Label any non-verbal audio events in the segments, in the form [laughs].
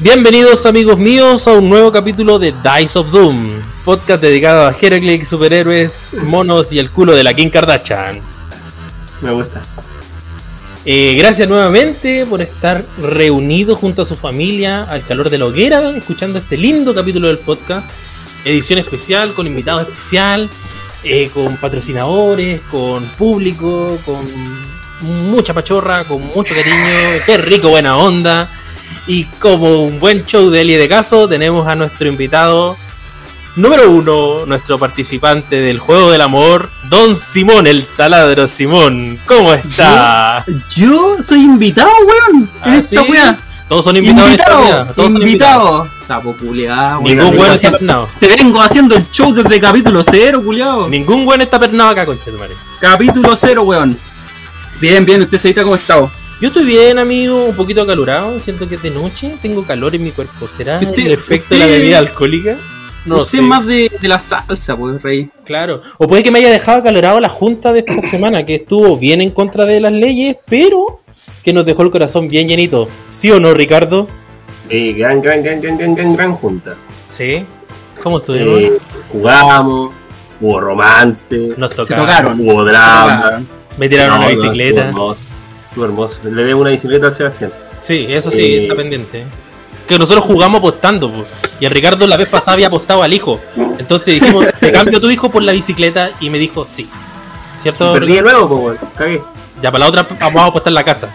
Bienvenidos amigos míos a un nuevo capítulo de Dice of Doom, podcast dedicado a Heraclick, superhéroes, monos y el culo de la Kim Kardashian. Me gusta. Eh, gracias nuevamente por estar reunidos junto a su familia al calor de la hoguera, escuchando este lindo capítulo del podcast. Edición especial, con invitado especial, eh, con patrocinadores, con público, con mucha pachorra, con mucho cariño. Qué rico, buena onda. Y como un buen show de Eli de Caso, tenemos a nuestro invitado número uno, nuestro participante del Juego del Amor, Don Simón, el taladro Simón. ¿Cómo está? Yo soy invitado, weón. ¿Ah, En sí? esta weá. Todos son invitados en esta vida. Invitado, Todos son invitado. Sapo culiao, Ningún weón. weón está pernado. Te vengo haciendo el show desde capítulo cero, culiao. Ningún buen está pernado acá, madre. Capítulo cero, weón. Bien, bien, usted se cómo está. Yo estoy bien, amigo, un poquito acalorado. Siento que es de noche, tengo calor en mi cuerpo. ¿Será Usted- el efecto de la bebida alcohólica? No usted sé. es más de, de la salsa, pues, rey. Claro. O puede que me haya dejado acalorado la junta de esta semana, que estuvo bien en contra de las leyes, pero que nos dejó el corazón bien llenito. ¿Sí o no, Ricardo? Sí, gran, gran, gran, gran, gran, gran, gran junta. Sí. ¿Cómo estuvimos? Eh, jugamos, hubo romance, Nos Se tocaron. tocaron. hubo Se drama. tocaron. Me tiraron No, una bicicleta. Estuvo hermoso. Le debo una bicicleta al Sebastián. Sí, eso sí, Eh. está pendiente. Que nosotros jugamos apostando, po. y el Ricardo la vez pasada había apostado al hijo. Entonces dijimos, [laughs] te cambio tu hijo por la bicicleta, y me dijo sí. ¿Cierto? Perdí de nuevo, pues. Cagué. Ya para la otra vamos a apostar la casa.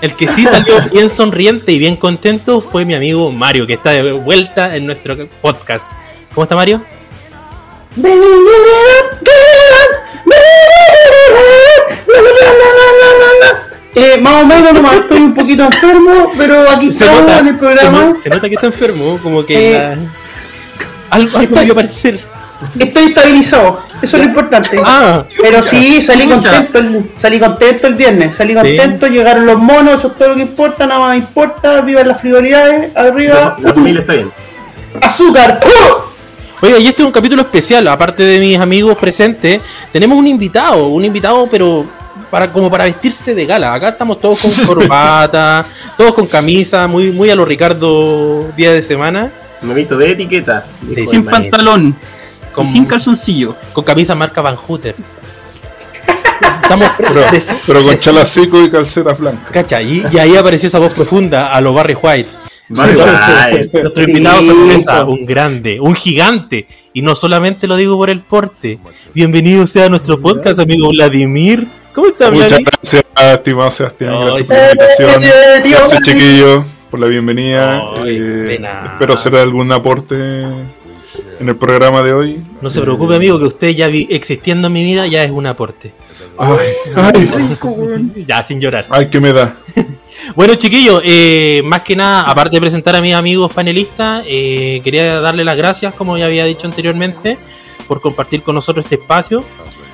El que sí salió [laughs] bien sonriente y bien contento fue mi amigo Mario, que está de vuelta en nuestro podcast. ¿Cómo está Mario? Eh, más o menos nomás estoy un poquito enfermo, pero aquí Se estamos nota, en el se, programa. se nota que está enfermo, como que Eh, la- algo, algo debió parecer. Estoy estabilizado, eso es lo importante. Ah, pero sí, salí contento, el, salí contento el viernes, salí contento, llegaron los monos, eso es todo lo que importa, nada más me importa, viva las frivolidades, arriba, La, la familia está bien. azúcar. Oiga, y este es un capítulo especial, aparte de mis amigos presentes, tenemos un invitado, un invitado pero para como para vestirse de gala. Acá estamos todos con [laughs] corbata, todos con camisa, muy muy a lo Ricardo día de semana, Me visto de etiqueta. Sin pantalón. con, Y sin calzoncillo. con camisa marca Van Hooter. Estamos [laughs] Pero, pero con chalacico y calcetas blancas. Cacha, y, y ahí apareció esa voz profunda a lo Barry White. Vale, vale. Nuestro invitado sorpresa, un grande, un gigante. Y no solamente lo digo por el porte. Bienvenido sea a nuestro podcast, amigo Vladimir. ¿Cómo está, Muchas Vladimir? gracias, estimado Sebastián. Ay, Gracias por la invitación. Gracias, chiquillo, por la bienvenida. Ay, Eh, pena. espero hacer algún aporte en el programa de hoy. No se preocupe, amigo, que usted ya vi- existiendo en mi vida ya es un aporte. Ay, ay, [laughs] Ya, sin llorar. ay, que me da. [laughs] Bueno, chiquillos, eh, más que nada, aparte de presentar a mis amigos panelistas, eh, quería darle las gracias, como ya había dicho anteriormente, por compartir con nosotros este espacio.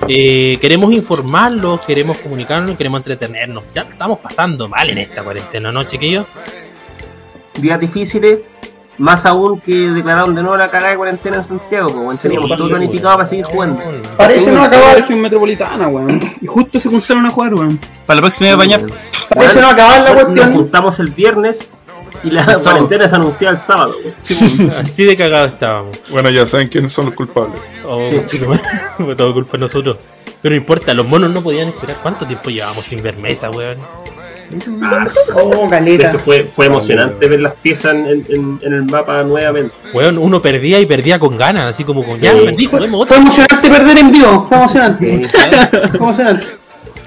Eh, queremos informarlos, queremos comunicarnos, queremos entretenernos. Ya estamos pasando mal en esta cuarentena, ¿no, chiquillos? Días difíciles. Más aún que declararon de nuevo la cagada de cuarentena en Santiago, weón. Teníamos todo planificado para seguir jugando. Parece no la acabar, región metropolitana, weón. Y justo se juntaron a jugar, weón. Para la próxima voy a bañar. parece no acabar la Nos cuestión. juntamos el viernes y la El cuarentena se anuncia el sábado. weón. [laughs] Así de cagado estábamos. Bueno, ya saben quiénes son los culpables. Oh, chico, [laughs] fue todo culpa de nosotros. Pero no importa, los monos no podían esperar. ¿Cuánto tiempo llevábamos sin ver mesa, weón? Oh, caleta. fue, fue emocionante ver las piezas en, en- en el mapa nuevamente. Weón, uno perdía y perdía con ganas, así como con ya, Sí. perdí, Fue emocionante perder en vivo, fue emocionante. [laughs] Fue emocionante.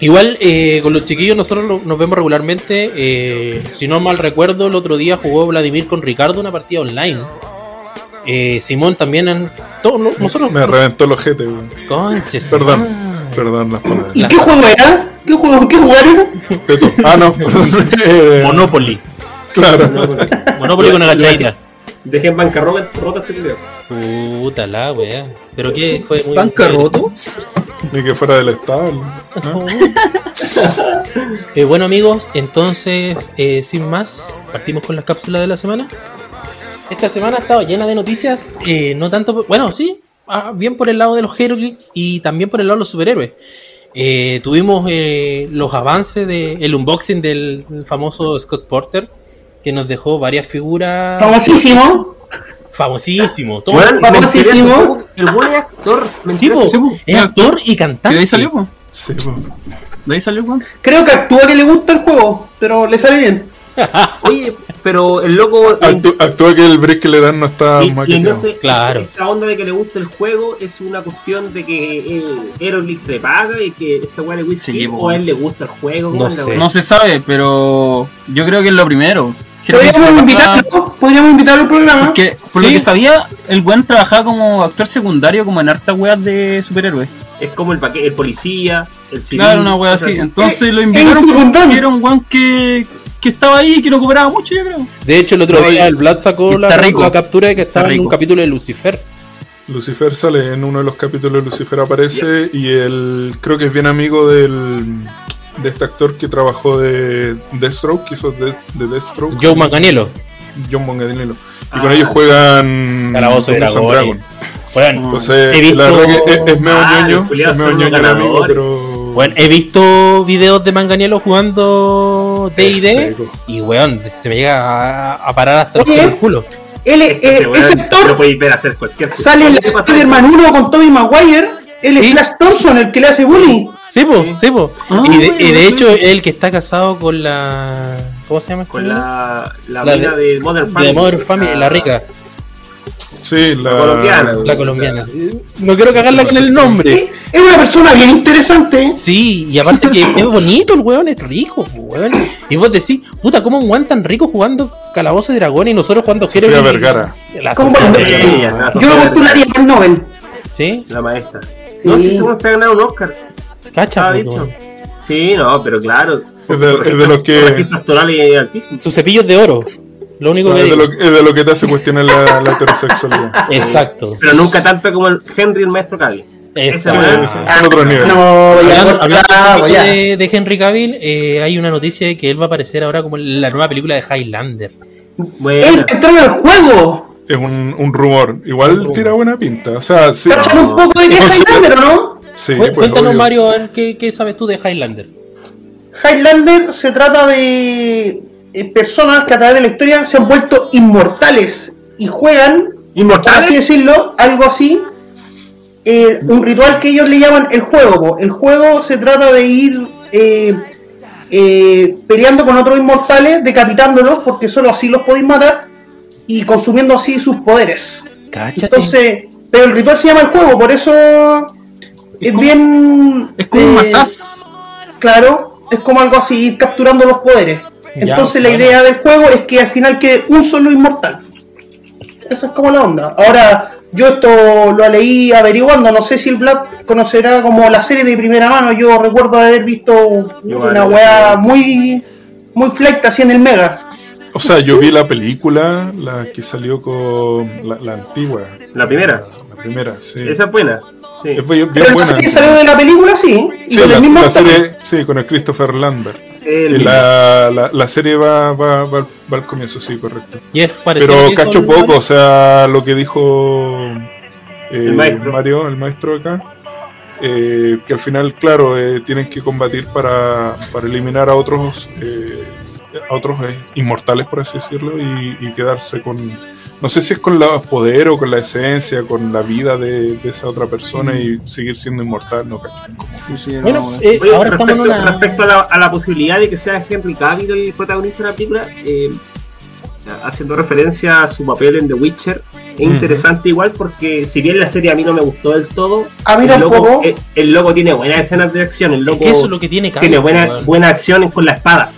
Igual eh, con los chiquillos nosotros lo- nos vemos regularmente. eh, si no mal recuerdo, el otro día jugó Vladimir con Ricardo una partida online. Eh, Simón también en nosotros. Me reventó el ojete, weón. Conches, Perdón, ah. perdón las palabras. ¿Y qué juego era? ¿Qué juego? ¿Qué juego era? Teto. Ah, no. [laughs] Eh, Monopoly. Claro. Monopoly con agachadita. Dejé en bancarrota rota este video. Puta la wea. Pero que fue muy. ¿Bancarroto? Ni que fuera del estado. [laughs] Eh, bueno amigos, entonces eh, sin más, partimos con las cápsulas de la semana. Esta semana ha estado llena de noticias, eh, no tanto, por- bueno, sí, ah, bien por el lado de los Heroclix y también por el lado de los superhéroes. Eh, tuvimos eh, los avances del unboxing del famoso Scott Porter, que nos dejó varias figuras Famosísimo. Famosísimo. Todo- hace famosísimo. El buen es actor. Sí, po, es actor y ¿Y cantante. de ahí salió, po? Sí, po. ¿De ahí salió, weón? Creo que actúa que le gusta el juego, pero le sale bien. [laughs] Oye, pero el loco. Actú- actúa que el break que le dan no está Y, y entonces, Claro. esta onda de que le gusta el juego es una cuestión de que eh, Aerolix le paga y que esta weá le gusta Sí, o po. a él le gusta el juego. ¿cómo No sé. No se sabe, pero yo creo que es lo primero. Podríamos invitarlo, podríamos invitarlo al programa. Porque, por Sí. lo que sabía, el buen trabajaba como actor secundario, como en hartas weas de superhéroes. Es como el, paque- el policía, el civil. Claro, una wea así. Entonces Eh, lo invitaron porque era un weón que, que estaba ahí y que no cobraba mucho, yo creo. De hecho, el otro No, día el Vlad sacó la, rico. la captura de que estaba en un capítulo de Lucifer. Lucifer sale en uno de los capítulos de Lucifer aparece y él creo que es bien amigo del de este actor que trabajó de Deathstroke, que hizo de, de Deathstroke, Joe Manganiello. John Bongadinello. Y Ah. con ellos juegan Calabozo de Dragones. Bueno, Entonces, He visto- la verdad que es, es medio Ah, ñoño, es medio ñoño el amigo, pero... bueno, he visto videos de Manganiello jugando Es D&D y weón, se me llega a, a parar hasta los Oye. del culo. Él, Es que eh, ese actor hacer cualquier sale en la ¿Qué pasa Spider-Man 1 con Tobey Maguire. Él es Sí. Flash Thompson, el que le hace bullying. Sí, po, sí, po. Ah, y de, bueno, y de sí. hecho, es el que está casado con la. ¿Cómo se llama? esta Con la, la, La mina de, Modern Family. de Modern Family, la rica, Sí, la, La colombiana. la colombiana. No quiero cagarla con el nombre. Es una persona bien interesante. Sí, y aparte que es bonito el weón, es rico, weón. Y vos decís, puta, ¿cómo un weón tan rico jugando Calabozo y Dragón y nosotros jugando Sofía Hero- Vergara. La ¿Cómo? Vergara. Yo lo postularía al Nobel. Sí, La maestra. No Sí. sé si se se ha ganado un Oscar. Cacha, Ah. Sí, no, pero claro. Es de- es de los que-. Sus cepillos de oro. Lo único No, que es, de lo, es de lo que te hace cuestionar la, la heterosexualidad. [laughs] Exacto. Pero nunca tanto como el Henry el maestro Cavill. Exacto. sí, son otros niveles. No, Hablando, un de, de Henry Cavill, eh, hay una noticia de que él va a aparecer ahora como en la nueva película de Highlander. Bueno, Él entró en el juego. Es un, un rumor. Igual tira buena pinta. O sea, sí. ¿Cachan un poco de qué No es sé. Highlander no? Sí, pues, Cuéntanos, obvio. Mario, a ver, ¿qué, qué sabes tú de Highlander? Highlander se trata de eh, personas que a través de la historia se han vuelto inmortales y juegan, por ¿Inmortales? así decirlo, algo así, eh, un ritual que ellos le llaman el juego. po. El juego se trata de ir eh, eh, peleando con otros inmortales, decapitándolos, porque solo así los podéis matar, y consumiendo así sus poderes. Cáchate. Entonces, pero el ritual se llama el juego, por eso es, como- bien... Es como un eh, masaz. Claro, es como algo así, ir capturando los poderes. Ya, Entonces la idea del juego es que al final quede un solo inmortal. Esa es como la onda. Ahora, yo esto lo leí averiguando, no sé si el Vlad conocerá como la serie de primera mano, yo recuerdo haber visto Yo una vale, weá muy muy flight así en el Mega. O sea, yo vi la película, la que salió con la, la antigua. La primera. La primera, sí. Esa es buena. Sí. Es bien, bien Pero la buena. serie salió de la película, sí. y Sí, con el la, la serie, sí, con el Christopher Lambert. El la, la, la serie va, va, va, va al comienzo, sí, correcto. Y es parecido Pero cacho poco, Mario. o sea, lo que dijo eh, El maestro. Mario, el maestro acá, eh, que al final, claro, eh, tienen que combatir para, para eliminar a otros eh, a otros eh, inmortales, por así decirlo, y, y quedarse con, no sé si es con los poder o con la esencia, con la vida de, de esa otra persona y seguir siendo inmortal, no cacho. Bueno, eh, Oye, ahora estamos respecto, en una. respecto a, la, a la posibilidad de que sea Henry Cavill el protagonista de la película, eh, haciendo referencia a su papel en The Witcher, es interesante igual porque si bien la serie a mí no me gustó del todo, A mí el loco, tampoco. el, el loco tiene buenas escenas de acción, el Es loco que eso es lo que tiene tiene buena, buena acción con la espada.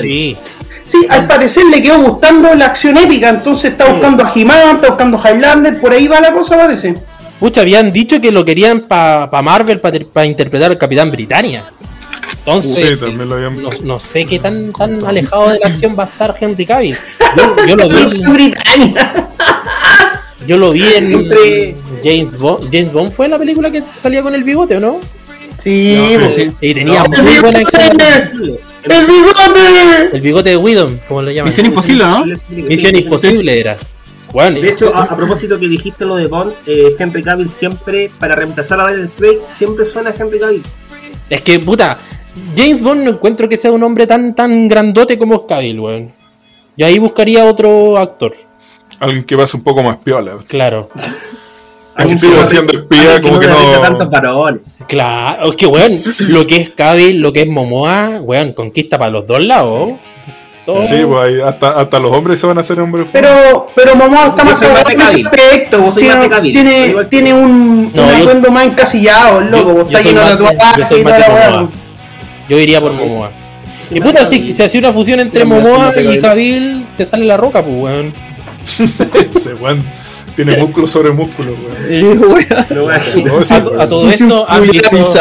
Sí, Sí, al parecer le quedó gustando la acción épica, entonces está Sí. buscando a He-Man, está buscando a Highlander, por ahí va la cosa parece. Pucha, habían dicho que lo querían para Marvel, para interpretar al Capitán Britannia. Entonces, Sí, también lo habían- no, no sé qué tan, tan alejado de la acción va a estar Henry Cavill. Yo, yo lo [laughs] vi, Britannia. Yo lo vi en Siempre- James Bond. James Bond fue la película que salía con el bigote, ¿o no? Sí, Sí, po. sí. Y tenía ¡El muy buena bigote! ¡El bigote! El bigote de Widom, como lo llaman. Misión Imposible, ¿no? Misión imposible era. Bueno, De hecho, a, a propósito que dijiste lo de Bond, eh, Henry Cavill siempre, para reemplazar a Daniel Craig, siempre suena a Henry Cavill. es que puta, James Bond no encuentro que sea un hombre tan tan grandote como Cavill, weón. Y ahí buscaría otro actor. Alguien que pase un poco más piola. Claro. Aquí sigo siendo espía, como que no. tantos varones. Claro, es que weón, lo que es Cavill, lo que es Momoa, weón, conquista para los dos lados. Todo. Sí, pues ahí hasta, hasta los hombres se van a hacer hombres Pero, pero Momoa está más en ese aspecto, pues, tiene, tiene, que un, No, un yo- atuendo más encasillado, el loco, Yo- pues, yo está lleno de tatuajes y toda la weá. Yo iría por Momoa. Y puta, si se hacía una fusión entre Momoa y Cavill, te sale la roca, pues weón. [laughs] Ese weón tiene [laughs] músculo sobre músculo, weón. [laughs] A, todo esto, ¿han visto.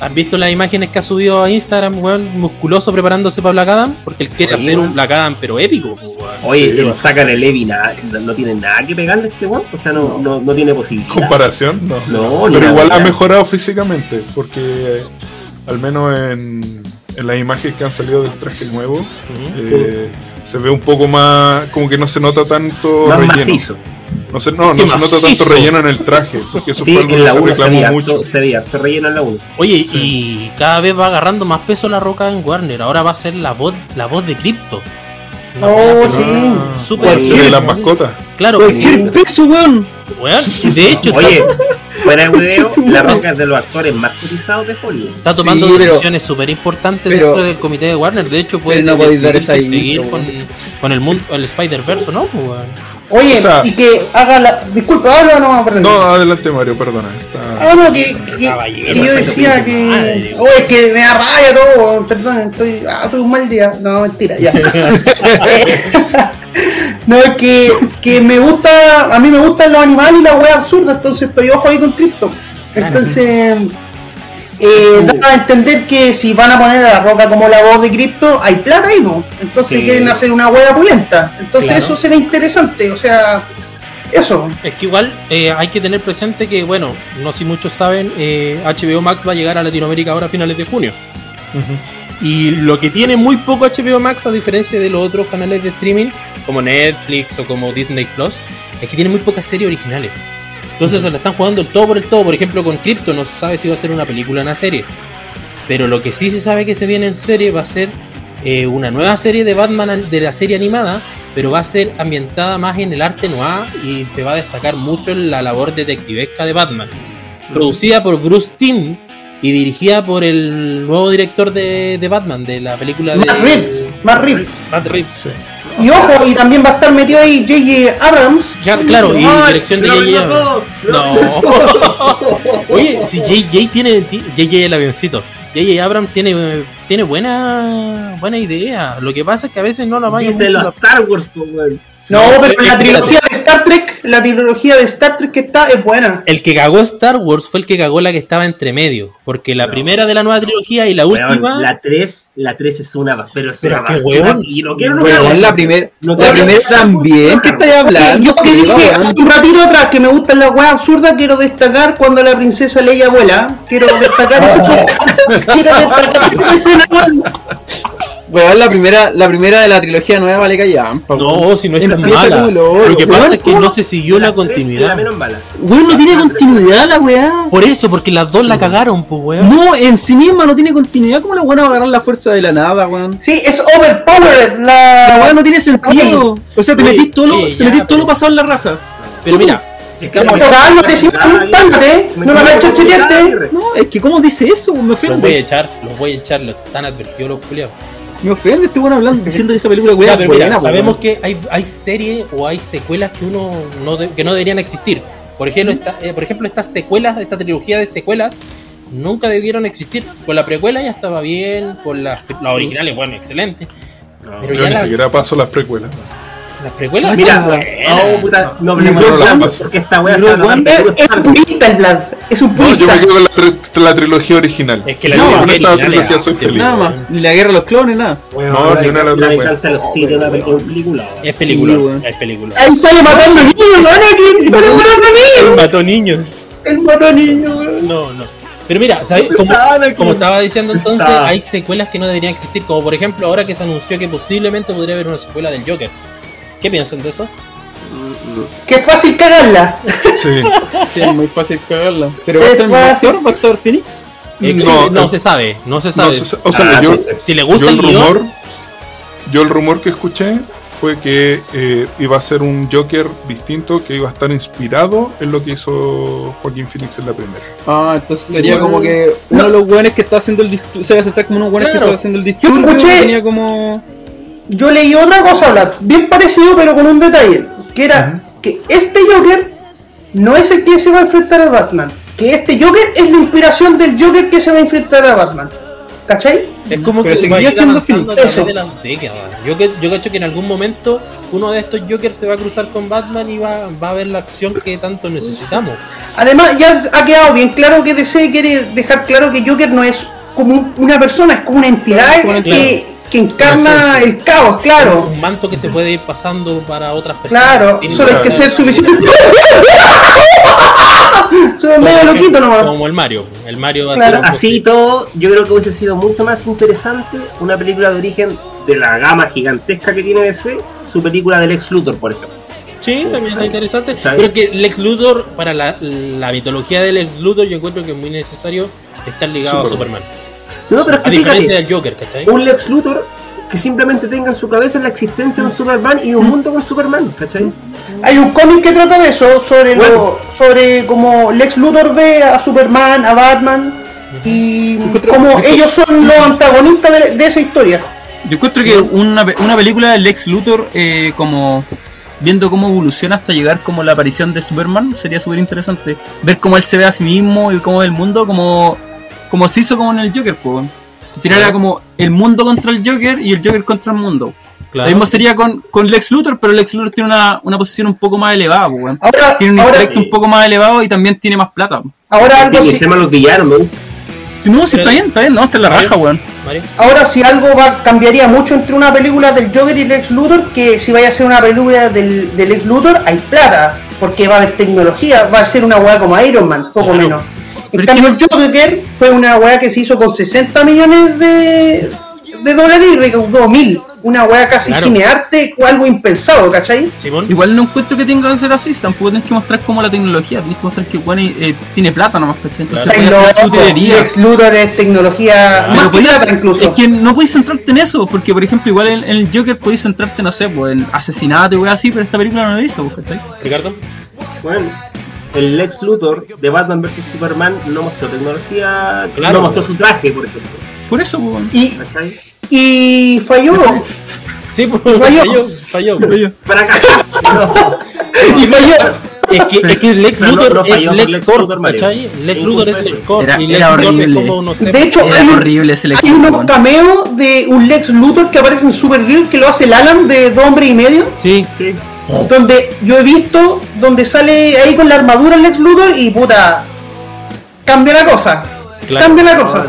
¿han visto las imágenes que ha subido a Instagram, weón? Musculoso preparándose para Black Adam. Porque él quiere Sí, hacer un. Black Adam, pero épico, weón. Oye, Sí, sacan el Levi, no, tiene nada que pegarle a este weón. O sea, no, no, no tiene posibilidad. Comparación, no. No, Pero igual ha mejorado físicamente, porque eh, al menos en, en las imágenes que han salido del traje nuevo, eh, se ve un poco más, como que no se nota tanto Más relleno. macizo. No, se, no, ¡Qué no se nota tanto relleno en el traje, porque eso Sí, fue algo en que la se 1 se reclamó mucho. harto- se veía, harto relleno en la 1. Oye, Sí. y cada vez va agarrando más peso la roca en Warner. Ahora va a ser la voz, la voz de Crypto. Oh, sí. Ah, ¿cuál sería bien. las mascotas. Claro, Cualquier peso, weón. Weón. De hecho, Oye, [laughs] fuera de [laughs] video, la roca es de los actores más cotizados de Hollywood. está tomando Sí, decisiones súper importantes dentro del comité de Warner. De hecho, puede no seguir con, con el mundo, el Spider-Verse, ¿no? Pues, weón. Oye, O sea- y que haga la. Disculpa, habla o no me aprendí. No, adelante Mario, perdona. Ah, Está... no, que, que, Caballero, que yo decía que. madre. Oye, es que me da raya todo, perdón, estoy. Ah, tuve un mal día. No, mentira, ya. [laughs] no, es que, que me gusta. A mí me gustan los animales y la wea absurda, entonces estoy ojo ahí con Crypto. Entonces. Eh, da a entender que si van a poner a la roca como la voz de Crypto, hay plata ahí, ¿no? Entonces Sí. quieren hacer una wea pulenta. Entonces Claro. eso será interesante, o sea. Eso. Es que igual eh, hay que tener presente que, bueno, no sé si muchos saben, eh, HBO Max va a llegar a Latinoamérica ahora a finales de junio. Y lo que tiene muy poco HBO Max, a diferencia de los otros canales de streaming, como Netflix o como Disney Plus, es que tiene muy pocas series originales. Entonces se la están jugando el todo por el todo. Por ejemplo, con Crypto no se sabe si va a ser una película o una serie. Pero lo que sí se sabe que se viene en serie va a ser eh, una nueva serie de Batman an- de la serie animada, pero va a ser ambientada más en el arte noir y se va a destacar mucho en la labor detectivesca de Batman. Producida por Bruce Timm y dirigida por el nuevo director de, de Batman, de la película de Matt Reeves, Matt Reeves. Matt Reeves. Y ojo, y también va a estar metido ahí J.J. Abrams. Ya, claro, y Ay, dirección de J.J. Abrams. todo, No. [laughs] Oye, si JJ tiene ti- JJ el avioncito. JJ Abrams tiene tiene buena buena idea. Lo que pasa es que a veces no la vaya Dice mucho los la- Star Wars, pues. No, pero eh, la espérate. trilogía de Star Trek, la trilogía de Star Trek que está es buena. El que cagó Star Wars fue el que cagó la que estaba entre medio. Porque la No. primera de la nueva trilogía y la Weón, última. la 3, la 3 es una bas- pero es Pero una qué basura, weón. y no quiero Weón, enojarme. la primera. No La primera también. ¿Qué estáis hablando? yo que Sí, dije hace un ratito atrás que me gustan las weas absurdas, quiero destacar cuando la princesa Leia vuela. Quiero destacar esa [laughs] [laughs] Quiero destacar esa escena, weón. Weón, la primera, la primera de la trilogía nueva vale callampa. No, si no es tan mala. Lo que Weón, pasa es que ¿cómo? no se siguió la continuidad. Weón, no tiene continuidad la weá. Por eso, porque las dos la cagaron, pues weón. No, en sí misma no tiene continuidad. ¿Cómo la weá va a agarrar la fuerza de la nada, weón? Sí, es overpowered. La weá La... no tiene sentido. O sea, te Oye, metís todo lo, te ya, metís todo lo pasado en la raja. Pero mira, cálmate, si no me. No, es que ¿cómo dice eso? Me los voy a echar, los voy a echar, los están advertidos los culiados. Me ofende este weón hablando, diciendo que esa película weá pero buena, sabemos que hay, hay series o hay secuelas que uno no de- que no deberían existir. Por ejemplo, esta, eh, por ejemplo, estas secuelas, esta trilogía de secuelas, nunca debieron existir. Con la precuela ya estaba bien, con las, las originales, bueno, excelente. Pero Yo ya ni las, siquiera paso las precuelas. Las precuelas, Mira. No, puta, no hablemos no de la porque esta weá se Pero, va a tratar de Es, un purista, el Vlad. Es un No, yo me purista. quedo con la, tri- la trilogía original. Es que la trilogía con esa trilogía es soy feliz. Nada más. Ni la guerra de los clones, nada. No, la ni una de las la dos, una película. Es película, es película. Ahí sale matando niños, Anakin. Sale matando niños. Mató niños. El mató niños. No, no. Pero mira, ¿sabes? ¿Dónde Como, estaba diciendo entonces, hay secuelas que no deberían existir. Como por ejemplo, ahora que se anunció que posiblemente podría haber una secuela del Joker. ¿Qué piensan de eso? Qué fácil cagarla. Sí. Sí, es muy fácil cagarla. Pero Es va a estar el actor, va a estar Phoenix. Eh, No, no se sabe, no se sabe. No o sea, Ah, yo, sí. Si le yo gusta el el guion, rumor, yo el rumor que escuché fue que eh, iba a ser un Joker distinto, que iba a estar inspirado en lo que hizo Joaquín Phoenix en la primera. Ah, entonces sería como que uno de los weones que está haciendo el disturbio, se va a sentar como unos weones que Claro. está haciendo el disturbio, escuché- tenía como... Yo leí otra cosa, Vlad, bien parecido, pero con un detalle. Que era que este Joker no es el que se va a enfrentar a Batman. Que este Joker es la inspiración del Joker que se va a enfrentar a Batman. ¿Cachai? Es como Pero que seguiría ir siendo Phoenix. Eso. de. Yo, que, yo cacho que en algún momento uno de estos Jokers se va a cruzar con Batman y va, va a ver la acción que tanto necesitamos. Además, ya ha quedado bien claro que DC quiere dejar claro que Joker no es como un- una persona, es como una entidad que, que encarna el caos, claro. Un manto que se puede ir pasando para otras personas. Claro, Tiene solo hay que una- ser suficiente. Soy medio loquito nomás. Como el Mario. El Mario va a Claro, Así y todo, yo creo que hubiese sido mucho más interesante una película de origen de la gama gigantesca que tiene DC, su película del ex Luthor, por ejemplo. Sí, también está interesante. Pero que Lex Luthor, para la, la mitología de Lex Luthor, yo encuentro que es muy necesario estar ligado Superman. a Superman. No, pero es A diferencia fíjate, del Joker, ¿cachai? un Lex Luthor que simplemente tenga en su cabeza la existencia de un Superman y un mundo con Superman, ¿cachai? Hay un cómic que trata de eso, sobre Bueno. lo, sobre cómo Lex Luthor ve a Superman, a Batman y encuentro- ellos son los antagonistas de, de esa historia. Yo encuentro que una, una película de Lex Luthor eh, como viendo cómo evoluciona hasta llegar como la aparición de Superman sería súper interesante. Ver cómo él se ve a sí mismo y cómo ve el mundo como, como se hizo como en el Joker. po. Al final era como el mundo contra el Joker y el Joker contra el mundo. Claro. Lo mismo sería con, con Lex Luthor, pero Lex Luthor tiene una, una posición un poco más elevada. weón. Ahora, Tiene un intelecto un poco más elevado y también tiene más plata. ahora algo que si, se los. Si no, si está bien, está bien, no, está en la raja, weón. Mario. ahora si algo va, cambiaría mucho entre una película del Joker y Lex Luthor, que si vaya a ser una película del, de Lex Luthor, hay plata, porque va a haber tecnología, va a ser una weá como Iron Man, poco Claro. menos. En cambio, el Joker fue una weá que se hizo con 60 millones de, de dólares y recaudó mil. Una weá casi Claro. cinearte, algo impensado, ¿cachai? Simón. Igual no encuentro que tenga que ser así, tampoco tienes que mostrar como la tecnología, tienes que mostrar que Juan eh, tiene plata nomás, ¿cachai? Entonces Claro. hacer Tecnología, es Ah, más podías- plata incluso. es que no podéis centrarte en eso, porque por ejemplo, igual en, en el Joker podéis centrarte, no sé, pues, en asesinato y weas así, pero esta película no lo hizo, pues, ¿cachai? Ricardo. Bueno, el Lex Luthor de Batman vs Superman no mostró tecnología, Claro. no mostró su traje, por ejemplo. Por eso, Y, y falló. Sí, pues, Falló. falló. Falló. Fracasaste, no. y falló. Es que, es que Lex Pero no- Luthor no es Lex Lex Corp, Luthor. ¿cachai? Lex Es Luthor es el Corp Era- y Lex era es horrible. como, no sé, De hecho, Era hay, un- horrible ese Lex hay Luthor, unos cameos de un Lex Luthor que aparece en Supergirl que lo hace el Alan de dos hombres y medio. Sí, Sí. Donde yo he visto donde sale ahí con la armadura el Lex Luthor y puta. Cambia la cosa. Claro. Cambia la cosa.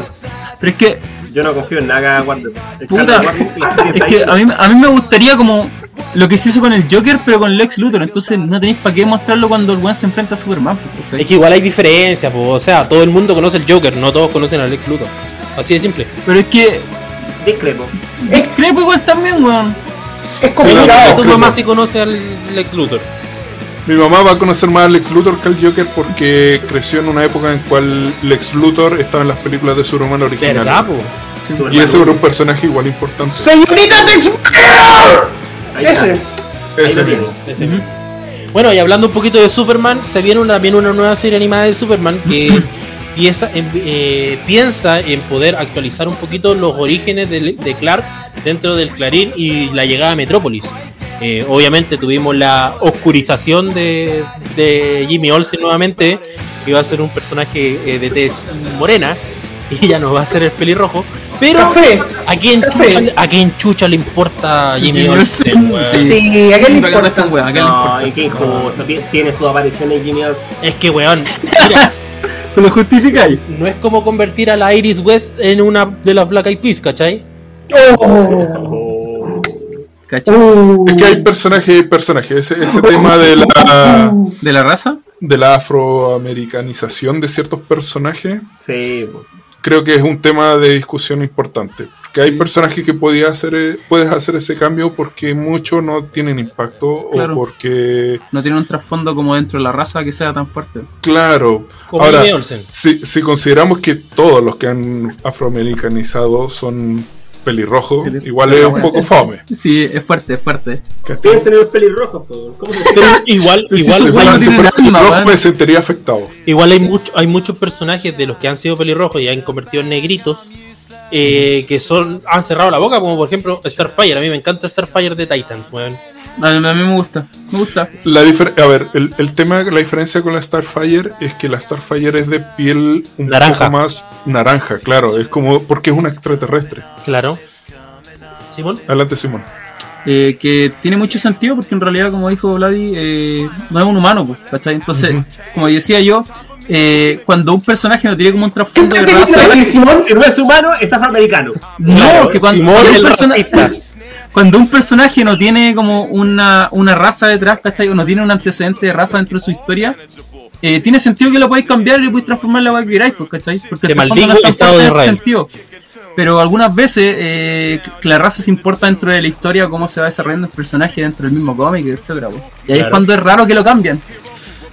Pero es que, Yo no confío en nada, Warner. El puta, serie es que a mí, a mí me gustaría como lo que se hizo con el Joker, pero con Lex Luthor, entonces no tenéis para qué mostrarlo cuando el weón se enfrenta a Superman, pues, es que igual hay diferencia, pues, o sea, todo el mundo conoce el Joker, no todos conocen a Lex Luthor. Así de simple. Pero es que, Discrepo. que igual también, weón. Es complicado. tu mamá sí conoce al Lex Luthor. Mi mamá va a conocer más a Lex Luthor que al Joker porque creció en una época en cual Lex Luthor estaba en las películas de Superman original. Y ese era un personaje igual importante. Señorita Tex. Ese. Ese tiene. mismo. Ese. Bueno, y hablando un poquito de Superman, se viene una- también una nueva serie animada de Superman que [laughs] piensa en, eh, piensa en poder actualizar un poquito los orígenes de, de Clark dentro del Clarín y la llegada a Metrópolis. Eh, obviamente tuvimos la oscurización de, de Jimmy Olsen nuevamente, que iba a ser un personaje eh, de tez morena [laughs] y ya no va a ser el pelirrojo. Pero Café. ¿a quién, Café. chucha, ¿a quién chucha le importa Jimmy, Olsen? Sí. Sí, ¿a qué le no importa? estén, weón, ¿a qué le No, importa? y qué injusto. Tiene- Tiene su aparición en Jimmy Olsen. Es que, weón, mira, [laughs] ¿Lo justificáis? no es como convertir a la Iris West en una de las Black Eyed Peas, ¿cachai? Oh. ¿Cachai? Uh. Es que hay personajes y hay personajes. Ese, ese tema de la, [laughs] ¿De la raza? de la afroamericanización de ciertos personajes Sí, creo que es un tema de discusión importante. Porque hay personajes que podía hacer, eh, puedes hacer ese cambio porque muchos no tienen impacto Claro. o porque, No tiene un trasfondo como dentro de la raza que sea tan fuerte. claro, Como ahora, si, si consideramos que todos los que han afroamericanizado son pelirrojo, Pelir- igual es un poco fome. Sí, es fuerte, es fuerte. Piensen en los pelirrojos. ¿cómo se Pero [laughs] igual, Pero igual, son Igual si fuera pelirrojo me sentiría afectado. igual hay, mucho, hay muchos personajes de los que han sido pelirrojos y han convertido en negritos eh, que son han cerrado la boca, como por ejemplo Starfire. A mí me encanta Starfire de Titans, weón. A mí, a mí me gusta, me gusta. La difer- a ver, el, el tema, la diferencia con la Starfire es que la Starfire es de piel un Naranja. poco más naranja, claro, es como porque es una extraterrestre. Claro. Simón. Adelante, Simón. Eh, que tiene mucho sentido porque en realidad, como dijo Vladi, eh, no es un humano, pues, ¿cachai? Entonces, Ujú. como decía yo, eh, cuando un personaje no tiene como un ¿Qué trasfondo de raza, decir, Simón? Si no es humano, es afroamericano. no, Claro, que cuando, Simón, cuando el persona- [laughs] cuando un personaje no tiene como una, una raza detrás, ¿cachai? O no tiene un antecedente de raza dentro de su historia, eh, tiene sentido que lo podéis cambiar y lo podéis transformar en la weá que queráis, pues, ¿cachai? Porque Te el maldigo no Estado de ese sentido. Pero algunas veces eh, que la raza se importa dentro de la historia, cómo se va desarrollando el personaje dentro del mismo cómic, etcétera pues. Y ahí Claro. es cuando es raro que lo cambian.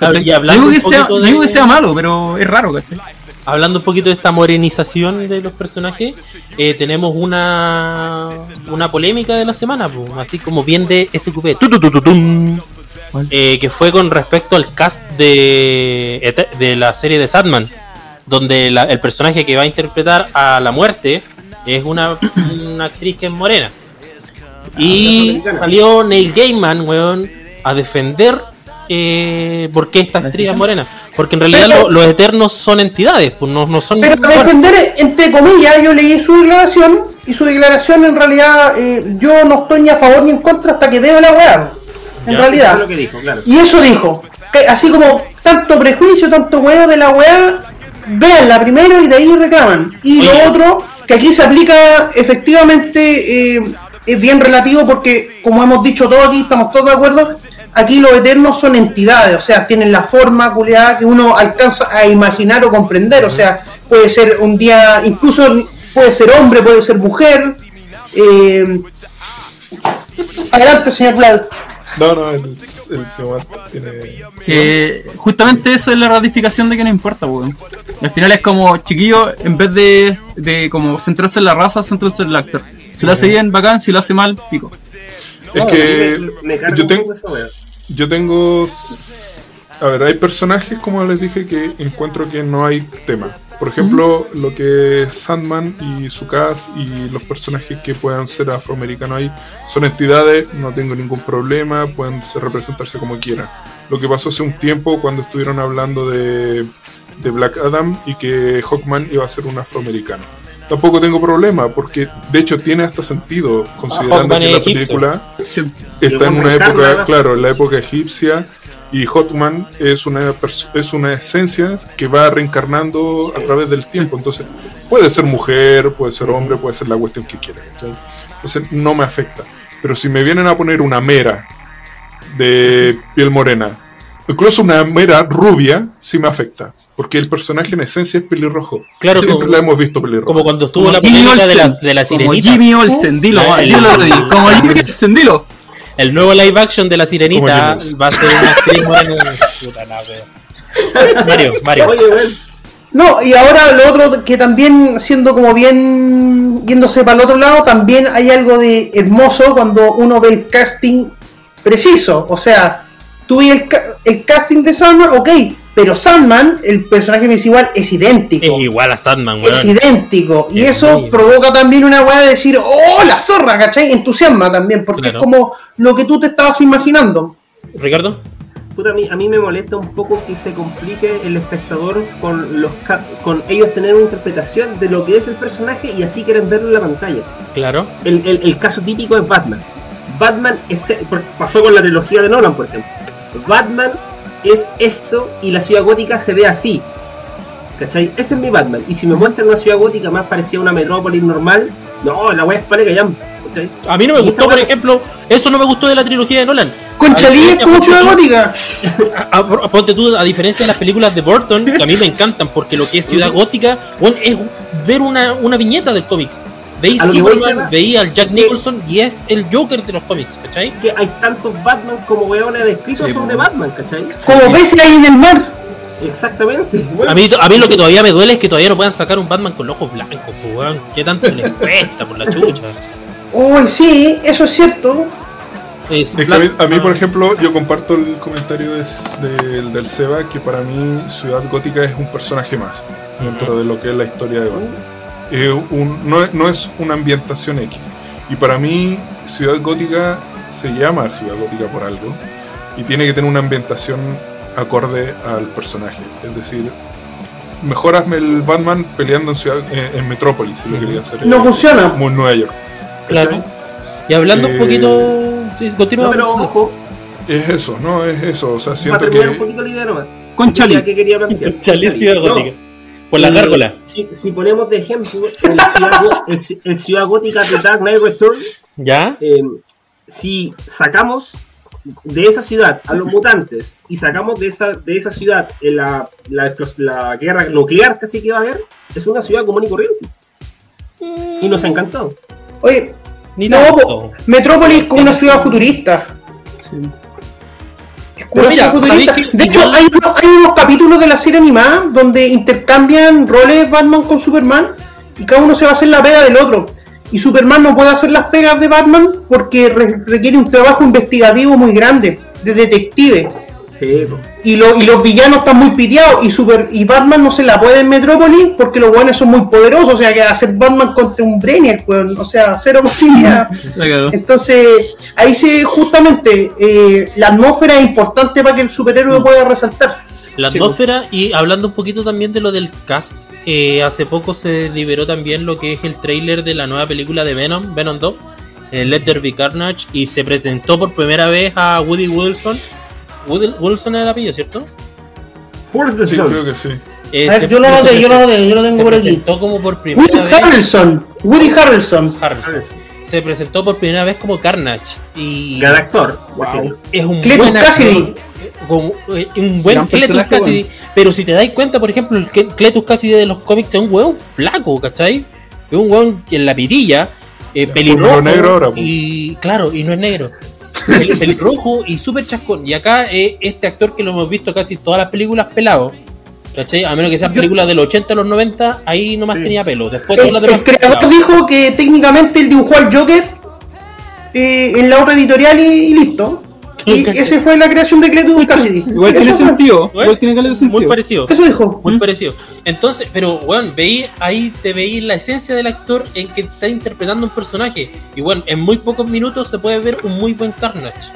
¿Cachai? y digo, que sea, digo de- que sea malo, pero es raro, ¿cachai? Hablando un poquito de esta morenización de los personajes, eh, tenemos una una polémica de la semana, pues, así como bien de SQP, eh, que fue con respecto al cast de, Ete- de la serie de Sadman, donde la- el personaje que va a interpretar a la muerte es una, una actriz que es morena. Y afroamericana. salió Neil Gaiman, weón, a defender eh, por qué esta ¿La actriz es decisión? morena. Porque en realidad Pero- lo- los eternos son entidades, pues no, no son. Pero para defender, entre comillas, yo leí su declaración y su declaración en realidad eh, yo no estoy ni a favor ni en contra hasta que veo la weá. En Ya, Eso realidad. es lo que dijo, claro. Y eso dijo. que así como tanto prejuicio, tanto huevo de la weá, veanla primero y de ahí reclaman. Y Oye. lo otro, que aquí se aplica efectivamente, eh, es bien relativo porque, como hemos dicho todos aquí, estamos todos de acuerdo, aquí los eternos son entidades, o sea, tienen la forma culiada que uno alcanza a imaginar o comprender, o sea, puede ser un día, incluso puede ser hombre, puede ser mujer. eh, adelante, señor Vlad. No, no, el, el tiene. Que justamente eso es la ratificación de que no importa, weón. Al final es como, chiquillo, en vez de, de como centrarse en la raza, centrarse en el actor. Si lo hace bien, bacán, si lo hace mal, pico. Es No, que me, me carga yo tengo. Yo tengo. A ver, hay personajes, como les dije, que encuentro que no hay tema. Por ejemplo, lo que es Sandman y su cast y los personajes que puedan ser afroamericanos ahí son entidades, no tengo ningún problema, pueden representarse como quieran. Lo que pasó hace un tiempo cuando estuvieron hablando de, de Black Adam y que Hawkman iba a ser un afroamericano. Tampoco tengo problema, porque de hecho tiene hasta sentido, considerando Hawkman que la película Sí. está en una a época, claro, en la época egipcia y Hotman es una es una esencia que va reencarnando a través del tiempo, entonces puede ser mujer, puede ser hombre, puede ser la cuestión que quiera, entonces no me afecta. Pero si me vienen a poner una mera de piel morena, incluso una mera rubia, sí me afecta, porque el personaje en esencia es pelirrojo. Claro, Siempre como- la hemos visto pelirrojo. Como cuando estuvo Como la polémica de la, de la Como sirenita. Jimmy Olsen, dilo, La- va, el- dilo, como Jimmy [laughs] Olsen, dilo. El nuevo live action de la sirenita Como va a ser una actriz. Puta la wea. Mario, Mario. Oye, No, y ahora lo otro que también, siendo como bien yéndose para el otro lado, también hay algo de hermoso cuando uno ve el casting preciso. O sea, tú ves el, ca- el casting de Sandman, ok, pero Sandman, el personaje principal, es idéntico. Es igual a Sandman, Es weón. idéntico. Y Es eso provoca también una weá de decir, ¡oh, la zorra! ¿cachai? Entusiasma también, porque Claro. es como lo que tú te estabas imaginando. Ricardo. puta, a mí, a mí me molesta un poco que se complique el espectador con los ca- con ellos tener una interpretación de lo que es el personaje y así quieren verlo en la pantalla. Claro. El, el- el caso típico es Batman. Batman es, pasó con la trilogía de Nolan, por ejemplo. Batman es esto y la ciudad gótica se ve así. ¿Cachai? Ese es mi Batman. Y si me muestran una ciudad gótica más parecida a una metrópolis normal, no, la wea es para que. A mí no me Y gustó, por wea- ejemplo, eso no me gustó de la trilogía de Nolan. Conchalí es como ciudad gótica. [laughs] A- a- ponte tú, a diferencia de las películas de Burton, que a mí me encantan, porque lo que es Ciudad [laughs] Gótica, es ver una, una viñeta del cómics. Veis que Superman, veía al Jack Nicholson y es el Joker de los cómics, ¿cachai? Que hay tantos Batman como weones descritos Sí, son de Batman, ¿cachai? Como peces ahí en el mar. Exactamente. Bueno, A mí, a mí lo que todavía me duele es que todavía no puedan sacar un Batman con los ojos blancos, weón. ¿Qué tanto les [laughs] cuesta por la chucha? Uy, sí, eso es cierto. Es que a mí, a mí, por ejemplo, yo comparto el comentario des- del, del Seba que para mí Ciudad Gótica es un personaje más dentro de lo que es la historia de Batman. Es un- no, es- no es una ambientación X. Y para mí Ciudad Gótica se llama Ciudad Gótica por algo y tiene que tener una ambientación acorde al personaje. Es decir, mejor hazme el Batman peleando en, ciudad, en, en Metrópolis, si lo quería hacer. No eh, funciona. Como en Nueva York. Claro. Y hablando Eh, un poquito. Sí, continúa. no, pero ojo, Es eso, ¿no? Es eso. O sea, siento terminar un que. poquito la idea nomás. Con Chali. que quería Ciudad No, Gótica. Por la gárgola. Si, si ponemos de ejemplo el Ciudad, Gó- el Ci- el Ciudad Gótica de Dark Knight Returns, ¿Ya? eh, si sacamos de esa ciudad a los mutantes y sacamos de esa, de esa ciudad eh, la, la, guerra nuclear casi que va a haber, es una ciudad común y corriente. Y nos encantó. Oye, Ni no, Metrópolis como una ciudad futurista. Sí. Pero una mira, ciudad futurista. ¿sabéis que De hecho, hay, unos- hay unos capítulos de la serie animada donde intercambian roles Batman con Superman y cada uno se va a hacer la pega del otro. Y Superman no puede hacer las pegas de Batman porque re- requiere un trabajo investigativo muy grande, de detective. Sí, po. Y, lo- y los villanos están muy piteados y Super y Batman no se la puede en Metrópolis porque los buenos son muy poderosos, o sea que hacer Batman contra un Brainiac, weón, o sea, cero posibilidad. [laughs] Entonces, ahí se justamente eh, la atmósfera es importante para que el superhéroe pueda resaltar. La Sí, atmósfera y hablando un poquito también de lo del cast, eh, hace poco se liberó también lo que es el tráiler de la nueva película de Venom, Venom 2, eh, Let There Be Carnage, y se presentó por primera vez a Woody Wilson. Woody Wilson era el apellido, ¿cierto? Where's the Sí, sun? creo que sí. Eh, A ver, se- yo lo noté, yo lo presentó- noté, yo lo tengo por aquí. presentó como por Woody primera vez. Harrelson, Woody Harrelson. Harrelson. Se presentó por primera vez como Carnage. Y Gran actor. Wow, es un Cletus buen Cassidy. como, eh, un buen Cletus Cassidy. Pero si te dais cuenta, por ejemplo, el Cle- Cletus Cassidy de los cómics es un hueón flaco, ¿cachai? Es un hueón en la pirilla, eh, pelirrojo. Por negro ahora, y claro, y no es negro. Pel- pelirrojo y súper chascón. Y acá eh, este actor que lo hemos visto casi en todas las películas pelado. ¿Cachai? A menos que sean películas de los 80 a los 90, ahí nomás Sí. tenía pelo. Después El, el creador pelado. dijo que técnicamente él dibujó al Joker eh, en la obra editorial y, y listo. Y esa fue la creación de Cletus Cassidy. Igual tiene fue. sentido. Igual tiene caleta de Muy sentido. parecido. Eso dijo. Muy ¿Mm? parecido. Entonces, pero bueno, veí, ahí te veí la esencia del actor en que está interpretando un personaje. Y bueno, en muy pocos minutos se puede ver un muy buen Carnage.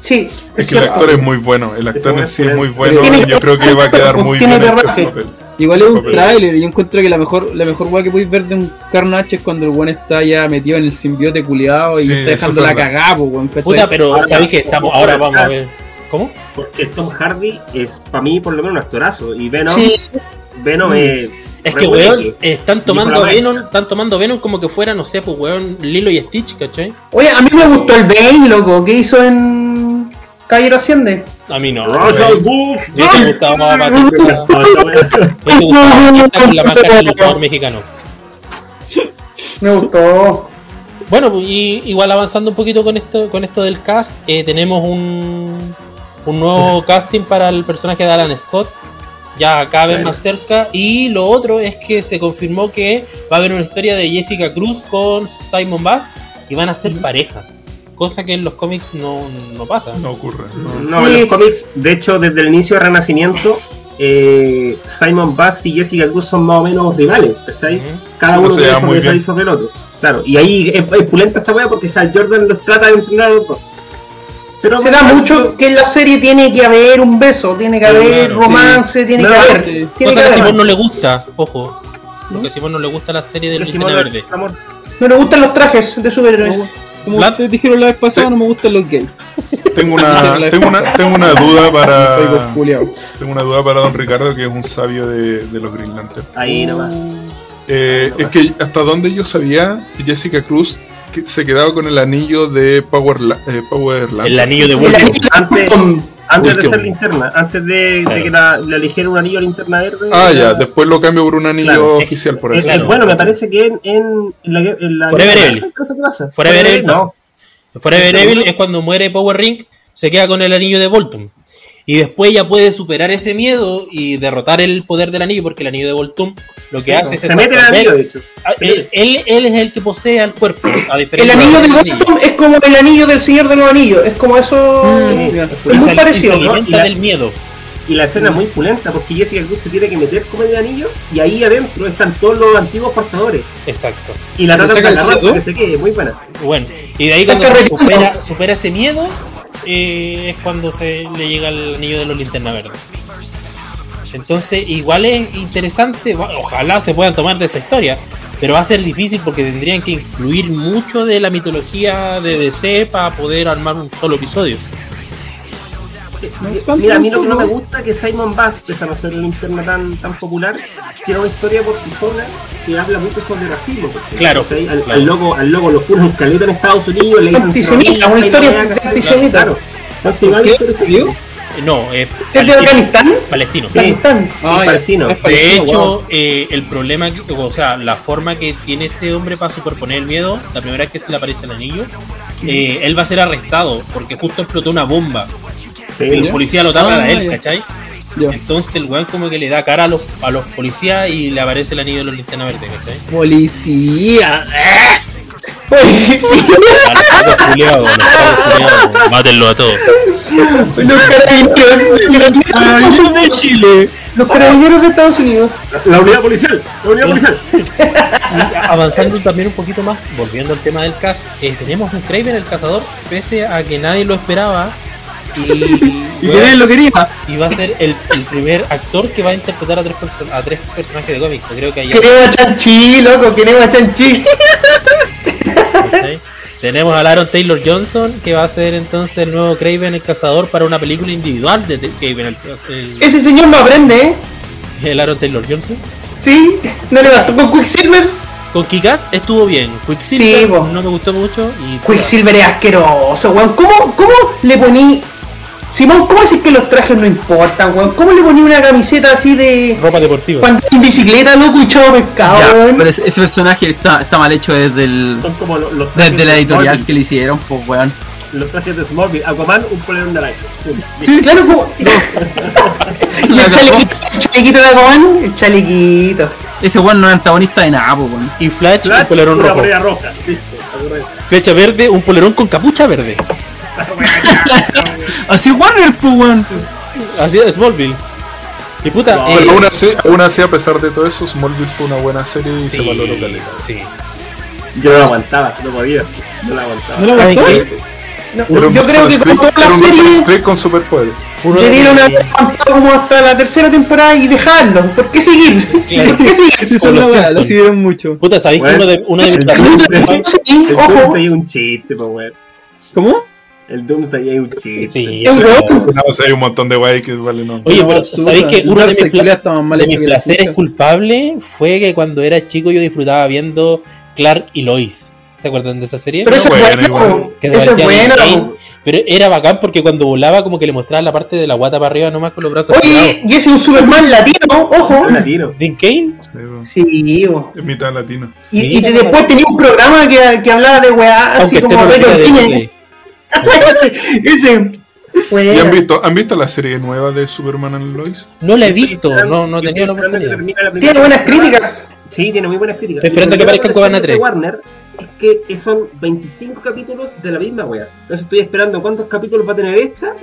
Sí, Es es que el actor es muy bueno. El actor en sí es muy bueno. Y yo creo que va a quedar muy bien en este papel. Igual es un tráiler y yo encuentro que la mejor la mejor weá que podéis ver de un Carnage es cuando el weón está ya metido en el simbiote culiado y Sí, está dejando es la cagada, po, weón. Puta, pero Ahora, sabéis que estamos, ahora vamos a ver. ¿Cómo? Porque Tom Hardy es, para mí, por lo menos un actorazo. Y Venom, Sí, Venom es. Es re que, weón, están tomando. Venom, están tomando Venom como que fuera, no sé, pues weón, Lilo y Stitch, ¿cachai? Oye, a mí me gustó el Bane, loco, que hizo en Caballero Asciende. A mí no. Russell. Bush. Me hubiese gustado más hubiese gustado que está con la marca del luchador mexicano. Me gustó. Bueno, pues, y igual avanzando un poquito con esto, con esto del cast, eh, tenemos un, un nuevo casting para el personaje de Alan Scott, ya cada vez más cerca. Y lo otro es que se confirmó que va a haber una historia de Jessica Cruz con Simon Bass y van a ser pareja, cosa que en los cómics no, no pasa. No ocurre. no. No, en los cómics, de hecho, desde el inicio de Renacimiento, eh, Simon Bass y Jessica Cruz son más o menos rivales, ¿cachai? Cada Sí, uno pues se quiere llevan muy sobresalir bien. sobre el otro. Claro, y ahí es, es pulenta esa wea porque Hal Jordan los trata de entrenar a los dos. Pero Se da mucho que en la serie tiene que haber un beso, tiene que haber Claro, romance, tiene No, que haber. sí. Tiene Cosa que que a. Simón no le gusta, ojo. Porque a Simón no le gusta la serie de Simón, Verde. amor, No le gustan los trajes de superhéroes. Como Vlad- ustedes dijeron la vez pasada, no me gustan los gays. Tengo una, [laughs] tengo una, tengo una duda [laughs] para. Tengo una duda para don Ricardo, que es un sabio de, de los Green Lantern. ahí nomás. Eh, es que hasta donde yo sabía, Jessica Cruz que se quedaba con el anillo de Power, La- eh, Power Lantern. El anillo de Wolverine. De Antes- de ser linterna, antes de, de Claro. que la, le eligieran un anillo a linterna verde. Ah, ya, después lo cambio por un anillo Claro, oficial, por así Claro. bueno, me parece que en, en, en la, en la Forever Evil. Forever Evil no. Forever. Evil es cuando muere Power Ring, se queda con el anillo de Voltum. Y después ya puede superar ese miedo y derrotar el poder del anillo, porque el anillo de Voltum lo que hace es Se mete el anillo, de hecho. Ah, Él, él- él es el que posee al cuerpo, a El diferencia anillo de del Gotham es como el anillo del Señor de los Anillos. Es como eso. Mm, es muy parecido. se ¿no? alimenta Y la- del miedo. Y la escena es muy pulenta porque Jessica Cruz se tiene que meter como en el anillo y ahí adentro están todos los antiguos portadores. Exacto. Y la ¿Le tratan de el agarrar que se quede, muy buena. Bueno, y de ahí cuando supera, supera ese miedo, eh, es cuando se le llega el anillo de los linterna verdes. Entonces, igual es interesante, ojalá se puedan tomar de esa historia, pero va a ser difícil porque tendrían que incluir mucho de la mitología de DC para poder armar un solo episodio. Mira, a mí lo que no me gusta es que Simon Bass, pese a no ser linterna tan, tan popular, tiene una historia por sí sola que habla mucho sobre racismo. Claro, al, claro. al loco, al loco lo funan caleta en Estados Unidos, le dicen Antisemita, una historia antisemita. Claro. Entonces, No, es ¿Es de palestino. Afganistán? palestino. Sí. Afganistán. Ah, ya. palestino. Es De palestino, hecho, wow. eh, el problema, que- o sea, la forma que tiene este hombre para superponer el miedo, la primera vez que se le aparece el anillo, eh, él va a ser arrestado porque justo explotó una bomba. Sí, El ¿Ya? policía lo tapa Ah, a él, ya. ¿cachai? Ya. Entonces el weón como que le da cara a los, a los policías y le aparece el anillo de los linterna verde, ¿cachai? Policía. A los mátenlo a todos. Los carabineros. de Chile. Los carabineros de Estados Unidos. La unidad policial, la unidad policial. Avanzando también un poquito más, volviendo al tema del cast, eh, tenemos un Kraven el cazador, pese a que nadie lo esperaba. [laughs] Y, Y que nadie lo quería. y va a ser el, el primer actor que va a interpretar a tres, perso- a tres personajes de cómics. Creo que ahí Queremos a Chanchi, loco, queremos a Chanchi. Tenemos a Aaron Taylor Johnson, que va a ser entonces el nuevo Kraven el cazador para una película individual de el, el- Ese señor no aprende, ¿eh? el Aaron Taylor Johnson. Sí, no le bastó con Quicksilver. Con Kikas estuvo bien. Quicksilver Sí, no me gustó mucho. Y Quicksilver es asqueroso, weón. ¿Cómo, cómo le poní. Simón, ¿cómo decís que los trajes no importan, weón? ¿Cómo le poní una camiseta así de. ropa deportiva. Cuando en bicicleta, loco, y chavo pescado, Ya, weón? pero ese, ese personaje está, está mal hecho desde el Son como los, los trajes desde la editorial Smallville. que le hicieron, pues weón. Los trajes de Smallville. Aquaman, un polerón naranja. Sí, Claro, como. [laughs] [laughs] y La el chalequito, el chalequito de Aquaman, el chalequito. Ese weón no es antagonista de nada, pues weón. Y Flash, Flash, un polerón rojo. roja. Listo. Flecha verde, un polerón con capucha verde. [laughs] Así Warner, pues weón. Así es Smallville. Y puta, No, eh, Pero aún así, aún así, a pesar de todo eso, Smallville fue una buena serie y se sí, valoró caleta. sí. Yo no lo aguantaba, no podía. No lo aguantaba. ¿No lo ¿Saben aguantó? qué? No, yo creo que las un Dawson's series Creek con superpoderes. Uno de- debieron haber aguantado como hasta la tercera temporada y dejarlo. ¿Por qué seguir? Claro. [laughs] ¿Por qué seguir? Sí, son los la lo siguieron mucho. Puta, ¿sabéis que Bueno, uno de, una de mis [laughs] Sí, ojo. Un chiste, pues, weón. ¿Cómo? El Doomsday es un chiste. Sí, Es eso- weón. No, o sea, hay un montón de guay que vale no. Oye, pero. ¿sabéis que uno de mis, de mis la placeres culpables fue que cuando era chico yo disfrutaba viendo Clark y Lois? ¿Se acuerdan de esa serie? Pero eso es Bueno. Que Eso es bueno. Pero era bacán porque cuando volaba como que le mostraba la parte de la guata para arriba nomás con los brazos. Oye, y ese es un Superman latino, ojo. Un latino. Dean Kane, Sí. Sí, bo. Es mitad latino. y, y de- después tenía un programa que, que hablaba de weá aunque así esté como de Cine. Disney. ese, ese. Fue. ¿Y han visto, han visto la serie nueva de Superman and Lois? No la he visto, no, no tenido la oportunidad. la Tiene buenas críticas. Sí, tiene muy buenas críticas. Estoy esperando que aparezca en de 3. Warner es que son 25 capítulos de la misma wea. Entonces estoy esperando cuántos capítulos va a tener esta.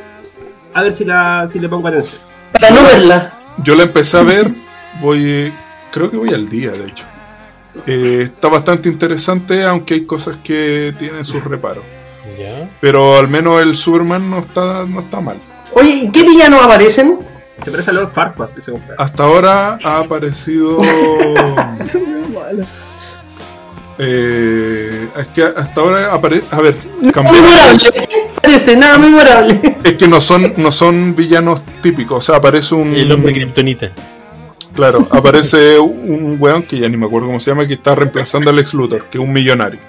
A ver si, la, si le pongo atención. Para no verla. Yo la empecé a ver, voy, creo que voy al día, de hecho. Eh, está bastante interesante, aunque hay cosas que tienen sus reparos. Ya. Pero al menos el Superman no está, no está mal. Oye, ¿y qué villanos aparecen? Se parece a Lord Farquaad que se compra. Hasta ahora ha aparecido. [laughs] Eh, es que hasta ahora aparece. A ver, memorable. Parece nada memorable. Es que no son, no son villanos típicos. O sea, aparece un. El hombre kriptonita. Claro, aparece un weón que ya ni me acuerdo cómo se llama, que está reemplazando al ex Luthor, que es un millonario.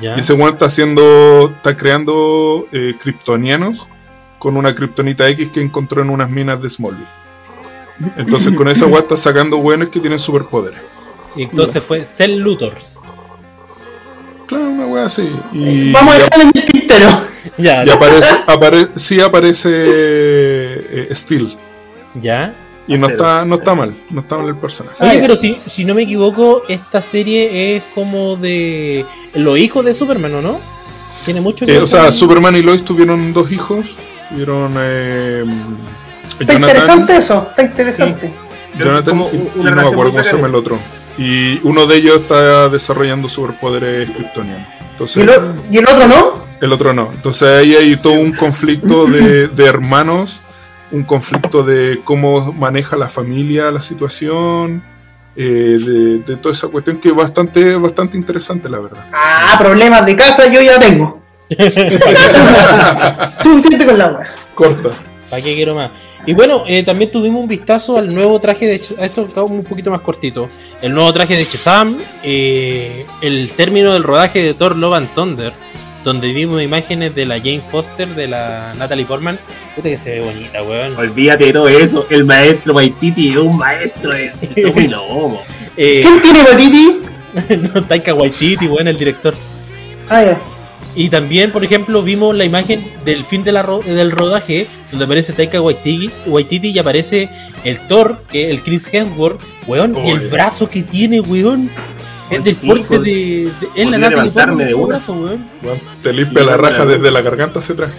Ya. Y ese weón está haciendo. está creando eh, kryptonianos con una kriptonita X que encontró en unas minas de Smallville. Entonces con esa weá está sacando weones que tienen superpoderes. Y entonces fue Cell Luthor. Claro, una weá así. Y, Vamos a dejarlo en el tintero. [laughs] Ya, y aparece, apare- sí aparece eh, Steel. ¿Ya? Y no está, no está mal, no está mal el personaje. Oye, pero si, si no me equivoco, esta serie es como de los hijos de Superman, ¿o no? Tiene mucho que Eh, ver o sea, con- Superman y Lois tuvieron dos hijos. Tuvieron eh, Está Jonathan, interesante eso, está interesante. Jonathan y, y no me acuerdo cómo se llama el otro. Y uno de ellos está desarrollando superpoderes kryptonianos. ¿Y Entonces, el, o- y el otro no? el otro no. Entonces ahí hay todo un conflicto de, de hermanos, un conflicto de cómo maneja la familia la situación, eh, de, de toda esa cuestión que es bastante, bastante interesante, la verdad. Ah, problemas de casa yo ya tengo. [laughs] Suficiente con la wea. Corta. ¿Para qué quiero más? Y bueno, eh, también tuvimos un vistazo al nuevo traje de Ch- Esto un poquito más cortito. El nuevo traje de Shazam, eh, el término del rodaje de Thor Love and Thunder, donde vimos imágenes de la Jane Foster, de la Natalie Portman. Puta que se ve bonita, weón. Olvídate de todo eso. El maestro Waititi es un maestro de Tommy Lomo. Eh, ¿Quién tiene Batiti? [laughs] no, Taika Waititi, weón, el director. Ah, ya. Y también, por ejemplo, vimos la imagen del fin de la ro- del rodaje, donde aparece Taika Waititi, Waititi y aparece el Thor, que el Chris Hemsworth, weón, y el brazo que tiene, weón. Es del sí, porte pues, de, de- es la levantarme Portman de una. brazo, weón. Bueno, te limpia la raja desde la garganta hacia atrás.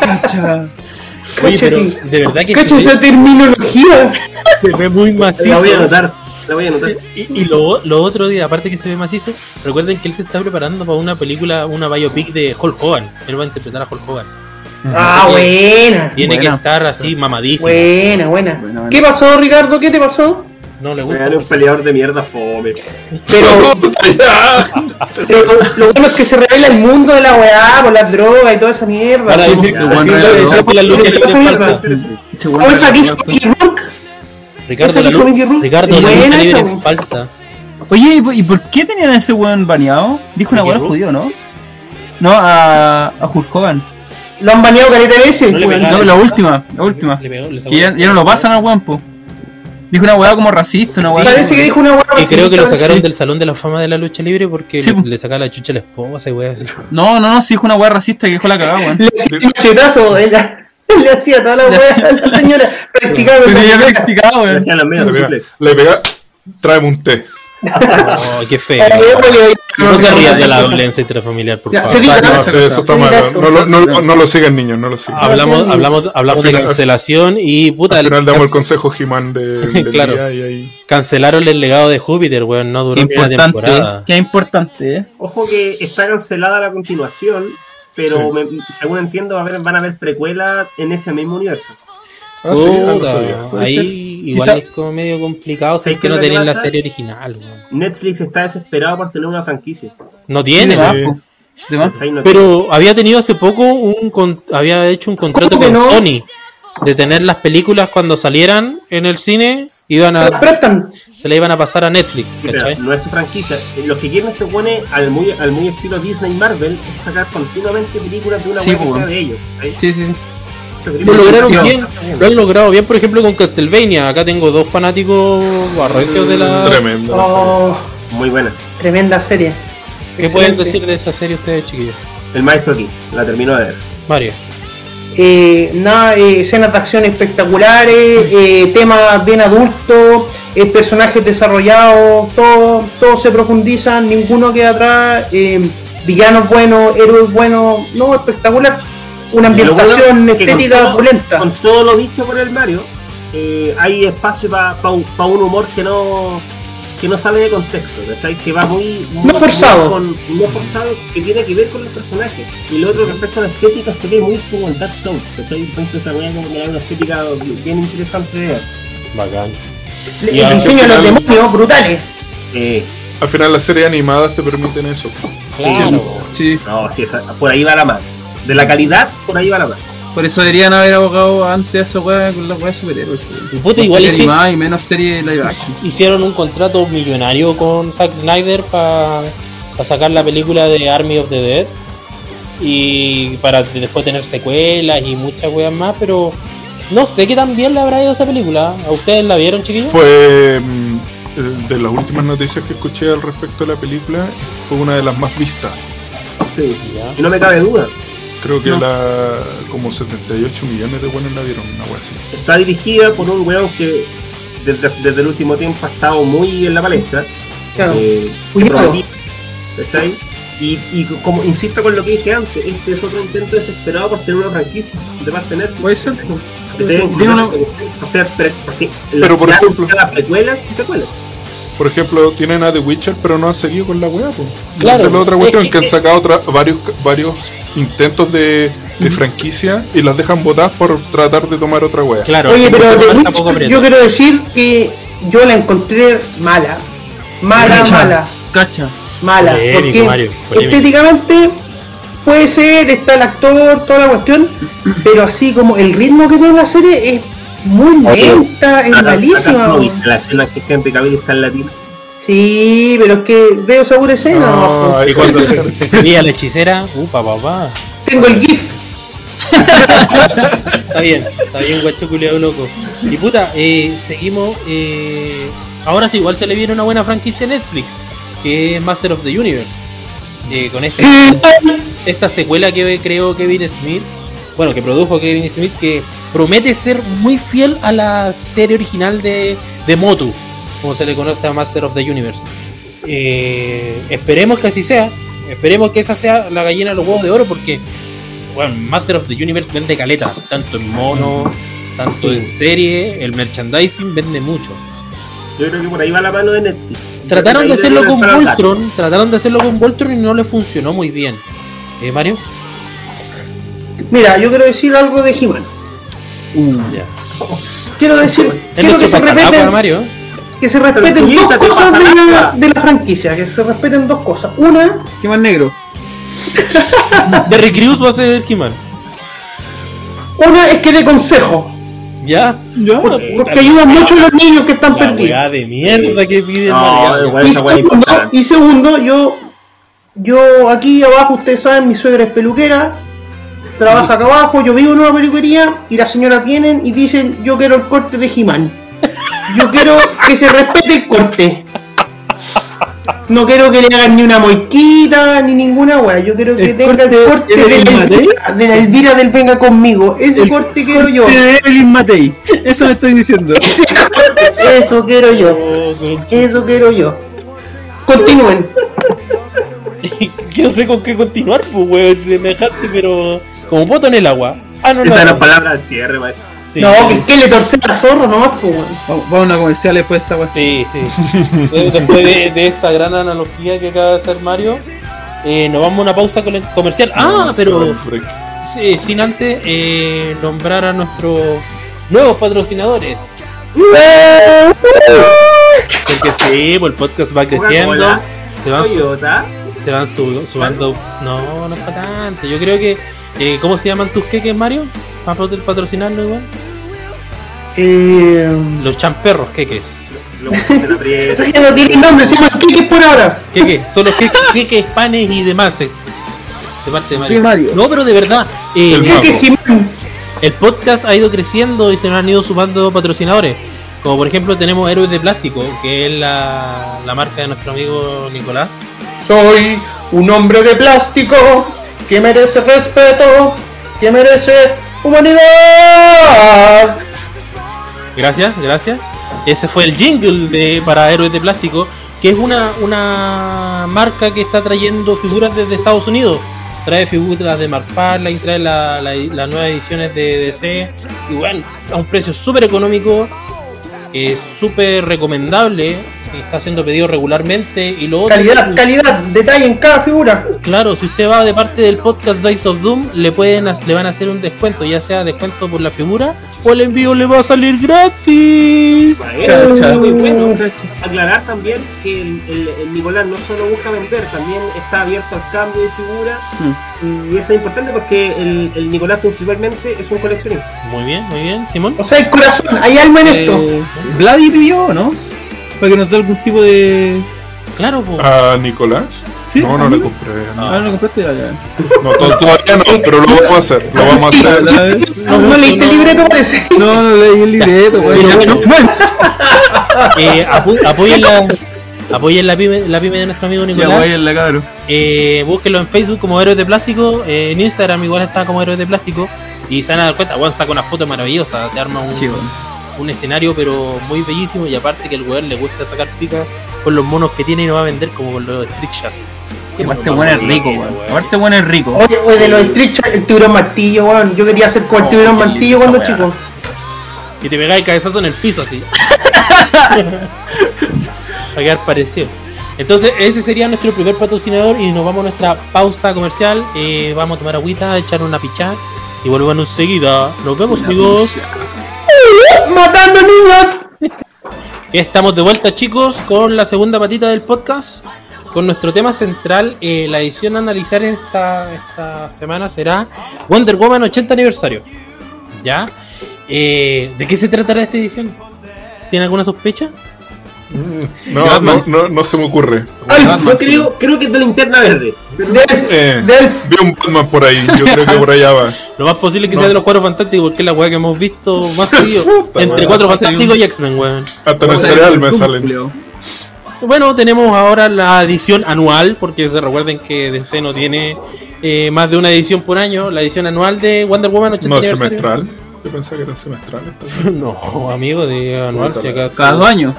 Cacha. [laughs] Oye, pero de verdad que Cacha esa terminología. se ve muy macizo. La voy a anotar. La voy a anotar. Y, y lo, lo otro día, aparte que se ve macizo, recuerden que él se está preparando para una película, una biopic de Hulk Hogan. Él va a interpretar a Hulk Hogan. Ah, buena. Tiene Buena. que estar así, mamadísimo. Buena, buena. Buena, buena. ¿Qué pasó, Ricardo? ¿Qué te pasó? No le gusta. es un peleador de mierda fome. Pero, [laughs] pero lo, lo bueno es que se revela el mundo de la weá, por las drogas y toda esa mierda. Para decir que Juan la lucha ¿Cómo esa recuerdo. Mickey Rourke? Ricardo, la, lucha buena libre esa, es falsa. Oye, ¿y por- ¿y por qué tenían a ese weón baneado? Dijo una ¿Mickey weá judío, ¿no? No, a, a Hulk Hogan. Lo han baneado caleta de veces. No la última, la última. Le pegó- le sacó Que ya no lo pasan al weón, po. Dijo una weá como racista, una Sí, weá. Parece que dijo una weá Y creo que lo racista. sacaron Sí. del Salón de la Fama de la Lucha Libre porque Sí, le, le sacaba la chucha a la esposa y weas así. No, no, no, sí dijo una weá racista que dejó la cagada, weón. Le hacía un le hacía toda la Le hacía- a la señora. Weá. practicado, Le weón. hacían los medios Le pega, suplex. le pega, tráeme un té. Oh, qué feo. No se rías de la violencia intrafamiliar, por Ya, favor. se diga, No, eso está mal. lo- no, eso. no lo sigan niños, no lo sigan. Hablamos, hablamos, hablamos de cancelación y puta. Al final damos el consejo He-Man de, [laughs] Claro. día y ahí. Cancelaron el legado de Júpiter, weón. No duró una temporada. qué importante, eh. Ojo que está cancelada la continuación, pero Sí. me- según entiendo van a haber precuelas en ese mismo universo. Ah, sí, ah, ahí ser. Igual Quizá- es como medio complicado si ¿Sabes es que no lo tenían la serie original. Netflix está desesperado por tener una franquicia. No tiene, sí. Pero había tenido hace poco un con- había hecho un contrato ¿Cómo que con no? Sony de tener las películas cuando salieran en el cine iban Se a prestan. se la iban a pasar a Netflix, Sí, pero ¿cachai? no es su franquicia. Los que quieren este pone al muy, al muy estilo Disney y Marvel es sacar continuamente películas de una Sí, sea bueno. de ellos. Sí, sí, sí. Lo lograron bien, lo han logrado bien, por ejemplo, con Castlevania. Acá tengo dos fanáticos barrecios de la. Tremendo. Oh, Muy buena. tremenda serie. ¿Qué Excelente. pueden decir de esa serie ustedes, chiquillos? El maestro aquí, la terminó de ver. Mario. Eh, nada, eh, escenas de acción espectaculares, eh, temas bien adultos, eh, personajes desarrollados, todo, todo se profundiza, ninguno queda atrás, eh, villanos buenos, héroes buenos, no, espectacular. Una bueno ambientación con estética todo- opulenta. Con todo lo dicho por el Mario, eh, hay espacio para un humor que no que no sale de contexto, ¿cachai? Que va muy, muy- No forzado. con- no forzado, que tiene que ver con el personaje. Y lo otro respecto a la estética se ve muy como en Dark Souls, ¿cachai? Entonces esa weá como que da una estética bien interesante de ver. Bacán. El y de los demonios, brutales. Eh, Al final las series animadas te permiten eso. Claro. Sí. no, sí, esa- por ahí va la mano. De la calidad, por ahí va la mano. Por eso deberían haber abogado antes a esa weá con las weas superhéroes. puta, Más igual serie hici- animada y menos serie live action. hicieron un contrato millonario con Zack Snyder para sacar la película de Army of the Dead y para después tener secuelas y muchas weas más, pero no sé qué tan bien le habrá ido esa película. ¿A ustedes la vieron, chiquillos? Fue mm, de las últimas noticias que escuché al respecto de la película, fue una de las más vistas. Sí. Ya. Y no me cabe duda. Creo que la como 78 millones de buenos la vieron, una wea así. Está dirigida por un weón que desde, desde el último tiempo ha estado muy en la palestra. Claro. Eh. Y, y como insisto con lo que dije antes, este es otro intento desesperado por tener una franquicia de parte de. Puede ser. Que se den Tiene una- o sea, pre- porque Pero, por ejemplo- las precuelas y secuelas. Por ejemplo, tienen a The Witcher, pero no han seguido con la weá, pues. Claro, Esa es la otra es cuestión, que- que han sacado otra, varios, varios intentos de, de franquicia y las dejan botadas por tratar de tomar otra weá. Claro, Oye, pero The Witcher, yo quiero decir que yo la encontré mala. Mala, Cacha. mala, Cacha. mala. Polémico, porque Mario, estéticamente puede ser, está el actor, toda la cuestión, pero así como el ritmo que tiene la serie es muy lenta, es malísima. La escena que Henry Cavill está en latina. Sí, pero es que veo esa pura escena. No, Y cuando cuando- se, se salía la hechicera, upa, papá. Tengo el GIF. [laughs] Está bien, está bien, guacho culiado loco. Y puta, eh, seguimos. Eh, ahora sí, igual se le viene una buena franquicia a Netflix, que es Master of the Universe. Eh, con este, esta secuela que creó Kevin Smith, bueno, que produjo Kevin Smith, que promete ser muy fiel a la serie original de, de Motu, como se le conoce a Master of the Universe. Eh, esperemos que así sea, esperemos que esa sea la gallina de los huevos de oro, porque bueno, Master of the Universe vende caleta, tanto en mono, tanto en serie, el merchandising vende mucho. Yo creo que por ahí va la mano de Netflix. Trataron de hacerlo con Voltron, trataron de hacerlo con Voltron y no le funcionó muy bien. ¿Eh, Mario? Mira, yo quiero decir algo de He-Man. Ya. Quiero decir, quiero que, que se respeten, Mario. que se Pero respeten tú dos cosas de la, nada. de la franquicia, que se respeten dos cosas. Una, ¿Qué más negro? [laughs] De Recrews va a ser He-Man. una es que de consejo, ¿Ya? ¿Ya? porque ayudan mucho a los niños que están La perdidos. de mierda que pide el No, igual Y segundo, y segundo, yo, yo aquí abajo, ustedes saben, mi suegra es peluquera, trabaja acá abajo, yo vivo en una peluquería y las señoras vienen y dicen, yo quiero el corte de He-Man. Yo quiero que se respete el corte. No quiero que le hagan ni una moiquita ni ninguna wea. Yo quiero que ¿El tenga el corte de de la, Matei? Elvira, de la Elvira del Venga conmigo. Ese El corte quiero yo. De Evelyn Matei. Eso me estoy diciendo. [laughs] Ese corte, eso quiero yo. Oh. Eso quiero yo. Continúen. [laughs] que no sé con qué continuar, pues, weón. Se me dejaste, pero. Como poto en el agua. Ah, no, no. Esa es la no. palabra al cierre, maestro. Sí, no, sí. que, que le torce la zorra nomás, pues, weón. Vamos a una comercial después de esta weá. Sí, sí. De- Después de, de esta gran analogía que acaba de hacer Mario, eh, nos vamos a una pausa comercial. Ah, pero sí, sin antes eh, nombrar a nuestros nuevos patrocinadores. Porque sí, pues el podcast va creciendo, se Toyota. Se van su- sumando. No, no es para tanto. Yo creo que. eh, ¿Cómo se llaman tus queques, Mario? ¿Para poder patrocinarlo igual? Eh, Los champerros queques. Lo puse en la aprieta. [laughs] ya no tiene nombre, se llama Kike por ahora. Queque, son los queques, queques, panes y demás. De parte de Mario. Sí, Mario. No, pero de verdad. eh, El el, podcast ha ido creciendo y se nos han ido sumando patrocinadores. Como por ejemplo tenemos Héroes de Plástico, que es la, la marca de nuestro amigo Nicolás. Soy un hombre de plástico que merece respeto, que merece humanidad. Gracias, gracias. Ese fue el jingle de, para Héroes de Plástico, que es una, una marca que está trayendo figuras desde Estados Unidos. Trae figuras de McFarlane, trae la- la- las nuevas ediciones de DC. Y bueno, a un precio súper económico, es súper recomendable. Está siendo pedido regularmente. Y lo otro, Calidad, calidad, detalle en cada figura. Claro, si usted va de parte del podcast Dice of Doom, le pueden le van a hacer un descuento, ya sea descuento por la figura o el envío le va a salir gratis. Bueno, Cacha. muy bueno. Aclarar también que el, el- el Nicolás no solo busca vender, también está abierto al cambio de figura. Y eso es importante porque el, el Nicolás principalmente es un coleccionista. Muy bien, muy bien, Simón. O sea, hay corazón, hay alma en esto. Eh, Vladi pidió, ¿o ¿no? Para que nos dé algún tipo de. Claro, po. ¿A Nicolás? ¿Sí? No, no le compré. No, Ah, ¿lo compraste? Ya, ya. no, to- todavía no, pero lo vamos a hacer. Lo vamos a [laughs] hacer. No, no leíste el libreto, parece. No, no leí el libreto. [laughs] [laughs] Eh, apo- apoyen la Apoyen la pyme, la pyme de nuestro amigo Sí, Nicolás. cabrón. Eh, búsquenlo en Facebook como Héroes de Plástico. eh, en Instagram igual está como Héroes de Plástico. Y se van a dar cuenta, Juan saca una foto maravillosa. Te arma un, Sí. Un escenario, pero muy bellísimo. Y aparte que el weón le gusta sacar picas con los monos que tiene y no va a vender como con los Trick Shot. Qué Aparte, bueno es rico, weón. weón. Aparte, bueno es rico. Oye, oye, de los Street Shark, el tiburón martillo, weón. Yo quería hacer con el Oh, tiburón martillo cuando chico. Y te pegáis cabezazo en el piso así. [laughs] Va a quedar parecido. Entonces, ese sería nuestro primer patrocinador y nos vamos a nuestra pausa comercial. Eh, vamos a tomar agüita, echar una pichada y volvemos enseguida. Nos vemos, amigos. ¡Matando niños! Estamos de vuelta, chicos, con la segunda patita del podcast. Con nuestro tema central, eh, la edición a analizar esta, esta semana será Wonder Woman 80 aniversario. ¿Ya? Eh, ¿De qué se tratará esta edición? ¿Tiene alguna sospecha? No, no, no, no se me ocurre. Yo creo, creo que es de linterna verde. Pero De Eh, vi un Batman por ahí, yo creo que por allá va. [laughs] Lo más posible es que No. sea de los cuatro fantásticos, porque es la weá que hemos visto más [laughs] seguido. Puta, entre cuatro fantásticos y X-Men, weón. Hasta en el cereal me salen. Bueno, tenemos ahora la edición anual, porque se recuerden que DC no tiene eh, más de una edición por año. La edición anual de Wonder Woman 80 No, semestral. Yo pensaba que eran semestrales. [laughs] No, amigo, de anual, si acá Cada dos años.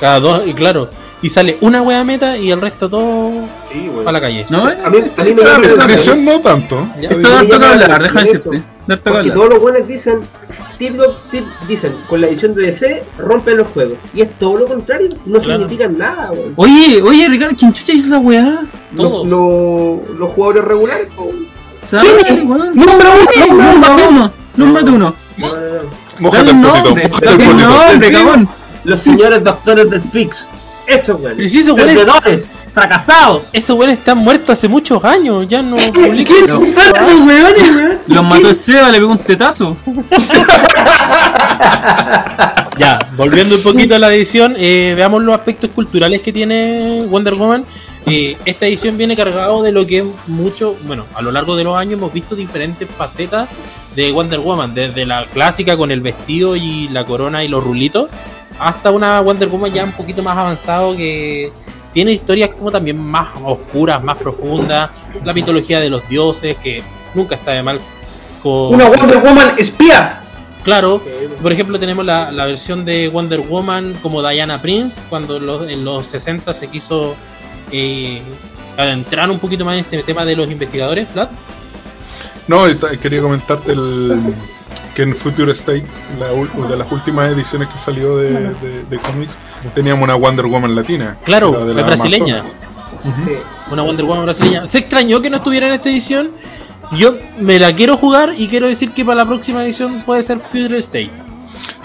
Cada dos, y claro. Y sale una wea meta y el resto todo Sí, a la calle. ¿No? A mí- a mí me da Esta Claro. edición no tanto. Esto da llama la hablar, déjame atención decirte. Porque todos los buenos dicen, típico, tip- dicen, con la edición de DC rompen los juegos. Y es todo lo contrario, no Claro. significan nada, güey. Oye, oye, Ricardo, ¿quién chucha hizo esa weá? Los, Todos. los- los jugadores regulares, po. ¿Sabes, ¿Quién? weón? Número uno, número uno. uno, nómbrate uno. No, no, no. Mójate el potito, mójate dale el un potito. nombre, cabrón. Los señores doctores del Fix. Eso, güey. Pero si esos güeyes- Perdedores, fracasados. Esos weones están muertos hace muchos años, ya no publican. ¿Quién No. son esos? Los mató el Seba, le pegó un tetazo. [laughs] Ya, volviendo un poquito a la edición, eh, veamos los aspectos culturales que tiene Wonder Woman. Eh, esta edición viene cargado de lo que mucho, bueno, a lo largo de los años hemos visto diferentes facetas de Wonder Woman, desde la clásica con el vestido y la corona y los rulitos, hasta una Wonder Woman ya un poquito más avanzado que tiene historias como también más oscuras, más profundas, la mitología de los dioses, que nunca está de mal con... Una Wonder Woman espía. Claro, por ejemplo, tenemos la, la versión de Wonder Woman como Diana Prince, cuando lo- en los 60 se quiso eh, adentrar un poquito más en este tema de los investigadores, Vlad. No, quería comentarte el, que en Future State, la de las últimas ediciones que salió de, de- de cómics, teníamos una Wonder Woman latina. Claro, de la las brasileña. Una Wonder Woman brasileña. Se extrañó que no estuviera en esta edición. Yo me la quiero jugar y quiero decir que para la próxima edición puede ser Future State.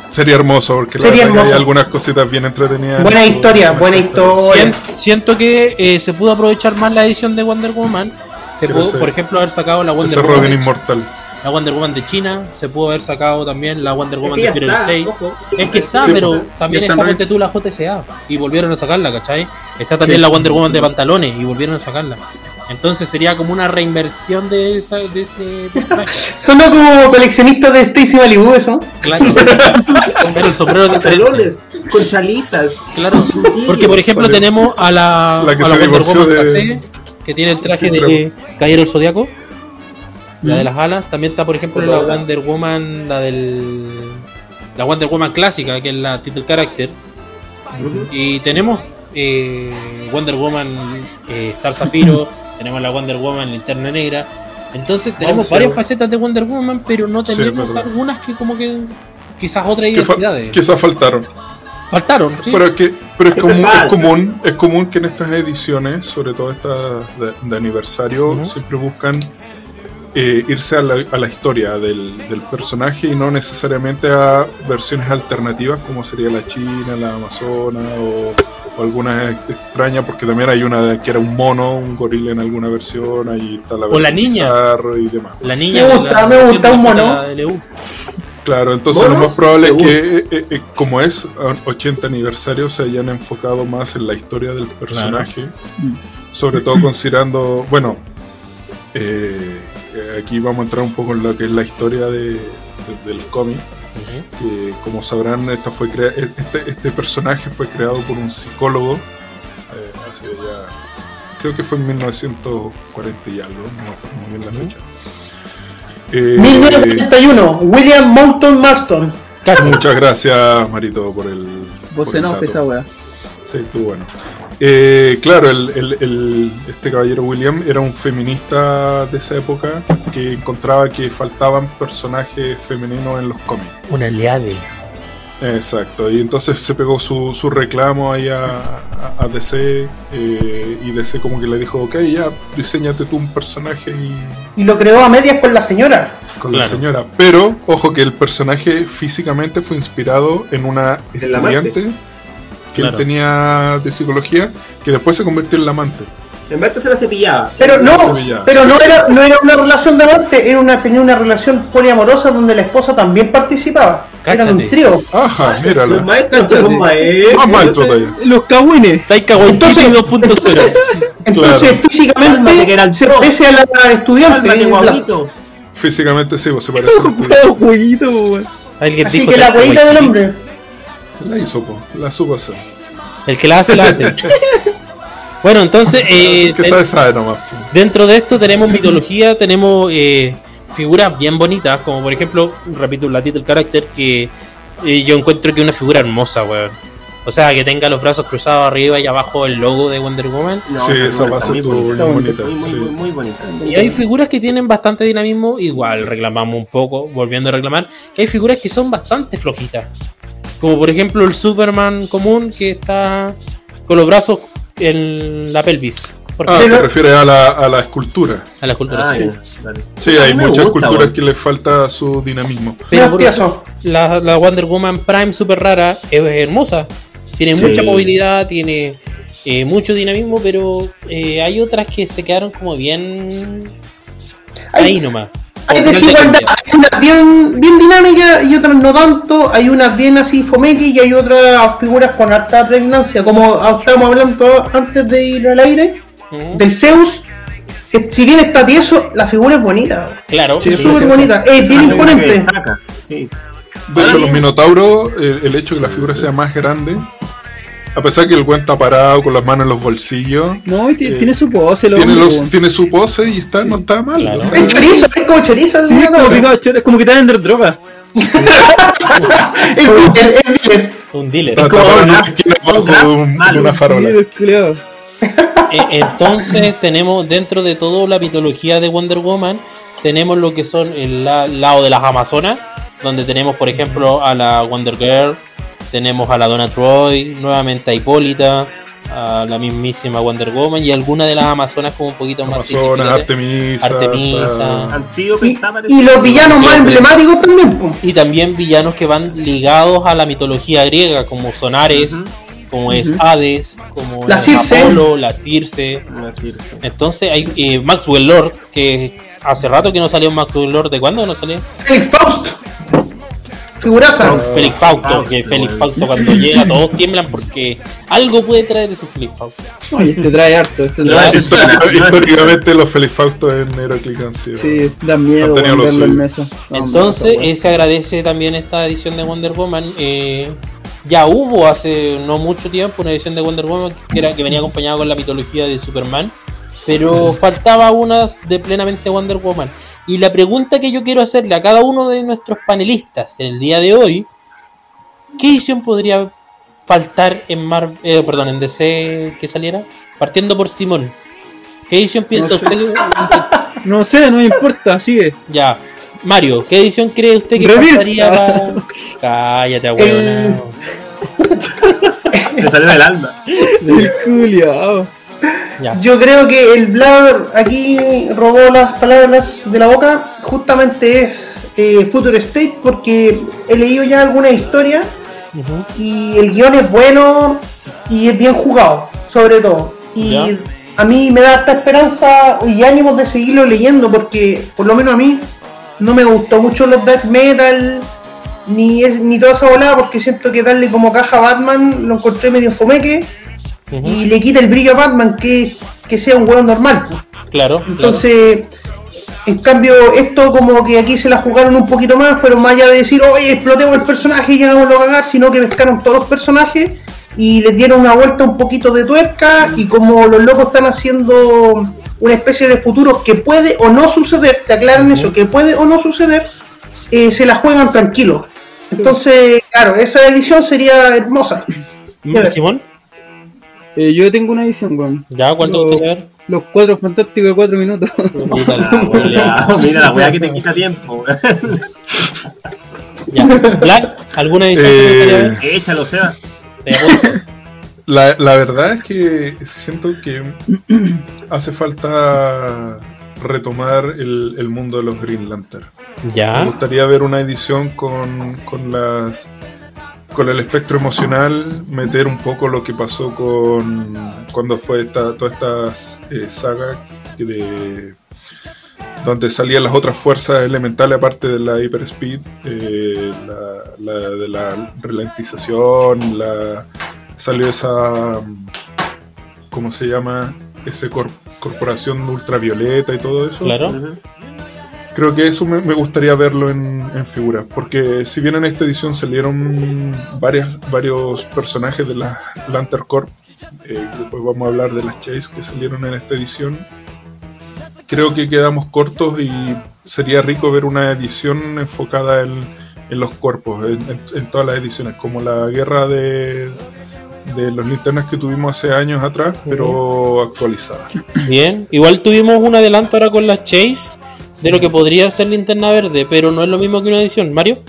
Sería hermoso, porque la Sería verdad que hay hermoso. algunas cositas bien entretenidas. Buena historia, en buena historia. Sien- siento que eh, se pudo aprovechar más la edición de Wonder Woman. Se Quiero pudo, por ejemplo, haber sacado la Wonder Ese Woman. Robin de- inmortal. La Wonder Woman de China, se pudo haber sacado también la Wonder Woman Es de que State. ojo. Es que está, Sí, pero pues. también está ponte tú la JCA y volvieron a sacarla, ¿cachai? Está también Sí. la Wonder Woman de pantalones y volvieron a sacarla. Entonces sería como una reinversión de, esa, de ese personaje. [laughs] Sonó como coleccionistas de Stacy Malibu, eso. Claro. [laughs] pero el sombrero es diferente. Pantalones, con chalitas. Claro. Porque por ejemplo Salió- tenemos a la, La que a se la Wonder divorció Woman de- que tiene el traje de Caballero del Zodiaco. La de las alas. También está, por ejemplo, la Wonder Woman, la del. La Wonder Woman clásica, que es la title character. Y tenemos eh, Wonder Woman eh, Star Zafiro, [laughs] tenemos la Wonder Woman Linterna Negra. Entonces tenemos Oh, varias sí. facetas de Wonder Woman, pero no tenemos algunas que como que quizás otras Que fa- identidades. quizás faltaron. Faltaron, ¿sí? Pero, es que, pero es, común, es, común, es común que en estas ediciones, sobre todo estas de, de aniversario, siempre buscan eh, irse a la, a la historia del, del personaje y no necesariamente a versiones alternativas como sería la China, la Amazona o, o alguna ex- extraña, porque también hay una que era un mono, un gorila en alguna versión, ahí está la O la versión niña. Bizarro y demás. La niña. Me gusta, la me gusta un de mono. Claro, entonces lo más probable es que, eh, eh, como es a 80 aniversario, se hayan enfocado más en la historia del personaje. Mm. Sobre todo considerando, bueno, eh, eh, aquí vamos a entrar un poco en lo que es la historia de- de- del cómic. Que como sabrán, esta fue crea- este, este personaje fue creado por un psicólogo hace ya. Creo que fue en 1940 y algo, no me acuerdo muy bien la fecha. Eh, 1931, William Moulton Marston. muchas gracias, Marito, por el. Vos por el off esa weá. Sí, estuvo bueno. Eh, claro, el, el- el- este caballero William era un feminista de esa época que encontraba que faltaban personajes femeninos en los cómics. Un aliade. Exacto, y entonces se pegó su, su reclamo ahí a, a- a DC eh, y DC como que le dijo, ok, ya, diseñate tú un personaje y Y lo creó a medias con la señora. con la señora. Pero, ojo que el personaje físicamente fue inspirado en una estudiante que Claro. él tenía de psicología que después se convirtió en la amante. En verdad se la cepillaba. Pero no, Sevilla. pero no era, no era una relación de amante, era una, tenía una relación poliamorosa donde la esposa también participaba. Eran Cáchate. un trío. Ajá, Los maestros, Cáchate. los maestros. Más maestro todavía. Los cagüines. Taika Waititi Entonces- 2.0. Entonces Claro. Físicamente eran se dos. parece a la estudiante. Cálmate. Físicamente sí, pues se [laughs] parece a un estudiante. Alguien Así dijo que la huevita del hombre. La hizo, po, la supo hacer. El que la hace, la hace. [laughs] bueno, entonces, eh, que ten- sabe, sabe nomás. po. dentro de esto tenemos mitología, tenemos eh, figuras bien bonitas, como por ejemplo, repito, la Title Character, que eh, yo encuentro que es una figura hermosa, weón. O sea, que tenga los brazos cruzados arriba y abajo el logo de Wonder Woman. No, sí, esa va a ser muy tu bonita. Muy, muy, sí. muy, muy bonita. Y hay figuras que tienen bastante dinamismo, igual reclamamos un poco, volviendo a reclamar, que hay figuras que son bastante flojitas. Como por ejemplo el Superman común que está con los brazos en la pelvis. Ah, te refieres a la, a la escultura. a la escultura. Ah, sí. vale. Sí, hay muchas gusta, esculturas que les falta su dinamismo. Pero por tieso. la, la Wonder Woman Prime super rara es hermosa. Tiene Sí. mucha movilidad, tiene eh, mucho dinamismo, pero eh, hay otras que se quedaron como bien Hay- ahí nomás. Hay desigualdad, hay unas bien, bien dinámicas y otras no tanto, hay unas bien así fomeque y hay otras figuras con harta pregnancia, como estábamos hablando antes de ir al aire, del Zeus, que si bien está tieso, la figura es bonita, Claro, Sí, es súper bonita, es bien Ah, imponente. De hecho, los minotauros, eh, el hecho de que la figura sea más grande, a pesar que el buen está parado con las manos en los bolsillos, No, y Eh, tiene su pose, lo tiene, los, weón. tiene su pose y está, no está mal. Claro. o sea, Es chorizo, es como chorizo. Sí, es como, Minotauro. picado choro, es como que te vender droga. [laughs] Es dealer, es dealer. un dealer. está como una de, un- de una farola. Eh, Entonces tenemos dentro de toda la mitología de Wonder Woman, tenemos lo que son el la- lado de las Amazonas, donde tenemos por ejemplo a la Wonder Girl, tenemos a la Donna Troy, nuevamente a Hipólita, a la mismísima Wonder Woman y alguna de las Amazonas como un poquito más Amazonas. Artemisa. Artemisa. Y, y los villanos más emblemáticos también. y también villanos que van ligados a la mitología griega, como son Ares, como es. Hades, como La Circe. Apolo, la Circe. Así es. Entonces hay eh, Maxwell Lord, que hace rato que no salió Maxwell Lord, ¿de cuándo no salió? Félix Faust. Figuraza. Félix Fausto, Fausto, que Félix güey. Fausto cuando llega todos tiemblan porque algo puede traer ese Félix Fausto. Oye, este trae harto, este trae no, históricamente los Félix Faustos en Heraclic han sido. Sí, da miedo verlo en mesa. Entonces eh, se agradece también esta edición de Wonder Woman. eh, ya hubo hace no mucho tiempo una edición de Wonder Woman que, era, que venía acompañada con la mitología de Superman, pero faltaba una de plenamente Wonder Woman. Y la pregunta que yo quiero hacerle a cada uno de nuestros panelistas en el día de hoy, ¿qué edición podría faltar en Mar eh, perdón, en DC que saliera? Partiendo por Simón. ¿Qué edición piensa No sé. usted? que- [laughs] No sé, no me importa, sigue. Ya. Mario, ¿qué edición cree usted que Revit. faltaría para... [laughs] Cállate, abuelo. Le [laughs] salió del alma. El culiao. Ya. Yo creo que el Blur aquí robó las palabras de la boca. Justamente es eh, Future State porque he leído ya alguna historia Ujú. y el guion es bueno y es bien jugado, sobre todo. Y Ya. a mí me da esta esperanza y ánimos de seguirlo leyendo porque por lo menos a mí no me gustó mucho los death metal ni es, ni toda esa volada porque siento que darle como caja a Batman lo encontré medio fomeque Y le quita el brillo a Batman que, que sea un hueón normal. Claro. claro. Entonces, en cambio, esto como que aquí se la jugaron un poquito más, fueron más allá de decir, oye, explotemos el personaje y hagámoslo cagar, sino que pescaron todos los personajes y le dieron una vuelta un poquito de tuerca y como los locos están haciendo una especie de futuro que puede o no suceder, te aclaran eso, que puede o no suceder, eh, se la juegan tranquilos. Entonces, claro, esa edición sería hermosa. Simón, Eh, yo tengo una edición, weón. ya, ¿cuál te Lo- gustaría ver? Los cuatro fantásticos de cuatro minutos. [laughs] La [laughs] mira la weá que te quita tiempo. Ya. Black, ¿alguna edición que te gustaría Eh, ver? Échalo, Seba. La, la verdad es que siento que hace falta retomar el, el mundo de los Green Lantern. Me Ya, gustaría ver una edición con, con las con el espectro emocional, meter un poco lo que pasó con cuando fue esta, toda esta eh, saga de donde salían las otras fuerzas elementales aparte de la Hyper Speed, eh, la, la de la ralentización, la salió esa ¿cómo se llama? ese cor- corporación ultravioleta y todo eso. claro. Creo que eso me, me gustaría verlo en, en figuras, porque si bien en esta edición salieron varias, varios personajes de la Lantern Corp, eh, después vamos a hablar de las Chase que salieron en esta edición, creo que quedamos cortos y sería rico ver una edición enfocada en, en los cuerpos, en, en- en todas las ediciones, como la guerra de, de los linternas que tuvimos hace años atrás, pero actualizada. Bien, igual tuvimos un adelanto ahora con las Chase de lo que podría ser linterna verde, pero no es lo mismo que una edición. Mario,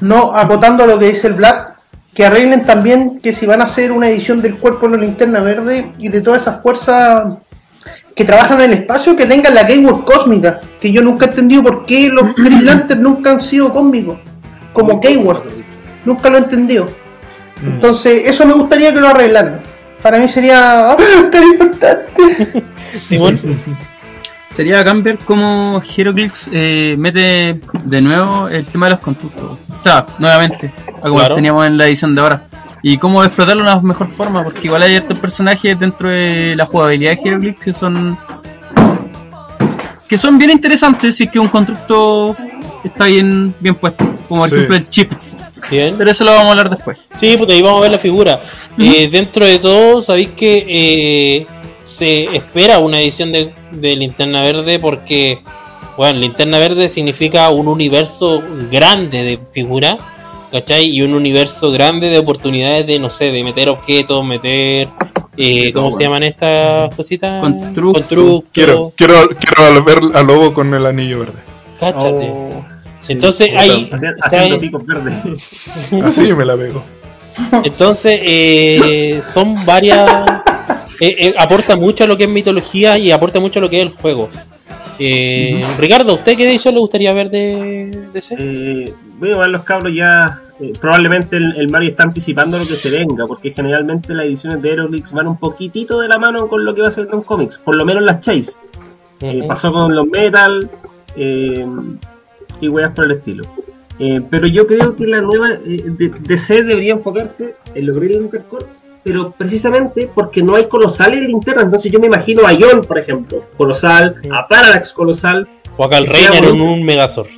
No, acotando lo que dice el Black, que arreglen también que si van a hacer una edición del cuerpo de la linterna verde y de todas esas fuerzas que trabajan en el espacio, que tengan la Keyword cósmica, que yo nunca he entendido por qué los [clears throat] Green Lantern nunca han sido cósmicos, como Keyword, nunca lo he entendido. Entonces, eso me gustaría que lo arreglaran. Para mí sería ¡ah, [laughs] tan importante. Simón, [laughs] Sería cambiar como Heroclix eh, mete de nuevo el tema de los constructos. O sea, nuevamente, como Claro. teníamos en la edición de ahora. Y cómo explotarlo de una mejor forma, porque igual hay ciertos personajes dentro de la jugabilidad de Heroclix que son. que son bien interesantes y que un constructo está bien, bien puesto. Como por Sí. ejemplo el chip. bien. Pero eso lo vamos a hablar después. Sí, pues ahí vamos a ver la figura. Eh, dentro de todo, sabéis que eh, se espera una edición de, de Linterna Verde porque, bueno, Linterna Verde significa un universo grande de figuras, ¿cachai? Y un universo grande de oportunidades de, no sé, de meter objetos, meter... Eh, ¿Cómo se llaman estas cositas? Constructo. Constructo. Quiero, quiero, quiero ver a Lobo con el anillo verde. Cáchate. Oh, Entonces, ahí... Haci- o sea, Haciendo picos verdes. Así me la pego. Entonces, eh, son varias. Eh, eh, aporta mucho a lo que es mitología y aporta mucho a lo que es el juego. Eh, Ricardo, ¿a ¿usted qué edición le gustaría ver de, de ese? Eh, bueno, igual los cabros ya. eh, probablemente el, el Mario está anticipando lo que se venga, porque generalmente las ediciones de Aerolix van un poquitito de la mano con lo que va a ser en cómics, por lo menos las Chase. Eh, pasó con los Metal eh, y weas por el estilo. Eh, pero yo creo que la nueva eh, de- DC debería enfocarse en los Green Lantern Corps, pero precisamente porque no hay colosales en linterna. Entonces yo me imagino a Ion, por ejemplo, colosal, a Parallax colosal, O acá el Reiner en un Megazord.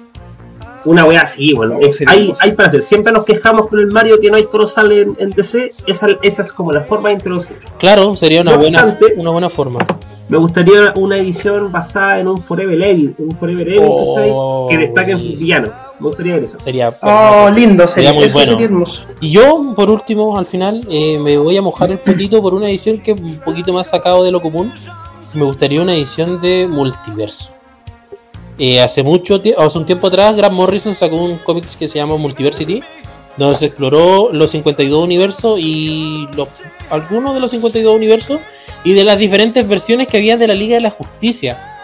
una wea así, bueno. Hay, hay para hacer. Siempre nos quejamos con el Mario que no hay colosal en, en DC. Esa, esa es como la forma de introducir. Claro, sería una No buena, obstante- una buena forma. Me gustaría una edición basada en un Forever Evil, un Forever Evil, Oh, ¿cachai? Que destaque en villano. Me gustaría ver eso. Sería. Oh, lindo, sería, Sería muy bueno. sería. Y yo, por último, al final, eh, me voy a mojar el potito por una edición que es un poquito más sacado de lo común. Me gustaría una edición de multiverso. Eh, hace mucho hace un tiempo atrás, Grant Morrison sacó un cómic que se llama Multiversity, donde se exploró los 52 universos y los, algunos de los 52 universos y de las diferentes versiones que había de la Liga de la Justicia.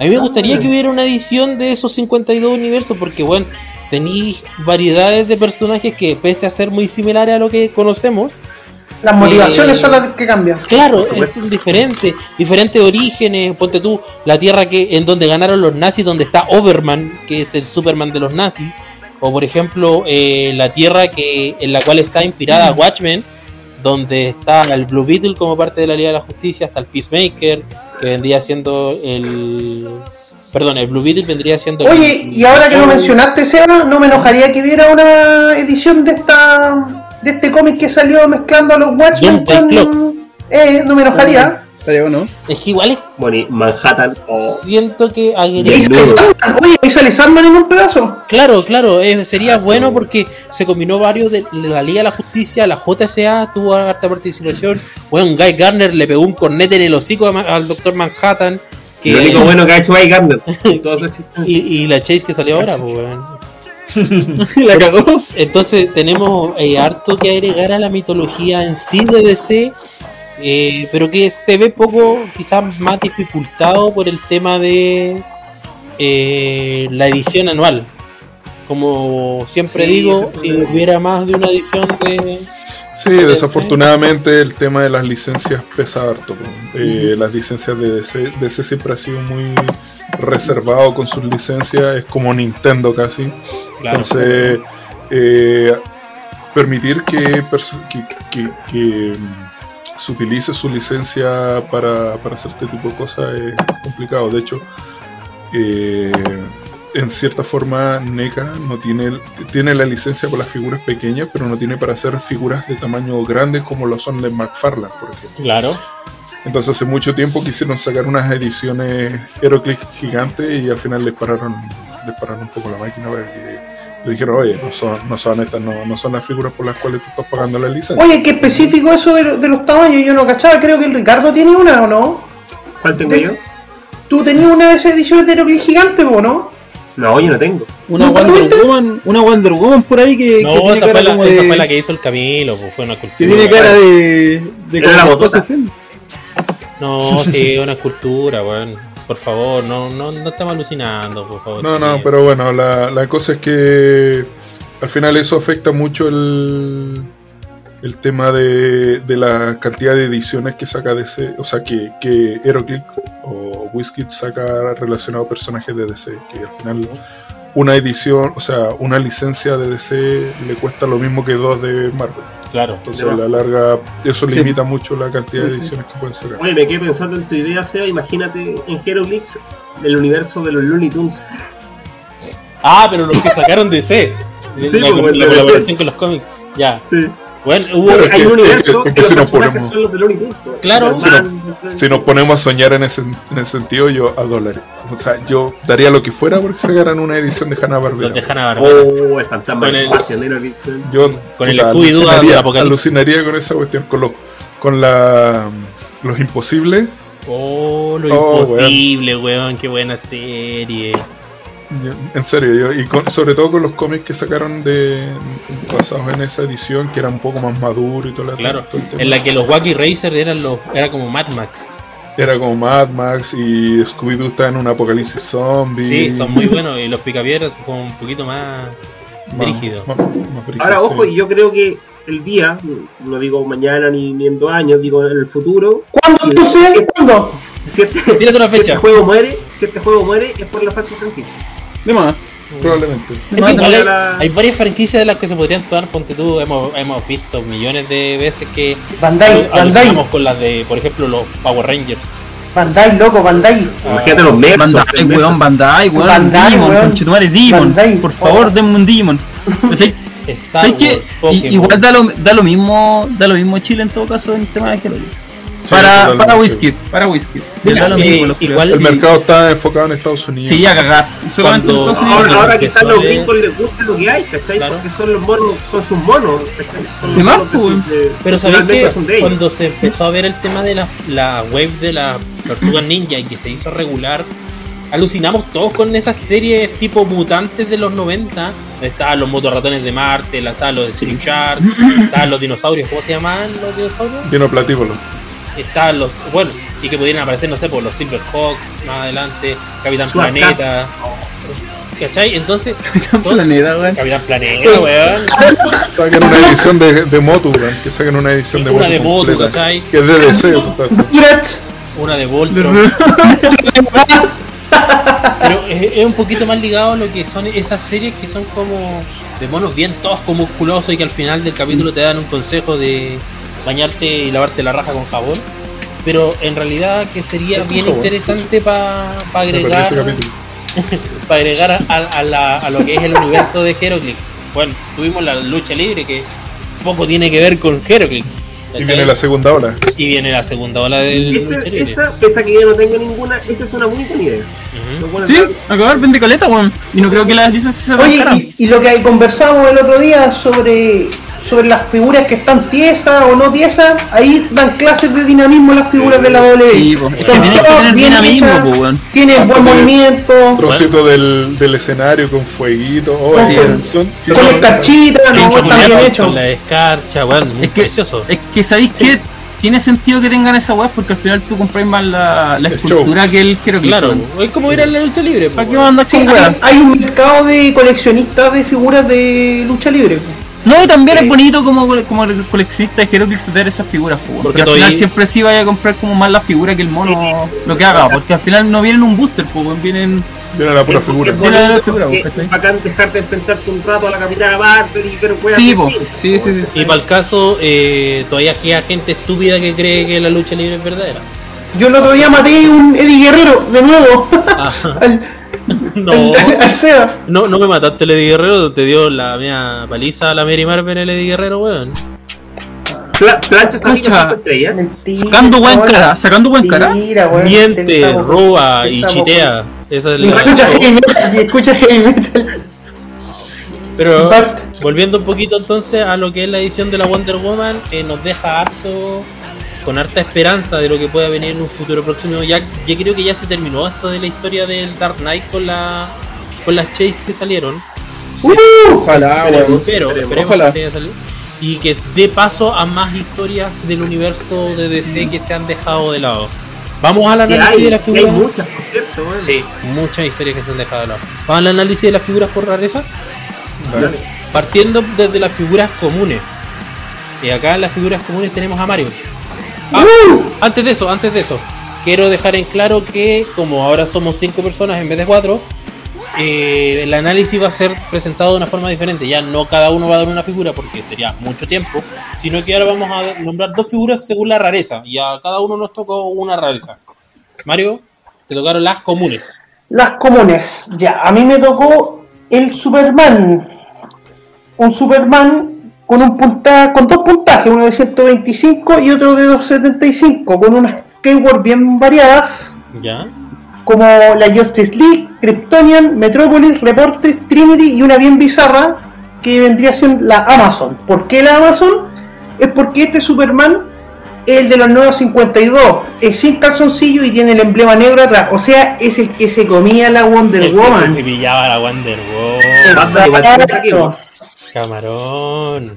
A mí me gustaría que hubiera una edición de esos 52 universos porque, bueno, tenéis variedades de personajes que, pese a ser muy similares a lo que conocemos, Las motivaciones Eh, son las que cambian. Claro, es diferente, diferentes orígenes. Ponte tú, la tierra que en donde ganaron los nazis, donde está Overman, que es el Superman de los nazis, o por ejemplo eh, la tierra que en la cual está inspirada Watchmen, donde está el Blue Beetle como parte de la Liga de la Justicia, hasta el Peacemaker, que vendría siendo el, perdón, el Blue Beetle vendría siendo. el- Oye, y ahora que lo mencionaste, Seba, no me enojaría que hubiera una edición de esta de este cómic que salió mezclando a los Watchmen con. Eh, no me enojaría. Estaría bueno. Es que igual es- Bueno, y Manhattan. oh, siento que Sandman, Oye, ahí sale Sandman en un pedazo. Claro, claro, eh, sería Ah, bueno sí. porque se combinó varios de, la Liga de la Justicia, la JSA tuvo harta participación. Bueno, Guy Garner le pegó un cornete en el hocico al Doctor Manhattan. Que, Lo único bueno que ha hecho Guy existencia. [laughs] y, y la Chase que salió ahora, pues, weón. [laughs] la cagó. Entonces tenemos eh, harto que agregar a la mitología en sí de DC, eh, pero que se ve poco, quizás más dificultado por el tema de eh, la edición anual. Como siempre Sí, digo, si hubiera más de una edición de... Sí, desafortunadamente el tema de las licencias pesa harto. Eh, Las licencias de DC, DC siempre ha sido muy reservado con sus licencias, es como Nintendo casi. Entonces, permitir que, perso- que, que- que, se utilice su licencia para, para hacer este tipo de cosas es complicado. De hecho, eh, en cierta forma, NECA no tiene, tiene la licencia con las figuras pequeñas, pero no tiene para hacer figuras de tamaño grande como lo son de McFarlane, por ejemplo. Claro. Entonces hace mucho tiempo quisieron sacar unas ediciones Heroclix gigantes y al final les pararon, les pararon un poco la máquina porque le dijeron, oye, no son, no son estas, no, no son las figuras por las cuales tú estás pagando la licencia. Oye, qué específico eso de, de los tamaños. Yo no cachaba. Creo que el Ricardo tiene una, ¿o no? ¿Cuál tengo yo? Tú tenías una de esas ediciones de Heroclix gigante, ¿o no? No, yo no tengo. Una ¿Nunca Wonder? Woman, una Wonder Woman por ahí que, que No, tiene esa fue, cara la, como esa de, fue la que hizo el Camilo, pues fue una cultura. que tiene cara de, de como de Finn. No, sí, una escultura, weón. Por favor, no, no, no estamos alucinando, por favor. No, no, pero bueno, la, la cosa es que al final eso afecta mucho el, el tema de, de la cantidad de ediciones que saca DC, o sea, que, que Heroclix o Wizkid saca relacionado a personajes de DC, que al final una edición, o sea, una licencia de DC le cuesta lo mismo que dos de Marvel. Claro. Entonces a la larga eso Sí. limita mucho la cantidad de ediciones que pueden sacar. Oye, me quedé pensando en tu idea, Seba. Imagínate en Heroclix el universo de los Looney Tunes. Ah, pero los que sacaron de C. Sí, la, de colaboración DC. con los cómics. Ya. Sí. Bueno, hubo. Hay que- un universo que- que que si nos personajes ponemos- son los de Looney Tunes. po. Claro. Superman, Si nos ponemos a soñar en ese, en ese sentido, yo adolaría. O sea, yo daría lo que fuera porque sacaran una edición de Hanna Los de Barbera. Hanna Barbera. Oh, el fantasma Con el- en Heroclix. Yo Con el alucinaría, apocalipsis. alucinaría con esa cuestión, con los con la los imposibles. Oh, lo Oh, imposible, weón. Qué buena serie. Yo- En serio, yo, y con- sobre todo con los cómics que sacaron de basados en esa edición, que era un poco más maduro y todo, la- Claro. todo el tema. En la que los Wacky Racers eran los. Era como Mad Max. Era como Mad Max y Scooby-Doo está en un apocalipsis zombie. Sí, son muy buenos. Y los picapiedras como un poquito más. Más- brígido, Ahora, sí. ojo, y yo creo que el día, no digo mañana ni, ni en dos años, digo en el futuro, ¿Cuándo? Sí, sí. ¿cuándo? si este, Tírate una si fecha. este juego muere, si este juego muere es por la falta de franquicia. De más. Probablemente. Que igual hay, la- hay varias franquicias de las que se podrían tomar, ponte tú, hemos, hemos visto millones de veces que Bandai, Bandai, con las de, por ejemplo, los Power Rangers. Bandai, loco, Bandai. Imagínate los Mex. Bandai, weón, Bandai, weón. Bandai, Digimon, weón. conchetumare, Digimon. Bandai. Por favor, Oh. denme un Digimon. O [laughs] Pokémon. Igual da lo, da lo mismo da lo mismo Chile en todo caso en el tema de Heroclix. Sí, para, para Whisky, para Whisky. Mira, lo eh, mismo, igual-. El Sí. mercado está enfocado en Estados Unidos. Sí, a cagar. Solamente Unidos. Ahora, ahora quizás los gringos les gusta lo que hay, ¿cachai? Claro. Porque son los monos, son sus monos. Son De los monos pues, de- Pero sabéis que cuando se empezó a ver el tema de la, la web de la Tortuga Ninja y que se hizo regular, alucinamos todos con esas series tipo mutantes de los 90. donde Estaban los motorratones de Marte, la- estaban los de Shark, [laughs] estaban los dinosaurios, ¿cómo se llamaban los dinosaurios? Dinoplatíbulo. Estaban los, bueno, y que pudieran aparecer, no sé, por los Silverhawks más adelante, Capitán. Planeta. ¿Cachai? Entonces, [laughs] Capitán Planeta, weón. Capitán Planeta, [laughs] weón. Saquen una edición de, de Motu, weón, que saquen una edición de Una Motu. de Motu, completa, ¿cachai? Que es de DC. Una de Voltron. [laughs] Pero es, es un poquito más ligado a lo que son esas series que son como de monos bien toscos, musculosos y que al final del capítulo te dan un consejo de bañarte y lavarte la raja con jabón. Pero en realidad que sería bien jabón. interesante para perdí agregar [laughs] para agregar a, a la- a lo que es el universo de Heroclix. Bueno, tuvimos la lucha libre que tampoco tiene que ver con Heroclix. Y viene la segunda ola. Y viene la segunda ola del Esa, lucha libre. esa, pese a que yo no tengo ninguna, esa es una muy buena idea. Los buenos Sí, acabar vende caleta, weón. Y no creo que las licencias se Oye, y lo que conversamos el otro día sobre, sobre las figuras que están tiesas o no tiesas, ahí dan clases de dinamismo las figuras de la WWE. Sí, Son que bien dinamismo, hechas, weón. tienen buen movimiento, Trocito del, del escenario con fueguito. Oh, Sí. son- son- Sí, con sí. escarchita, no, están bien con hechos. la escarcha, weón, muy Es que- precioso. Es que sabéis que tiene sentido que tengan esa weá porque al final tú compras más la, la escultura que el jeroglifo. Claro, es como ir a la lucha libre. ¿Para qué weón. mandas Sí, con hay, hay un mercado de coleccionistas de figuras de lucha libre. No, y también Sí. es bonito como, como el coleccionista de Heroclix ver esas figuras. Porque porque al final siempre sí vaya a comprar como más la figura que el mono lo que haga, porque al final no vienen un booster, weón, vienen Viene la pura figura. es Viene la figura, bacán dejarte enfrentarte un rato a la capitana Marvel y ver Sí. Sí, sí, sí. Y para el caso, eh, todavía queda gente estúpida que cree que la lucha libre es verdadera. Yo el otro día maté un Eddie Guerrero, de nuevo, Ajá. [laughs] al, [laughs] No, no, no me mataste el Eddie Guerrero, te dio la mía paliza a la Mary Marvel el Eddie Guerrero, weón. Pla- Planchas cinco estrellas. Mentira, Sacando buen cara, sacando buen cara. Weón. Miente, Estamos- roba y chitea. Esa es la- escucha heavy metal, escucha heavy metal. Pero Bart. volviendo un poquito entonces a lo que es la edición de la Wonder Woman, eh, nos deja harto con harta esperanza de lo que pueda venir en un futuro próximo. Ya, ya creo que ya se terminó esto de la historia del Dark Knight con la con las Chase que salieron. Ojalá, Pero, pero esperemos. esperemos Ojalá. que haya salido. Y que dé paso a más historias del universo de DC que se han dejado de lado. Vamos al análisis hay, de la que hay muchas, por cierto, weón. Sí, muchas historias que se han dejado de lado. Vamos al análisis de las figuras por rareza. Partiendo desde las figuras comunes. Y acá en las figuras comunes tenemos a Mario. Ah, antes de eso, antes de eso, quiero dejar en claro que como ahora somos cinco personas en vez de cuatro, eh, el análisis va a ser presentado de una forma diferente. Ya no cada uno va a dar una figura porque sería mucho tiempo, sino que ahora vamos a nombrar dos figuras según la rareza. Y a cada uno nos tocó una rareza. Mario, te tocaron las comunes. Las comunes, ya. A mí me tocó el Superman. Un Superman con un punta con dos puntajes, uno de 125 y otro de 275, con unas keywords bien variadas, ¿Ya? como la Justice League, Kryptonian, Metropolis, Reportes, Trinity y una bien bizarra que vendría siendo la Amazon. ¿Por qué la Amazon? Es porque este Superman es el de los nuevos 52, es sin calzoncillo y tiene el emblema negro atrás. O sea, es el que se comía la Wonder El que Woman. se pillaba la Wonder Woman. Exacto. Camarón.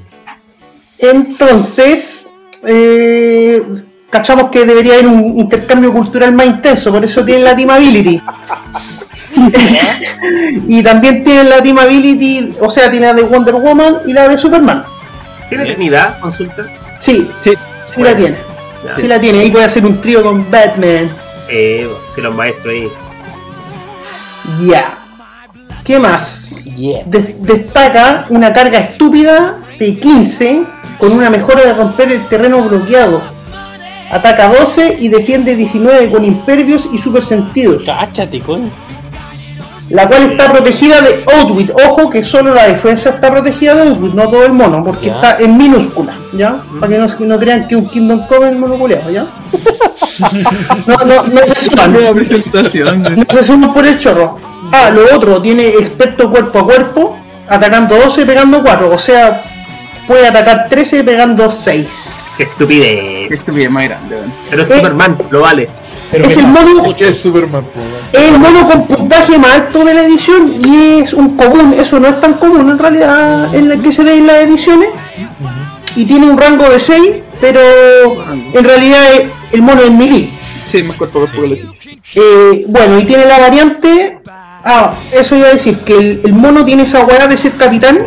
Entonces, eh, cachamos que debería haber un intercambio cultural más intenso, por eso tienen la Team Ability. [laughs] y también tienen la Team Ability, o sea, tiene la de Wonder Woman y la de Superman. ¿Tiene Trinidad? Consulta. Sí, Sí. sí la tiene. Ya. Sí la tiene. Ahí puede hacer un trío con Batman. Eh, si los maestros ahí. Ya. ¿Qué más? De- destaca una carga estúpida de 15 con una mejora de romper el terreno bloqueado. Ataca 12 y defiende 19 con impervios y super sentidos. Cáchate, coño. La cual está protegida de Outwit. Ojo que solo la defensa está protegida de Outwit, no todo el mono, porque Ya. está en minúscula, ¿ya? Para que no, no crean que un Kingdom Come es el mono culeado, ¿ya? [laughs] no, no, no se suman. Nueva presentación. No se suman por el chorro. Ah, lo otro, tiene experto cuerpo a cuerpo, atacando 12 y pegando 4. O sea, puede atacar 13 y pegando 6. Qué estupidez. Qué estupidez más grande, güey. Pero es Eh. Superman, lo vale. Pero es el mono, ¿Qué es Superman? es el mono con puntaje más alto de la edición y es un común. Eso no es tan común en realidad en la que se ve en las ediciones. Y tiene un rango de 6, pero en realidad es- el mono es melee. Sí, más cuerpo que la Eh, bueno, y tiene la variante. Ah, eso iba a decir, que el, el mono tiene esa weá de ser capitán.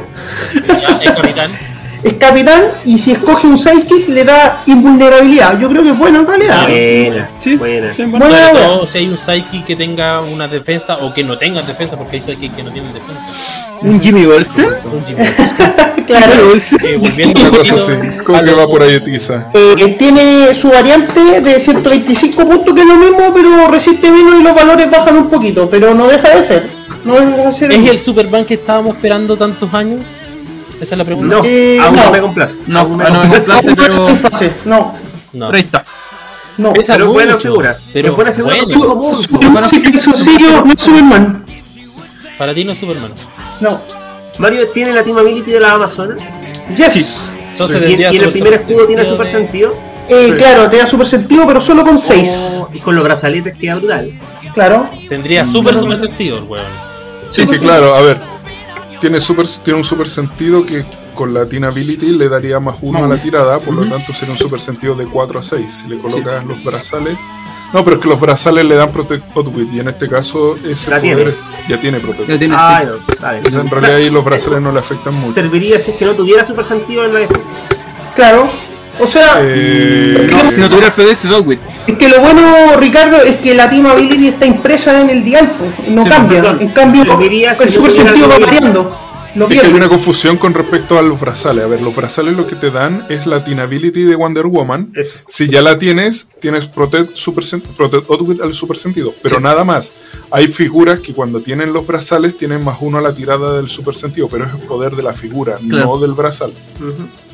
Ya, capitán. [laughs] Es capitán y si escoge un sidekick le da invulnerabilidad. Yo creo que es bueno en realidad. Buena. Sí, Buena. sí, bueno. Buena Sobre wea. todo si hay un psyche que tenga una defensa o que no tenga defensa, porque hay psyche que no tienen defensa. ¿Un Jimmy Olsen? Un Jimmy. [laughs] Claro. Eh, volviendo Una cosa así. A que va por ahí tiza. Eh, tiene su variante de 125 puntos, que es lo mismo, pero resiste menos y los valores bajan un poquito. Pero no deja de ser. No deja de ser. ¿Es el Superman que estábamos esperando tantos años? Esa es la pregunta. No, Eh, aún no no. me complace. No, Aún me ah, no me complace. complace. No, pero- no no, No. Pero ahí está. no. Pesa Pero buena figura. Pero buena figura bueno. Su, su su música sí, y su sello no es Superman. Para ti no es Superman. No. Mario tiene la Team Ability de la Amazonas. Yes. Entonces Y, tendría y en el super primer escudo tiene super sentido. Eh, Sí. Claro, te da super sentido, pero solo con 6. Oh, y con los brazaletes queda brutal. Claro. Tendría súper super sentido el weón. Sí, que claro, a ver, tiene, super, tiene un super sentido que con la Teen Ability le daría más uno a la tirada, por lo tanto sería un super sentido de 4 a 6. Si le colocas los brazales. No, pero es que los brazales le dan Protect Outwit y en este caso ese La poder tiene. ya tiene Protect. Ya tiene, Ah, sí. no, vale. Entonces en O realidad sea, ahí los brazales no le afectan mucho. serviría si es que no tuviera super sentido en la defensa. Claro. O sea, Eh, No, si no tuviera el PD, te Dogwit. es que lo bueno, Ricardo, es que la Team Ability está impresa en el dial, pues, no Sí, cambia. perdón. En cambio, si el no super sentido va variando. Lo Es que hay una confusión con respecto a los brazales. A ver, los brazales lo que te dan es la Teen Ability de Wonder Woman. Eso. Si ya la tienes, tienes Protect, super sen- Protect Outwit al super sentido. Pero Sí. nada más. Hay figuras que cuando tienen los brazales tienen más uno a la tirada del super sentido. Pero es el poder de la figura, Claro. no del brazal.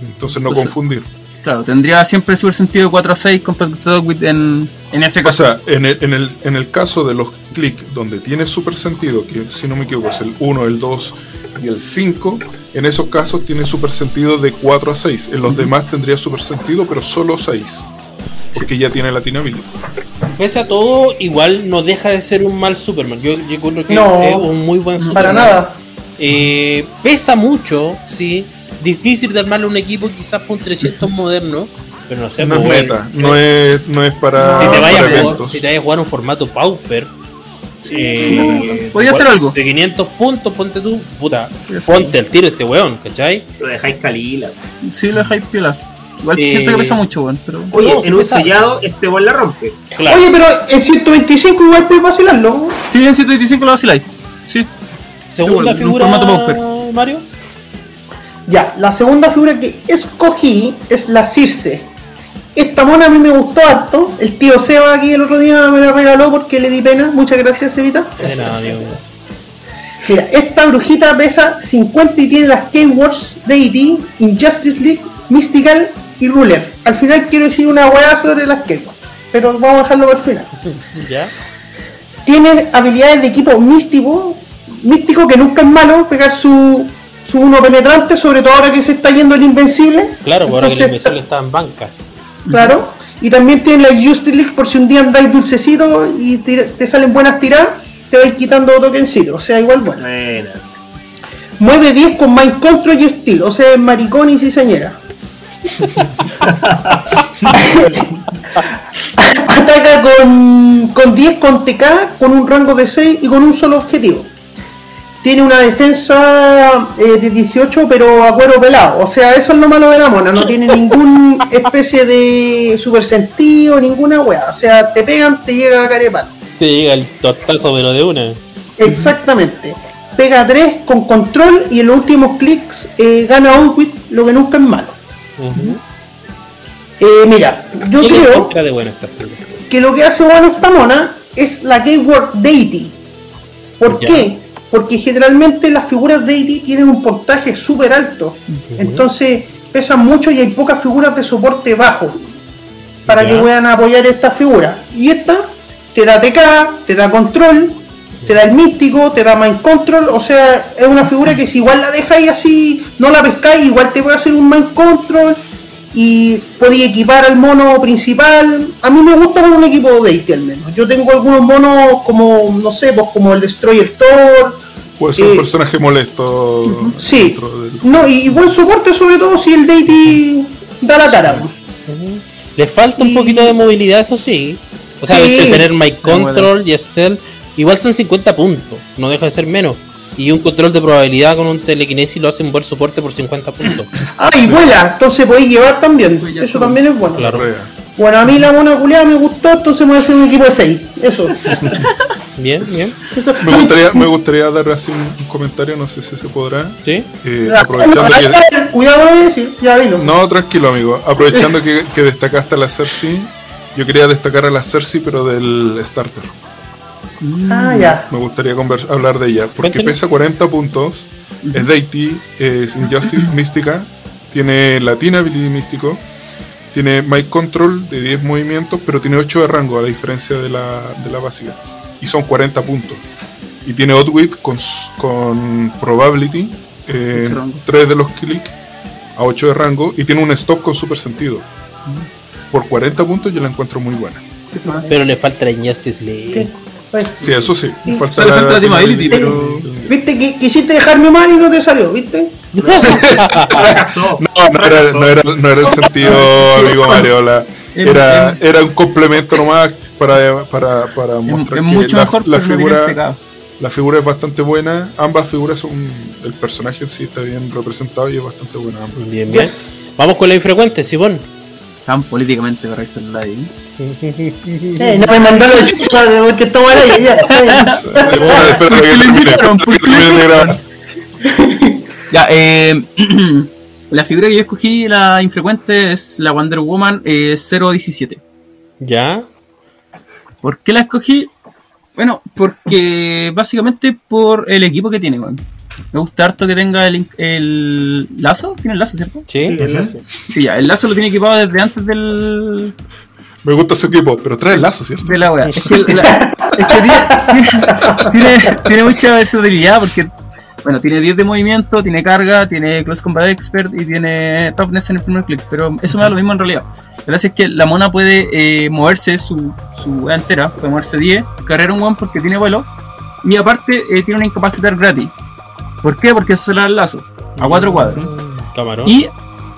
Entonces no Entonces- confundir. Claro, tendría siempre super sentido 4 a 6 con Protect Dogwit en, en ese O caso. sea, en el, en el, en el caso de los clics donde tiene super sentido, que si no me equivoco es el 1, el 2 y el 5, en esos casos tiene super sentido de 4 a 6. En los demás tendría super sentido, pero solo 6. Porque ya tiene la Teen Ability. Pese a todo, igual no deja de ser un mal Superman. Yo, yo creo que No, es un muy buen Superman. Para nada. Eh, pesa mucho, sí. Difícil de armarle un equipo quizás para un 300 moderno. Pero no sé, No es pues, meta, no es, no es para, si te vayas a jugar, si te vayas a jugar un formato Pauper, eh, Podría hacer algo. De 500 puntos, ponte tú, puta, ponte el tiro este weón, ¿cachai? Lo dejáis calila. Sí, lo dejáis piola. Igual Eh, siento que pesa mucho, weón. Pero... Oye, sí en un sellado este bol la rompe. Claro. Oye, pero en 125 igual puedes vacilarlo. Sí, en 125 lo vaciláis. Sí. Segunda figura, formato Pauper. Mario. Ya, la segunda figura que escogí es la Circe. Esta mona a mí me gustó harto. El tío Seba aquí el otro día me la regaló porque le di pena. Muchas gracias, Evita. De nada, amigo. Mira, esta brujita pesa 50 y tiene las K-Wars, Deity, Injustice League, Mystical y Ruler. Al final quiero decir una hueá sobre las K-Wars, pero vamos a dejarlo para el final. [laughs] ¿Ya? Tiene habilidades de equipo místico, místico que nunca es malo, pegar su, su uno penetrante, sobre todo ahora que se está yendo el invencible. Claro, pues ahora que el invencible está en banca. Claro. Y también tiene la Justice League por si un día andáis dulcecito y te salen buenas tiradas, te vais quitando tokencitos. O sea, igual bueno. Buena. Mueve 10 con Mind Control y estilo. O sea, es maricón y cizañera. [laughs] Ataca con, con 10 con TK, con un rango de 6 y con un solo objetivo. Tiene una defensa eh, de 18 pero a cuero pelado. O sea, eso es lo malo de la mona. No tiene ninguna [laughs] especie de super sentido, ninguna wea. O sea, te pegan, te llega a carepal. Te llega el tortazo, pero de una. Exactamente. Pega 3 con control y en los últimos clics eh, gana Outwit, lo que nunca es malo. Eh, mira, yo ¿Quién creo de esta que lo que hace bueno esta mona es la Keyword Deity. ¿Por Ya. qué? Porque generalmente las figuras Deity tienen un portaje súper alto. Entonces pesan mucho y hay pocas figuras de soporte bajo para que puedan apoyar estas figuras. Y esta te da TK, te da control, te da el místico, te da mind control. O sea, es una figura que si igual la dejáis así, no la pescáis, igual te puede hacer un mind control y podéis equipar al mono principal. A mí me gusta con un equipo de Deity al menos. Yo tengo algunos monos como, no sé, pues como el Destroyer Thor. Puede ser Eh, un personaje molesto. Sí. dentro del- No, y, buen soporte sobre todo si el Deity da la cara. Le falta un poquito de movilidad, eso sí. O sea, Sí. tener My bueno. Control y Stealth. Igual son 50 puntos, no deja de ser menos. Y un control de probabilidad con un telequinesis lo hace un buen soporte por 50 puntos. Ah, y vuela, entonces podéis llevar también. Pues Eso también es bueno. Claro. Bueno, a mí la mona culiada me gustó, entonces me voy a hacer un equipo de 6. Eso. [laughs] Bien, bien. Eso. Me gustaría, me gustaría dar así un, un comentario, no sé si se podrá. ¿Sí? Eh, Ah, aprovechando que. Cuidado con lo decir, ya dilo. No, tranquilo, amigo. Aprovechando que, que destacaste a la Cersei, yo quería destacar a la Cersei, pero del starter. Ah, ya. Me gustaría hablar de ella. Porque pesa 40 puntos. Es Deity, es Injustice [laughs] Mística. Tiene Latina Ability Místico. Tiene Mic Control de 10 movimientos, pero tiene 8 de rango, a diferencia de la, de la básica. Y son 40 puntos. Y tiene Outwit con, s- con Probability, eh, ¿Qué rango? 3 de los clics, a 8 de rango. Y tiene un stop con Super Sentido. Por 40 puntos yo la encuentro muy buena. Pero le falta la Injustice League. ¿Qué? Pues, Sí, eso sí. Sí, Falta solo falta la Team Ability, pero... Viste que quisiste dejarme mal y no te salió, ¿viste? [laughs] No, no era, no, era, no era el sentido, amigo Mariola. [laughs] Era, era un complemento nomás para, para, para mostrar es que mucho la, figura, pecado. la figura es bastante buena. Ambas figuras son. El personaje en sí está bien representado y es bastante buena. ambas. Bien, bien. Yes. Vamos con la infrecuente, Simón. Tan políticamente correcto el live. [laughs] Eh, no me mandó la chucha porque estaba ahí ya. Espera, espera ¿por que termine, Ya, eh, [clears throat] la figura que yo escogí, la infrecuente, es la Wonder Woman eh, 017. ¿Ya? ¿Por qué la escogí? Bueno, porque básicamente por el equipo que tiene, weón. Me gusta harto que tenga el, el lazo. ¿Tiene el lazo, cierto? Sí. Sí, es lazo. Sí, ya, el lazo lo tiene equipado desde antes del, Me gusta su equipo, pero trae el lazo, ¿cierto? de la wea. Es que, la- es que tiene, [laughs] tiene, tiene mucha versatilidad porque, bueno, tiene 10 de movimiento, tiene carga, tiene Close Combat Expert y tiene Toughness en el primer clic. Pero eso me da lo mismo en realidad. La gracia es que la mona puede eh, moverse su, su entera, puede moverse 10, cargar un one porque tiene vuelo y aparte eh, tiene una incapacitar gratis. ¿Por qué? Porque eso se le da el lazo a 4 cuadros. Camarón. Y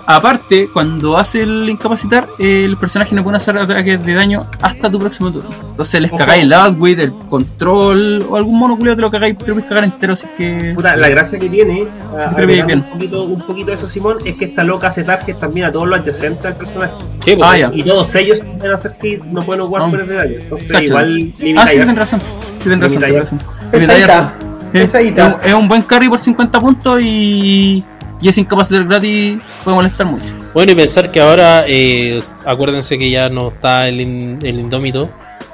aparte, cuando hace el incapacitar, eh, el personaje no puede hacer ataques de daño hasta tu próximo turno. Entonces les cagáis el outwit, el control o algún mono te lo cagáis, te lo puedes cagar entero. Así que. Puta, la gracia que tiene, a- Sí, agregando bien. un poquito, un poquito de eso, Simón, es que esta loca hace targets también a todos los adyacentes al personaje. Sí, pues, Ah, ya. Y todos ellos pueden hacer hit, no pueden jugar Ah. por ese daño. Entonces, Cacho. igual Ah, sí, ya. tienes razón. Sí, tienes razón, ya. razón. Pesadita. Limita ya. Es, es un buen carry por 50 puntos y. Y es incapacitar gratis, puede molestar mucho. Bueno, y pensar que ahora, eh, acuérdense que ya no está el, in- el indómito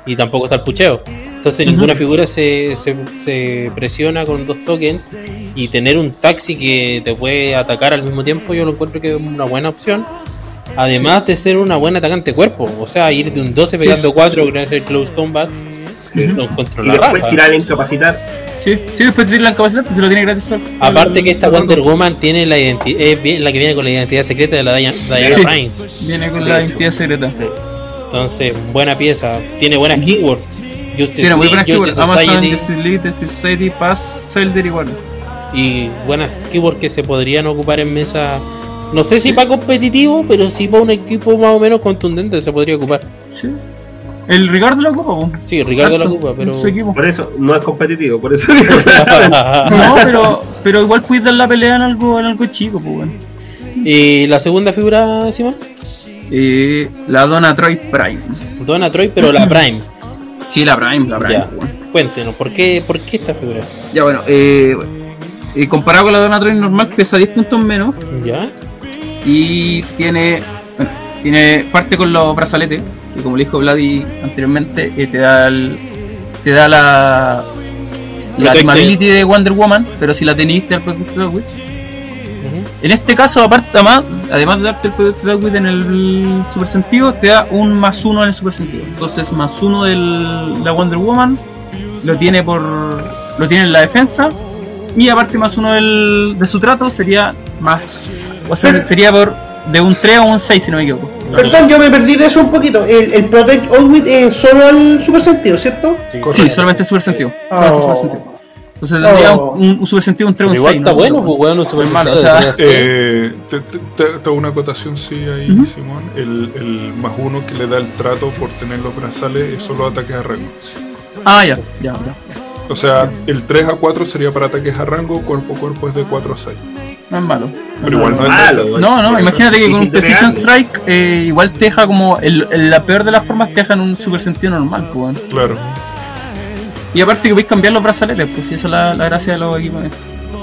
y tampoco está el pucheo. Entonces ninguna figura se, se, se presiona con dos tokens y tener un taxi que te puede atacar al mismo tiempo yo lo encuentro que es una buena opción. Además de ser una buena atacante cuerpo, o sea, ir de un 12 Sí, pegando sí, 4 sí. gracias al close combat, lo encuentro Y la después raja. tirar el incapacitar. Sí, sí, después de tirar la incapacitar, pues se lo tiene gratis. al- Aparte que esta Wonder Woman tiene la identidad, es bien- la que viene con la identidad secreta de la Diana, Diana Sí. Prince. Viene con la identidad secreta. Entonces, buena pieza. Tiene buenas keywords. Justice Sí, muy buena League, keyword. Justice Amazon, Society, Justice League, Justice Society, Pass, Zelda igual. y buenas keywords que se podrían ocupar en mesa. No sé si para competitivo, pero sí para un equipo más o menos contundente se podría ocupar. Sí. El Ricardo lo ocupa, po. Sí, Ricardo la Harto, ocupa, pero. en Su equipo. Por eso, no es competitivo, por eso digo. [laughs] [laughs] No, pero, pero igual puedes dar la pelea en algo, en algo chico, pues bueno. y la segunda figura, Simón, Eh, la Donna Troy Prime. Donna Troy, pero la [laughs] Prime. Sí, la Prime, la Prime. Ya. bueno. Cuéntenos, ¿por qué, ¿por qué esta figura? Ya bueno, eh, eh, comparado con la Donna Troy normal, pesa 10 puntos menos ¿Ya? y tiene, bueno, tiene parte con los brazaletes, que como le dijo Vladi anteriormente, eh, te da el, te da la la Protected. ability de Wonder Woman, pero si la tenéis te da el Protected. En este caso, aparte además, además de darte el Protected Outwit en el super sentido, te da un más uno en el super sentido. Entonces más uno de la Wonder Woman lo tiene por lo tiene en la defensa y aparte más uno del, de su trato sería más o sea sería por de un 3 a un 6 si no me equivoco. Perdón, yo me perdí de eso un poquito. El, el Protect Always es solo al super sentido, ¿cierto? Correcto. Sí, solamente super sentido. solamente Oh. super sentido. Entonces tendría Oh. un, un super sentido un 3 o Pero un 6. igual está bueno, pues weón, un super malo, o sea. Eh, te, hago una acotación, sí, ahí, Ujú. Simón. El, el más uno que le da el trato por tener los brazales es solo ataques a rango. Ah, ya, ya, ya. O sea, el 3 a 4 sería para ataques a rango, cuerpo a cuerpo es de 4 a 6. No es malo. Pero igual no es malo, No, no, imagínate que Y con un Precision. Strike eh, igual te deja como el, el- la peor de las formas te deja en un super sentido normal, pues. bueno. Claro. Y aparte que podéis cambiar los brazaletes, pues sí, eso es la, la gracia de los equipos.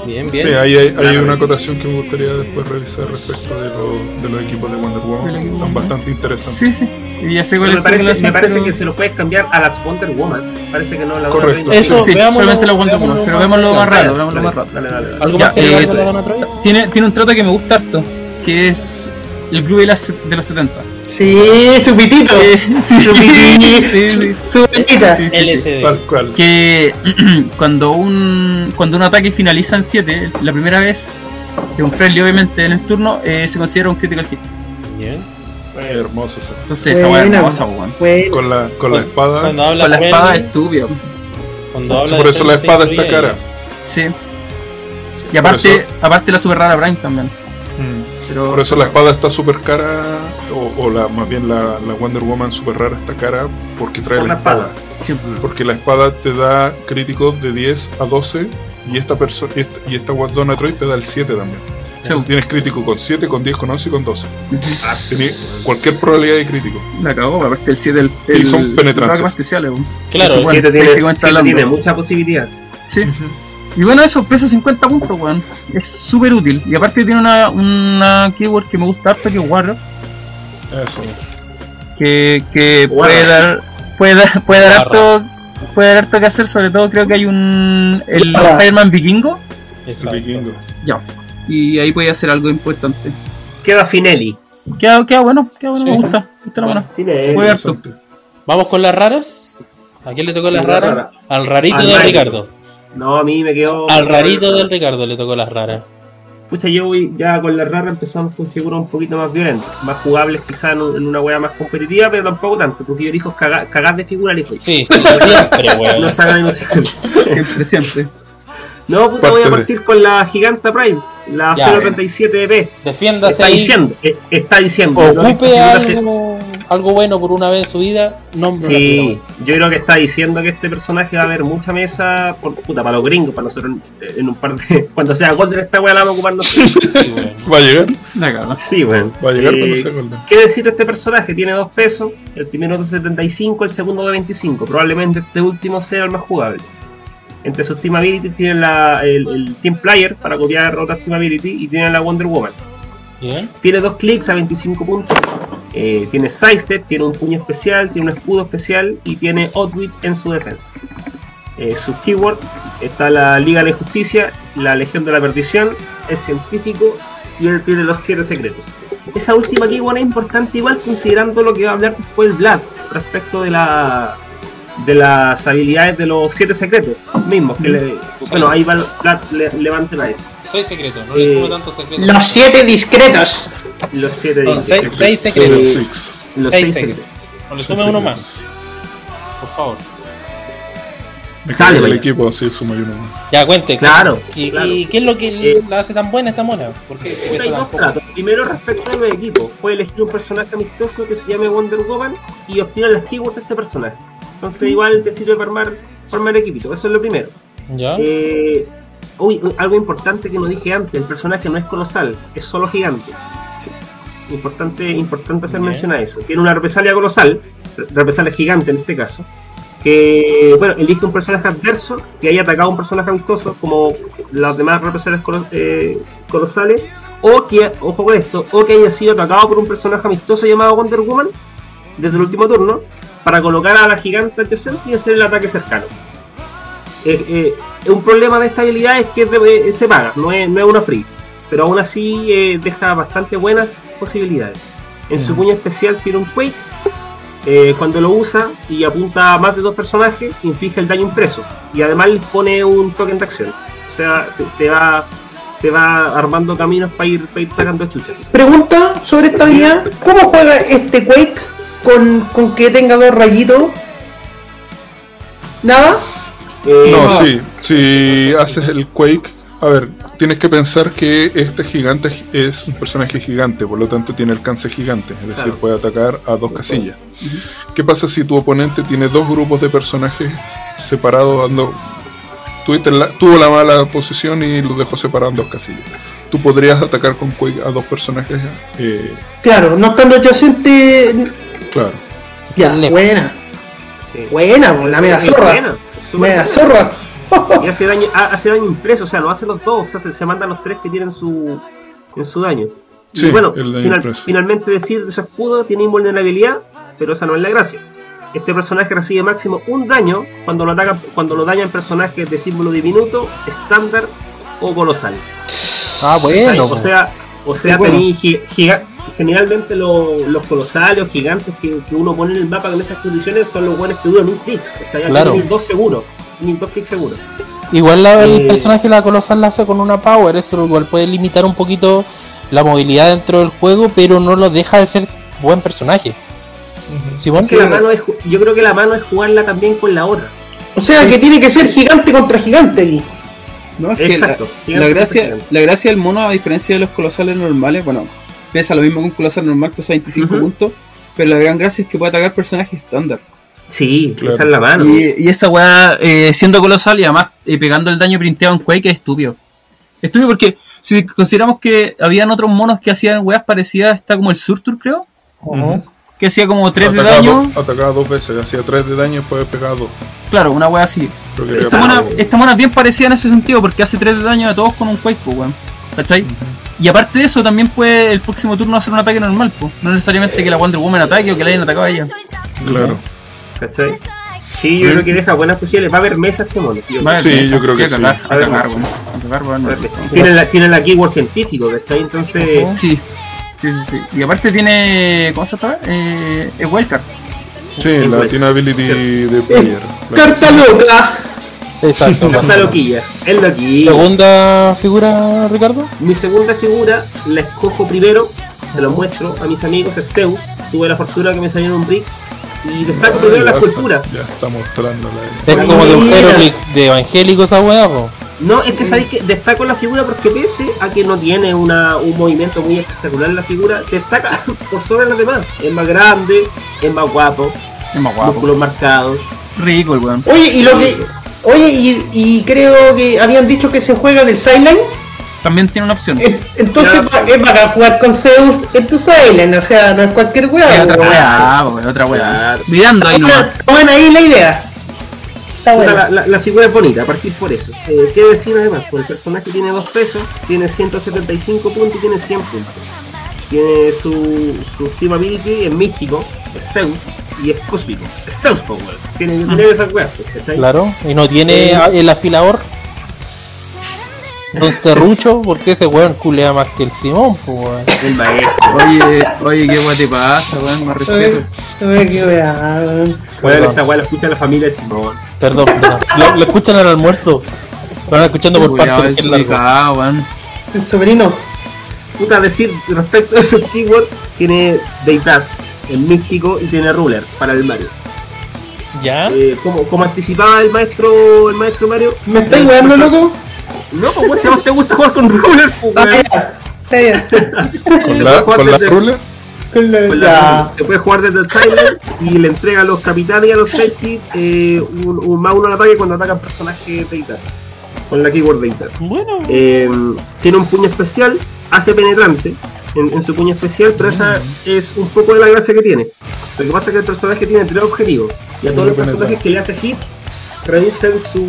Bien, bien. Sí, ahí hay, hay una acotación que me gustaría después revisar respecto de, lo- de los equipos de Wonder Woman. Están Wonder bastante interesantes. Sí, sí. Y ya sé cuál me parece, me parece pero- que se lo puedes cambiar a las Wonder Woman. Parece que no la Correcto. Eso, Sí, veámoslo, solamente la Wonder Woman, veámoslo pero más vémoslo más raro, vémoslo más raro. Dale, dale, dale. ¿Algo Ya, más que eh, Troy? Tiene, tiene un trato que me gusta harto, que es el club de, las, de los 70. Sí, su pitito. Eh, sí, Su pitito. sí, sí. Su pitita. Sí, sí, sí. LCD. Tal cual. que [clears throat] cuando un cuando un ataque finaliza en 7, la primera vez de un friendly obviamente en el turno, eh, se considera un critical hit. Bien. Hermoso. ese. Entonces esa weá es hermosa, weón. Con la, con la espada. Cuando habla Con la espada cuando Sí, habla por eso la espada está cara. Sí. Y aparte, eso- aparte la super rara Brain también. Pero Por eso la espada está súper cara, o, o la, más bien la, la Wonder Woman súper rara está cara porque trae la espada. espada. Porque la espada te da críticos de 10 a 12 y esta persona y esta, y esta Donna Troy te da el 7 también. Entonces tienes crítico con 7, con 10, con 11 y con 12. Tienes cualquier probabilidad de crítico. la cagó, aparte el 7 el, Y el son penetrantes. especiales. Claro, El bueno, 7 tiene, tiene mucha posibilidad. Sí. Y bueno, eso, pesa 50 puntos, weón. Es súper útil. Y aparte tiene una, una keyword que me gusta harto, que es Warrior. Eso. que, que Guarda. puede dar puede dar, puede dar harto puede dar harto que hacer sobre todo creo que hay un el. Spider-Man vikingo El exacto. vikingo. ya y ahí puede hacer algo importante Queda Finelli. queda, queda bueno queda bueno Sí. me gusta la Bueno. Interesante. Vamos con las raras. ¿A quién le tocó Sí, las la raras? rara. Al rarito Al de. Ricardo. No, a mí me quedó. Al rarito del Ricardo le tocó las raras. Pucha, yo voy ya con la rara empezamos con figuras un poquito más violentas, más jugables quizás en, un- en una wea más competitiva, pero tampoco tanto, porque yo elijo cagar, cagar de figura, elijo. Sí, siempre, [laughs] weón. No ilusiones. siempre siempre No, puta, voy a partir con la Giganta Prime, la Ya. 037B. Defiéndase Está ahí. diciendo, eh, está diciendo. ¿no? Ocupe algo, algo bueno por una vez en su vida. Nombre una Sí, yo creo que está diciendo que este personaje va a haber mucha mesa, por, puta, para los gringos, para nosotros en, en un par de. [laughs] Cuando sea Golden, esta wea la vamos a ocupar nosotros. [laughs] Sí. Va a llegar. Sí, bueno. va a llegar Eh, cuando sea Golden. ¿Qué decir de este personaje? Tiene dos pesos, el primero de 75, el segundo de 25. Probablemente este último sea el más jugable. Entre sus team abilities tienen la, el, el Team Player para copiar otras team ability y tienen la Wonder Woman. Bien. Tiene dos clics a 25 puntos. Eh, tiene sidestep, tiene un puño especial, tiene un escudo especial y tiene Outwit en su defensa. Eh, sus keywords está la Liga de Justicia, la Legión de la Perdición, es científico y él tiene los siete secretos. Esa última keyword es importante igual considerando lo que va a hablar después Vlad respecto de la de las habilidades de los siete secretos mismos que le, bueno ahí va Vlad le, levante la Seis secretos. No Eh, le sumo tantos secretos. los siete discretos. los siete dice. seis, seis secretos. Six. los seis seis secretos. secretos No le sume uno más, por favor. Me carga el equipo, así suma uno más. Ya, cuente. Claro, ¿Y, claro. y qué es lo que Eh, la hace tan buena esta mona? ¿Por qué Hay dos tratos. Primero, respecto a los equipos, puede elegir un personaje amistoso que se llame Wonder Woman y obtiene las keywords de este personaje. Entonces, igual te sirve para armar, para armar equipito. Eso es lo primero. ¿Ya? Eh, uy, algo importante que no dije antes: el personaje no es colosal, es solo gigante. Importante, importante hacer Bien. mención a eso. Tiene una represalia colosal, re- represalia gigante en este caso. Que, bueno, elige un personaje adverso que haya atacado a un personaje amistoso, como las demás represalias eh, colosales, o que, ojo con esto, o que haya sido atacado por un personaje amistoso llamado Wonder Woman desde el último turno, para colocar a la gigante adyacente y hacer el ataque cercano. Eh, eh, un problema de esta habilidad es que de- eh, se paga, no es, no es una free, pero aún así deja bastante buenas posibilidades. En su puño especial tiene un Quake, eh, cuando lo usa y apunta a más de dos personajes, inflige el daño impreso y además les pone un token de acción. O sea, te, te va te va armando caminos para ir, para ir sacando chuchas. Pregunta sobre esta habilidad: ¿Cómo juega este Quake con, con que tenga dos rayitos? ¿Nada? Eh, No, sí, si haces el Quake, a ver, tienes que pensar que este gigante es un personaje gigante, por lo tanto tiene alcance gigante, es decir, Claro. puede atacar a dos casillas. ¿Qué pasa si tu oponente tiene dos grupos de personajes separados dando... la- tuvo la mala posición y los dejó separados en dos casillas. Tú podrías atacar con Quake a dos personajes, eh, Claro, no estando adyacente. claro. Ya, buena. sí. Buena, la mega zorra. buena, Mega zorra. Y hace daño, ha- hace daño impreso, o sea, lo hacen los dos, o sea, se, se mandan los tres que tienen su, en su daño. Y Sí, bueno, el daño final- impreso. finalmente decir de su escudo tiene invulnerabilidad, pero esa no es la gracia. Este personaje recibe máximo un daño cuando lo, atacan, cuando lo dañan personajes de símbolo diminuto, estándar o colosal. Ah, bueno. o sea, o sea, bueno. tení gi- giga- generalmente lo- los colosales o gigantes que, que uno pone en el mapa con estas condiciones son los buenos que duran un clic. ¿cachai? Aquí Claro. tenés dos seguros, tenés dos clics seguros. Igual la- el Eh, personaje de la colosal la hace con una power, eso igual puede limitar un poquito la movilidad dentro del juego, pero no lo deja de ser buen personaje. Es que la mano es yo creo que la mano es jugarla también con la otra. O sea que tiene que ser gigante contra gigante aquí. No, es que Exacto. la, gracia, la gracia del mono, a diferencia de los colosales normales, bueno, pesa lo mismo que un colosal normal, pesa 25 Ujú. puntos, pero la gran gracia es que puede atacar personajes estándar. Sí, Claro. esa es la mano. Y, y esa weá, eh, siendo colosal y además eh, pegando el daño printeado en Quake, es estúpido. Estúpido porque si consideramos que habían otros monos que hacían weas parecidas, está como el Surtur, creo, que hacía como 3 de daño. dos- Atacaba dos veces, hacía 3 de daño y después pegaba 2. Claro, una wea así. Esta mona, esta mona es bien parecida en ese sentido porque hace 3 de daño a todos con un Quake, po, weón. ¿Cachai? Y aparte de eso, también puede el próximo turno hacer un ataque normal, po. No necesariamente que la Wonder Woman ataque o que la hayan atacado a ella. Claro. ¿Cachai? Sí, yo creo que deja buenas posibilidades. Va a haber mesas este mono. tío. Sí, mesas, yo creo que a sí. cagar, A A ver, cagar, sí. cagar. Tiene la, tiene la keyword científico, ¿cachai? Entonces, Sí, sí, sí, sí. Y aparte tiene. ¿Cómo se llama? Eh, es Wildcard. Sí, la tiene ability de player. La- [laughs] Carta loca. Exacto. [laughs] está loquilla. Es loquilla. Segunda figura, Ricardo. Mi segunda figura la escojo primero, se lo muestro a mis amigos, es Zeus. Tuve la fortuna que me salió en un brick. Y destaco primero la ya escultura. está- Ya está mostrándola. Es Mira. como de un de evangélico esa weá. No, es que sabéis que destaco la figura porque pese a que no tiene una, un movimiento muy espectacular en la figura, destaca [laughs] por sobre las demás. Es más grande, es más guapo, Es más guapo. músculos marcados. Rico el weón. Oye, y lo que. Oye, y, y creo que habían dicho que se juega del sideline. También tiene una opción. Eh, Entonces sí. es bacán jugar con Zeus en tu sideline. O sea, no es cualquier Es weá. otra weón. weá, es otra weá. Mirando ahí nomás. Toman- Toman ahí la idea. Está bueno. La, la- la figura es bonita, a partir por eso. Eh, ¿Qué decir además? Pues el personaje tiene 2 pesos, tiene 175 puntos y tiene 100 puntos. Tiene su, su team ability, es místico, es Zeus y es cósmico. Es Zeus Power. Tiene que tener esas weas, pues, ¿cachai? Claro. Y no tiene a- el afilador. Don Serrucho, porque ese weón culea más que el Simón, po, weón. El maestro. Oye, oye, qué weá te pasa, weón, más respeto. Ay, qué weón. Bueno, Perdón. esta wea la escucha la familia del Simón. Perdón, perdón. Lo, lo escuchan al almuerzo. Lo van escuchando por parte de ubicado, weón. El sobrino. Puta, decir respecto a ese keyword, tiene deidad, el místico y tiene ruler para el Mario. ¿Ya? Eh, como, como anticipaba el maestro el maestro Mario. ¿Me estáis weando, loco? No, pues si a vos te gusta jugar con ruler, pues, Ah. Está bien. [laughs] Con la, puede jugar con la desde- ruler. Con la- se puede jugar desde el Silent y le entrega a los capitanes y a los safety eh, un, un más uno al ataque cuando atacan personajes de Ita. Con la keyword de Ita. Bueno. Eh, tiene un puño especial, hace penetrante en, en su puño especial, pero esa es un poco de la gracia que tiene. Lo que pasa es que el personaje tiene tres objetivos y a todos los personajes que le hace hit reducen su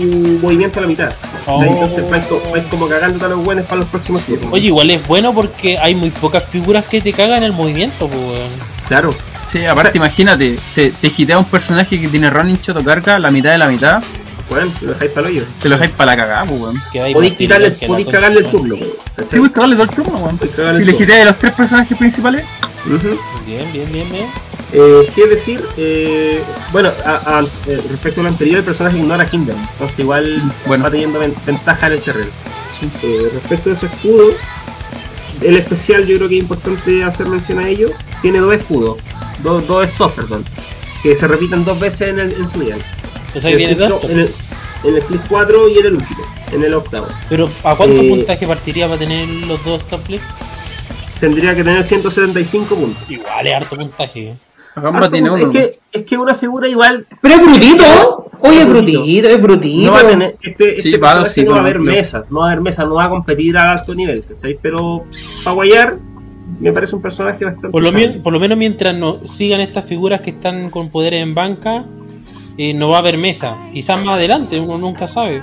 movimiento a la mitad. Oh. Entonces vais, vais como cagando a los buenos para los próximos turnos. Oye, igual es bueno porque hay muy pocas figuras que te cagan el movimiento, weón. claro. Sí, aparte, imagínate, te, te hitea un personaje que tiene running shot o carga la mitad de la mitad, Bueno, lo dejáis para el hoyo. te lo dejáis para la cagada, pues, weón. Podéis quitarle, podéis cagarle el turno. weón. Sí, voy a cagarle todo el turno, weón. Si le hitea de los tres personajes principales. Bien, bien, bien, bien. Eh, ¿Qué decir? Eh, bueno, a- a- eh, respecto a lo anterior, el personaje ignora a Kingdom, entonces igual Bueno. va teniendo ven- ventaja en el terreno. Eh, respecto a ese escudo, el especial yo creo que es importante hacer mención a ello. Tiene dos escudos, dos, dos stops, perdón, que se repiten dos veces en, el, en su dial. Que tiene dos. en el, en el Split 4 y en el último, en el octavo. Pero, ¿a cuánto Eh, puntaje partiría para tener los dos top flips? Tendría que tener 175 puntos. Igual es harto puntaje. Harto tiene punto. uno. Es que, es que una figura igual Pero es brutito. Oye, es brutito. es brutito. no va a tener, este, este Sí, va, personaje sí, no va a haber mesa, no va a haber mesa, no va a competir a alto nivel, ¿cachai? Pero para guayar me parece un personaje bastante Por lo, por lo menos mientras no sigan estas figuras que están con poderes en banca, eh, no va a haber mesa. Quizás más adelante, uno nunca sabe.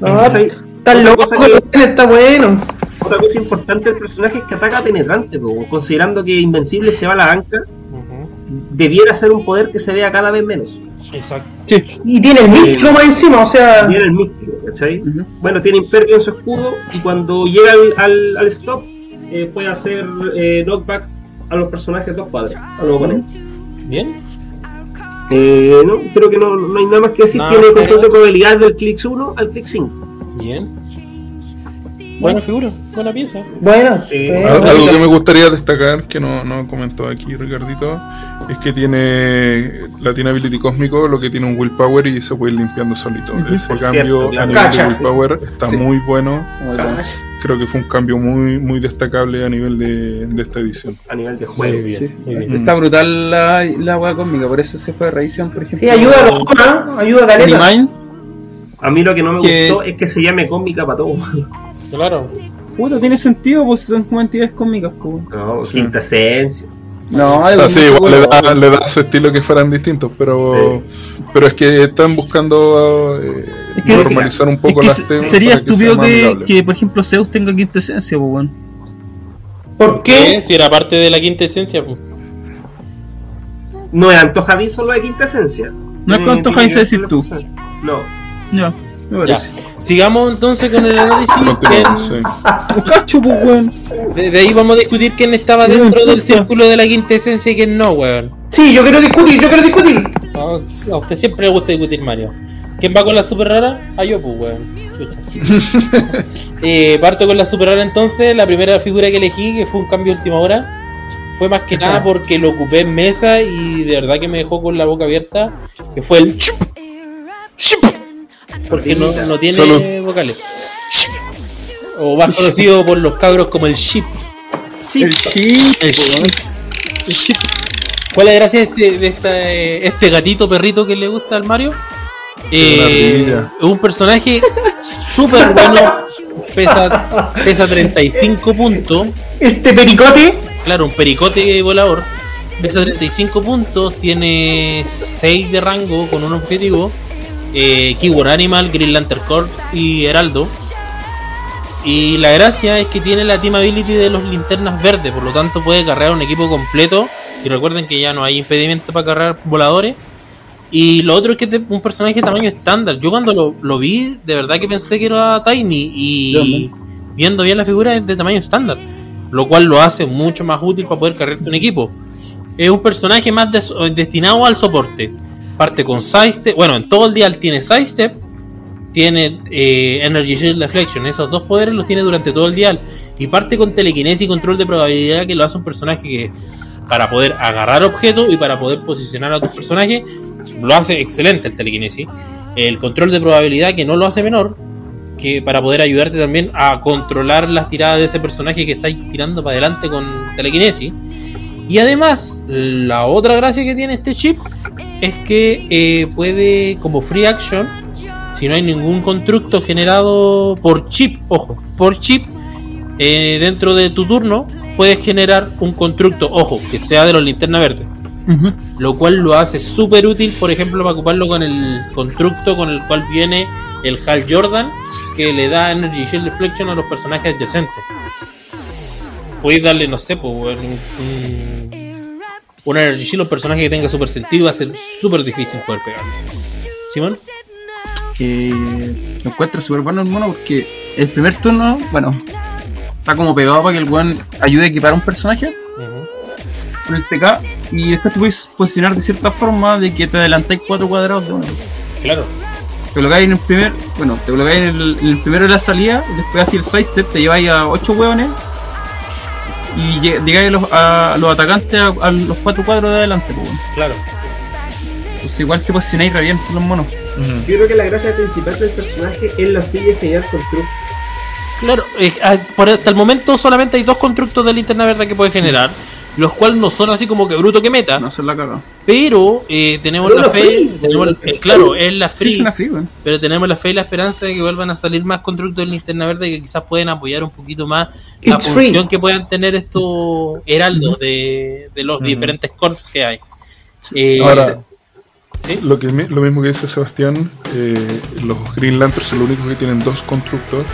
No, Otra loco, cosa que- está bueno. Otra cosa importante del personaje es que ataca penetrante, po, considerando que Invencible se va a la banca, debiera ser un poder que se vea cada vez menos. Exacto. Sí. Y tiene el místico más encima, o sea. Tiene el místico, ¿cachai? Bueno, tiene impervio en su escudo y cuando llega al, al, al stop eh, puede hacer eh, knockback a los personajes dos cuadros, a los oponentes. Bien. Eh, no, creo que no, no hay nada más que decir. No, tiene pero- control de probabilidad del click 1 al click 5. Bien. Buena figura, buena pieza. Bueno, Sí. bueno. Al- Algo que me gustaría destacar, que no, no comentó aquí Ricardito, es que tiene Latin Ability Cósmico, lo que tiene un Willpower y se puede ir limpiando solito. Ese Por cambio cierto, a nivel Cacha. de Willpower está Sí. muy bueno. Creo que fue un cambio muy muy destacable a nivel de, de esta edición. a nivel de Muy juego. bien, Sí. muy bien. Está brutal la, la wea cósmica, por eso se fue a revisión, por ejemplo. Sí, ayuda a los ¿ah? ayuda a A mí lo que no me Que- gustó es que se llame cómica para todo. Claro. puta, tiene sentido, pues son como entidades cómicas, pues. No, Sí. quinta esencia. No, O sea, sí, igual le da, le da su estilo que fueran distintos, pero, pero es que están buscando eh, Es que- normalizar un poco Es que las se- temas. sería para que sea estúpido más que, que, por ejemplo, Zeus tenga quinta esencia, pues, weón. ¿Por qué? Si era parte de la quinta esencia, pues. No es antojadizo lo de quinta esencia. No es Tiene- con antojadizo tiene que decir tú. No. Ya, parece. Sigamos entonces con el análisis. Continuamos, ¿Quién- sí. Un cacho, pues, de, de ahí vamos a discutir quién estaba No dentro del círculo de la quinta esencia y quién no, weón. Sí, yo quiero discutir, yo quiero discutir. A a usted siempre le gusta discutir, Mario. ¿Quién va con la super rara? Ah, yo, pues, weón. Chucha. [laughs] Eh, parto con la super rara entonces. La primera figura que elegí, que fue un cambio de última hora, fue más que nada [laughs] porque lo ocupé en mesa y de verdad que me dejó con la boca abierta. Que fue el chup. Chup. Porque no, no tiene vocales. O más conocido por los cabros como el ship. Sí, El chip, El weón. ship. El ship. ¿Cuál es la gracia de este, de esta, eh, este gatito perrito que le gusta al Mario? Eh, un personaje súper bueno. Pesa, pesa 35 puntos. Este pericote, Claro, un pericote volador. Pesa 35 puntos. Tiene 6 de rango con un objetivo. Eh, Keyword Animal, Green Lantern Corps y Heraldo. Y la gracia es que tiene la team ability de los linternas verdes, por lo tanto puede cargar un equipo completo. Y recuerden que ya no hay impedimento para cargar voladores. Y lo otro es que es un personaje de tamaño estándar. Yo cuando lo, lo vi, de verdad que pensé que era Tiny. Y viendo bien la figura es de tamaño estándar. Lo cual lo hace mucho más útil para poder cargarte un equipo. Es un personaje más des- destinado al soporte. Parte con Sidestep. Bueno, en todo el día tiene Sidestep tiene eh, Energy Shield Deflection. Esos dos poderes los tiene durante todo el día. Y parte con telequinesis y control de probabilidad que lo hace un personaje que para poder agarrar objetos y para poder posicionar a tus personajes lo hace excelente el telequinesis. El control de probabilidad que no lo hace menor. Que para poder ayudarte también a controlar las tiradas de ese personaje que estáis tirando para adelante con telequinesis. Y además, la otra gracia que tiene este chip es que eh, puede, como free action, si no hay ningún constructo generado por chip, ojo, por chip, eh, dentro de tu turno, puedes generar un constructo, ojo, que sea de los linterna verde. Ujú. Lo cual lo hace súper útil, por ejemplo, para ocuparlo con el constructo con el cual viene el Hal Jordan, que le da Energy Shield Reflection a los personajes adyacentes. Podéis darle, no sé, pues, un, un, un Energy Shield a un personaje que tenga super sentido, va a ser súper difícil poder pegarle. ¿Simón? que lo encuentro súper bueno el mono porque el primer turno, bueno, está como pegado para que el weón ayude a equipar a un personaje con el TK y después tú puedes posicionar de cierta forma de que te adelantáis cuatro cuadrados de uno. Claro. Te colocáis en el primer, bueno, te colocáis en el, en el primero de la salida, y después así el sidestep, te lleváis a ocho hueones y lle- llegáis a los, a los atacantes a, a los cuatro cuadros de adelante, pues. Claro. Entonces igual te posicionáis re bien los monos. Yo creo que la gracia principal del personaje es la fila de generar control. Claro, eh, ah, por hasta el momento solamente hay dos constructos de linterna verde que puedes generar, los cuales no son así como que bruto que meta, No se la caga. pero eh, tenemos Pero la fe, free, tenemos, una eh, claro, es la Sí, free, es una free, weón. pero tenemos la fe y la esperanza de que vuelvan a salir más constructos de linterna verde que quizás pueden apoyar un poquito más la función free. que puedan tener estos heraldos de, de los diferentes corps que hay. Eh, Ahora, ¿Sí? Lo, que, lo mismo que dice Sebastián, eh, los Green Lanterns son los únicos que tienen dos constructos.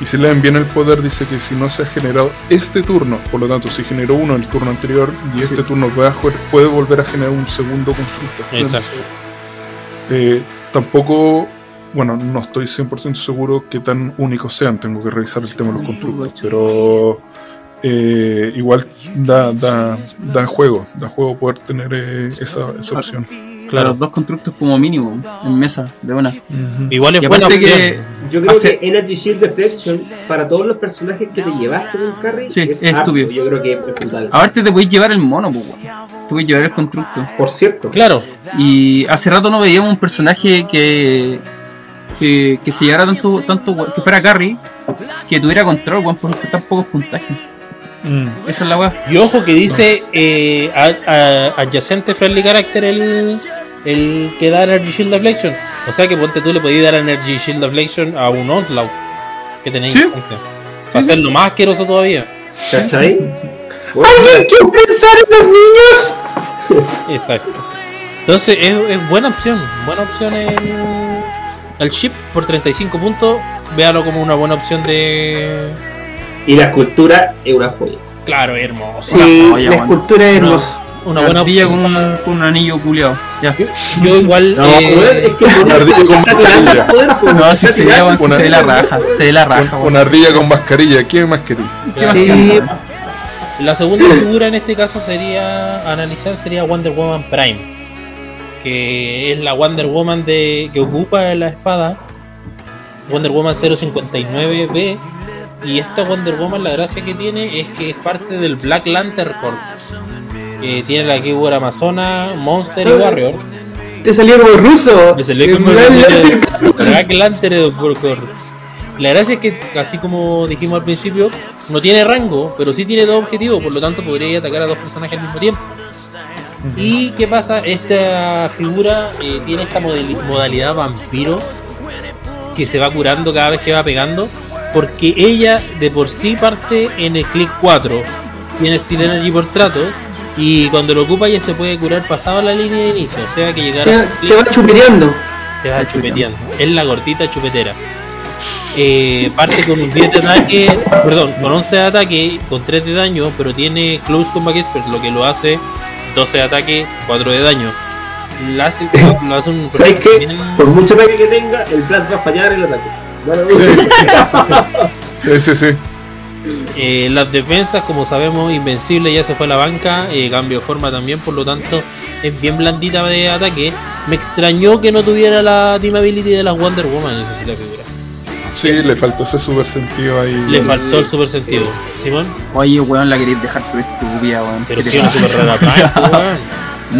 Y si leen bien el poder, dice que si no se ha generado este turno, por lo tanto, si generó uno el turno anterior y este turno puede, jugar- puede volver a generar un segundo constructo. Exacto. Eh, tampoco, bueno, no estoy 100% seguro qué tan únicos sean, tengo que revisar el tema de los constructos, pero eh, igual da, da, da juego, da juego poder tener eh, esa, esa opción. Claro. Los dos constructos como mínimo en mesa, de una. Igual es buena aparte opción. que Yo creo Hace- que Energy Shield Deflection para todos los personajes que te llevaste en el carry Sí, es es estúpido. Yo creo que es brutal. aparte te podéis llevar el mono, pues. Te podéis llevar el constructo. Por cierto, Claro, Y hace rato no veíamos un personaje que que, que se llevara tanto, tanto que fuera carry, que tuviera control, weón, por tan pocos puntajes. Mm. Esa es la weá. y ojo que dice eh, a- a- adyacente friendly character el, el que da Energy Shield Deflection. O sea que ponte tú le podías dar Energy Shield Deflection a un Onslaught que tenéis Sí. Para hacerlo más asqueroso todavía. ¿cachai? [laughs] ¿Alguien quiere pensar en los niños? Exacto. Entonces es, es buena opción, buena opción el, el chip por 35 puntos. Véalo como una buena opción de. Y la escultura es una joya. Claro, hermoso. Sí, joya, la escultura es hermosa. Una buena opción. con un, con un anillo culiado. Ya. Yo igual. No, eh, weón, es que Una ardilla con mascarilla. poder, pues, No, si se ve, se ve la raja. Se ve la raja. Una ardilla con mascarilla, ¿qué más queréis? ¿Qué? La segunda figura en este caso sería a analizar sería Wonder Woman Prime, que es la Wonder Woman de que ocupa la espada Wonder Woman 059B y esta Wonder Woman la gracia que tiene es que es parte del Black Lantern Corps. Eh, tiene la keyword Amazona, Monster y Warrior. Te salió como ruso. Me salió como Lantern Corps. La gracia es que, así como dijimos al principio, no tiene rango, pero sí tiene dos objetivos, por lo tanto podría atacar a dos personajes al mismo tiempo. ¿Y qué pasa? Esta figura eh, tiene esta modalidad vampiro que se va curando cada vez que va pegando, porque ella de por sí parte en el click 4, tiene Steel Energy por trato, y cuando lo ocupa ya se puede curar pasado la línea de inicio, o sea que llegar Te, a te va chupeteando. te va chupeteando. Es la gordita chupetera. Eh, parte con un 10 de ataque, perdón, con 11 de ataque, con 3 de daño, pero tiene Close Combat Expert, lo que lo hace 12 de ataque, 4 de daño. [laughs] Lo hace, lo hace un ¿Sabes qué? Por mucho ataque que tenga, el Blast va a fallar el ataque. [laughs] Sí, sí, sí. Eh, las defensas, como sabemos, Invencible ya se fue a la banca, eh, cambio de forma también, por lo tanto es bien blandita de ataque. Me extrañó que no tuviera la team ability de las Wonder Woman, esa sí la figura. Sí, le faltó ese super sentido ahí. Le faltó el super sentido. Simón, Oye, weón, la queréis dejar pero estúpida, weón. pero ¿Qué si pasa, super rara [laughs] weón?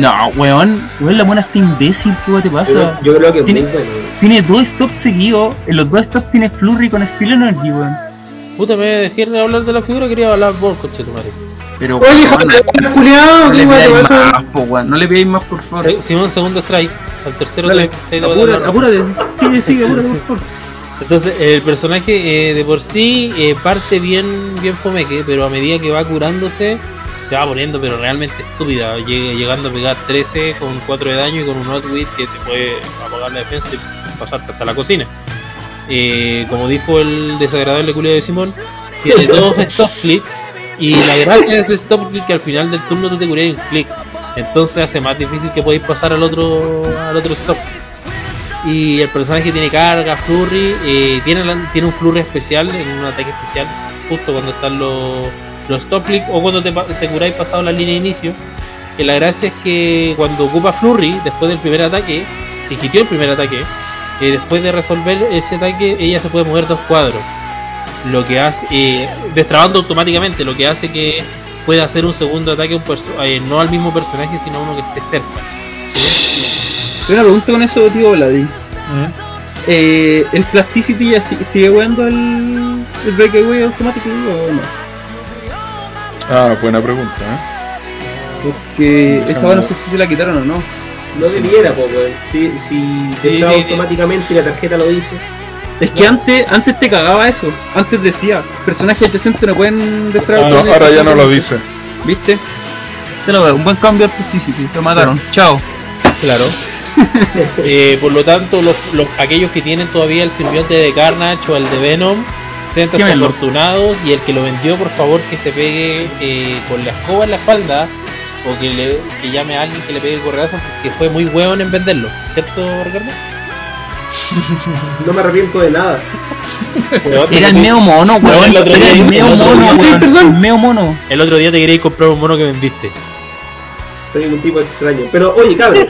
No, weón, weón, la buena está imbécil, ¿qué weón te pasa? yo creo que es Tiene- muy bueno. Tiene dos stops seguidos, en los dos stops tiene Flurry con Steel Energy, weón. Puta, me dejé de hablar de la figura, quería hablar vos, coche tu madre. Pero, Oye, weón, joder, culiao, no ¿qué te po, weón, no le pidáis más, por favor. Se- Simón, segundo strike. Al tercero Dale, te, te apura- te- apúrate, sigue, sigue, apúrate, por favor. Entonces, el personaje eh, de por sí eh, parte bien, bien fomeque, pero a medida que va curándose, se va poniendo, pero realmente estúpida. Llega- llegando a pegar 13 con 4 de daño y con un Outwit que te puede apagar la defensa y pasarte hasta la cocina. Eh, como dijo el desagradable culiado de Simón, tiene dos stop click y la gracia de ese stop click que al final del turno tú te curas un click. Entonces hace más difícil que podáis pasar al otro al otro stop. Y el personaje tiene carga, flurry, eh, tiene, tiene un flurry especial, en un ataque especial, justo cuando están los, los stop click o cuando te, te curáis pasado la línea de inicio. Que la gracia es que cuando ocupa flurry, después del primer ataque, si hitió el primer ataque, eh, después de resolver ese ataque, ella se puede mover dos cuadros. Lo que hace, eh, destrabando automáticamente, lo que hace que pueda hacer un segundo ataque un eh, no al mismo personaje, sino a uno que esté cerca. ¿Sí? Tengo una pregunta con eso, tío Vladi. Eh, ¿El Plasticity ya si- sigue jugando el, el Breakaway automático o no? Ah, buena pregunta, ¿eh? Porque esa no sé si se la quitaron o no. No debiera, weón. Si, si se Sí, sí, automáticamente y la tarjeta lo dice. Es que antes, antes te cagaba eso. Antes decía, personajes adyacentes no pueden destrabar. Ah, No, ahora ya no lo dice. ¿Viste? Te lo veo, un buen cambio al Plasticity. Te mataron. Chao. Claro. [laughs] Eh, por lo tanto, los, los- aquellos que tienen todavía el simbionte de Carnage o el de Venom, Quémenlo. afortunados. Y el que lo vendió, por favor, que se pegue eh, con la escoba en la espalda o que, le, que llame a alguien que le pegue correazo porque fue muy hueón en venderlo. ¿Cierto, Ricardo? [laughs] No me arrepiento de nada. [laughs] Era el meo mono, weón. el Era meo mono, weón. meo mono. El otro día te queréis comprar un mono que vendiste. Soy un tipo extraño. Pero oye, cabrón,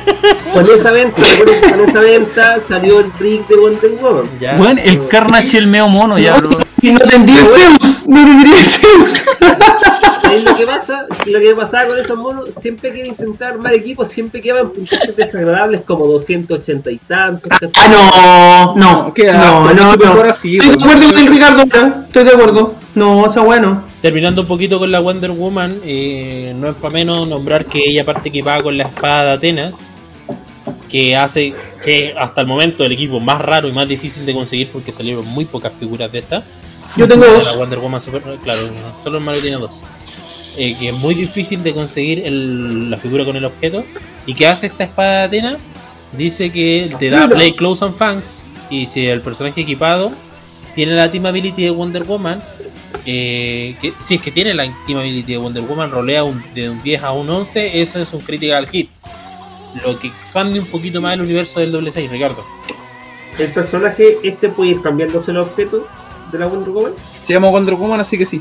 con esa venta, con esa venta salió el rig de Wonder Woman. Weón, el Carnage el meo mono, ya. Y no tendría Zeus, no tendría Zeus. [laughs] Ahí lo que pasa, lo que pasaba con esos monos, siempre que intentar armar equipos, siempre quedaban puntajes desagradables como 280 y tantos. Ah, no, no, no, no, no. Estoy de acuerdo con el Ricardo, estoy de acuerdo. No, está bueno. Terminando un poquito con la Wonder Woman, eh, no es para menos nombrar que ella parte equipada con la espada de Atena, que hace que hasta el momento el equipo más raro y más difícil de conseguir porque salieron muy pocas figuras de esta. Yo tengo dos. La Wonder Woman Super, claro, solo el Mario tiene dos. Eh, que es muy difícil de conseguir el- la figura con el objeto. ¿Y qué hace esta espada de Atena? Dice que te da. Play Close and Fangs. Y si el personaje equipado tiene la Team Ability de Wonder Woman, eh, que, si es que tiene la Team Ability de Wonder Woman, rolea un- de un 10 a un 11, eso es un critical hit. Lo que expande un poquito más el universo del doble 6, Ricardo. El personaje este puede ir cambiándose el objeto de la Wonder Woman. Se llama Wonder Woman, así que sí.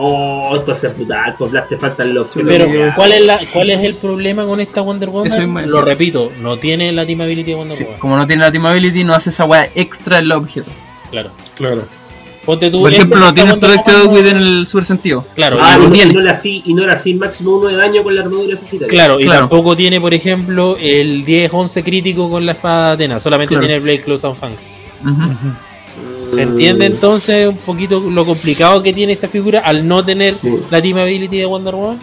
Oh, esto es brutal, pues te faltan los Pero. ¿cuál es, la, ¿cuál es el problema con esta Wonder Woman? Eso mismo Lo repito, no tiene la Team Ability de Wonder Sí, Woman. Como no tiene la Team Ability, no hace esa weá extra en los objetos. Claro. Claro. Ponte tú. Por ejemplo, no tiene el With no- en el super sentido. Claro, Ah, y no tiene. y no le así, y no le así máximo uno de daño con la armadura sagitaria. Claro, y Claro. tampoco tiene, por ejemplo, el 10-11 crítico con la espada de Atena. Solamente Claro. tiene el Blade Close and Fangs. Ujú. ¿Se entiende entonces un poquito lo complicado que tiene esta figura al no tener Sí. la Team Ability de Wonder Woman?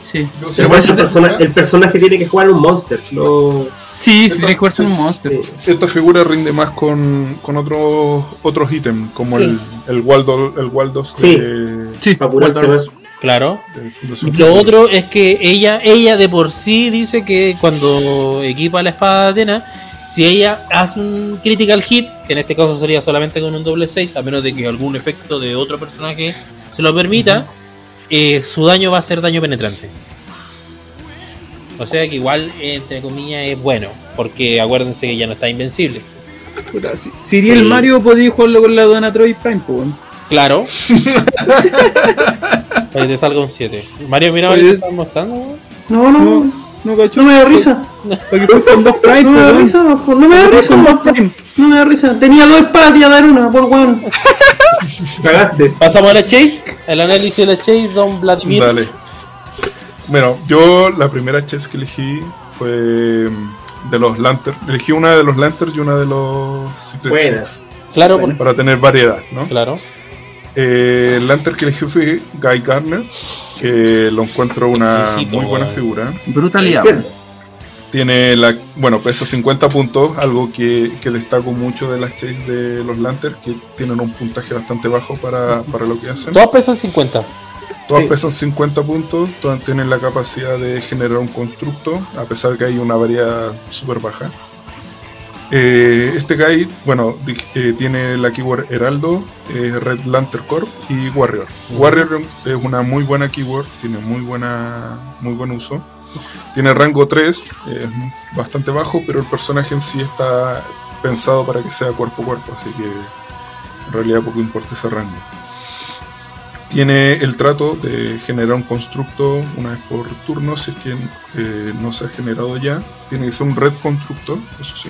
Sí. Pero por eso el, persona- personaje tiene que jugar un monster, no. Sí, sí, tiene que jugarse un monster. Sí. Esta figura rinde más con, con otros otros ítems, como Sí. el, el Waldo, el Waldos Sí. de, Sí, Para. Claro. de Lo otro es que ella, ella de por sí dice que cuando equipa la espada de Atena, si ella hace un critical hit, que en este caso sería solamente con un doble 6, a menos de que algún efecto de otro personaje se lo permita, eh, su daño va a ser daño penetrante. O sea que igual, entre comillas, es bueno, porque acuérdense que ya no está invencible. Puta, si, si iría el. Mario, podía jugarlo con la Dona Troy Prime, pues. Claro. [laughs] Que te salga un 7. Mario, mira. Mario, ¿te están mostrando? No, no, No, no, no cacho. no me da risa. Con dos Prime, No me da risa, no me da risa. con dos No, Prime. no me da risa. Tenía dos espadas y a dar una, por weón. Cagaste. Pasamos a la Chase, el análisis de la Chase, Don Vladimir. Dale. Bueno, yo la primera chess que elegí fue mm, de los Lanterns. Elegí una de los Lanterns y una de los Secret. Six. Claro, Bueno. Para tener variedad, ¿no? claro. Eh, el Lantern que elegí fue Guy Garner, que lo encuentro una Exquisito, muy buena figura. Brutalidad. Sí. Tiene la, bueno, pesa 50 puntos, algo que, que destaco mucho de las chase de los Lanterns, que tienen un puntaje bastante bajo para, para lo que hacen. Todas pesan 50. Todas Sí. pesan 50 puntos, todas tienen la capacidad de generar un constructo, a pesar que hay una variedad súper baja. Eh, este guide, bueno, eh, tiene la keyword Heraldo, eh, Red Lantern Corp y Warrior. Warrior es una muy buena keyword, tiene muy, buena, muy buen uso. Tiene rango 3, es bastante bajo, pero el personaje en sí está pensado para que sea cuerpo a cuerpo, así que en realidad poco importa ese rango. Tiene el trato de generar un constructo una vez por turno, si es que no se ha generado ya. Tiene que ser un red constructo, eso sí.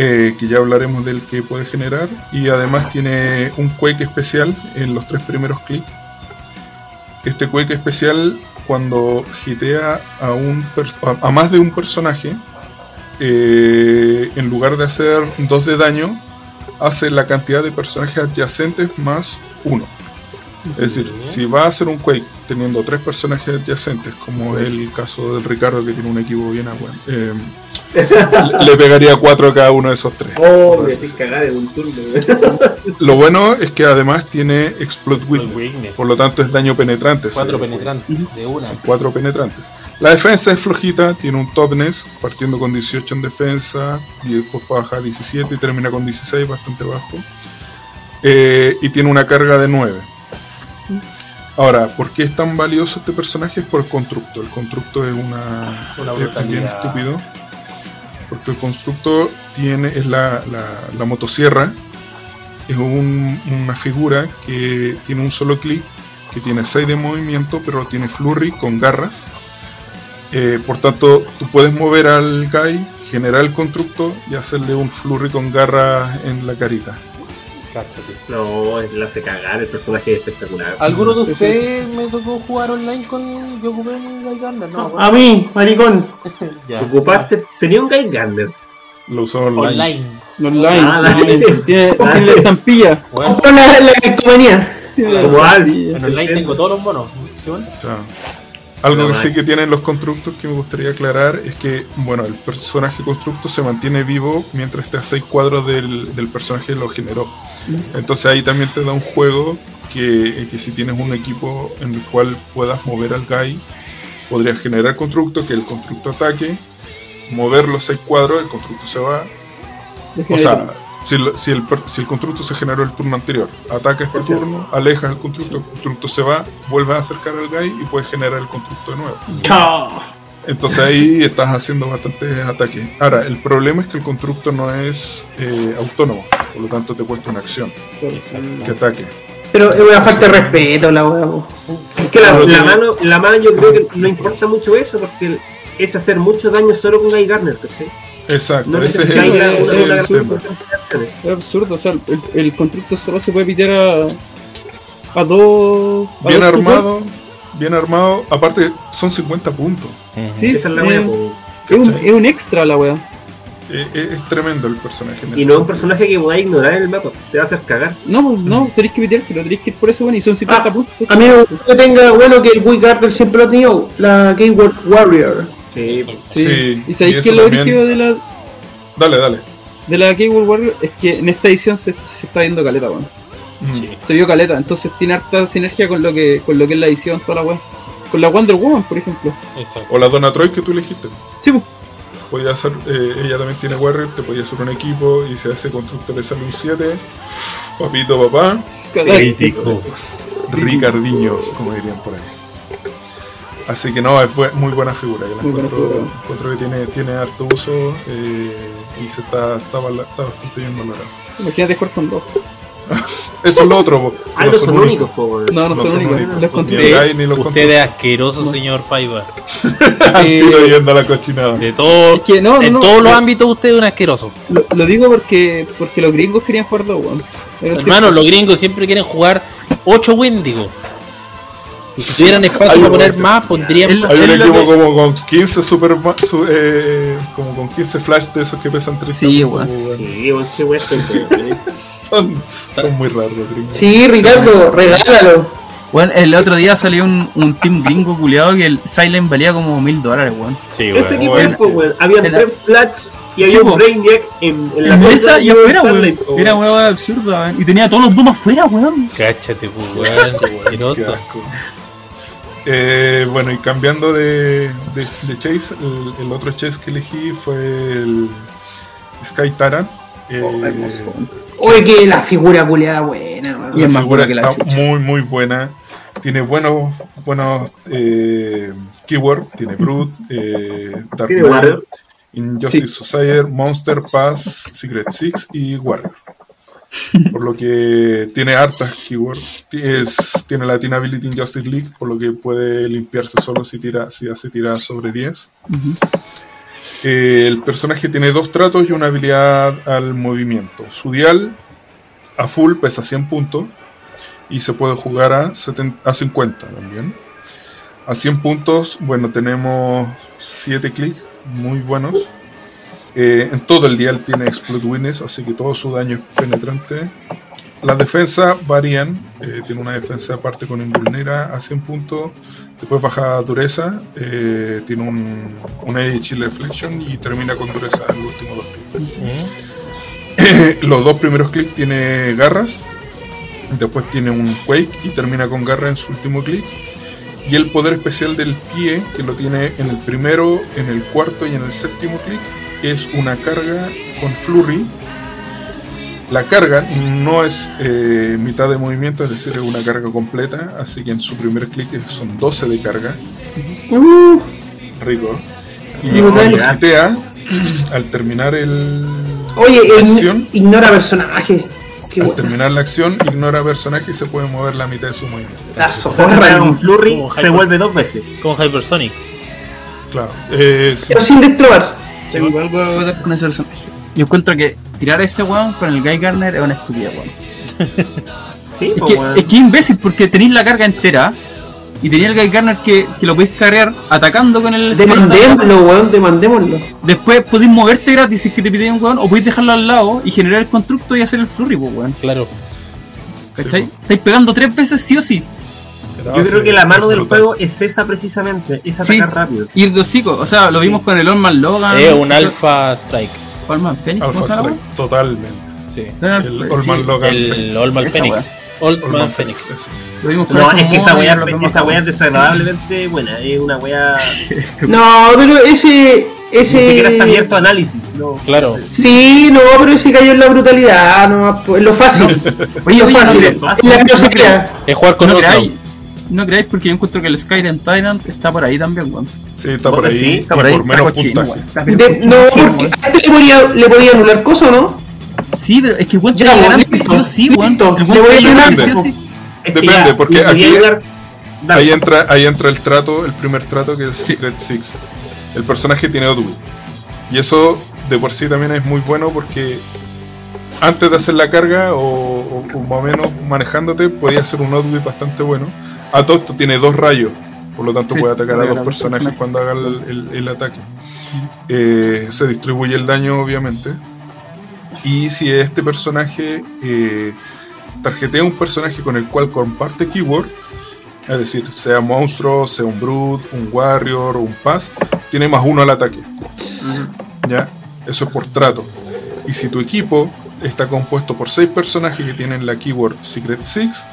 Eh, que ya hablaremos del que puede generar. Y además tiene un quake especial en los tres primeros clics. Este quake especial, cuando hitea a, un a, más de un personaje, eh, en lugar de hacer 2 de daño, hace la cantidad de personajes adyacentes más 1. Es decir, si va a hacer un Quake teniendo tres personajes adyacentes, como es el caso del Ricardo que tiene un equipo bien agua, [laughs] eh, le- pegaría 4 a cada uno de esos tres. Oh, cagar en un turno. [laughs] lo bueno es que además tiene Explode Witness. Witness. Por lo tanto es daño penetrante. Cuatro penetrantes de una. Son cuatro penetrantes. La defensa es flojita, tiene un toughness, partiendo con 18 en defensa, y después baja a 17 y termina con 16, bastante bajo. Eh, y tiene una carga de 9. Ahora, ¿por qué es tan valioso este personaje? Es por el constructo. El constructo es una, Una bien estúpido. Porque el constructo tiene, es la, la- la motosierra. Es un- una figura que tiene un solo clic, que tiene 6 de movimiento, pero tiene flurry con garras. Eh, por tanto, tú puedes mover al guy, generar el constructo y hacerle un flurry con garras en la carita. Cáchate. No, es- la hace cagar, el personaje es espectacular. ¿Alguno de Sí, sí. ustedes me tocó jugar online con yo ocupé un Guy Gardner? No, A mí, maricón. [laughs] ya. Ocupaste, tenía un Guy Gunner. Lo usó online. Online. Online. Ah, la- tiene, tiene, [laughs] tiene la estampilla. Bueno, la, la la Como estampilla. en online tengo todos los monos. ¿Sí, bueno? Algo que sí que tienen los constructos que me gustaría aclarar es que, bueno, el personaje constructo se mantiene vivo mientras esté a 6 cuadros del, del personaje que lo generó. Entonces ahí también te da un juego que, que si tienes un equipo en el cual puedas mover al guy, podrías generar constructo, que el constructo ataque, mover los 6 cuadros, el constructo se va. O sea, si, el, si el constructo se generó el turno anterior, ataca este turno, alejas el constructo, el constructo se va, vuelves a acercar al guy y puedes generar el constructo de nuevo. Entonces ahí estás haciendo bastantes ataques. Ahora, el problema es que el constructo no es eh, autónomo, por lo tanto te cuesta una acción que ataque. Pero es una falta de respeto la weá. po. Es que la, Pero la tiene- mano, la mano yo creo que no importa mucho eso, porque es hacer mucho daño solo con Guy Garner, ¿cachai? Exacto, No ese es el, es el tema. Es absurdo, o sea, el, el constructo solo se puede pitear a, a dos. a Bien dos armado, bien armado. Aparte, son 50 puntos. Sí, Esa es la eh, wea, po. es, un, ¿cachai? es un extra la wea. Eh, eh, es tremendo el personaje. en Y no es un sentido. personaje que podáis ignorar en el mapa, te va a hacer cagar. No, pues, no, tenéis que pitear, pero tenéis que ir por eso, bueno, y son 50 Ah, puntos. A mí me gusta que tenga, bueno, que el Wii Garden siempre lo ha tenido, la Game Warrior. Sí, Sí. Sí. sí, ¿Y sabéis que lo origen de la, Dale, dale. De la Keyword Warrior es que en esta edición se, se está viendo caleta, weón. Mm. Sí. Se vio caleta, entonces tiene harta sinergia con lo que con lo que es la edición, toda la weá. Con la Wonder Woman, por ejemplo. Exacto. O la Donna Troy que tú elegiste. Sí, pues. Podía hacer, eh, ella también tiene Warrior, te podía hacer un equipo y si a ese constructo le sale un 7, papito papá, Crítico. Ricardiño, como dirían por ahí. Así que no, es muy buena figura. Yo la Muy buena encuentro, figura. encuentro que tiene, tiene harto uso eh, y se está, está, está bastante bien valorado. Imagínate jugar con dos. [laughs] Eso es lo otro, Ah, no son únicos. No, no, No son son únicos. únicos. Los Ni guy ni los Usted es asqueroso, señor Paiva. [laughs] Eh, yendo a la cochinada. De todo, Es que no, no, en no, todos los lo- ámbitos usted es un asqueroso. Lo, lo digo porque porque los gringos querían jugar dos, weón. Hermano, los gringos siempre quieren jugar 8 Wendigo. Y si tuvieran espacio para poner más, pondrían más. Hay un equipo que- como con 15 super su- eh, como con 15 flash de esos que pesan 30 Sí, weón. weón. Sí, weón, weón, weón. [laughs] Son, son muy raros los gringos. Sí, Ricardo, regálalo. Bueno, el otro día salió un, un team gringo culiado que el Silent valía como mil dólares, weón. Sí, Ese equipo weón. weón. La- tres Flash y Sí, había un. Brainiac en, en la mesa y afuera, weón. Era weón. weón absurda, weón. Y tenía todos los domas afuera, weón. Cáchate, pues, weón. Qué asco. Eh, bueno, y cambiando de, de, de Chase, el, el otro Chase que elegí fue el Sky Taran. Eh, Oh, hermoso. Oye, que la figura culiada buena. Y es más figura buena que la está chucha. muy, muy buena. Tiene buenos, buenos eh, keyword. Tiene Brood, eh, Dark Tiene Knight, Warrior. Injustice Sí. Society, Monster Pass, Secret Six y Warrior. Por lo que tiene hartas keywords. Es, tiene la Teen Ability in Justice League, por lo que puede limpiarse solo si, tira, si hace tiradas sobre 10. Ujú. Eh, el personaje tiene dos tratos y una habilidad al movimiento. Su dial a full pesa 100 puntos y se puede jugar a, 70 a 50 también. A 100 puntos, bueno, tenemos 7 clics muy buenos. Eh, en todo el dial tiene Explode Witness, así que todo su daño es penetrante. Las defensas varían, eh, tiene una defensa aparte con invulnera a 100 puntos, después baja dureza, eh, tiene un, un Edge Chill Reflection y termina con dureza en los últimos dos tiros. los dos primeros clics tiene garras, después tiene un Quake y termina con garra en su último clic. Y el poder especial del pie, que lo tiene en el primero, en el cuarto y en el séptimo clic, es una carga con flurry. La carga no es eh, mitad de movimiento, es decir, es una carga completa, así que en su primer clic son 12 de carga. Uh, Rico. Y gitea, [clears throat] al terminar el, oye, la el- acción, ignora personaje. Qué al bueno. terminar la acción, ignora personaje y se puede mover la mitad de su movimiento. Con Flurry, se vuelve dos veces. Como Hypersonic. Claro. Eh. Pero sin destrobar. Tengo algo a ver con ese personaje. Yo encuentro que tirar a ese weón con el Guy Garner es una estupidez, weón. [laughs] Sí, Es pues, que, weón. es que es imbécil porque tenéis la carga entera y tenéis el Guy Garner que, que lo podéis cargar atacando con el. Demandémoslo, weón, demandémoslo. Después podéis moverte gratis si es que te piden un weón, o podéis dejarlo al lado y generar el constructo y hacer el flurry, pues, weón. Claro. ¿Cachai? Sí, Estáis pegando tres veces sí o sí. Yo creo que la mano del juego es esa precisamente, es Sí. atacar rápido. Ir de hocico. O sea, lo Sí. vimos con el Olman Logan. Es un Alpha Strike. Olman Phoenix, ¿cómo Alpha? Strike, totalmente. Sí. El sí, Olman Logan El Phoenix. Esa Phoenix. Olman Phoenix. Phoenix, sí. Lo vimos con No, es que esa demás esa weá es desagradablemente buena, es una weá [laughs] No, pero ese. ni siquiera está abierto a Ese. análisis, no. Claro. Sí, no, pero ese cayó en la brutalidad, no, pues, lo fácil. [laughs] Oye, lo fácil, no, no, la velocidad. Es jugar con no Oslo. No creáis porque yo encuentro que el Skyrim Tyrant está por ahí también, weón. Sí, está por ahí sí, Está por ahí, por menos puntaje. no, porque le podía, le podía anular cosas, ¿no? Sí, pero es que el weón tiene weón, garante sí o weón. El weón o Depende, ya, porque aquí-. Ahí entra, ahí entra el trato, el primer trato que es Sí. Secret Six. El personaje tiene Odwin. Y eso de por sí también es muy bueno porque antes de hacer la carga o, o- o más o menos manejándote podía hacer un Odwin bastante bueno. A todo esto tiene dos rayos, por lo tanto Sí, puede atacar a dos personajes cuando haga el, el- el ataque. Eh, se distribuye el daño obviamente. Y si este personaje eh, tarjetea un personaje con el cual comparte keyword, es decir, sea monstruo, sea un brute, un warrior, un pass, tiene más uno al ataque. ¿Ya? Eso es por trato. Y si tu equipo está compuesto por seis personajes que tienen la keyword Secret Six,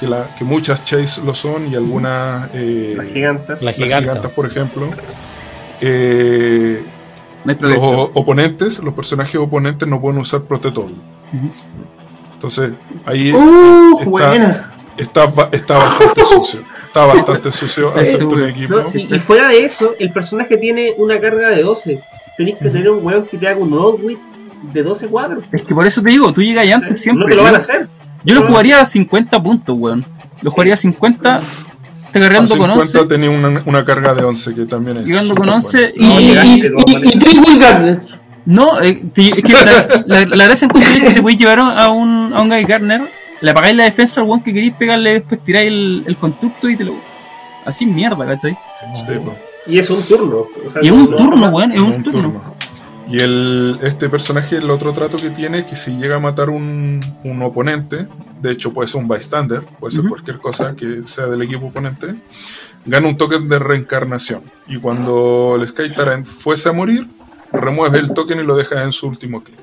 que, la, que muchas Chase lo son y algunas eh, Las gigantes. La las giganta. gigantas, por ejemplo, eh, los oponentes, los personajes oponentes no pueden usar Protector. Ujú. Entonces, ahí Uh, está, buena. está, ba- está bastante [laughs] sucio. Está bastante sucio, güey. mi equipo. No, y, y fuera de eso, el personaje tiene una carga de 12. Tenéis que tener un weón que te haga un outwit de 12 cuadros. Es que por eso te digo, tú llegas ya antes ¿sí? siempre. No te lo van a Yo- hacer. Yo lo jugaría a 50 puntos, weón. Lo jugaría a 50, te agarrando A con 50 11. tenía una, una carga de 11 que también es. Llegando con súper 11 buena. No, y, y, y, y. No, eh, te- es que la, la, la gracia en es que te podéis llevar a un, a un Guy Gardner, le apagáis la defensa al one que queréis pegarle, después tiráis el, el constructo y te lo. Así mierda, ¿cachai? Sí. Y es un turno. o sea, Y es un no- turno, weón, es un turno. Y el, este personaje, el otro trato que tiene es que si llega a matar un, un oponente, de hecho puede ser un bystander, puede ser cualquier cosa que sea del equipo oponente, gana un token de reencarnación. Y cuando el Sky Tyrant fuese a morir, remueve el token y lo deja en su último clic.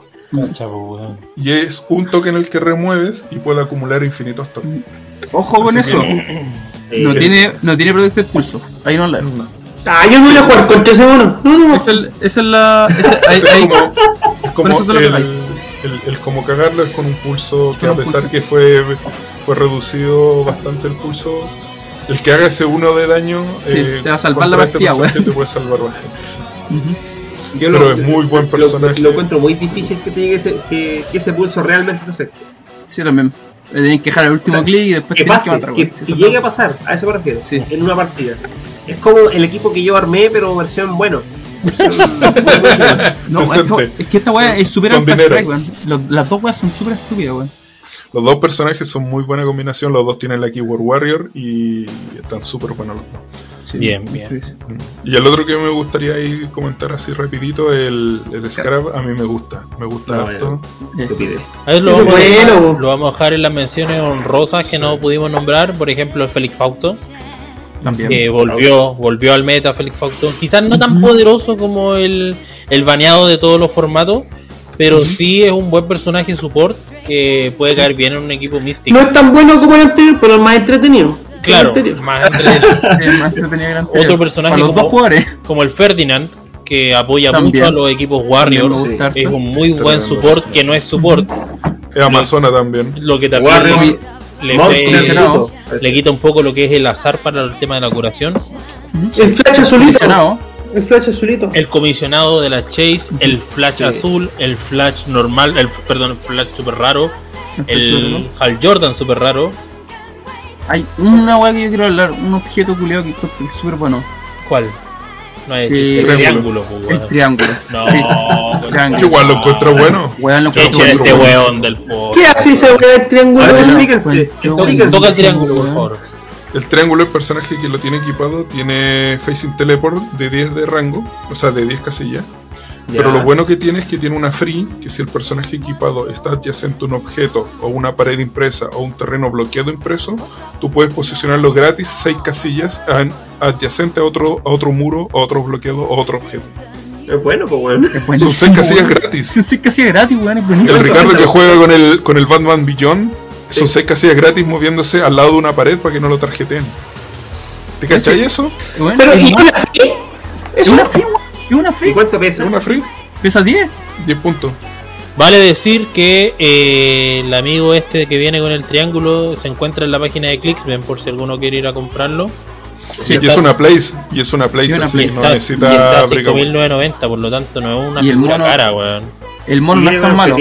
Chavo. Y es un token el que remueves y puede acumular infinitos tokens. Ojo con Así eso. que- Eh, No tiene, no tiene protector pulso. Ahí no la. Ah, yo no voy a jugar contra ese mono. No, no. Esa es, esa es la. esa- ahí- Ese [laughs] es ahí- como, es como eso te lo el, el- el como cagarlo es con un pulso que a pesar pulso. que fue, fue reducido bastante el pulso, el que haga ese uno de daño Sí, te va a salvar la este partida, personaje weón. te puede salvar bastante. sí. Ujú. yo pero es muy buen personaje. Lo, encuentro muy difícil que te llegue ese, que, que ese pulso realmente te afecte. Sí, también. Le tenéis que dejar el último O sea, clic y después Que tenés que pase, matar, que. Sí, que llegue a pasa. pasar, a eso me refiero, Sí. en una partida. Es como el equipo que yo armé, pero versión bueno. [laughs] No, es es que esta weá es súper Las dos weas son súper estúpidas, weón. Los dos personajes son muy buena combinación, los dos tienen la Keyword Warrior y están súper buenos los dos. Sí. Bien, bien. Sí, sí. Y el otro que me gustaría ahí comentar así rapidito, el, el Scarab, a mí me gusta, me gusta No, harto. Ver, lo vamos, a bueno. dejar, lo vamos a dejar en las menciones honrosas que Sí. no pudimos nombrar. Por ejemplo, el Félix Fausto, También. que volvió, volvió al meta Félix Fausto. Quizás no tan poderoso como el, el baneado de todos los formatos, pero sí es un buen personaje support que puede caer bien en un equipo místico. No es tan bueno como el anterior, pero es más entretenido. Claro, más entretenido. [laughs] Sí, es más entretenido que el anterior. Otro personaje Para los como- dos jugadores. como el Ferdinand, que apoya También. mucho a los equipos Warriors. Es un muy buen support que no es support. Es Amazona también. Lo que también Warrior, le, le, le quita un poco lo que es el azar para el tema de la curación. El flash azulito. El flash azulito. El comisionado de la Chase, el flash Sí. azul, el flash normal, el perdón, el flash super raro, el. Hal Jordan super raro. Hay una weá que yo quiero hablar, un objeto culiado que encuentro que es súper bueno. ¿Cuál? No es decir, el triángulo. triángulo, pues, El weón. triángulo. No, Sí. weón. Triángulo. Igual lo encuentro bueno. Weón, lo Qué encuentro este buenísimo. weón del por. ¿Qué hace esa weá del triángulo? Ver, Weón, buenísimo, Toca el triángulo, por weón. favor. El triángulo, el personaje que lo tiene equipado, tiene Facing Teleport de 10 de rango, o sea, de 10 casillas. Pero lo bueno que tiene es que tiene una free, que si el personaje equipado está adyacente a un objeto o una pared impresa o un terreno bloqueado impreso, tú puedes posicionarlo gratis 6 casillas adyacente a otro, a otro muro, a otro bloqueado o a otro objeto. Es bueno, pues bueno. Es Son 6 casillas gratis. Son seis casillas gratis, weón, es buenísimo. El Ricardo que juega con el, con el Batman Beyond, son Sí. 6 casillas gratis moviéndose al lado de una pared para que no lo tarjeten. ¿Te cachai eso? Pero, es ¿y una free? es ¿Eso? una free, ¿Y cuánto pesa? ¿Es una free? Pesa 10. 10 puntos. Vale decir que eh, el amigo este que viene con el triángulo se encuentra en la página de Clicksman por si alguno quiere ir a comprarlo. Sí, y es una place, y es una place, Y una así place. no está, y necesita está a break 5.990, por lo tanto no es una Y el figura mono- cara, weón. El mono no es tan malo.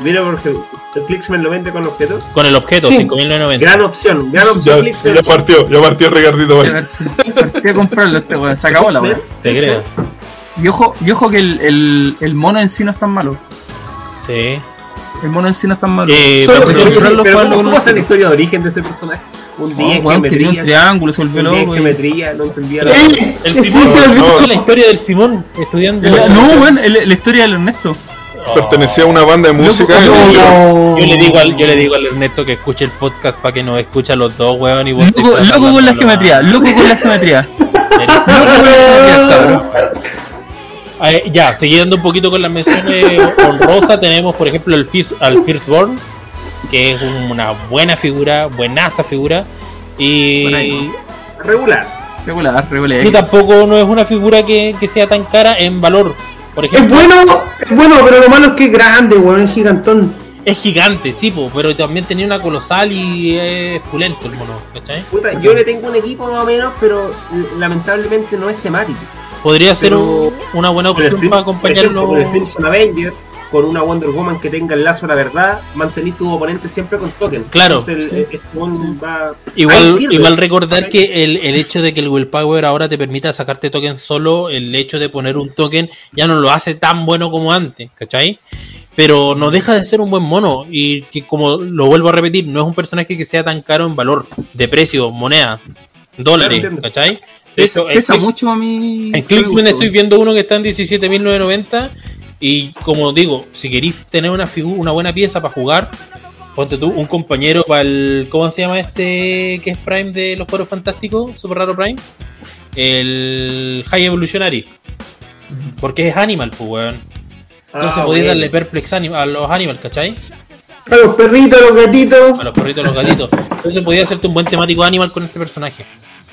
Viene porque el Clicksman lo vende con objetos. Con el objeto, Sí. 5.990. Gran opción, gran Ya, opción ya partió, ya partió Ricardito. vaya. Voy a comprarlo este weón. Se acabó la weón. Te creo. Y ojo, y ojo que el, el, el mono en sí no es tan malo. Sí. El mono en sí no es tan malo. Eh, Solo- pero- pero- Pero jugarlo ¿cómo, cómo está la historia de origen de ese personaje? Un día Oh, en tiene un triángulo, se volvió loco. geometría, no entendía la... Eh, el sí, Simón, se olvidó. no, la historia del Simón estudiando. El- No, weón, el- la historia del Ernesto. Oh. Pertenecía a una banda de música. Loco, y- No. Yo le digo al, yo le digo al Ernesto que escuche el podcast para que nos escuche a los dos, weón, y vos Loco, loco con la geometría, [laughs] loco con la geometría. Loco con la geometría, cabrón. Eh, ya, siguiendo un poquito con las menciones [laughs] honrosas, tenemos por ejemplo el Fis- al Firstborn, que es un- una buena figura, buenaza figura. Y, Regular. Regular, regular. y tampoco no es una figura que, que sea tan cara en valor. Por Es bueno, es bueno, pero lo malo es que es grande, weón, es gigantón. es gigante, sí, po, pero también tenía una colosal y es pulento el mono, ¿cachai? Puta, yo le tengo un equipo más o menos, pero lamentablemente no es temático. Podría ser Pero- un- una buena el opción Prin- para acompañarlo. Con el Crimson Avenger, con una Wonder Woman que tenga el lazo a la verdad, mantener tu oponente siempre con token. Claro, Entonces, sí. el- weón va- Igual, igual recordar que el, el hecho de que el willpower ahora te permita sacarte token solo, el hecho de poner un token ya no lo hace tan bueno como antes, ¿cachai? Pero no deja de ser un buen mono y que como lo vuelvo a repetir, no es un personaje que sea tan caro en valor, de precio, moneda, dólares, entiendo. ¿cachai? Pesa, Eso, pesa en, mucho a mí. en Clicksman estoy viendo uno que está en 17.990 y como digo, si queréis tener una, una buena pieza para jugar, ponte tú un compañero para el... ¿Cómo se llama este que es Prime de los Juegos Fantásticos? Super Raro Prime. El High Evolutionary. Porque es Animal, pues, weón. Entonces Ah, podéis bueno. darle Perplex anim- a los Animal, ¿cachai? A los perritos, a los gatitos. A los perritos, a los gatitos. Entonces podía hacerte un buen temático Animal con este personaje.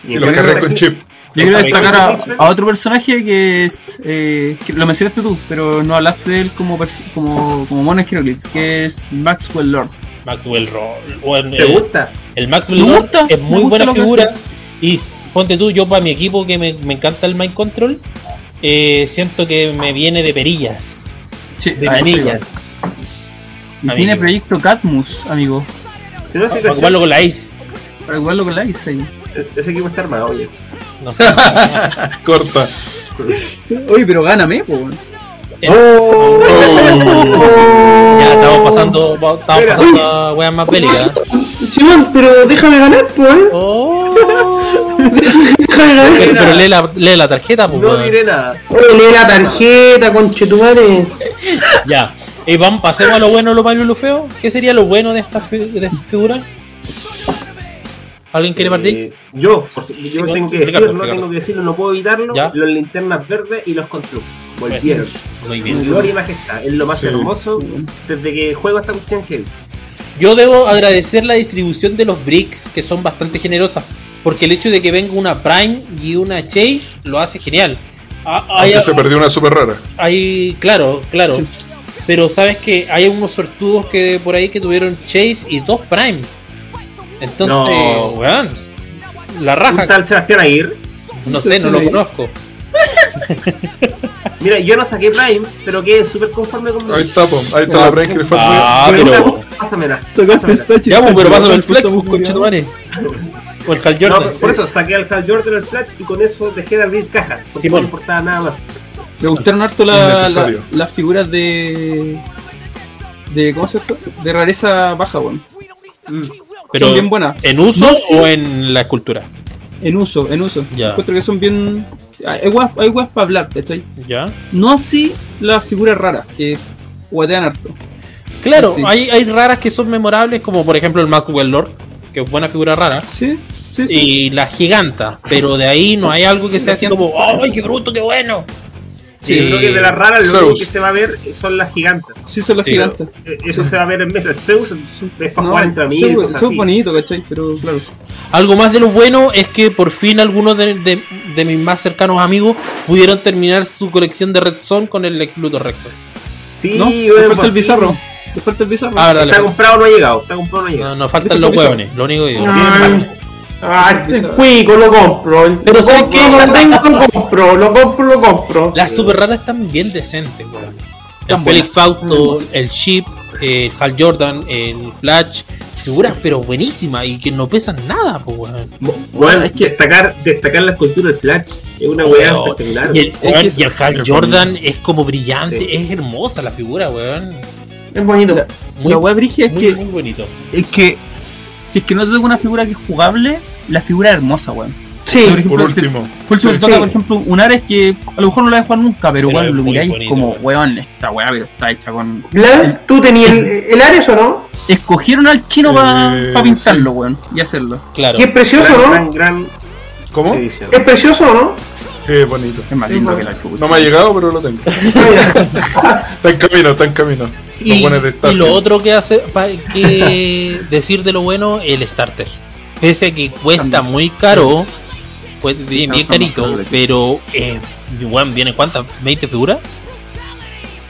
Y los con chip. Yo quiero destacar a, otro personaje que es. Eh, que lo mencionaste tú, pero no hablaste de él como, como, como mono en Heroclix, que es Maxwell Lord. Maxwell. Bueno, ¿Te el- gusta? El Maxwell Lord gusta, es muy gusta buena figura. Y ponte tú, yo para mi equipo que me, me encanta el Mind Control, eh, siento que me viene de perillas, Sí, de manillas. igual. Y Amigo. tiene proyecto Catmus, amigo. Si no, se Para jugarlo con la Ice. Para igual con la Ice ahí. Ese equipo está armado, oye. No. [laughs] Corta. Oye, pero gáname, po. weón. Oh. [laughs] Ya estamos pasando, estamos pasando a weas más bélicas. Simón, pero déjame ganar, pues, ¿eh? Oh. Déjame ganar. pero pero lee, la, lee la tarjeta, pues. No diré nada. Oye, lee la tarjeta, conchetumare. Ya. Y vamos, pasemos a lo bueno, lo malo y lo feo. ¿Qué sería lo bueno de esta, fi- de esta figura? ¿Alguien quiere partir? Eh, yo, por, si- yo Sí, tengo que decirlo, Ricardo. tengo que decirlo, no puedo evitarlo. Ya. Los linternas verdes y los constructos. Volvieron. Muy En bien. gloria y majestad. Es lo más Sí. hermoso desde que juego esta cuestión que Yo debo agradecer la distribución de los bricks, que son bastante generosas. Porque el hecho de que venga una Prime y una Chase lo hace genial. Ah, Hay, Aunque se perdió una super rara. hay- claro, claro. Pero sabes que hay unos sortudos que por ahí que tuvieron Chase y dos Prime. Entonces, No. weón, la ¿Un raja. tal Sebastián Aguirre? No sé, no lo conozco. [laughs] Mira, yo no saqué Prime, pero quedé súper conforme con Ahí está, po. ahí está la Brain que le fue Ah, pero. Pásamela. Ya, pues, pero pásame el flex, esa música. conchetumare. O el Hal No, Jordan. por eso saqué al Hal Jordan el Flash y con eso dejé de abrir cajas. Porque Simón. no importaba nada más. Me gustaron harto la- las figuras de. de ¿Cómo se llama? De rareza baja, weón. Mm. Pero, Son bien buenas. ¿En uso No, sí. o en la escultura? En uso, en uso. Ya. Encuentro que son bien. Hay weas para hablar, ¿cachai? Ya. No así las figuras raras, que guatean harto. Claro, Sí. hay, hay raras que son memorables, como por ejemplo el Maxwell Lord, que es buena figura rara. Sí, sí, sí. Y la giganta, pero de ahí no hay algo que sea así como, ¡ay, qué bruto, qué bueno! Sí, yo creo que de las raras lo Zeus. único que se va a ver son las gigantes. Sí, son las Sí, gigantes. Eh, Eso se va a ver en mesa. El Zeus es para No, jugar entre amigos. Zeus- así. bonito, ¿cachai? Pero claro. Algo más de lo bueno es que por fin algunos de, de- de mis más cercanos amigos pudieron terminar su colección de Red Son con el Lex Luthor Rexon. Sí, No, bueno, falta por el bizarro. Le falta el bizarro. Ah, dale. Está comprado, no ha llegado. Está comprado, no ha llegado. No, nos faltan los hueones, lo único que digo. Ay, ay, el cuico lo compro. Pero ¿sabes qué? lo tengo, lo compro, lo compro, lo compro. Las super raras están bien decentes, weón. El Felix. Fausto, el Chip, el Hal Jordan, el Flash, figuras pero buenísimas y que no pesan nada, pues weón. Bueno, es que destacar, destacar la escultura del Flash es una weá espectacular. Y el, que weón, es- y el Hal Jordan es como brillante, Sí. es hermosa la figura, weón. Es bonito. La- Muy, la wea brigia es muy, que, muy bonito. es que si es que no te toca una figura que es jugable, la figura es hermosa, weón. Sí, Por Por ejemplo, último. por último Sí. te toca, Sí. por ejemplo, un Ares que a lo mejor no la voy a jugar nunca, pero, es lo miráis como, weón. esta weá, pero está hecha con. Blan, ¿tú tenías el, el Ares o no? Escogieron al chino para Eh, pintarlo, weón, y hacerlo. Claro. Y es precioso, gran, ¿no? gran, gran ¿Cómo? Es precioso, ¿no? Sí, es bonito. Es más lindo que la chucha. No me ha llegado, pero lo tengo. [laughs] Está en camino, está en camino. Y, lo otro que hace que [laughs] decir de lo bueno, el starter. Pese a que cuesta También. muy caro, pues, bien, bien carito, pero eh, bueno, vienen cuántas, 20 figuras,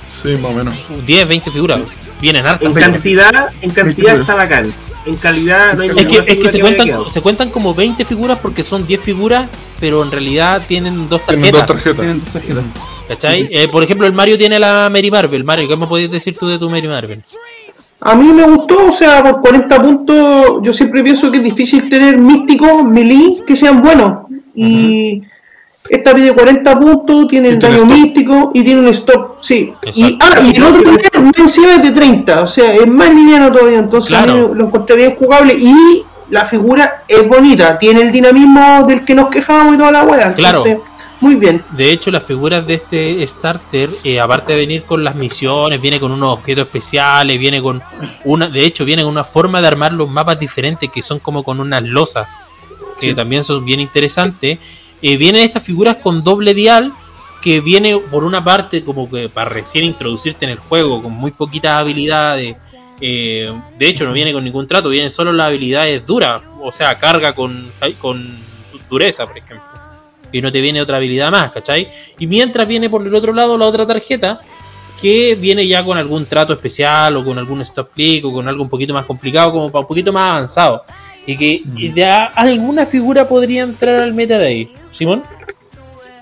Sí, más o menos. 10, 20 figuras, vienen hartas. En cantidad, en cantidad está bacán. En calidad no hay Es que, es que se cuentan, se cuentan como 20 figuras porque son 10 figuras, pero en realidad tienen dos Tienen dos tarjetas. tarjetas. Tienen dos tarjetas. ¿Cachai? Eh, por ejemplo, el Mario tiene la Mary Marvel. Mario, ¿qué me podías decir tú de tu Mary Marvel? A mí me gustó, o sea, por 40 puntos, yo siempre pienso que es difícil tener místicos, melee, que sean buenos. Y esta pide 40 puntos, tiene el tiene daño místico y tiene un stop, sí. Y, ah, y el otro más encima es de 30, o sea, es más liviano todavía, entonces Claro. lo encontré bien jugable y la figura es bonita, tiene el dinamismo del que nos quejamos y toda la wea. Claro. Entonces, muy bien. De hecho, las figuras de este starter, eh, aparte de venir con las misiones, viene con unos objetos especiales, viene con una, de hecho, viene con una forma de armar los mapas diferentes que son como con unas losas, que también son bien interesantes. Eh, vienen estas figuras con doble dial, que viene por una parte como que para recién introducirte en el juego, con muy poquitas habilidades. eh, de hecho, no viene con ningún trato, vienen solo las habilidades duras, o sea, carga con, con dureza, por ejemplo y no te viene otra habilidad más, ¿cachai? Y mientras viene por el otro lado la otra tarjeta, que viene ya con algún trato especial o con algún stop click o con algo un poquito más complicado, como para un poquito más avanzado. Y que de alguna figura podría entrar al meta de ahí. Simón,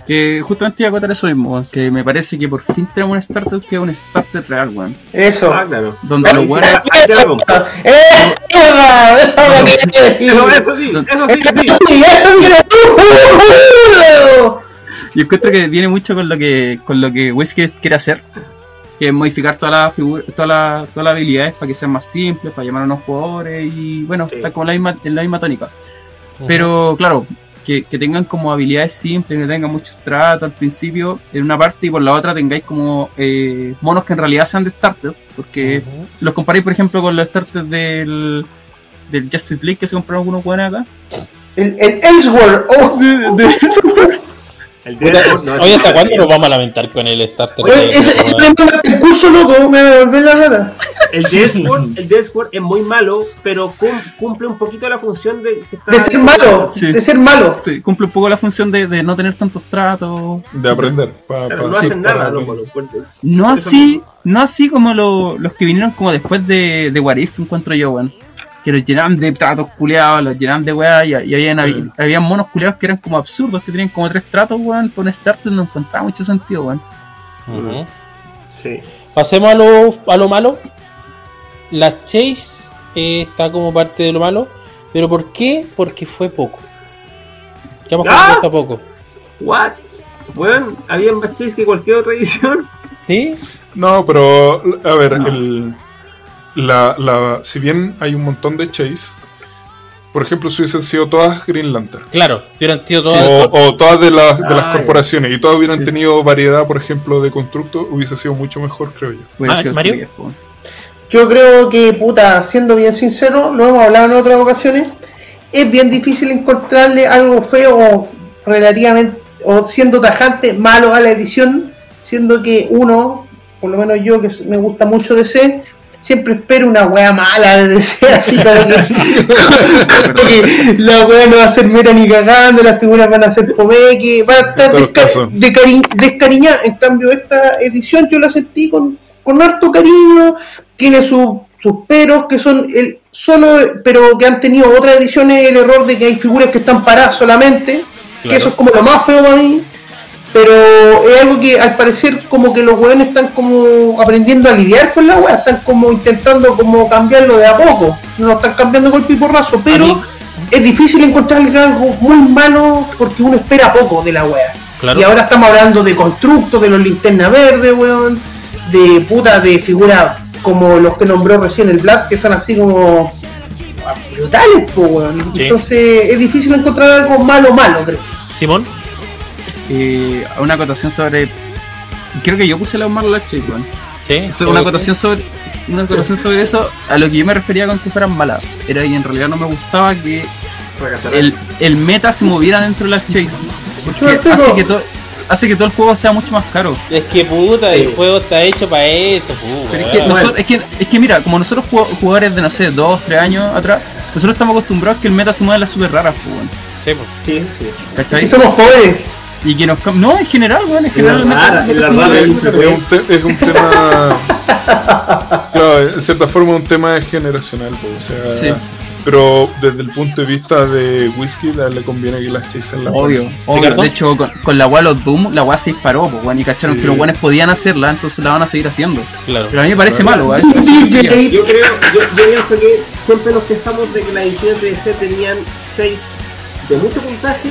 Que justamente iba a contar eso mismo, que me parece que por fin tenemos un starter que es un starter real, weón. Eso. Ah, claro. Donde los weones. la. ¡Eh! ¡Eso sí, eso sí, sí. ¡Y eso que- [laughs] Yo encuentro que viene mucho con lo que con lo que Whiskey quiere hacer, que es modificar todas las figuras, todas las todas las habilidades para que sean más simples, para llamar a unos jugadores y bueno, Sí. está como la misma, en la misma tónica. Pero claro, que, que tengan como habilidades simples, que tengan muchos tratos al principio en una parte y por la otra tengáis como eh, monos que en realidad sean de starter, porque si los comparáis por ejemplo con los starters del del Justice League que se compraron algunos buenos acá. El, el Elseworld. Oh, [laughs] De- de- El no, Oye, ¿hasta cuándo nos vamos a lamentar con el Starter? oye, ese, el curso loco, me va a devolver la rata. El Deathworld, [laughs] el es muy malo, pero cum- cumple un poquito la función de ser malo, Sí. de ser malo. sí, cumple un poco la función de, de no tener tantos tratos. De aprender. pa- pa- no sí, hacen para- nada, loco, los. No así, no así como lo- los que vinieron como después de, de What If, encuentro yo, weón. Que los llenaban de tratos culeados, los llenaban de weá, y, y habían, Sí. habían monos culeados que eran como absurdos, que tenían como tres tratos, weón, con Starter no encontraba mucho sentido, weón. Sí. Pasemos a lo, a lo malo. La Chase eh, está como parte de lo malo. ¿Pero por qué? Porque fue poco. ¿Qué hemos ¡Ah! hasta poco? What? Bueno, había más chase que cualquier otra edición. [laughs] ¿Sí? No, pero a ver, No. el, la, la, si bien hay un montón de chase, por ejemplo, si hubiesen sido todas Green Lantern, Claro, hubieran sido todas. o, o todas de las, de las Ah, corporaciones, y todas hubieran Sí. tenido variedad, por ejemplo, de constructos, hubiese sido mucho mejor, creo yo. Ah, Mario. Yo creo que, puta, siendo bien sincero, lo hemos hablado en otras ocasiones, es bien difícil encontrarle algo feo o relativamente, o siendo tajante, malo a la edición, siendo que uno, por lo menos yo que me gusta mucho DC, siempre espero una wea mala de DC, [laughs] así como que, como [laughs] que la wea no va a ser mera ni cagando, las figuras van a ser que va a estar En todo desca- caso. decari- descariñada. En cambio, esta edición yo la sentí con, con harto cariño, tiene su- sus peros que son el solo, pero que han tenido otras ediciones el error de que hay figuras que están paradas solamente, que eso es como lo más feo para mí. Pero es algo que al parecer como que los weones están como aprendiendo a lidiar con la wea, están como intentando como cambiarlo de a poco, no lo están cambiando con el piporrazo, pero mí- es difícil encontrarle algo muy malo porque uno espera poco de la wea. Claro. Y ahora estamos hablando de constructos, de los linternas verdes, weón, de puta, de figuras como los que nombró recién el Black, que son así como ah, brutales. Sí. Entonces es difícil encontrar algo malo, malo, creo. Simón. Eh, una acotación sobre. Creo que yo puse la Marla Chase, weón. Sí. Una acotación sobre una acotación sobre eso a lo que yo me refería con que fueran malas era que en realidad no me gustaba que el, el meta se moviera dentro de las chase porque hace que todo hace que todo el juego sea mucho más caro Es que puta, el juego está hecho para eso, pu, Pero es, que nosotros- es, que, es que mira como nosotros jug- jugadores de no sé 2, 3 años atrás nosotros estamos acostumbrados a que el meta se mueva en las super raras pues, weón. Sí. Sí, sí. ¿cachai? Y somos jóvenes. y que nos no en general weón en general el la meta- rara, el meta se mueve Es, es un tema. [laughs] claro, en cierta forma, un tema generacional. pues, O sea, Sí. Pero desde el punto de vista de Whisky, le conviene que las chase en la Obvio, obvio. De hecho, con, con la weá los Doom, la weá se disparó, pues, weón, y cacharon Sí. que los weones podían hacerla, entonces la van a seguir haciendo. Claro. Pero a mí me parece malo, weón. eso- eso- DJ, Yo creo, yo, yo pienso que siempre nos quejamos de que las ediciones de DC tenían chase de mucho puntaje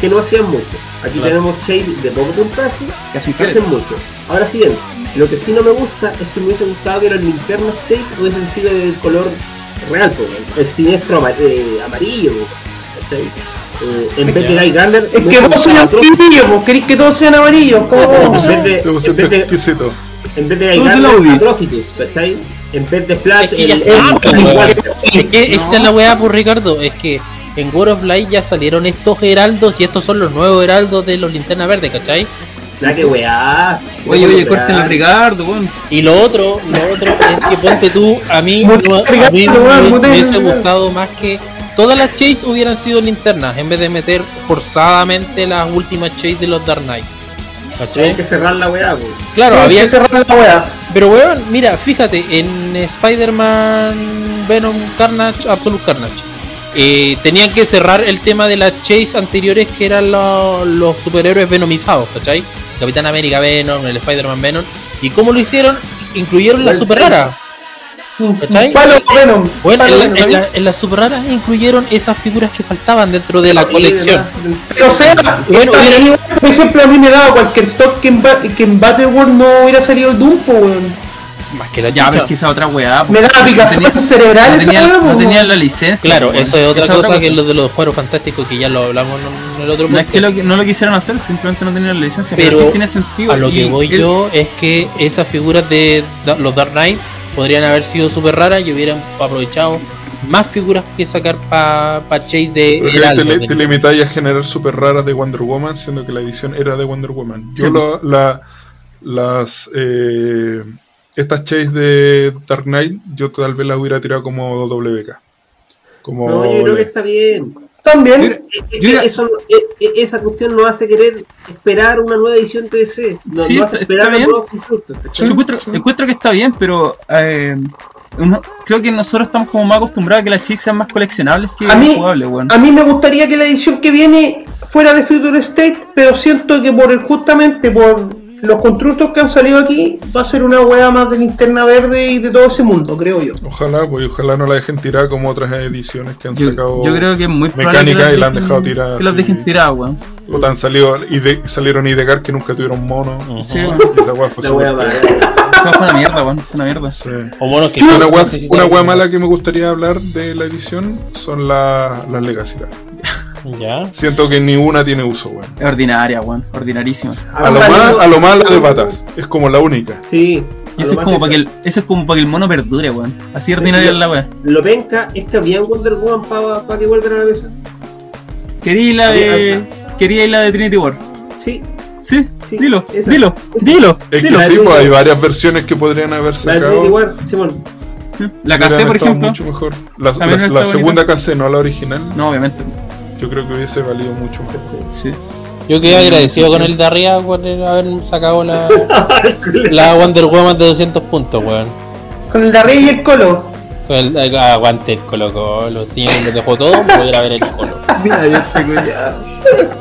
que no hacían mucho. Aquí Claro. tenemos chase de poco puntaje que hacen que hacen mucho. Ahora bien, lo que sí no me gusta es que me hubiese gustado que los linternas chase hubiesen sido del color real, pues, el siniestro eh, amarillo, ¿cachai? Eh, en vez de Guy Garner, Es que vos sois amarillos, vos queréis que todos sean amarillos. ¿Cómo? en vez de, en vez de, Guy ¿cachai? En vez de Flash, Es que ya el- pues. Es que esa es la weá, por Ricardo. Es que en World of Light ya salieron estos heraldos y estos son los nuevos heraldos de los linternas verdes, ¿cachai? Nada que weá. Oye, oye, corten a Ricardo, weón. Y lo otro, lo otro es que ponte tú, a mí, Mutea, no- a Ricardo, mí weón, me mutea, hubiese weón. gustado más que todas las chase hubieran sido linternas en vez de meter forzadamente las últimas chase de los Dark Knight. Hay ¿Cachai? que cerrar la weá, pues. Claro, Hay había que cerrar la weá. Pero weón, mira, fíjate, en Spider-Man Venom Carnage, Absolute Carnage, eh, tenían que cerrar el tema de las chase anteriores que eran lo- los superhéroes venomizados, ¿cachai? Capitán América Venom, el Spider-Man Venom. ¿Y cómo lo hicieron? Incluyeron las Buen super raras. ¿Cachai? Palo Venom. Bueno, en, la- en la- en las super raras incluyeron esas figuras que faltaban dentro de la colección. Pero sea, Bueno, por ejemplo, a mí me daba cualquier toque que en, que en Battleworld no hubiera salido el Doom, po, weón. Más que la Ya, chucha. ves que esa otra weá. Me picazón tenía- cerebral no tenían, weá, no tenían la licencia. Claro, eso es otra cosa que lo de los cuadros fantásticos que ya lo hablamos en el otro No es que lo, no lo quisieran hacer, simplemente no tenían la licencia. Pero Pero, sí tiene sentido. A lo que voy el- yo es que esas figuras de da- los Dark Knight podrían haber sido súper raras y hubieran aprovechado más figuras que sacar para Chase de Heraldo, te, te limitáis a generar super raras de Wonder Woman, siendo que la edición era de Wonder Woman. Yo Sí. lo- la, las eh, estas chase de Dark Knight, yo tal vez las hubiera tirado como WK. Como No, yo creo que está bien. También. Yo eso, e- e- esa cuestión nos hace querer esperar una nueva edición de DC. Nos, Sí, nos hace esperar está los bien. nuevos constructos. encuentro, encuentro que está bien, pero eh, uno- creo que nosotros estamos como más acostumbrados a que las chis sean más coleccionables que A mí- jugables, weón. A mí me gustaría que la edición que viene fuera de Future State, pero siento que por justamente por los constructos que han salido aquí, va a ser una hueá más de linterna verde y de todo ese mundo, creo yo. Ojalá, pues ojalá no la dejen tirar como otras ediciones que han Yo, sacado. yo creo que es muy mecánica que y la han dejado tirada Que las dejen tiradas, weón. Puta, han salido y de- salieron Idegar que nunca tuvieron mono. Sí. Y esa weá fue La. [laughs] Eso fue una mierda, weón. Fue una mierda. Sí. O monos que Una necesitan- una mala que me gustaría hablar de la edición son la- las Legacy. Ya. Siento que ni una tiene uso, weón. Es ordinaria, weón. Ordinarísima. A lo, más, a lo más la de patas. Es como la única. Sí. Y eso es, como para que el, eso es como para que el mono perdure, weón. Así ordinaria es la weá. Lo penca es que había Wonder Woman para que vuelvan a la mesa. Quería la de. Quería la de Trinity War. Sí, Sí, Sí, dilo, esa, dilo, esa. dilo, Es dilo. que La sí, pues hay varias versiones que podrían haber la de sacado. Trinity War, Simón. La Hubieran casé, por ejemplo. mucho mejor. La, la- la bonita. segunda casé, no la original. No, obviamente. Yo creo que hubiese valido mucho mejor. Sí. Yo quedé agradecido con el de arriba por haber sacado la, [laughs] la Wonder Woman de 200 puntos, weón. Con el de y el Colo. El, eh, aguante el Colo Colo. Si me dejó todo, voy a ver el Colo. [laughs] Mira, este culiao.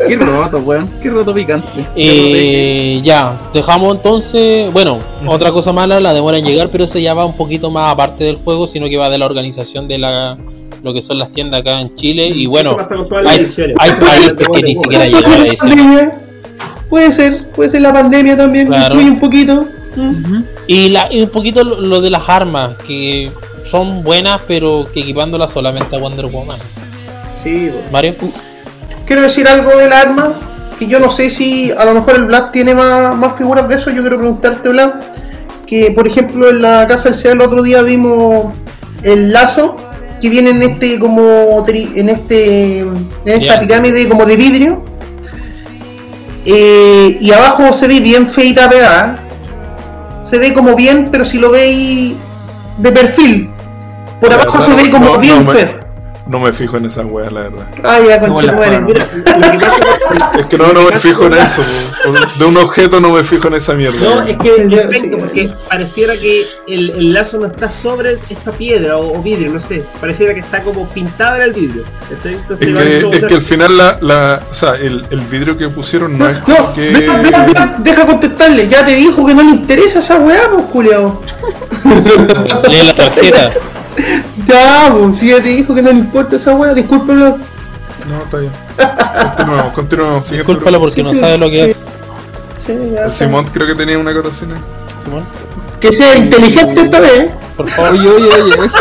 Qué roto, weón. Qué roto picante. Eh, ya, dejamos entonces. Bueno, otra cosa mala, la demora en llegar, pero eso ya va un poquito más aparte del juego, sino que va de la organización de la lo que son las tiendas acá en Chile. Y bueno, Eso hay, hay Eso países que ni siquiera Puede llegan a pandemia. Puede ser, puede ser la pandemia también, Claro. influye un poquito. Y, la, y un poquito lo, lo de las armas, que son buenas, pero que equipándolas solamente a Wonder Woman. Sí. Mario, Quiero decir algo del arma, que yo no sé si a lo mejor el Black tiene más, más figuras de eso. Yo quiero preguntarte, Black, que por ejemplo en la casa del SEA el otro día vimos el lazo que viene en este como tri- en este en esta pirámide como de vidrio Eh, y abajo se ve bien feita pegada se ve como bien pero si lo veis de perfil por La abajo verdad, se ve no- como no- bien no me- feo No me fijo en esas weas, la verdad. ay ya conchetumare. forma. Mira, Es que no, no me fijo en eso. De un objeto no me fijo en esa mierda. No, es que porque pareciera que el, el lazo no está sobre esta piedra o, o vidrio, no sé. Pareciera que está como pintada en el vidrio. Es que, es que al final la, la, o sea, el, el vidrio que pusieron no No, es no, que... deja, deja- deja- deja contestarle, ya te dijo que no le interesa esa weá, pues Julio. [laughs] lee la tarjeta. [laughs] Ya, pues, si ya te dijo que no le importa esa weá, discúlpelo. No, está bien. Continuamos, continuamos. Siguiente Discúlpalo porque no sabe lo que es. El. Simón creo que tenía una acotación. ahí. Simón, Que sea inteligente esta vez. ¿eh? por favor. Oye, oye, oye.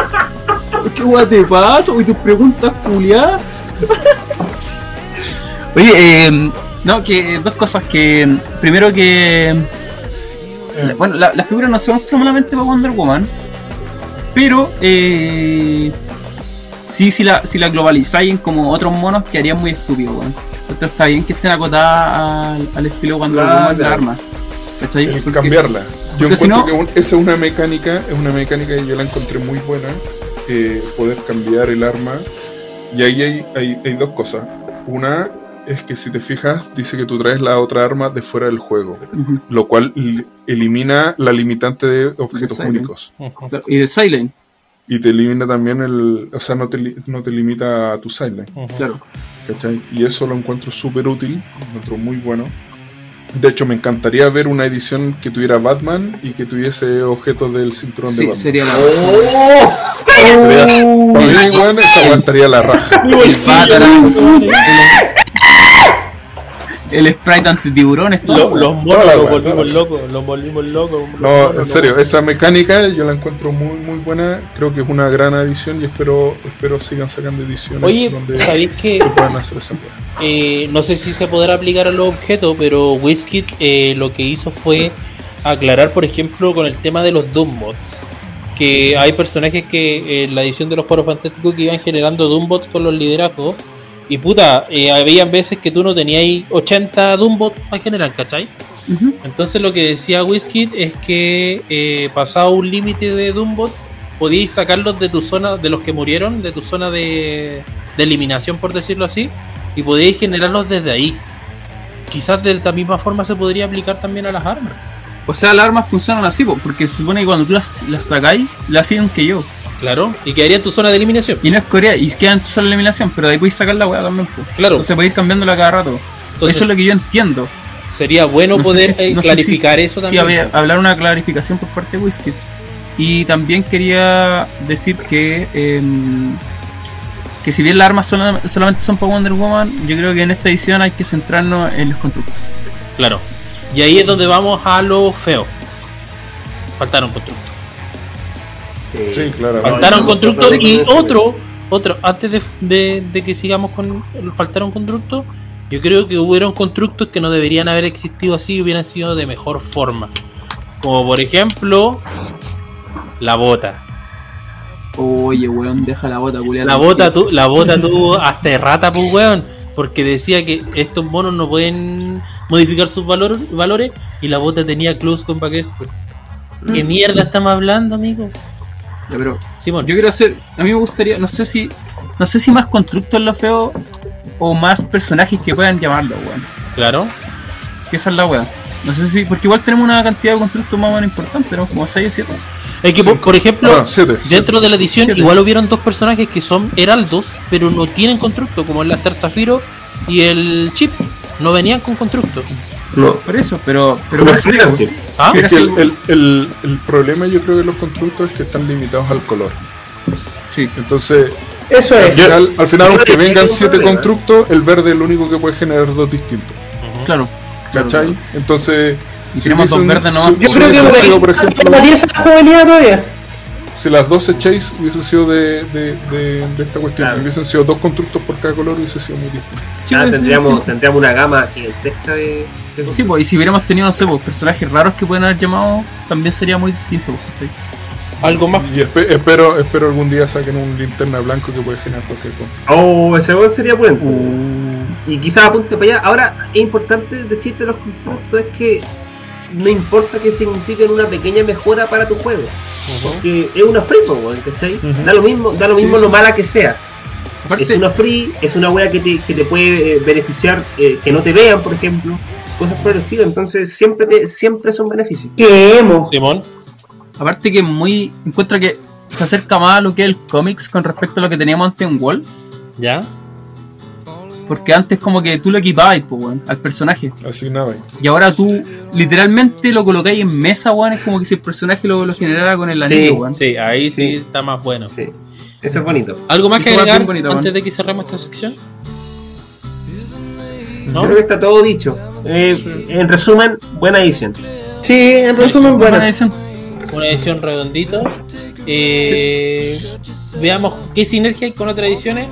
¿Qué weá te pasa? Oye, tus preguntas culiadas. Oye, eh, no, que dos cosas que. Primero que. la- bueno, la- las figuras no son solamente para Wonder Woman. Pero eh, sí, si la, si la globalizáis en como otros monos, quedarían muy estúpidos, weón. Entonces está bien que estén acotadas al, al estilo Wonder Claro. El Porque- cambiarla. Yo encuentro que un- esa es una mecánica, es una mecánica que yo la encontré muy buena, eh, poder cambiar el arma. Y ahí hay, hay, hay dos cosas. Una es que si te fijas, dice que tú traes la otra arma de fuera del juego, lo cual li- elimina la limitante de objetos Silent. únicos. Y de Silent, Y te elimina también el. O sea, no te, no te limita a tu sideline. ujú. claro. ¿cachai? Y eso lo encuentro súper útil, lo encuentro muy bueno. De hecho, me encantaría ver una edición que tuviera Batman y que tuviese objetos del cinturón de Sí, Batman. sería la. Sería- Oh, Para mí, weá estaría la raja. El Batman, el sprite antitiburones, todo. Lo- weón. los monos los volvimos locos, los volvimos locos. los No, monos, en los- serio, esa mecánica yo la encuentro muy, muy buena. Creo que es una gran edición y espero, espero sigan sacando ediciones Oye, donde ¿sabéis que se puedan hacer esa weá. eh, no sé si se podrá aplicar a los objetos, pero Wizkid eh, lo que hizo fue aclarar, por ejemplo, con el tema de los Doom mods, que hay personajes que en la edición de los Poros Fantásticos que iban generando Doombots con los liderazgos. Y puta, eh, habían veces que tú no tenías 80 Doombots para generar, ¿cachai? Entonces lo que decía Wizkid es que eh, pasado un límite de Doombots, podíais sacarlos de tu zona, de los que murieron, de tu zona de, de eliminación, por decirlo así, y podíais generarlos desde ahí. Quizás de la misma forma se podría aplicar también a las armas. O sea, las armas funcionan así, po, porque se supone que cuando tú las, las sacáis, las hacen que yo. Claro, y quedaría en tu zona de eliminación. Y no es Corea, y queda en tu sola eliminación, pero de ahí podéis sacar la weá también. po. Claro. Entonces podéis ir cambiándola cada rato. Entonces, eso es lo que yo entiendo. sería bueno No poder si- no sé clarificar si- eso también. había- hablar una clarificación por parte de Whisky. Y también quería decir que em, que si bien las armas sola- solamente son para Wonder Woman, yo creo que en esta edición hay que centrarnos en los constructos. Claro. Y ahí es donde vamos a lo feo. Faltaron constructos. Eh, Sí, claro. Faltaron constructos y otro, otro, antes de, de- de que sigamos con faltaron constructos, yo creo que hubieron constructos que no deberían haber existido así y hubieran sido de mejor forma. Como por ejemplo, la bota. Oye, weón, deja la bota, culiada. La bota, tu, la bota tuvo hasta de rata, pues weón. Porque decía que estos monos no pueden modificar sus valor- valores y la bota tenía close con Backesper. ¿Qué mierda estamos hablando, amigo? Ya, pero Simón, yo quiero hacer. A mí me gustaría. No sé si. No sé si más constructos en lo feo o más personajes que puedan llamarlo, weón. claro. Que esa es la weá. No sé si. Porque igual tenemos una cantidad de constructos más o menos importante, tenemos como 6 o 7. Es que, por, por ejemplo, Ah, siete, dentro de la edición Siete. igual hubieron dos personajes que son heraldos, pero no tienen constructo, como el Aster Zafiro y el Chip. No venían con constructo. No. Por eso, pero. Pero sí. ¿Ah? Si Es que el, el- el- el problema yo creo de los constructos es que están limitados al color. Sí. Entonces, Eso al es. final, al final yo aunque vengan siete constructos, el verde es el único que puede generar dos distintos. Claro. claro, ¿Cachai? claro. Entonces, Y tenemos dos verdes nomás. si- Yo si creo que sido, por ejemplo, la todavía. si las dos echáis hubiesen sido de, de, de, de esta cuestión, Claro. hubiesen sido dos constructos por cada color, hubiese sido muy distinto. Sí, Ah, pues, tendríamos, tendríamos una gama gigantesca de, de Sí, pues, y si hubiéramos tenido, no sé, pues, personajes raros que pueden haber llamado, también sería muy distinto. Pues, ¿cachai? Algo más. Y espe- espero, espero algún día saquen un linterna blanco que puede generar cualquier cosa. Oh, ese weón sería pulento. Uh, Y quizás apunte para allá. Ahora, es importante decirte los constructos es que no importa que signifiquen una pequeña mejora para tu juego. Porque es una free, weón, ¿cachai? Ujú. Da lo mismo, da lo mismo Sí, lo sí. mala que sea. aparte, Es una free, es una wea que te, que te puede eh, beneficiar, eh, que no te vean, por ejemplo. Cosas por el estilo. Entonces, siempre, te- siempre son beneficios. Que emo. Simón. aparte que es muy. Encuentro que se acerca más a lo que es el cómics con respecto a lo que teníamos antes en Wall. ¿Ya? Porque antes, como que tú lo equipabas pues, weón, al personaje. Asignaba ahí. Y ahora tú literalmente lo colocáis en mesa, weón. Es como que si el personaje lo, lo generara con el anillo, weón. Sí, ahí sí, Sí. está más bueno. Sí. Eso es bonito. ¿Algo más que agregar bonito, antes man. de que cerremos esta sección? ¿No? Creo que está todo dicho. Eh, En resumen, buena edición. Sí, en resumen, Buena edición. Una edición redondita. Eh, Veamos qué sinergia hay con otras ediciones.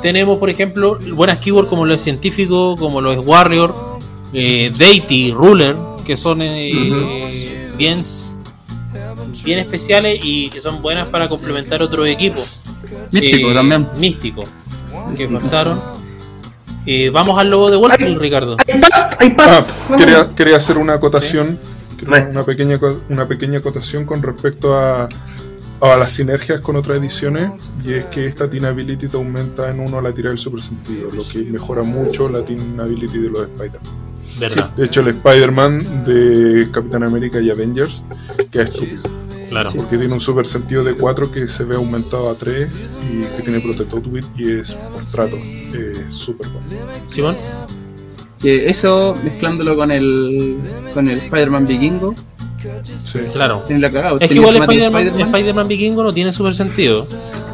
Tenemos, por ejemplo, buenas keywords como los científicos, como los Warrior, eh, Deity, Ruler, que son eh, bien, bien especiales y que son buenas para complementar otros equipos. Místico Eh, también. Místico, que faltaron. Eh, vamos al lobo de Wall Street, Ricardo. Hay past, hay Ah, past. quería, quería hacer una acotación, una pequeña una pequeña acotación con respecto a, a las sinergias con otras ediciones y es que esta Teen Ability te aumenta en uno la tira del super sentido, lo que mejora mucho la Teen Ability de los Spider. ¿Verdad? De hecho el Spider-Man de Capitán América y Avengers queda estúpido, Claro. porque tiene un super sentido de 4 que se ve aumentado a 3 y que tiene Protected Wit y es trato, eh, súper bueno. Simón. Que eso, mezclándolo con el con el Spider-Man Vikingo, Sí. Claro. tiene la cagada. Es que igual Spider-Man Vikingo no tiene super sentido.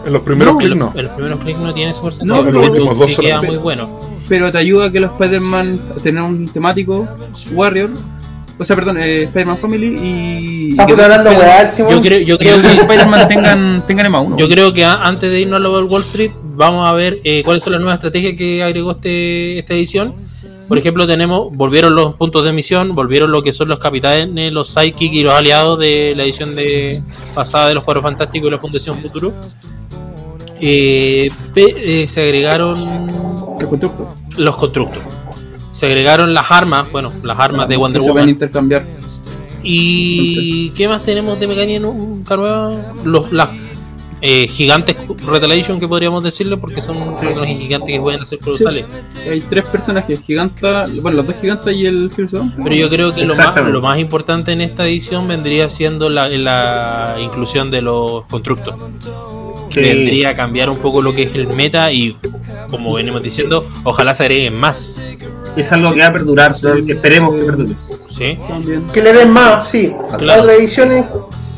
En los primeros No, clics no. En los primeros clics no tiene super sentido. No, pero en los últimos dos queda muy bueno. pero te ayuda a que los Spider-Man tengan un temático Warrior, o sea, perdón, eh, Spider-Man Family y. Hablando weá, Yo creo, yo creo los que Spider-Man tengan, [laughs] tengan yo creo que antes de irnos a Wall Street vamos a ver eh, cuáles son las nuevas estrategias que agregó este, esta edición. Por ejemplo, tenemos, volvieron los puntos de misión, volvieron lo que son los capitanes, los sidekick y los aliados de la edición de pasada de los Cuatro Fantásticos y la Fundación Futuro. Eh, eh, se agregaron El constructo. los constructos. Se agregaron las armas, bueno, las armas de Wonder se pueden Woman. intercambiar. ¿Y qué más tenemos de mecánica nueva? Los, las eh, gigantes Retaliation que podríamos decirle, porque son personajes gigantes que pueden hacer colosales. Hay tres personajes, Giganta, bueno, los dos Gigantas y el First Pero yo creo que lo más, lo más importante en esta edición vendría siendo la, la inclusión de los constructos. Sí. Vendría a cambiar un poco lo que es el meta y, como venimos diciendo, ojalá se agreguen más. Es algo que va a perdurar, esperemos que perdure. ¿sí? Que le den más, sí. Claro. Las ediciones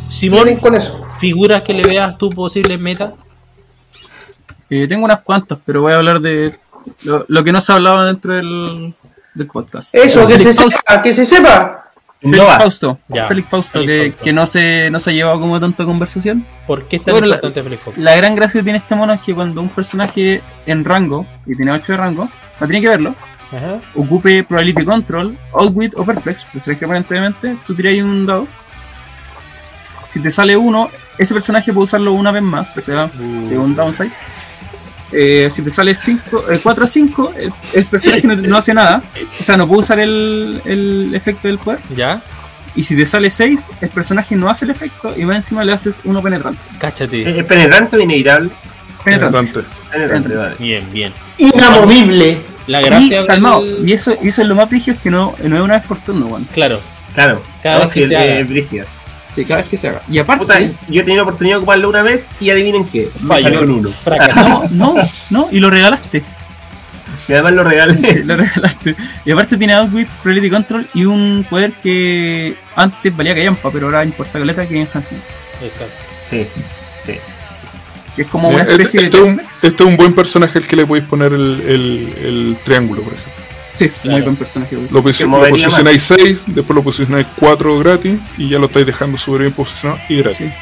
Simón, con eso. figuras que le veas tú posibles meta. Eh, tengo unas cuantas, pero voy a hablar de lo, lo que no se hablaba dentro del, del podcast. Eso, que se sepa, que se sepa. Félix. Fausto, Ya. Félix Fausto, Félix que, Fausto. que no se no se ha llevado como tanta conversación. ¿Por qué es tan Bueno, la- importante Felipe Fox? La gran gracia que tiene este mono es que cuando un personaje en rango, y tiene 8 de rango, no tiene que verlo, Ajá. ocupe Probability Control, Outwit o Perplex, personaje aparentemente, tú tiras ahí un dado. Si te sale uno, ese personaje puede usarlo una vez más, o sea, de un downside. Eh, si te sale 4 a 5, el, el personaje no, no hace nada, o sea, no puede usar el, el efecto del poder. ¿Ya? Y si te sale 6, el personaje no hace el efecto y más encima le haces uno penetrante. Cáchate. ¿Es es penetrante o inevitable? Penetrante. Penetrante. Penetrante, vale. Bien, bien. Inamovible. La gracia y, calmado, del- y eso, y eso es lo más brígido es que no, no es una vez por turno, weón. Claro, Claro, Cada No, vez que se es- haga. es brígido. Que cada vez que se haga. Y aparte, Puta, yo he tenido la oportunidad de ocuparlo una vez y adivinen qué. Fallo. salió en uno. no, no, no, y lo regalaste. Y además lo Sí, regalé. lo regalaste. Y aparte tiene Outwit, Probability Control y un poder que antes valía callampa, pero ahora importa caleta que es Enhancement. Exacto. Sí, sí. Que es como una Este, especie este de este es un buen personaje al que le podéis poner el, el- el triángulo, por ejemplo. Sí, Claro. muy buen personaje. Lo, lo posicionáis 6, después lo posicionáis 4 gratis y ya lo estáis dejando súper bien posicionado y gratis. Sí.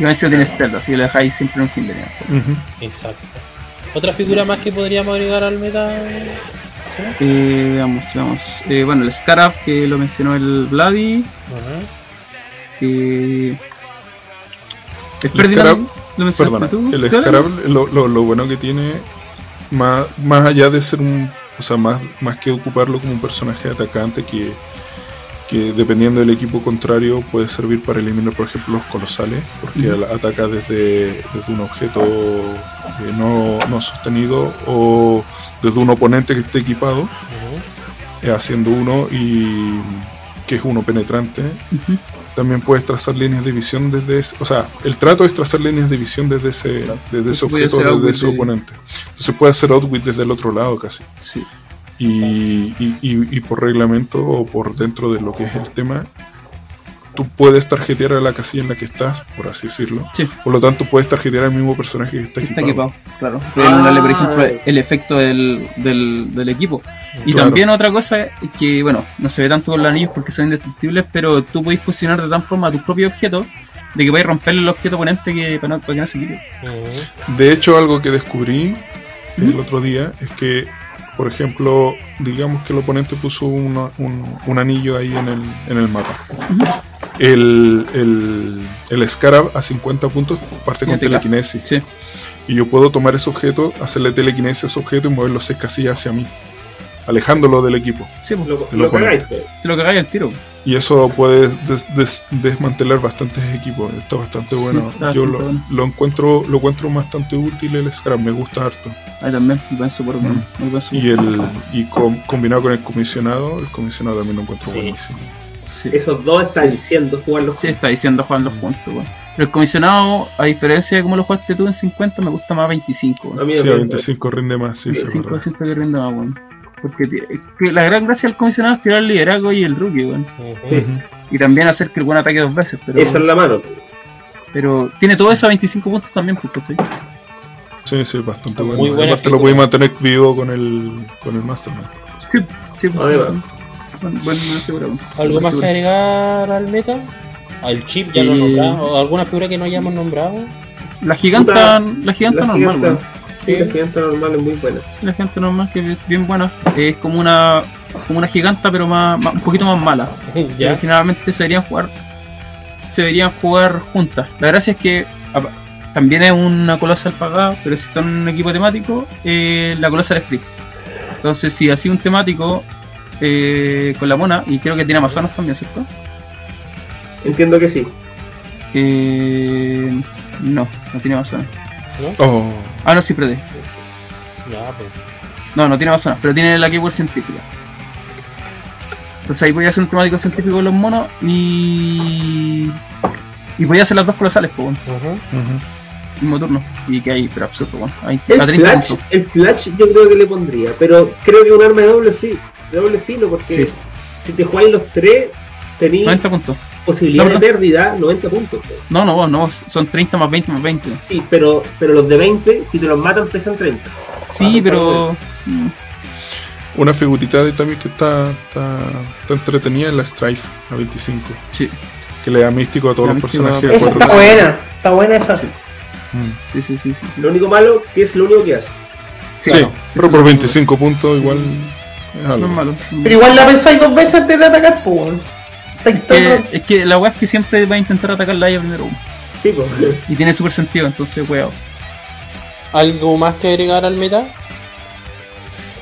Y a veces tiene Stealth, así que le dejáis siempre un kill de nivel. Ujú. Exacto. ¿Otra figura más que podríamos agregar al meta? ¿Sí? Eh, veamos, veamos. Eh, bueno, el Scarab que lo mencionó el Vladi. Ajá. Eh, el El Ferdinand lo mencionaste Perdona, tú. el. Scarab, lo, lo- lo bueno que tiene, más, más allá de ser un. O sea, más, más que ocuparlo como un personaje atacante que, que dependiendo del equipo contrario puede servir para eliminar, por ejemplo, los colosales, porque ataca desde, desde un objeto eh, no, no sostenido o desde un oponente que esté equipado, eh, haciendo uno y que es uno penetrante. También puedes trazar líneas de visión desde ese, o sea, el trato es trazar líneas de visión desde ese, desde ese objeto, desde ese de- oponente. Entonces puede hacer outwit desde el otro lado casi. Sí. Y, y, y- y por reglamento o por dentro de lo que es el tema, tú puedes tarjetear a la casilla en la que estás, por así decirlo. Sí. Por lo tanto, puedes tarjetear al mismo personaje que está, Está equipado. equipado, claro. Puede anularle, por Ah. ejemplo, el efecto del, del, del equipo. Y Claro. también otra cosa es que, bueno, no se ve tanto con los anillos porque son indestructibles, pero tú podéis posicionar de tal forma a tus propios objetos de que podéis romperle el objeto oponente que, para, no, para que no se quite. De hecho, algo que descubrí el otro día es que, por ejemplo, digamos que el oponente puso una- un, un anillo ahí en el, en el mapa. El, el, el Scarab a 50 puntos parte con telequinesis. Sí, Y yo puedo tomar ese objeto, hacerle telequinesis a ese objeto y moverlo seis casillas hacia mí, alejándolo del equipo. sí, pues, Lo, Te lo lo cagáis, pues. te lo cagáis al tiro. Y eso puede des- des- desmantelar bastantes equipos. Está bastante Sí, bueno. está Yo bastante lo, bueno. lo encuentro lo encuentro bastante útil el Scarab, me gusta harto. Ahí también, muy buen support, Mm. muy buen support. Y el y com- combinado con el comisionado, el comisionado también lo encuentro Sí. buenísimo. Sí. Esos dos están diciendo jugarlos. Sí, está diciendo jugarlos juntos, weón. Pero el comisionado, a diferencia de cómo lo jugaste tú en 50, me gusta más 25, weón. A mí Sí, a me- 25 rinde más, sí, sí, es 25 verdad. siempre que rinde más, weón. Porque ti- es que la gran gracia del comisionado es tirar el liderazgo y el rookie, weón. Sí. Y también hacer que el buen ataque dos veces, pero, Esa es la mano. pero tiene todo eso a 25 puntos también, pues, ¿cachai? Sí, sí, bastante bueno. Buena Aparte lo podéis mantener vivo con el con el Mastermind. Sí, sí, pues. Ahí va. Buen, buen, buena figura, weón. ¿Algo más que agregar al meta? ¿Al chip ya lo Eh, nombramos? ¿O alguna figura que no hayamos nombrado? La giganta, la giganta La normal, giganta. Sí, la giganta normal es muy buena. La gente normal que es bien buena. Es como una como una giganta pero más, más- un poquito más mala. [laughs] Ya. Generalmente se deberían jugar se deberían jugar juntas. La gracia es que también es una colosal pagada, pero si está en un equipo temático, eh, la colosal es free. Entonces, si así un temático eh, con la mona, y creo que tiene Amazonas también, ¿cierto? Entiendo que sí. Eh, no, no tiene Amazonas. Oh, Ah, no, sí, perdí. Ya, pues. No, no tiene Amazonas, pero tiene la keyword científica. Entonces ahí voy a hacer un temático científico con los monos y. Y voy a hacer las dos colosales, pues, bueno, mismo turno. Y que hay, pero absurdo, bueno. Ahí, El a 30 flash, puntos. el flash yo creo que le pondría, pero creo que un arma de doble filo, de doble filo porque Sí. si te jugáis los tres, tenéis 90 puntos. Posibilidad No, de no. pérdida 90 puntos. No, no, vos, no, son 30 más 20 más 20. Sí, pero, pero los de 20, si te los matan, pesan 30. Sí, Ah, pero. mm, Una figurita de también que está, está, está entretenida es la Strife, la 25. Sí, Que le da místico a todos La los personajes. Esa está personas. buena, está buena esa. Sí. Mm. sí, sí, sí. sí, sí. Lo único malo que es lo único que hace. Sí, claro. pero por no- 25 puntos igual es No algo. es malo. Pero igual la pensáis dos veces antes de atacar, pues. Weón. El Que- es que la weá es que siempre va a intentar atacarla a ella primero. Sí, pues. Y tiene súper sentido, entonces, weón. ¿Algo más que agregar al meta?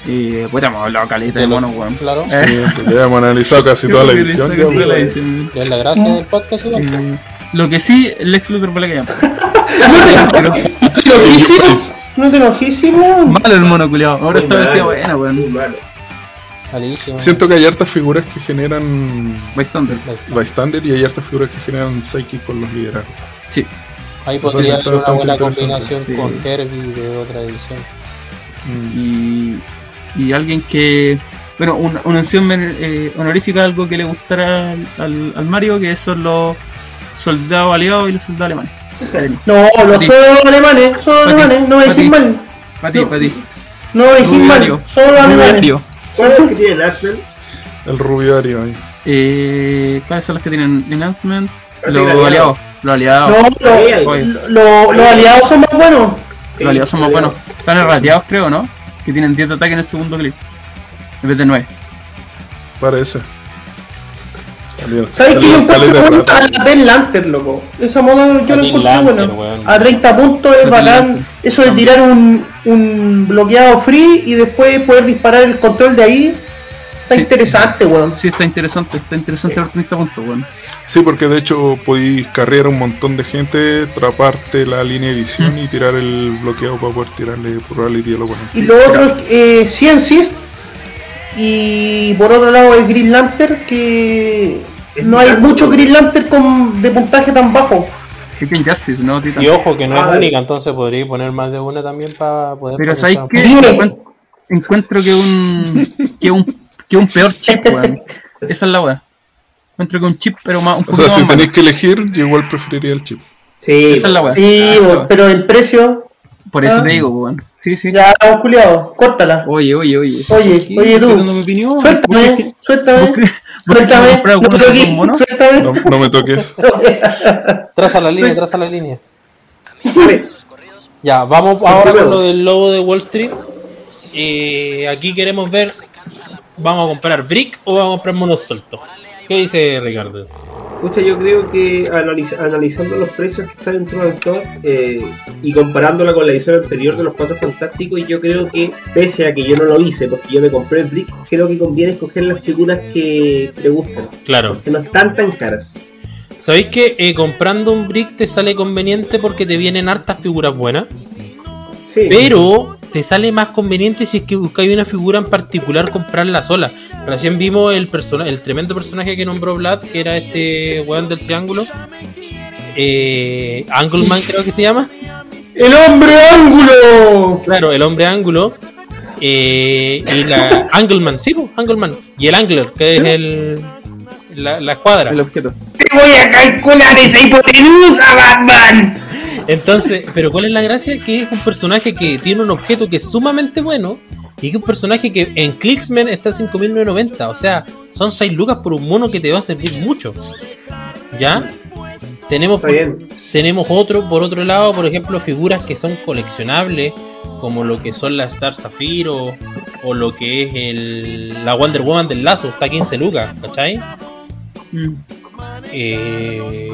Y pues hemos hablado caleta de monos, weón. Claro. Sí, porque ya hemos analizado casi toda la edición. ya, la. Es la gracia del podcast igual. Eh, Lo que sí, el Lex Luthor vale que llama. No te enojísimo, no te enojísimo. Malo el mono culiao. Ahora vez sí malo, buena, Muy weón. malo. Malísimo. Siento que hay hartas figuras que generan Bystander. bystander y hay hartas figuras que generan psychic con los liderazgos. Sí. Podría está ser una buena combinación sí. con Herbie de otra edición. Mm. Y, y alguien que. Bueno, una, una mención eh, honorífica, algo que le gustara al, al, al Mario, que son los soldados aliados y los soldados alemanes. No, los los alemanes, solo alemanes, no me ti. mal. Para ti, No. para ti. No me dejéis mal, solo alemanes. Rubio. ¿Cuál es el que tiene el Axel? El rubiario ahí. Eh, ¿Cuáles son los que tienen enhancement? Parece Los aliado. aliados. Los aliados. No, lo- lo- los aliados son más buenos. Los aliados son más buenos. Están errateados, creo, ¿no? Que tienen 10 de ataque en el segundo clip. En vez de 9. Parece. ¿Sabes qué? Yo encuentro a la Ben Lantern, loco. Esa moda yo la encuentro buena. weón. A 30 puntos es bacán. Eso de tirar un, un bloqueado free y después poder disparar el control de ahí. Está Sí. interesante, weón. Sí, está interesante. Está interesante ver 30 puntos, weón. Sí, porque de hecho podéis carrear un montón de gente, atraparte la línea de visión y tirar el bloqueo para poder tirarle probability a los buenos. Y lo otro es eh, Ciencis. Y por otro lado es Green Lantern, que no hay mucho Green Lantern con, de puntaje tan bajo. Y ojo, que no Ah, es única, entonces podría poner más de una también para poder. Pero ¿sabéis. Encuent- Encuentro que un. que un. que un peor chip, [laughs] weón. Esa es la weá. Encuentro que un chip, pero más un O sea, si tenéis que elegir, yo igual preferiría el chip. Sí, Esa es la weá. Sí, Ah, pero el precio, Por eso Ah. te digo, weón. Sí, sí. ya, culiado, córtala. Oye, oye, oye. Oye, ¿Qué? oye, tú. ¿Estás dando mi opinión? ¿Vos Suéltame, que- suéltame, suéltame, comprar no suéltame. No, no me toques. [laughs] Traza la línea, traza la línea. Ya, vamos ahora con lo del lobo de Wall Street. Eh, aquí queremos ver, ¿vamos a comprar brick o vamos a comprar monos sueltos? ¿Qué dice Ricardo? Pucha, yo creo que analiz- analizando los precios que están dentro del top eh, y comparándola con la edición anterior de los Cuatro Fantásticos, yo creo que, pese a que yo no lo hice porque yo me compré el Brick, creo que conviene escoger las figuras que te gustan, Claro. que no están tan caras. ¿Sabéis que eh, comprando un brick te sale conveniente porque te vienen hartas figuras buenas? Sí, Pero te sale más conveniente si es que buscáis una figura en particular comprarla sola. Recién vimos el persona el tremendo personaje que nombró Vlad, que era este weón del triángulo. Eh, Angleman [laughs] creo que se llama. ¡El hombre ángulo! Claro, el hombre ángulo. eh, y la [laughs] Angleman, sí, Angleman. Y el Angler, que es el la, la escuadra. El objeto. Te voy a calcular esa hipotenusa, Batman. Entonces, pero ¿cuál es la gracia? Que es un personaje que tiene un objeto que es sumamente bueno y que es un personaje que en Clicksman está a 5.990. O sea, son 6 lucas por un mono que te va a servir mucho. ¿Ya? Tenemos, tenemos otro, por otro lado, por ejemplo, figuras que son coleccionables, como lo que son la Star Zafiro o lo que es el, la Wonder Woman del Lazo, está a 15 lucas, ¿cachai? Mm. Eh,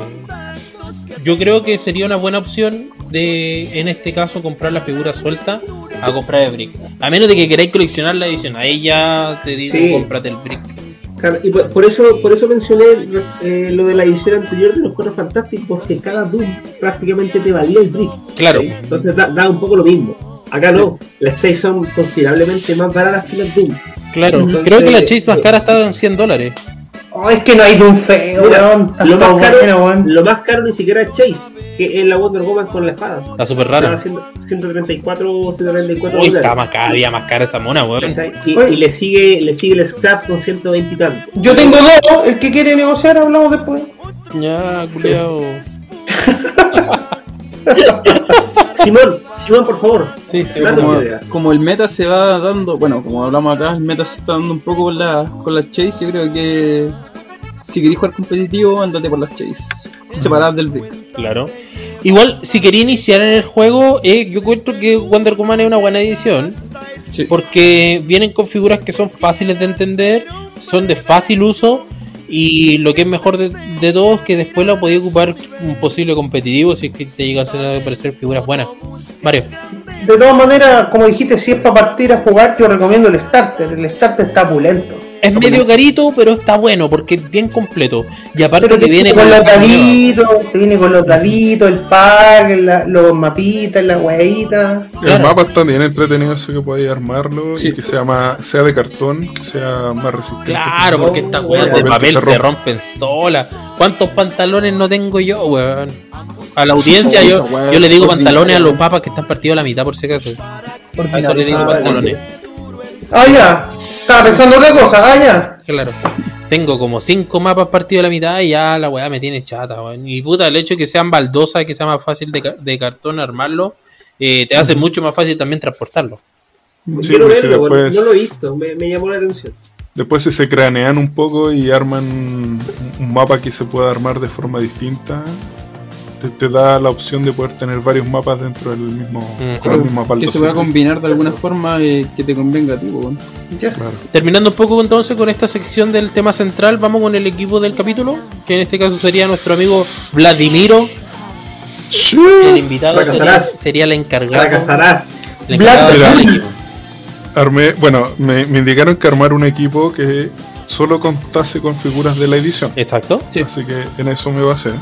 yo creo que sería una buena opción de, en este caso, comprar la figura suelta a comprar el brick. A menos de que queráis coleccionar la edición, ahí ya te digo, Sí. cómprate el brick. Claro, y por, por eso por eso mencioné eh, lo de la edición anterior de los Cuatro Fantásticos, porque cada Doom prácticamente te valía el brick. Claro. ¿sí? Entonces da, da un poco lo mismo. Acá no, las Chase son considerablemente más baratas que las Doom. Claro, Entonces, creo que la Chase más eh, cara está en 100 dólares. Oh, es que no hay de un feo, Mira, weón. lo, Está más caro, bueno, weón. lo más caro ni siquiera es Chase, que es la Wonder Woman con la espada. Está súper raro. Haciendo 134 o 134 Uy, dólares. está más cada día más cara esa mona, weón. y le sigue le sigue el scrap con 120 y tanto. Yo tengo dos, el que quiere negociar hablamos después. Ya, culiao. [laughs] [laughs] Simón, Simón, por favor. Sí, sí, como, como el meta se va dando, bueno, como hablamos acá, el meta se está dando un poco con la, con la Chase, yo creo que si queréis jugar competitivo, andate por las Chase. Separadas del brick. Claro. Igual, si quería iniciar en el juego, eh, yo cuento que Wonder Woman es una buena edición. Sí. Porque vienen con figuras que son fáciles de entender, son de fácil uso. Y lo que es mejor de, de todo es que después la podía ocupar un posible competitivo si es que te llegasen a aparecer figuras buenas. Mario. De todas maneras, como dijiste, si es para partir a jugar, yo recomiendo el starter. El starter está pulento. Es medio carito, pero está bueno porque es bien completo. Y aparte te viene con los el- daditos, te viene con los daditos, el pack, la- los mapitas, la. Claro. El mapa está bien entretenido, ese que podéis armarlo Sí. y que sea, más, sea de cartón, que sea más resistente. Claro, porque estas Oh, weas de papel Se se rompe. rompen solas. ¿Cuántos pantalones no tengo yo, weón? A la audiencia yo, yo le digo pantalones a los papas que están partidos a la mitad por si acaso. A eso le digo pantalones. Ah, ya. Estaba pensando otra cosa, ah, ya. Claro. Tengo como cinco mapas partidos a la mitad y ya la weá me tiene chata, weón. Y puta, el hecho de que sean baldosas, que sea más fácil de, ca- de cartón armarlo, eh, te hace mucho más fácil también transportarlo. Sí, Quiero pues, bueno, no lo he visto, me, me llamó la atención. Después si se cranean un poco y arman un mapa que se pueda armar de forma distinta, te, te da la opción de poder tener varios mapas dentro del mismo, Mm. con la misma Que se pueda combinar de alguna forma eh, que te convenga a ti. Yes. Claro. Terminando un poco entonces con esta sección del tema central, vamos con el equipo del capítulo, que en este caso sería nuestro amigo Vladimiro, el invitado sería, sería el encargado, Fracasarás. el encargado Vlad- del equipo. Armé, bueno, me, me indicaron que armar un equipo que solo contase con figuras de la edición. Exacto. Sí. Así que en eso me basé.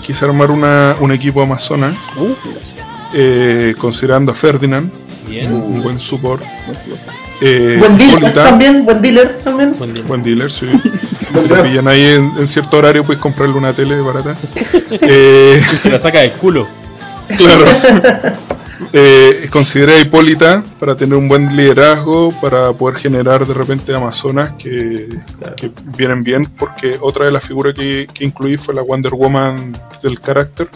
Quise armar una, un equipo Amazonas, Uh, eh, considerando a Ferdinand, bien. un buen support. Es. Eh, buen dealer también, buen dealer también. Buen día. Buen dealer, sí. [laughs] Si lo pillan ahí en, en cierto horario, puedes comprarle una tele barata. [laughs] Eh, Se la saca del culo. [laughs] claro. Eh, consideré a Hipólita para tener un buen liderazgo, para poder generar de repente Amazonas que, que vienen bien, porque otra de las figuras que, que incluí fue la Wonder Woman del carácter,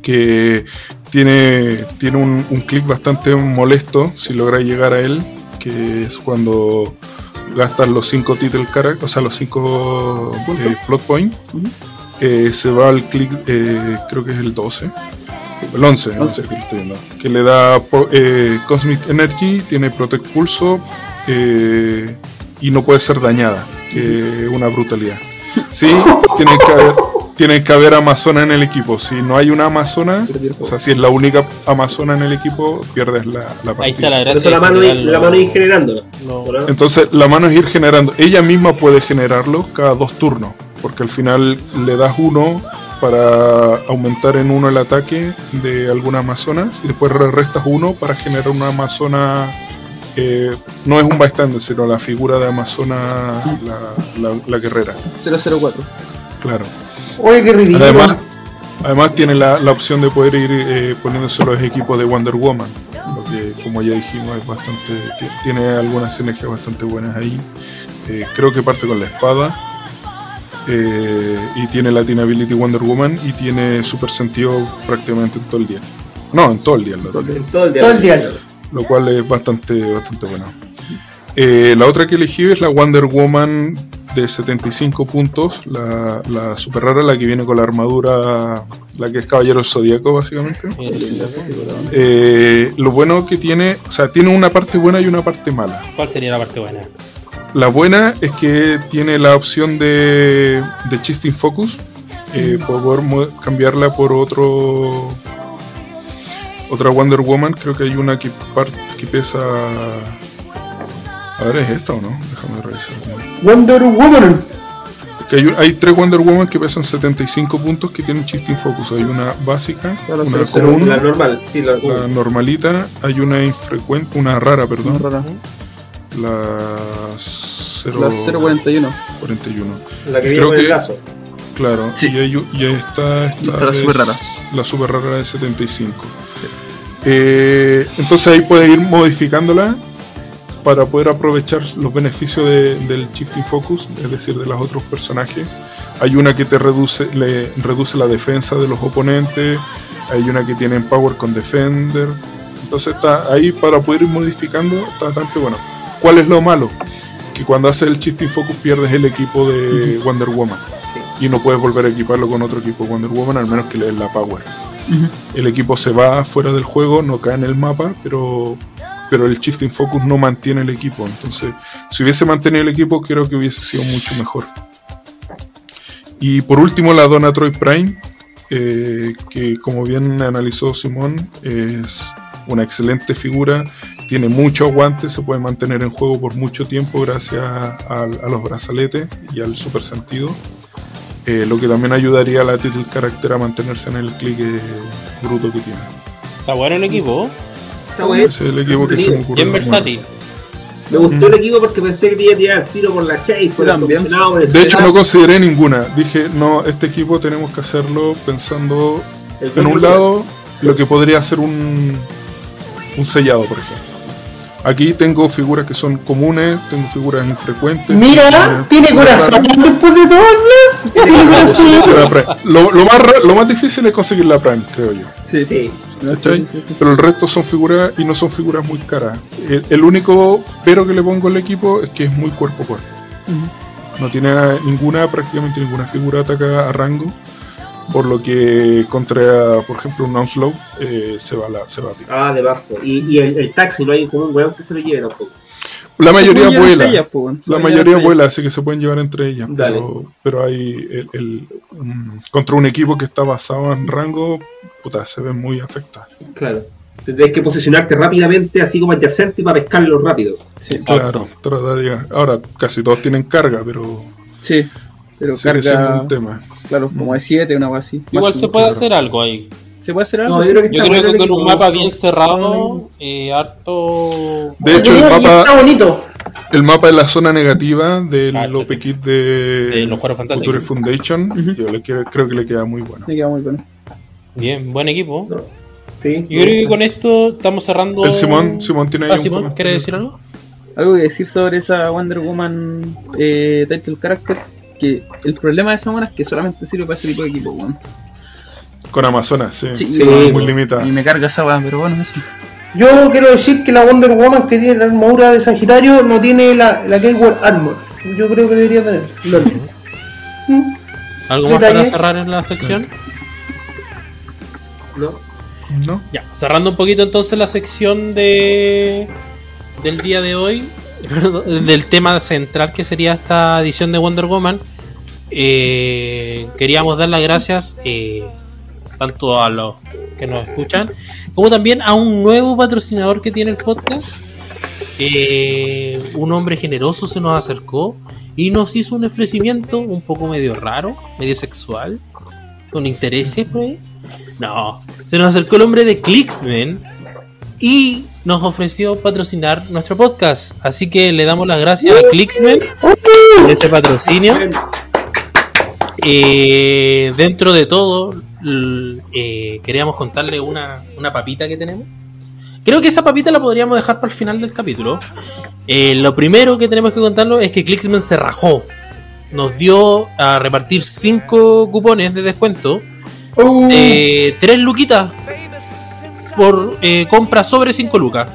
que tiene, tiene un, un clic bastante molesto si lográis llegar a él, que es cuando gastas los 5 title character, o sea, los 5 Puntos. plot point, eh, se va al clic, eh, creo que es el 12. El 11, el 11 que lo estoy viendo. Que le da eh, Cosmic Energy, tiene Protect Pulso eh, y no puede ser dañada, que una brutalidad. Sí, [laughs] tiene que haber, tiene que haber Amazona en el equipo. Si no hay una Amazona, o sea, si es la única Amazona en el equipo, pierdes la, la partida. Ahí está la gracia. la mano, generar la mano ir generándola. ¿no? Entonces la mano es ir generando. Ella misma puede generarlo cada dos turnos. Porque al final le das uno para aumentar en uno el ataque de alguna amazonas. Y después re- restas uno para generar una amazona. eh, no es un bystander, sino la figura de amazona, la, la- la guerrera. 004. Claro. Oye, qué ridículo. Además, además tiene la, la opción de poder ir eh, poniéndose los equipos de Wonder Woman, lo que como ya dijimos es bastante, ti- tiene algunas sinergias bastante buenas ahí. Eh, creo que parte con la espada eh, y tiene Latin Ability Wonder Woman y tiene super sentido prácticamente en todo el día. No, en todo el día, En todo el día. Todo el día. lo cual es bastante, bastante bueno. Eh, la otra que elegí es la Wonder Woman de 75 puntos, la, la super rara, la que viene con la armadura, la que es Caballero Zodíaco básicamente. Eh, lo bueno que tiene, o sea, tiene una parte buena y una parte mala. ¿Cuál sería la parte buena? La buena es que tiene la opción de, de Chisting Focus, eh, poder mo- cambiarla por otro otra Wonder Woman. Creo que hay una que, par- que pesa a ver es esta o no déjame revisar. Wonder Woman. que hay, hay tres Wonder Woman que pesan 75 puntos que tienen Chisting Focus. Hay una básica Claro, una común La normal, sí, la, la normalita hay una infrecuente una rara perdón. No, rara. La 0 La 041. 41 la que viene creo con el que- lazo. Claro, Sí. y, hay- y está, esta está la super rara. La super rara de 75. Eh, entonces ahí puedes ir modificándola para poder aprovechar los beneficios de- del Shifting Focus, es decir, de los otros personajes. Hay una que te reduce, le reduce la defensa de los oponentes, hay una que tiene Power con Defender. Entonces está ahí para poder ir modificando, está bastante bueno. ¿Cuál es lo malo? Que cuando haces el Shifting Focus pierdes el equipo de Wonder Woman y no puedes volver a equiparlo con otro equipo Wonder Woman al menos que le des la power. El equipo se va fuera del juego, no cae en el mapa, pero pero el shifting focus no mantiene el equipo. Entonces, si hubiese mantenido el equipo, creo que hubiese sido mucho mejor. Y por último, la Donna Troy Prime, eh, que como bien analizó Simón, es una excelente figura, tiene mucho aguante, se puede mantener en juego por mucho tiempo gracias a, a los brazaletes y al super sentido. Eh, lo que también ayudaría a la title character a mantenerse en el clic bruto que tiene. Está bueno el equipo. Está bueno. Ese es el equipo que se me ocurre. Bien versátil. Me gustó el equipo porque pensé que te iba a tirar el tiro por la Chase, por el De hecho, no consideré ninguna. Dije, no, este equipo tenemos que hacerlo pensando el en un lado lo que podría ser un, un sellado, por ejemplo. Aquí tengo figuras que son comunes, tengo figuras infrecuentes. Mira, tiene corazón después de todo. Tiene corazón. Lo, lo más, ra- lo más difícil es conseguir la Prime, creo yo. Sí, Sí. ¿cachai? Pero el resto son figuras y no son figuras muy caras. El, el único pero que le pongo al equipo es que es muy cuerpo a cuerpo. No tiene ninguna, prácticamente ninguna figura ataca a rango. Por lo que contra, por ejemplo, un Onslaught eh, se va a la, se va a. Ah, debajo. Y, y el, el taxi, no hay como un weón que se lo lleve tampoco. La mayoría vuela. ellas. Se La mayoría vuela, así que se pueden llevar entre ellas. Pero, pero hay el, contra un equipo que está basado en rango, puta, se ven muy afectados. Claro. Tendréis que posicionarte rápidamente, así como adyacente, para pescarlo rápido. Sí, Claro, tratar de llegar. Ahora, casi todos tienen carga, pero sí. Pero sigue siendo carga, un tema. Claro, como de 7, una cosa así. Igual Máximo. se puede claro. hacer algo ahí. ¿Se puede hacer algo? No, yo creo que Yo está creo bueno que el con un mapa bien cerrado, eh, harto. De hecho, el Está mapa, bonito. el mapa de la zona negativa del Cáchate. Lope Kit de, De los. Future Foundation, yo le quiero- creo que le queda muy bueno. Me queda muy bueno. Bien, buen equipo. Sí. Yo creo que con esto estamos cerrando. El Simón, Simón tiene ahí Ah, un Simón. ¿quieres decir algo? Algo que decir sobre esa Wonder Woman eh, Title Character. Que el problema de esa mona es que solamente sirve para ese tipo de equipo, weón. Con Amazonas, sí. Sí, Sí, muy limitada. Y me carga esa weá, pero bueno, eso. Yo quiero decir que la Wonder Woman que tiene la armadura de Sagitario no tiene la, la Gateway Armor. Yo creo que debería tener. Mm. [laughs] ¿Algo más para cerrar en la sección? ¿No? ¿No? Ya, cerrando un poquito entonces la sección de del día de hoy, [laughs] del tema central que sería esta edición de Wonder Woman. Eh, queríamos dar las gracias eh, tanto a los que nos escuchan como también a un nuevo patrocinador que tiene el podcast. Eh, un hombre generoso se nos acercó y nos hizo un ofrecimiento un poco medio raro, medio sexual, con intereses, pues. No, se nos acercó el hombre de Clicksman y nos ofreció patrocinar nuestro podcast. Así que le damos las gracias a Clicksman por ese patrocinio. Eh, dentro de todo, eh, queríamos contarle una, una papita que tenemos. Creo que esa papita la podríamos dejar para el final del capítulo. Eh, lo primero que tenemos que contarlo es que Clicksman se rajó. Nos dio a repartir 5 cupones de descuento. Uh, Eh, 3 luquitas por compra sobre 5 lucas.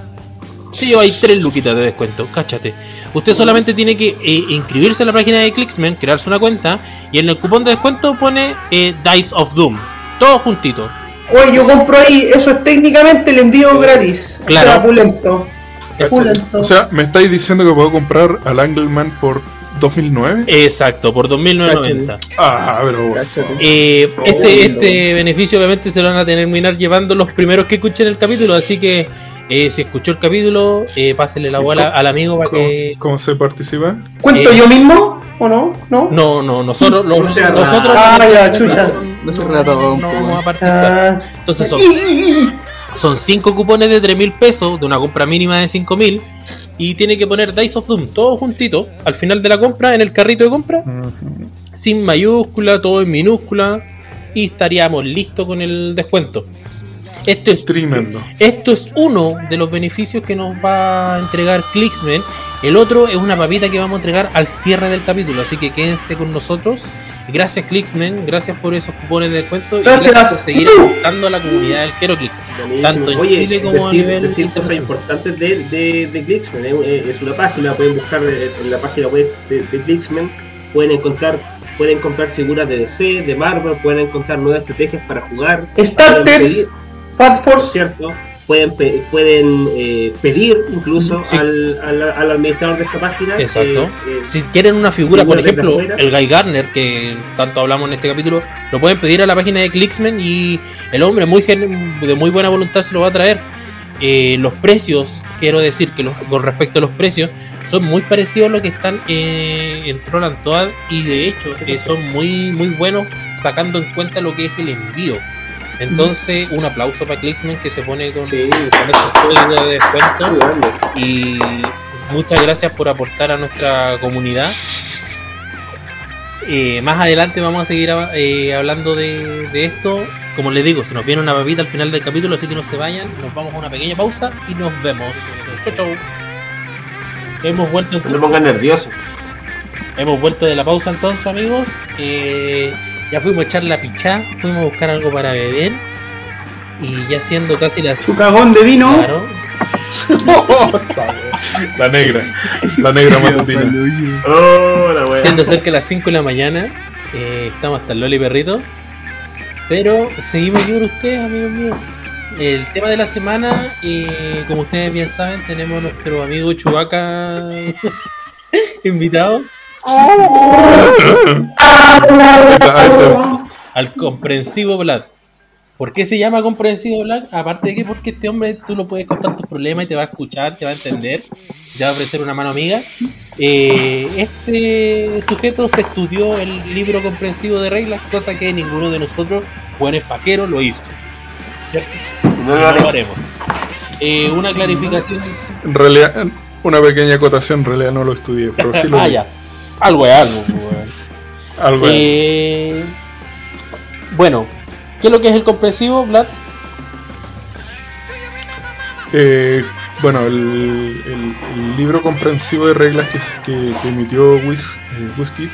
Lleva ahí 3 luquitas de descuento, cáchate. Usted solamente tiene que eh, inscribirse en la página de Clicksman, crearse una cuenta y en el cupón de descuento pone eh, Dice of Doom. Todo juntito. Oye, yo compro ahí, eso es técnicamente el envío gratis. Claro. O sea, pulento. Pulento. O sea, me estáis diciendo que puedo comprar al Angleman por 2009. Exacto, por 2.990. Ah, pero. Cáchate. Eh, este, Oh, este beneficio obviamente se lo van a terminar llevando los primeros que escuchen el capítulo, así que eh, si escuchó el capítulo, eh, pásele la bola al amigo para ¿Cómo, que... cómo se participa? ¿Cuento eh, yo mismo o no? ¿No? No, no, nosotros, los- O sea, nosotros ah, ya, no, chucha. No se relató un no poco. vamos a participar. Ah, Entonces son, son 5 cupones de 3 mil pesos, de una compra mínima de 5 mil, y tiene que poner Dice of Doom todo juntito al final de la compra, en el carrito de compra, sin mayúscula, todo en minúscula, y estaríamos listos con el descuento. Esto es Tremendo. Esto es uno de los beneficios que nos va a entregar Clicksman. El otro es una papita que vamos a entregar al cierre del capítulo. Así que quédense con nosotros. Gracias Clicksman, gracias por esos cupones de descuento y Gracias. gracias por seguir aportando a la comunidad del Heroclix. Tanto en Oye, Chile como a decir, nivel decir cosas importantes de, de, de Glixman. eh, Es una página, pueden buscar eh, en la página web de, de Glixman, pueden encontrar, pueden comprar figuras de DC, de Marvel, pueden encontrar nuevas estrategias para jugar. Starters. Force. cierto, pueden, pe- pueden eh, pedir incluso Sí. al, al, al administrador de esta página. Exacto. eh, eh, Si quieren una figura, por ejemplo, el Guy Garner, que tanto hablamos en este capítulo, lo pueden pedir a la página de Clicksman y el hombre muy gen- de muy buena voluntad se lo va a traer. Eh, los precios, quiero decir que los- con respecto a los precios, son muy parecidos a lo que están eh, en Troll and Toad y de hecho eh, son muy muy buenos sacando en cuenta lo que es el envío. Entonces, un aplauso para Clicksman que se pone con, Sí. con códigos de descuento y muchas gracias por aportar a nuestra comunidad. Eh, más adelante vamos a seguir eh, hablando de, de esto. Como les digo, se nos viene una papita al final del capítulo, así que no se vayan. Nos vamos a una pequeña pausa y nos vemos. Chau, chau. Hemos vuelto, No pongan nerviosos. hemos vuelto de la pausa entonces, amigos. Eh, ya fuimos a echar la pichá, fuimos a buscar algo para beber. Y ya siendo casi las. Su cagón de vino. Claro, [laughs] la negra. La negra matutina. Oh, la wea. Siendo cerca de las 5 de la mañana, eh, estamos hasta el Loli Perrito. Pero seguimos aquí con ustedes, amigos míos. El tema de la semana, eh, como ustedes bien saben, tenemos a nuestro amigo Chubaca [laughs] invitado. Al comprensivo Vlad. ¿Por qué se llama comprensivo Vlad? Aparte de que porque este hombre tú lo puedes contar tus problemas y te va a escuchar, te va a entender, te va a ofrecer una mano amiga. Eh, este sujeto se estudió el libro comprensivo de reglas, cosa que ninguno de nosotros, buenos pajeros, lo hizo. ¿Cierto? No lo no lo haremos. Eh, una clarificación. En realidad, una pequeña acotación, en realidad no lo estudié, pero sí lo [laughs] ah, ya. Algo es algo. pues, weón. [laughs] Algo es. Eh, bueno, ¿qué es lo que es el comprensivo, Vlad? Eh, bueno, el, el- el libro comprensivo de reglas que, que- que emitió Whis, eh, Whiskey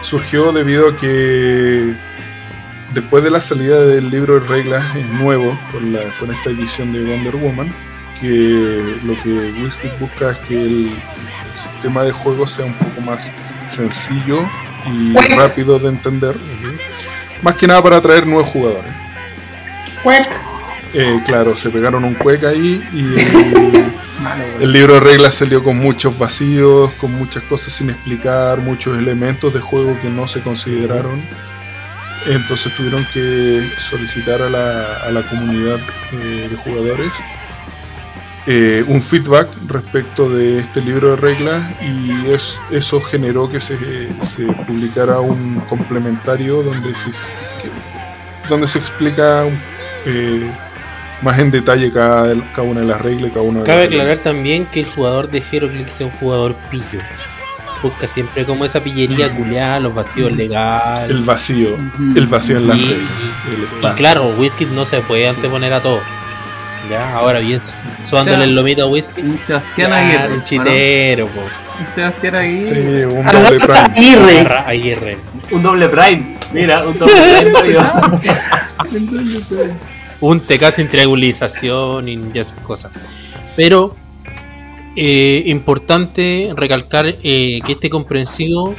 surgió debido a que después de la salida del libro de reglas nuevo con, la, con esta edición de Wonder Woman, que lo que Whiskey busca es que el, sistema de juego sea un poco más sencillo y Bueno. rápido de entender, más que nada para atraer nuevos jugadores. Cuec. Eh, claro, se pegaron un cueca ahí y el, [laughs] el libro de reglas salió con muchos vacíos, con muchas cosas sin explicar, muchos elementos de juego que no se consideraron. Entonces tuvieron que solicitar a la, a la comunidad eh, de jugadores eh, un feedback respecto de este libro de reglas y es- eso generó que se, se publicara un complementario donde se, que- donde se explica eh, más en detalle cada, cada una de las reglas cada una de Cabe las reglas. aclarar también que el jugador de Heroclix es un jugador pillo. Busca siempre como esa pillería culiada, los vacíos legales. el vacío, el vacío en las Y- reglas, el Y claro, Whisky no se puede anteponer a todo. Ya, ahora bien, su- sudándole O sea, el lomito a Whisky. Un Sebastián Aguirre. un chitero, po. Un Sebastián Aguirre. Sí, un doble prime. Aguirre. Aguirre. Un doble prime. Mira, un doble prime. [laughs] Un TK sin triangulización y ya esas cosas. Pero Eh, importante recalcar eh, que este comprensivo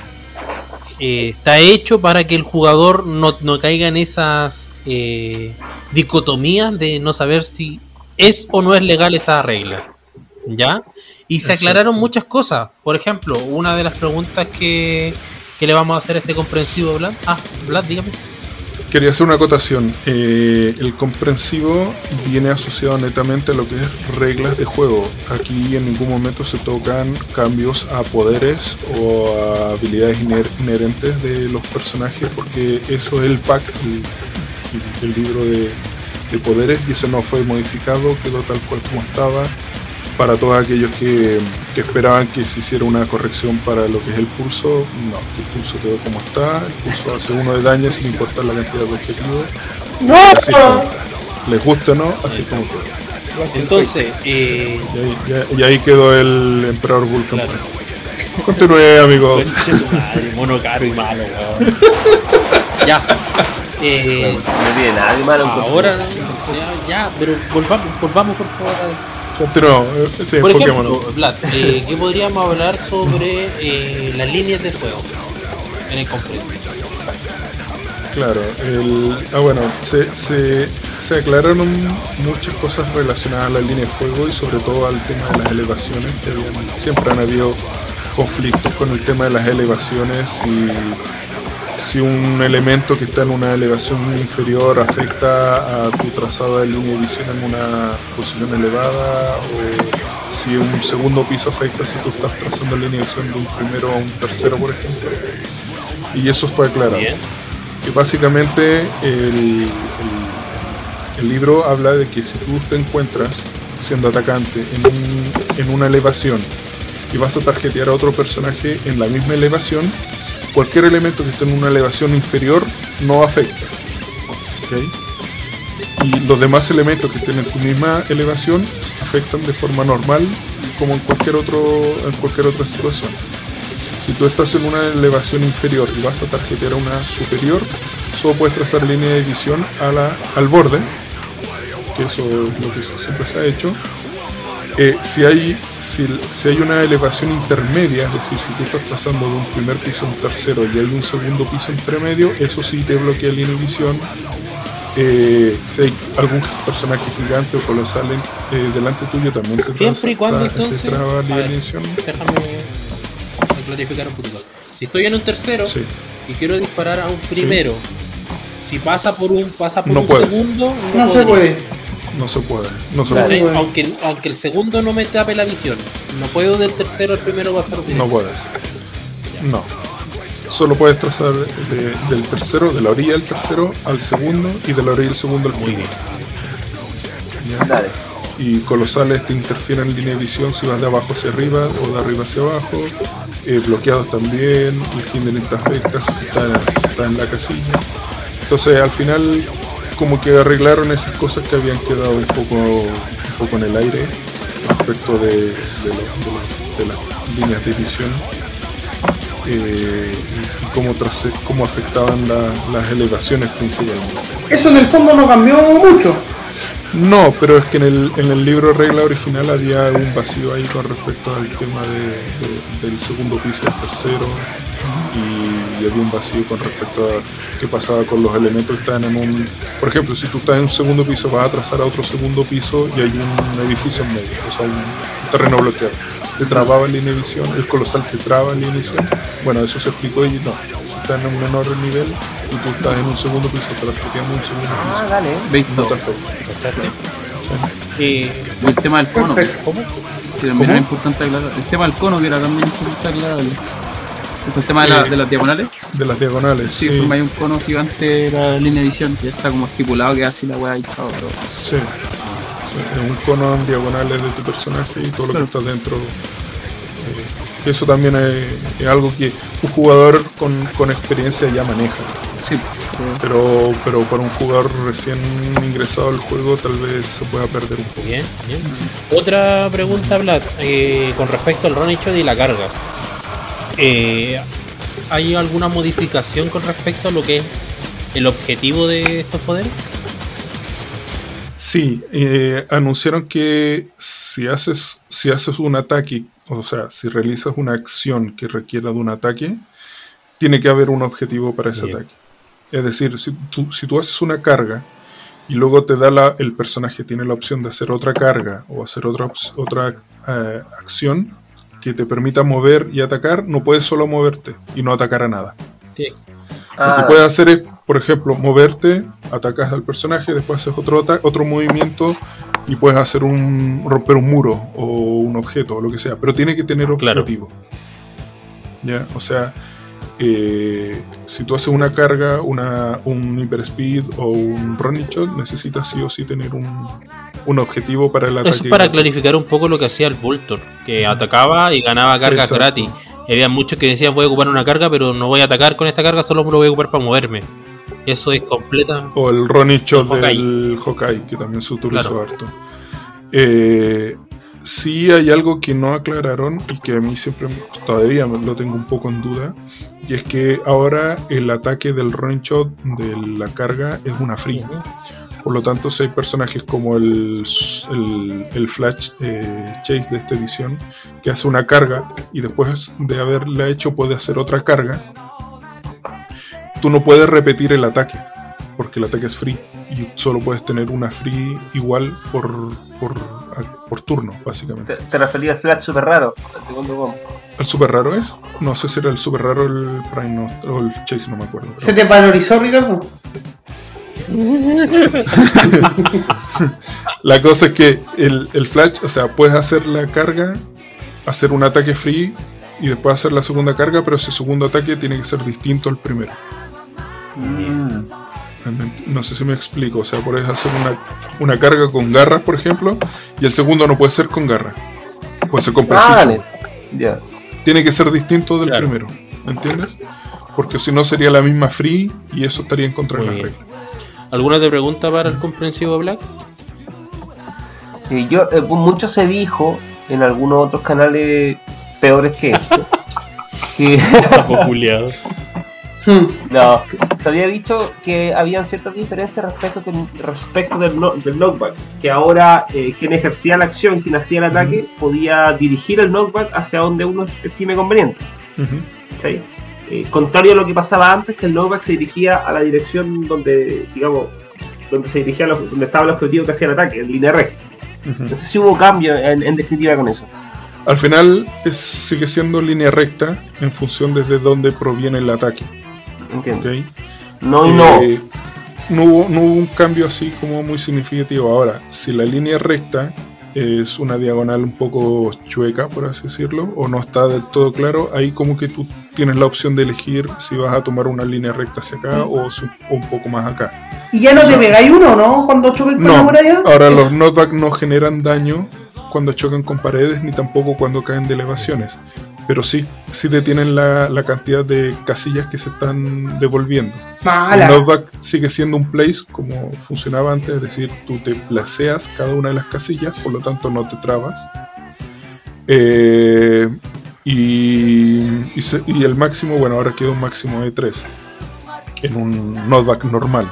eh, está hecho para que el jugador no, no caiga en esas eh, dicotomías de no saber si es o no es legal esa regla. ¿Ya? Y se Exacto. aclararon muchas cosas. Por ejemplo, una de las preguntas que, que le vamos a hacer a este comprensivo, Vlad. Ah, Vlad, dígame. Quería hacer una acotación. Eh, el comprensivo viene asociado netamente a lo que es reglas de juego. Aquí en ningún momento se tocan cambios a poderes o a habilidades iner- inherentes de los personajes porque eso es el pack, el, el- el libro de, de poderes y ese no fue modificado, quedó tal cual como estaba. Para todos aquellos que, que esperaban que se hiciera una corrección para lo que es el pulso, no, el pulso quedó como está, el pulso hace uno de daño sin importar la cantidad de objetivos, ¡No! así es como está. Les guste o no, así es como quedó. Entonces, eh, Y ahí, ya- y ahí quedó el emperador Vulcan. Claro. Continúe amigos. madre, mono caro y malo, weón. [laughs] Ya. Eh, No tiene nada de malo. ahora, ya, ya, pero volvamos, volvamos por favor. a- Continuamos, eh, sí, Por ejemplo, Vlad, eh, ¿qué podríamos hablar sobre eh, las líneas de juego en el comprensivo? Claro, el, ah, bueno, se, se, se aclararon muchas cosas relacionadas a la línea de juego y sobre todo al tema de las elevaciones, que siempre han habido conflictos con el tema de las elevaciones y si un elemento que está en una elevación inferior afecta a tu trazado de línea de visión en una posición elevada o si un segundo piso afecta si tú estás trazando línea de visión de un primero a un tercero, por ejemplo. Y eso fue aclarado que básicamente el, el- el libro habla de que si tú te encuentras siendo atacante en, un- en una elevación y vas a tarjetear a otro personaje en la misma elevación, cualquier elemento que esté en una elevación inferior no afecta. Y los demás elementos que estén en tu misma elevación afectan de forma normal como en cualquier, otro, en cualquier otra situación. Si tú estás en una elevación inferior y vas a tarjetear una superior, solo puedes trazar línea de visión a la, al borde, que eso es lo que siempre se ha hecho. Eh, si, hay, si, si hay una elevación intermedia, es decir, si tú estás trazando de un primer piso a un tercero y hay un segundo piso intermedio, eso sí te bloquea de visión. Eh, si hay algún personaje gigante o colosal en- eh, delante tuyo, también te, Siempre y cuando te entonces. traba a línea ver, de visión. déjame clarificar un poquito. Si estoy en un tercero Sí. y quiero disparar a un primero, si pasa por un pasa por No un puedes. segundo, No se puede. No se puede. No se Claro. puede. Aunque, aunque el segundo no me tape la visión, no puedo del tercero al primero pasar No directo. puedes. No. Solo puedes trazar de- del tercero, de la orilla del tercero al segundo y de la orilla del segundo al primero. Y colosales te interfieren en línea de visión si vas de abajo hacia arriba o de arriba hacia abajo. Eh, bloqueados también, el Kindling te afecta si está, si está en la casilla. Entonces al final como que arreglaron esas cosas que habían quedado un poco, un poco en el aire respecto de, de lo- de lo- de las líneas de visión eh, y cómo, trace- cómo afectaban la- las elevaciones principalmente. Eso en el fondo no cambió mucho. No, pero es que en el, en el libro regla original había un vacío ahí con respecto al tema de- de- del segundo piso al tercero y, había un vacío con respecto a qué pasaba con los elementos que estaban en un... Por ejemplo, si tú estás en un segundo piso vas a trazar a otro segundo piso y hay un edificio en medio, o sea, un terreno bloqueado. Te trababa la visión, el colosal te traba la visión. Bueno, eso se explicó y no, si estás en un menor nivel y tú estás en un segundo piso, transmitiendo un segundo Ah, piso, dale. ¿Veis no te afecta. Eh, El tema del cono, que. ¿Cómo? también ¿Cómo? era importante aclarar. El tema del cono, que era también importante aclarar. El tema de, la- Eh, de las diagonales. De las diagonales, Si sí. formáis un cono gigante de la línea de edición, ya está como estipulado que así la weá y pero Sí. Sí, es un cono en diagonales de tu personaje y todo lo que está dentro. eh, eso también es, es algo que un jugador con, con experiencia ya maneja. sí. pero- Pero, para un jugador recién ingresado al juego tal vez se pueda perder un poco. Bien, bien. Otra pregunta, Vlad, eh, con respecto al hecho y la carga. Eh, ¿Hay alguna modificación con respecto a lo que es el objetivo de estos poderes? Sí, eh, anunciaron que si haces, si haces un ataque, o sea, si realizas una acción que requiera de un ataque, tiene que haber un objetivo para ese Bien. ataque. Es decir, si tú, si tú haces una carga y luego te da la, el personaje tiene la opción de hacer otra carga o hacer otra, otra eh, acción que te permita mover y atacar, no puedes solo moverte y no atacar a nada. Sí. Lo Ah, que puedes hacer es, por ejemplo, moverte, atacas al personaje, después haces otro, otro movimiento y puedes hacer un romper un muro o un objeto o lo que sea, pero tiene que tener Claro. objetivo. ¿Ya? O sea, eh, si tú haces una carga, una, un hyper speed o un running shot, necesitas sí o sí tener un, un objetivo para el ataque. Eso es para clarificar un poco lo que hacía el Voltor, que atacaba y ganaba cargas Exacto. gratis. Y había muchos que decían voy a ocupar una carga, pero no voy a atacar con esta carga, solo me lo voy a ocupar para moverme. Eso es completa. O el running shot El del Hawkeye, que también se utilizó Claro. harto. Eh, sí hay algo que no aclararon y que a mí siempre todavía lo tengo un poco en duda. Y es que ahora el ataque del running shot de la carga es una free. Por lo tanto, si hay personajes como el, el, el Flash eh, Chase de esta edición, que hace una carga y después de haberla hecho puede hacer otra carga, tú no puedes repetir el ataque, porque el ataque es free y solo puedes tener una free igual por, por, por turno, básicamente. te, te refería al flash super raro. al segundo bomb. ¿El super raro es? No sé si era el super raro el Prime no, o el Chase, no me acuerdo. pero- ¿Se te valorizó, Ricardo? [laughs] La cosa es que el, el flash, o sea, puedes hacer la carga, hacer un ataque free y después hacer la segunda carga, pero ese segundo ataque tiene que ser distinto al primero. Realmente, No sé si me explico, o sea, puedes hacer una, una carga con garras, por ejemplo, y el segundo no puede ser con garra, puede ser con preciso. Vale. Ya. Tiene que ser distinto del Claro. primero, ¿me entiendes? Porque si no sería la misma free y eso estaría en contra de las reglas. ¿Alguna otra pregunta para el comprensivo Black? Eh, yo, eh, mucho se dijo en algunos otros canales peores que este [laughs] que. No, se había dicho que habían ciertas diferencias respecto del, respecto del, no- del knockback, que ahora eh, quien ejercía la acción, quien hacía el ataque, podía dirigir el knockback hacia donde uno estime conveniente. ¿cachai? Eh, contrario a lo que pasaba antes, que el knockback se dirigía a la dirección donde, digamos, donde se dirigía, lo- donde estaba el objetivo que hacía el ataque, en línea recta. Ujú. No sé si hubo cambio en, en definitiva con eso. Al final es- sigue siendo línea recta en función desde dónde proviene el ataque. Entiendo. ¿ok? No y no. Eh, no, hubo, no hubo un cambio así como muy significativo. Ahora, si la línea recta es una diagonal un poco chueca, por así decirlo, o no está del todo claro, ahí como que tú tienes la opción de elegir si vas a tomar una línea recta hacia acá o, si- o un poco más acá. Y ya no te pegáis uno, ¿no? Cuando choques con la muralla. ahora los knockback no generan daño cuando chocan con paredes ni tampoco cuando caen de elevaciones. Pero sí, sí detienen la, la cantidad de casillas que se están devolviendo. El Mala. knockback sigue siendo un place como funcionaba antes, es decir, tú te placeas cada una de las casillas, por lo tanto no te trabas. Eh, y, y, se- y el máximo, bueno, ahora queda un máximo de 3 en un knockback normal.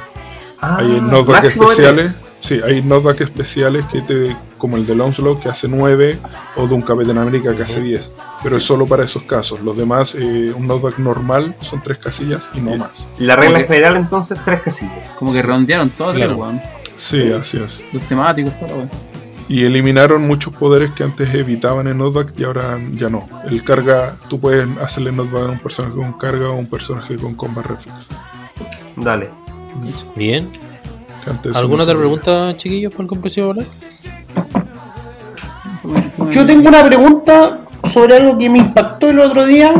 Ah, hay knockback máximo de especiales. Sí, hay knockback especiales que te, como el de Onslaught que hace 9 o de un Capitán América que hace 10, pero es solo para esos casos. Los demás, eh, un knockback normal son 3 casillas y no más. La regla Como que- general entonces tres casillas. Como que redondearon todo, Claro. weón. Sí, así es. Los temáticos, todo, weón. Y eliminaron muchos poderes que antes evitaban en knockback y ahora ya no. El carga, tú puedes hacerle knockback a un personaje con carga o a un personaje con combat reflex. Dale. Bien. Antes ¿Alguna otra pregunta, chiquillos, para el comprensivo Black? Yo tengo una pregunta sobre algo que me impactó el otro día.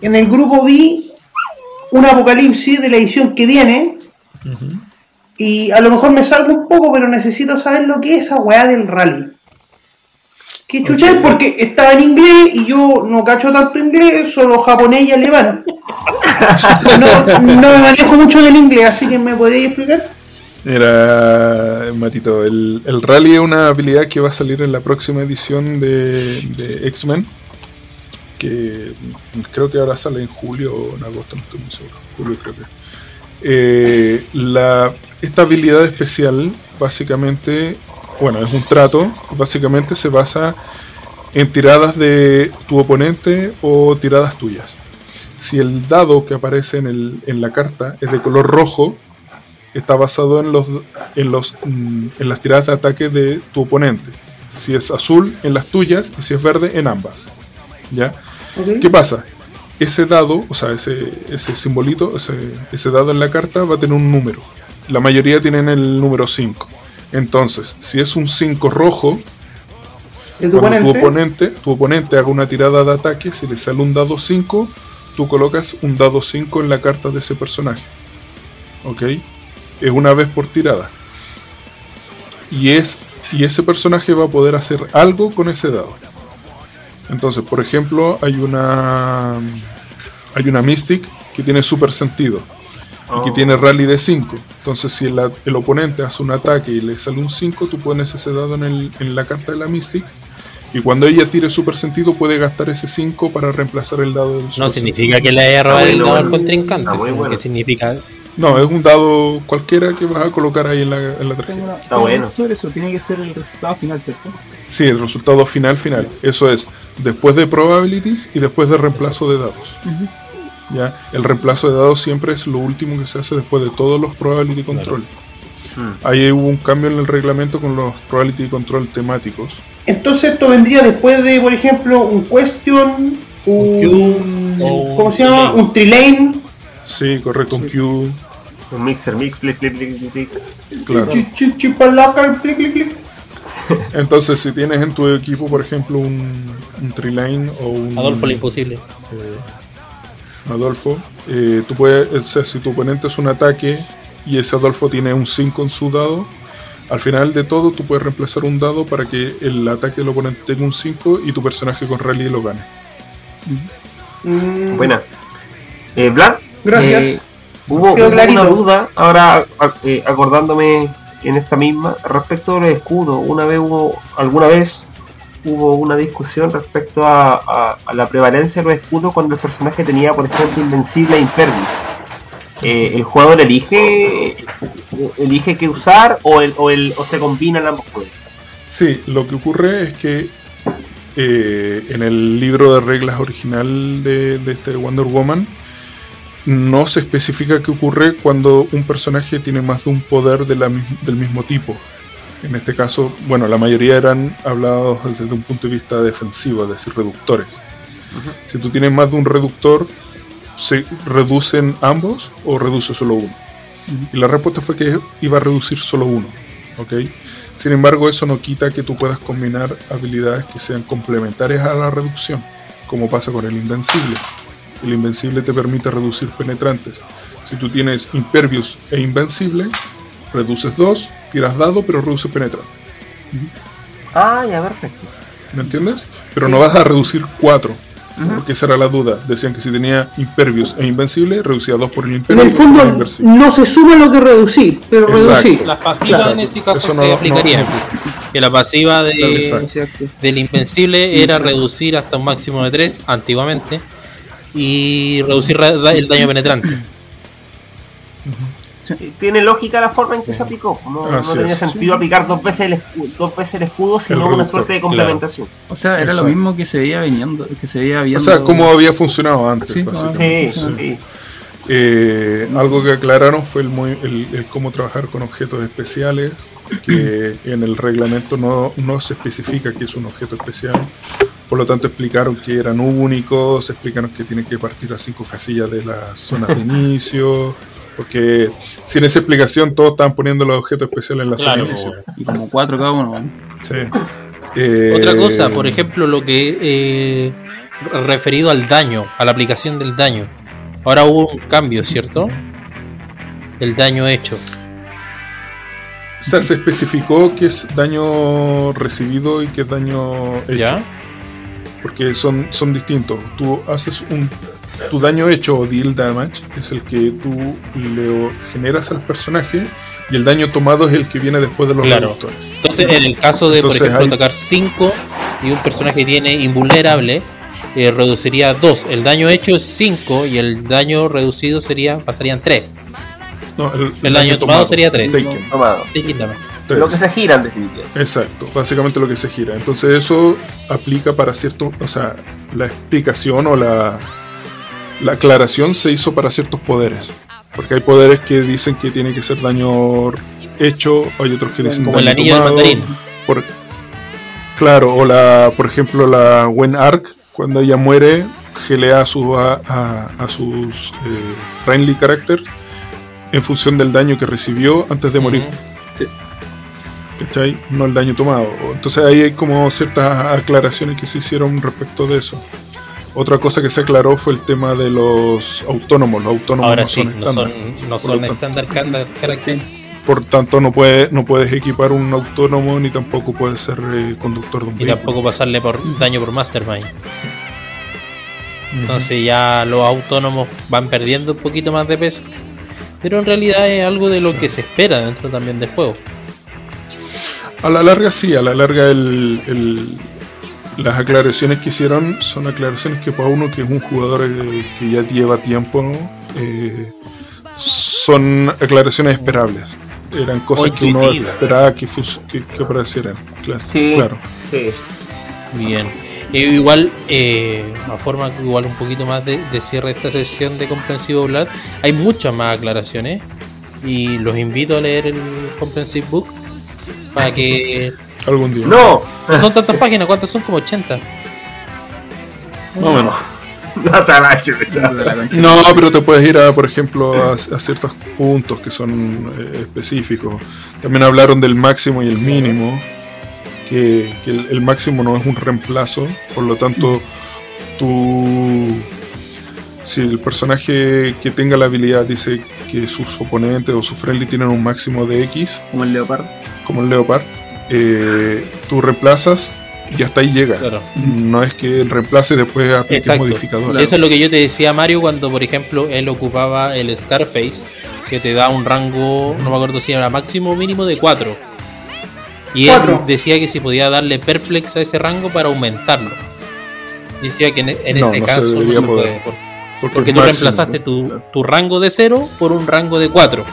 En el grupo vi un apocalipsis de la edición que viene. Y a lo mejor me salgo un poco, pero necesito saber lo que es esa weá del rally. ¿Qué chucha es? Porque está en inglés y yo no cacho tanto inglés, solo japonés y alemán. [laughs] No, no me manejo mucho del inglés, así que me podríais explicar. Mira, Matito, el, el rally es una habilidad que va a salir en la próxima edición de, de X-Men. Que creo que ahora sale en julio o en agosto, no estoy muy seguro. Julio creo que. Eh, la, esta habilidad especial básicamente, bueno, es un trato, básicamente se basa en tiradas de tu oponente o tiradas tuyas. Si el dado que aparece en, el, en la carta es de color rojo, está basado en, los, en, los, mm, en las tiradas de ataque de tu oponente. Si es azul, en las tuyas, y si es verde, en ambas. ¿Ya? ¿Qué pasa? Ese dado, o sea, ese, ese simbolito, ese, ese dado en la carta va a tener un número. La mayoría tienen el número 5. Entonces, si es un 5 rojo, ¿De tu cuando oponente? tu oponente, tu oponente haga una tirada de ataque, si le sale un dado 5, tú colocas un dado 5 en la carta de ese personaje. ¿Ok? Es una vez por tirada. Y, es, y ese personaje va a poder hacer algo con ese dado. Entonces, por ejemplo, hay una. Hay una Mystic que tiene super sentido. Y Oh. que tiene rally de 5. Entonces, si el, el oponente hace un ataque y le sale un 5, tú pones ese dado en, el- en la carta de la Mystic. Y cuando ella tire super sentido, puede gastar ese 5 para reemplazar el dado del No super significa que le haya robado Está el dado al contrincante, muy sino bueno. que significa. No, es un dado cualquiera que vas a colocar ahí en la, en la tarjeta. Está bueno. Sobre eso, tiene que ser el resultado final, ¿cierto? Sí, el resultado final final. Eso es después de probabilities y después de reemplazo de dados. ¿Ya? El reemplazo de dados siempre es lo último que se hace después de todos los probability control. Mm. Ahí hubo un cambio en el reglamento con los probability control temáticos. Entonces esto vendría después de, por ejemplo, un question, un... ¿Cómo se llama? un Un trilane. Sí, correcto, un Q, Un mixer, mix, clic, clic, clic, clic. claro. [laughs] Entonces, si tienes en tu equipo, por ejemplo, un, un Trilane o un Adolfo lo imposible. eh, Adolfo, eh, tú puedes, o sea, si tu oponente es un ataque y ese Adolfo tiene un 5 en su dado, al final de todo tú puedes reemplazar un dado para que el ataque del oponente tenga un 5 y tu personaje con rally lo gane. Mm, Buena. Eh, Vlad, Gracias. eh, hubo, una duda, ahora a- eh, acordándome en esta misma, respecto a los escudos. Una vez hubo, alguna vez hubo una discusión respecto a, a- a la prevalencia de los escudos cuando el personaje tenía, por ejemplo, Invencible e Impervious. Eh, ¿El jugador elige elige qué usar o, el, o, el, o se combinan ambos poderes? Sí, lo que ocurre es que eh, en el libro de reglas original de, de este Wonder Woman no se especifica qué ocurre cuando un personaje tiene más de un poder de la mis- del mismo tipo. En este caso, bueno, la mayoría eran hablados desde un punto de vista defensivo, es decir, reductores. Si tú tienes más de un reductor, ¿se reducen ambos o reduce solo uno? Y la respuesta fue que iba a reducir solo uno. ¿ok? Sin embargo, eso no quita que tú puedas combinar habilidades que sean complementarias a la reducción, como pasa con el invencible. El invencible te permite reducir penetrantes. Si tú tienes impervious e invencible, reduces 2, tiras dado, pero reduces penetrante. Ah, ya, perfecto. ¿Me entiendes? Pero no vas a reducir 4, porque esa era la duda. Decían que si tenía impervious e invencible, reducía 2 por el En impervious dos por el fondo no se suma lo que reducí, pero Exacto. reducí. Las pasivas Claro. en ese caso Eso se no- aplicaría. no- Que la pasiva de, del Invencible era reducir hasta un máximo de 3 antiguamente y reducir el daño penetrante. Tiene lógica la forma en que se aplicó. No, tenía sentido aplicar dos veces el escudo, dos veces el escudo sino una suerte de complementación. O sea, era Exacto. lo mismo que se veía viniendo, que se veía viendo. O sea, como había funcionado antes, Sí, básicamente. Sí, Sí. sí. Eh, algo que aclararon fue el, muy- el- el cómo trabajar con objetos especiales, que en el reglamento no, no se especifica que es un objeto especial. Por lo tanto, explicaron que eran únicos, explicaron que tienen que partir a cinco casillas de las zonas de [laughs] inicio, porque sin esa explicación todos estaban poniendo los objetos especiales en la zona Claro, de inicio. Y como cuatro cada uno. [laughs] Eh, Otra cosa, por ejemplo, lo que eh, referido al daño, a la aplicación del daño. Ahora hubo un cambio, ¿cierto? El daño hecho. O sea, se especificó que es daño recibido y que es daño hecho. ¿Ya? porque son, son distintos. Tú haces un. Tu daño hecho o deal damage es el que tú le generas al personaje y el daño tomado es el que viene después de los Claro. reductores. Entonces, en el caso de, Entonces, por ejemplo, hay- atacar 5 y un personaje tiene invulnerable, eh, reduciría 2. El daño hecho es 5 y el daño reducido sería pasarían 3. No, el, El daño tomado sería tres. Taken, Tomado. Damage. Lo que se gira en definitiva. Exacto, básicamente lo que se gira. Entonces eso aplica para ciertos, o sea, la explicación o la, la aclaración se hizo para ciertos poderes. Porque hay poderes que dicen que tiene que ser daño hecho, hay otros que dicen Como el daño anillo del tomado. mandarín. Por, claro, o la, por ejemplo, la Wen Arc, cuando ella muere, gelea a, su, a, a- a sus eh, friendly characters en función del daño que recibió antes de morir. ¿Cachai? No el daño tomado. Entonces ahí hay como ciertas aclaraciones que se hicieron respecto de eso. Otra cosa que se aclaró fue el tema de los autónomos. Los autónomos Ahora no sí, son no estándar. son, no son estándar carácter. Por tanto, no, puede, no puedes equipar un autónomo ni tampoco puedes ser eh, conductor de un Y vehículo. tampoco pasarle por daño por Mastermind. Entonces ya los autónomos van perdiendo un poquito más de peso. Pero en realidad es algo de lo que se espera dentro también del juego. A la larga sí, a la larga el, el- las aclaraciones que hicieron son aclaraciones que para uno que es un jugador eh, que ya lleva tiempo, ¿no? Eh, son aclaraciones esperables. Eran cosas que uno esperaba que, que, que aparecieran. Claro. Sí. claro. Sí. Bien. Eh, igual, eh, a forma igual un poquito más de, de cierre de esta sesión de Comprensive Blood, hay muchas más aclaraciones y los invito a leer el Comprensive Book para que... Algún día. No, No son tantas páginas, ¿cuántas son? Como 80. Más o menos. [laughs] no concha. No, pero te puedes ir a, por ejemplo, a, a ciertos puntos que son eh, específicos. También hablaron del máximo y el mínimo, que, que el, el máximo no es un reemplazo, por lo tanto, tú, si el personaje que tenga la habilidad dice que sus oponentes o su friendly tienen un máximo de X, Como el leopard. como el Leopard, eh, tú reemplazas y hasta ahí llega. Claro. No es que el reemplace después apliques Exacto. modificadores. Eso es lo que yo te decía Mario cuando, por ejemplo, él ocupaba el Scarface, que te da un rango, no me acuerdo si era máximo o mínimo de 4. Y él Cuatro. decía que si podía darle perplex a ese rango para aumentarlo. Decía que en, en No, ese no se caso no se poder. puede. por- Porque, tú máximo. reemplazaste tu, tu rango de 0 por un rango de 4.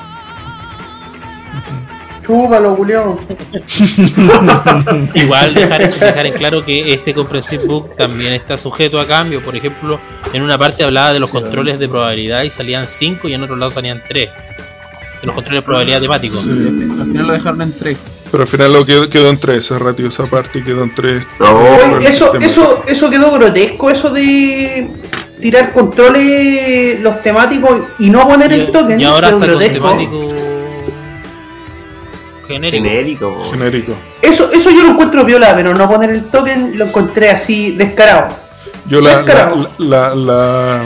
Chúpalo, culiao. [laughs] Igual dejar, dejar en claro que este Comprehensive Book también está sujeto a cambio. Por ejemplo, en una parte hablaba de los controles de probabilidad y salían 5 y en otro lado salían 3. De los controles de probabilidad temáticos. Sí. Al final lo dejaron en 3. Pero al final lo quedó, quedó en 3, esa ratio, esa parte quedó en 3. No, eso, eso, eso quedó grotesco, eso de tirar controles los temáticos y no poner el token. Y ahora está con temático genérico. genérico. Eso, eso yo lo encuentro viola, pero no poner el token lo encontré así descarado. Yo la, la, Descarado. la- la-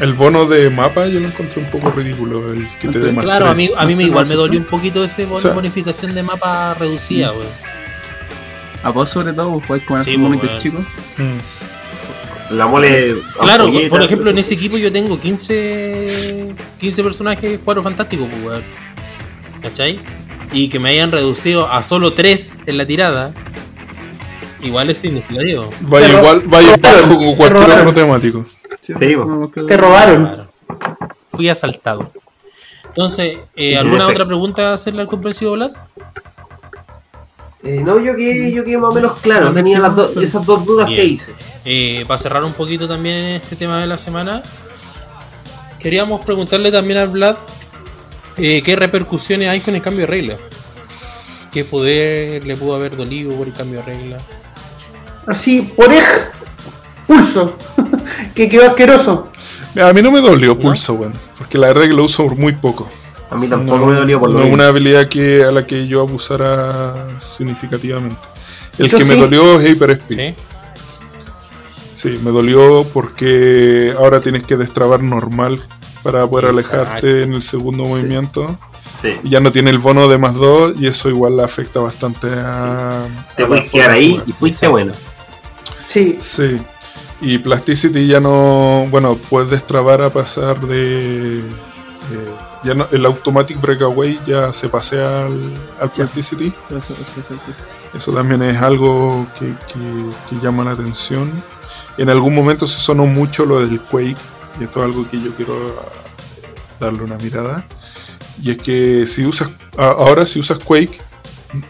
el bono de mapa yo lo encontré un poco ridículo, el que te dé más Claro, tres. a mí, a mí me [laughs] ¿No igual me dolió un poquito ese bono O sea- bonificación de mapa reducida, weón. A vos sobre todo, vos podés comer Sí, con pues, weón. chicos. Mm. La mole. Claro, por ejemplo, en eso. ese equipo yo tengo 15, 15 personajes cuadro fantásticos, pues, weón. ¿Cachai? Y que me hayan reducido a solo 3 en la tirada, igual es significativo. Vaya igual, vaya te robaron, bajo Sí, Te robaron. Fui asaltado. Entonces, eh, ¿alguna otra pregunta a hacerle al comprensivo Vlad? Eh, no, yo quedé, yo quedé más o menos claro. No, Tenía no, las dos- no. esas dos dudas Bien. que hice. Eh, para cerrar un poquito también este tema de la semana, queríamos preguntarle también al Vlad eh, qué repercusiones hay con el cambio de regla. ¿Qué poder le pudo haber dolido por el cambio de regla? Así, por ej, pulso, que quedó asqueroso. A mí no me dolió pulso, weón, porque la verdad que lo uso muy poco. A mí tampoco no, me dolió por lo no es una habilidad que a la que yo abusara significativamente. El que me sí. dolió es Hyper Speed. ¿Sí? Sí, me dolió porque ahora tienes que destrabar normal para poder Exacto. alejarte en el segundo movimiento. Sí. Ya no tiene el bono de más 2 y eso igual le afecta bastante a... Te a la puedes quedar ahí jugar. y fuiste bueno. Sí, Sí. Y Plasticity ya no... Bueno, puedes destrabar a pasar de... eh, ya no, el Automatic Breakaway ya se pasea al, al Plasticity. Eso- también es algo que, que- que llama la atención. En algún momento se sonó mucho lo del Quake, y esto es algo que yo quiero ah, darle una mirada. Y es que si usas, ahora si usas Quake,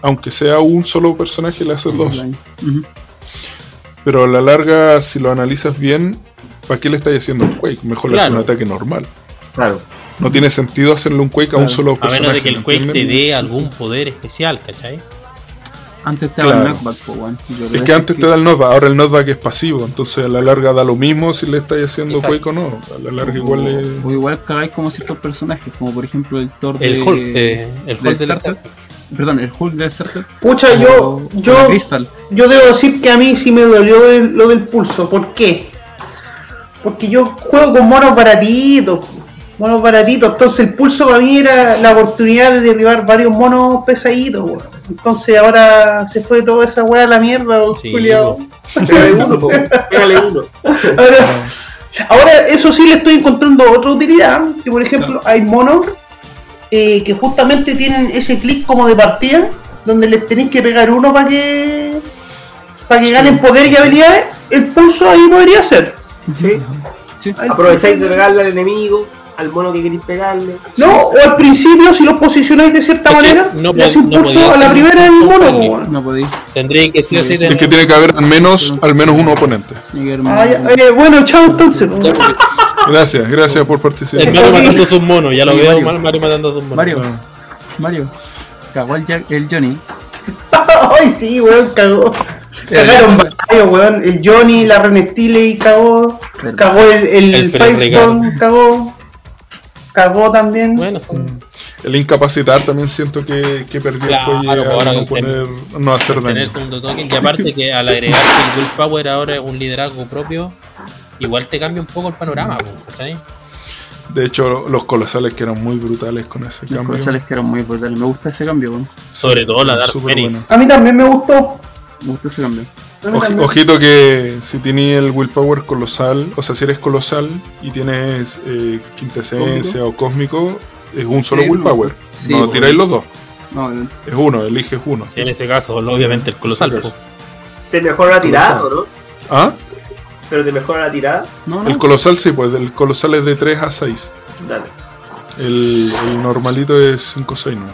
aunque sea un solo personaje, le haces dos. Pero a la larga, si lo analizas bien, ¿para qué le estáis haciendo un Quake? Mejor le haces un ataque normal. Claro. No tiene sentido hacerle un Quake a un solo A personaje. menos de que el ¿me Quake te dé algún poder especial, ¿cachai? Antes estaba el Claro. knockback, Es que antes te da el knockback, ahora el knockback es pasivo, entonces a la larga da lo mismo si le estáis haciendo Exacto. Quake o no. A la larga igual es... O igual cagáis como ciertos personajes, como por ejemplo el Thor El de. Hulk, eh, el de Hulk del Starter. Perdón, el Hulk de Starter. Pucha, yo, yo, yo debo decir que a mí sí me dolió el- lo del pulso. ¿Por qué? Porque yo juego con monos baratitos. Monos baratitos. Entonces el pulso para mí era la oportunidad de derribar varios monos pesaditos, weón. Entonces ahora se fue toda esa weá a la mierda, weón, Sí. Pégale uno. Pégale uno. Ahora, ahora, eso sí le estoy encontrando otra utilidad. Que por ejemplo, hay monos eh, que justamente tienen ese clic como de partida, donde les tenéis que pegar uno para que para que ganen poder y habilidades. El pulso ahí podría ser. Sí. Sí. Aprovecháis de ser. pegarle al enemigo, al mono que queréis pegarle. No, o al principio, si los posicionáis de cierta Es manera, no le un no pulso a la primera del mono. weón. No podéis. Tendría que sí o sí Es que tiene que haber al menos, al menos un oponente. Ah, eh, bueno, chao entonces. Gracias, gracias por El participar. Mario matando a sus monos, ya lo veo Mario. mal Mario matando a sus monos. Mario, Ah. Mario. Cagó el, Jack- el Johnny. [laughs] Ay, sí, weón, cagó. Cagaron varios, weón. El Johnny, la Renestile cagó. Cagó el, el, El Firestone, cagó. Cagó también. Bueno, son- El incapacitar también siento que, que perdió Claro, fue pues ahora no, el poner, no hacer daño. el segundo token. Y aparte que al agregar que el Willpower ahora es un liderazgo propio, igual te cambia un poco el panorama, po, ¿cachai? De hecho, los colosales que eran muy brutales con ese Los cambio. colosales que eran muy brutales. Me gusta ese cambio, weón. Sobre todo la Dark Phoenix. bueno. A mí también me gustó. Me gusta ese cambio. Oji- ojito que si tienes el willpower colosal, o sea, si eres colosal y tienes eh, quintesencia o cósmico, es un solo Sí, willpower. sí, no tiráis los dos, No, eh, es uno, eliges uno. En ese caso, obviamente el colosal. ¿Te mejora la tirada no? ¿Ah? Pero te mejora la tirada. no, no. El colosal sí, pues el colosal es de 3 a 6. Dale. El, el normalito es 5 6 ¿no?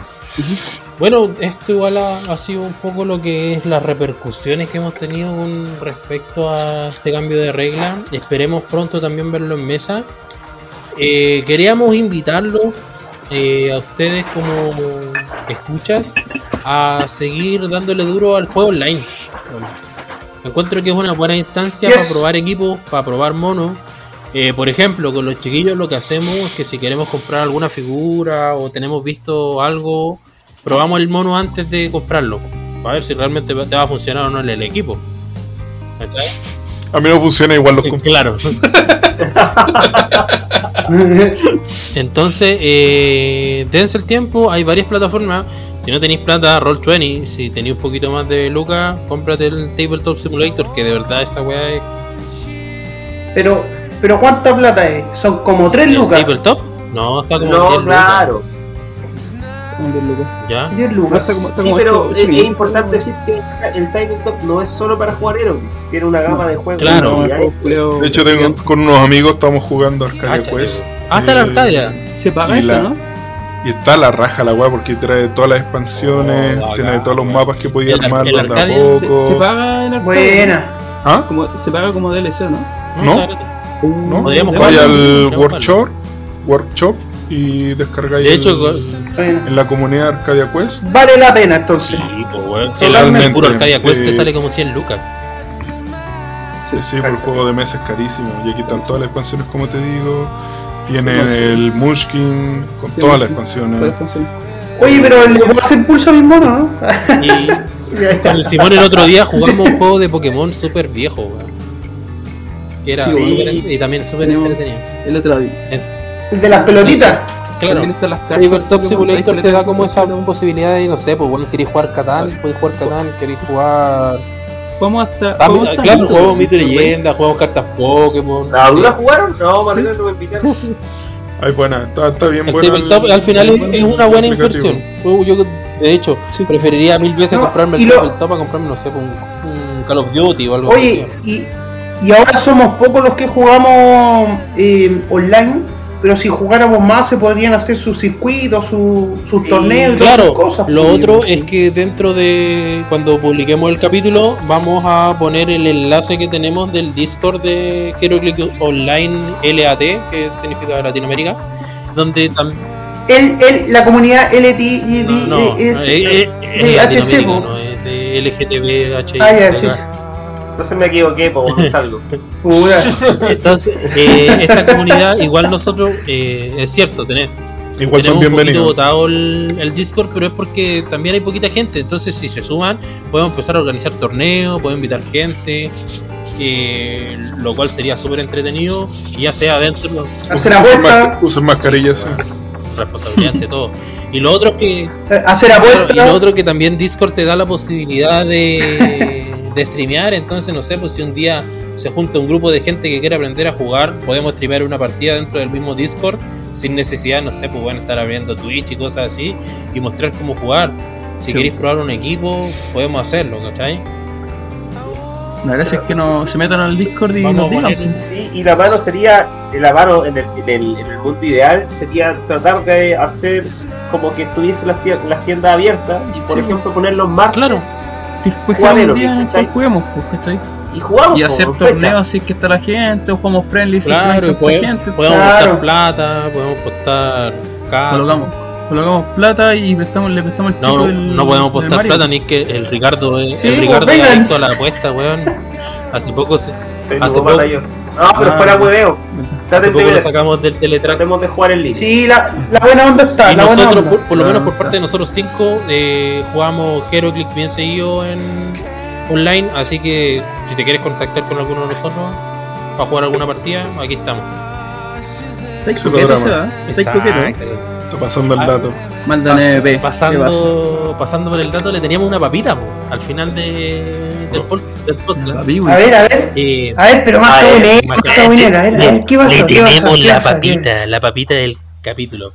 Bueno, esto igual ha, ha sido un poco lo que es las repercusiones que hemos tenido con respecto a este cambio de regla. Esperemos pronto también verlo en mesa. Eh, queríamos invitarlos eh, a ustedes como escuchas a seguir dándole duro al juego online. Encuentro que es una buena instancia Yes. para probar equipos, para probar monos. Eh, por ejemplo, con los chiquillos lo que hacemos es que si queremos comprar alguna figura o tenemos visto algo, probamos el mono antes de comprarlo. Para ver si realmente te va a funcionar o no el, el equipo. ¿Cachai? A mí no funciona igual los comp- Claro. [laughs] Entonces, eh, dense el tiempo, hay varias plataformas. Si no tenéis plata, Roll20. Si tenéis un poquito más de lucas, cómprate el Tabletop Simulator, que de verdad esa weá es. Pero, pero ¿cuánta plata es? Son como 3 ¿El lucas. Tabletop? No, está como 10 No, lucas. claro. Como que loco. ¿Ya? 10 No, lucas. como- está Sí, como pero esto- es, importante decir que el tabletop no es solo para jugar Aerobics, tiene una gama de juegos. Claro. De hecho, tengo, con unos amigos estamos jugando Arcadia Cáchate, Quest. Hasta la Eh, Arcadia. Se paga eso, la- ¿no? Y está la raja la weá porque trae todas las expansiones, Oh, tiene todos los mapas que podía El armar el de a Arcadia Se, poco. se paga en arcade. Buena. ¿Ah? Como, se paga como DLC, ¿no? ¿No? ¿No? Podríamos Vaya al workshop, workshop y descargáis De hecho, el- en la comunidad Arcadia Quest. Vale la pena entonces. sí, pues, weón. Si el, puro Arcadia Quest te sale como 100 lucas. Sí, sí, por el juego de mesa es carísimo. Y aquí están todas las expansiones, como te digo. Sí. el Munchkin con todas las expansiones. Oye, pero le puedo hacer pulso a mi mono, ¿no? Y con el Simón el otro día jugamos un juego de Pokémon súper viejo, weón. Que era Sí, súper y también súper entretenido. El otro día. El de las pelotitas. Claro. También están las cartas. Tabletop Pokémon, Simulator te da como esa posibilidad de, no sé, pues bueno, queréis jugar Catán, podéis jugar Catán, queréis jugar... Vamos hasta. Hasta claro, jugamos Mito y. Leyenda, jugamos cartas Pokémon. ¿La sí. dura jugaron? No, Manuel no me invitaron. [laughs] Ay, buena, está, está bien El buena. tabletop al final es, es una buena inversión. Yo, yo, de hecho, Sí. preferiría mil veces No, comprarme el lo- tabletop a comprarme, no sé, un, un Call of Duty o algo Oye, así. y, y ahora somos pocos los que jugamos eh, online. Pero si jugáramos más se podrían hacer sus circuitos, su- sus Sí, torneos y todas Claro, esas cosas. lo Sí. otro es que dentro de cuando publiquemos el capítulo vamos a poner el enlace que tenemos del Discord de HeroClix Online LAT, que significa Latinoamérica, donde también El, el- la comunidad LTI no, no, es, no, es- es- es de LGTB, Ah, sí, sí. Entonces me equivoqué, pues salgo. [laughs] Entonces, eh, esta comunidad, igual nosotros, eh, es cierto, tener, Igual son bienvenidos. votado el, el Discord, pero es porque también hay poquita gente. Entonces, si se suman, podemos empezar a organizar torneos, podemos invitar gente, eh, lo cual sería súper entretenido, y ya sea dentro de Hacer apuestas, Usen mascarillas. sí. responsabilidad de todo. Y lo otro que eh, hacer Claro, y lo apuestas. otro que también Discord te da la posibilidad de, de streamear, entonces no sé, pues si un día se junta un grupo de gente que quiere aprender a jugar, podemos streamear una partida dentro del mismo Discord sin necesidad, no sé, pues bueno, estar abriendo Twitch y cosas así y mostrar cómo jugar. Si Sí. queréis probar un equipo, podemos hacerlo, ¿cachai? La gracia es que no se metan al Discord y Vamos nos digan. Sí, y la mano sería, la mano en el, en el, en el mundo ideal sería tratar de hacer como que estuviese las tiendas, las tiendas abiertas y por Sí. ejemplo poner los martes Claro, Pues jugar el un día juguemos, pues, ¿cachai? y jugamos. Y hacer torneos así que está la gente, o jugamos friendly si claro, tanta podemos, gente. podemos Claro. plata, podemos apostar casa. colocamos, colocamos plata y prestamos, le prestamos el chico No, no, del- no podemos Mario. plata ni que el Ricardo es Sí, el pues, Ricardo es vengan. adicto a la apuesta, weón. Hace poco se, hace poco- yo. No, pero Ah. fuera hueveo. Hace poco lo sacamos del teletrack. Tratemos de jugar en línea. Sí, la, la buena onda está. Y la buena nosotros, onda. por, por lo Ah, menos por parte de nosotros cinco, eh, jugamos HeroClix bien seguido en online. Así que si te quieres contactar con alguno de nosotros para jugar alguna partida, aquí estamos. ¿Estáis Ese coqueto, programa. Seba? ¿Estáis coqueto? Exacto. Está pasando el Ah, dato. Pas- NP. pasando, pasando por el dato, le teníamos una papita po, al final de, del, pod- del podcast. A ver, a ver. Eh, A ver, pero más a ver, ¿qué pasó? le tenemos ¿Qué la papita, la papita del capítulo.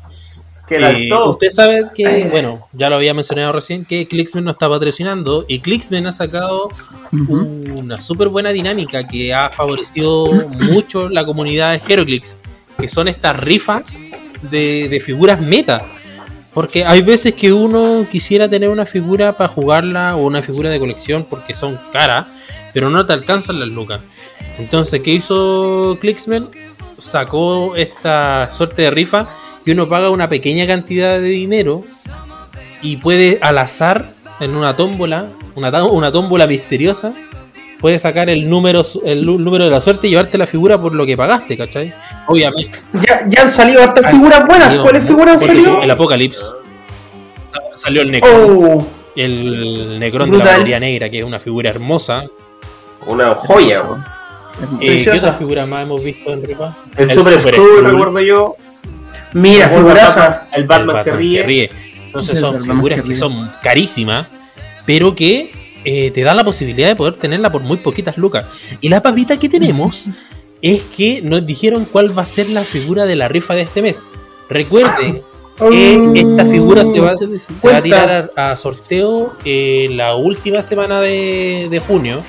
Eh, usted sabe que, Ay. bueno, ya lo había mencionado recién, que Clicksman nos está patrocinando y Clicksman ha sacado una súper buena dinámica que ha favorecido mucho la comunidad de Heroclix, que son estas rifas de, figuras meta. Porque hay veces que uno quisiera tener una figura para jugarla o una figura de colección porque son caras, pero no te alcanzan las lucas. Entonces, ¿qué hizo Clicksman? Sacó esta suerte de rifa que uno paga una pequeña cantidad de dinero y puede al azar en una tómbola, una, una tómbola misteriosa, puedes sacar el número el número de la suerte y llevarte la figura por lo que pagaste, ¿cachai? Obviamente. Ya, ya han salido hartas figuras buenas. ¿Cuáles figuras han salido? El Apocalipsis. Sa- Salió el Necron, Oh, el Necron de la. Galería Negra, que es una figura hermosa. Una joya. Eh, ¿Qué otra figura más hemos visto en Ripa? El, El Super Super Skull, Skrull. recuerdo yo. mira, El figuraza. Batman, el Batman que ríe. Entonces El son Batman figuras que que ríe. son carísimas, pero que eh, te da la posibilidad de poder tenerla por muy poquitas lucas. Y la papita que tenemos [laughs] es que nos dijeron cuál va a ser la figura de la rifa de este mes. Recuerden que Oh, esta figura se va, se va a tirar a, a sorteo eh, la última semana de, de junio.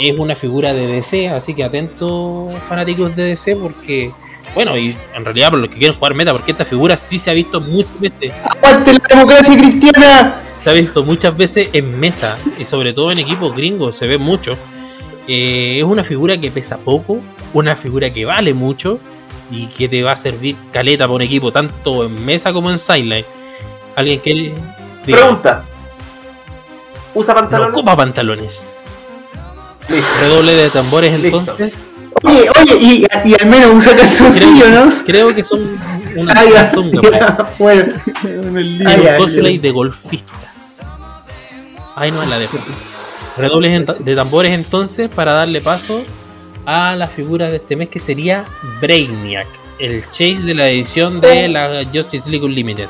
Es una figura de DC, así que atentos fanáticos de DC porque, bueno, y en realidad por los que quieren jugar meta, porque esta figura sí se ha visto muchas veces ¡Aguante la democracia cristiana! Se ha visto muchas veces en mesa y sobre todo en equipos gringos se ve mucho. Eh, es una figura que pesa poco, una figura que vale mucho y que te va a servir caleta para un equipo tanto en mesa como en sideline. ¿Alguien quiere? Diga, Pregunta. ¿Usa no pantalones? ocupa pantalones. Listo. Redoble de tambores Listo. entonces. Oye, oye, y, y al menos usa calzoncillo, ¿no? Creo que son una Ah, [laughs] bueno. [laughs] Un cosplay ya. de golfista. Ahí no es la dejo. Redobles de tambores entonces para darle paso a la figura de este mes que sería Brainiac, el chase de la edición de la Justice League Unlimited.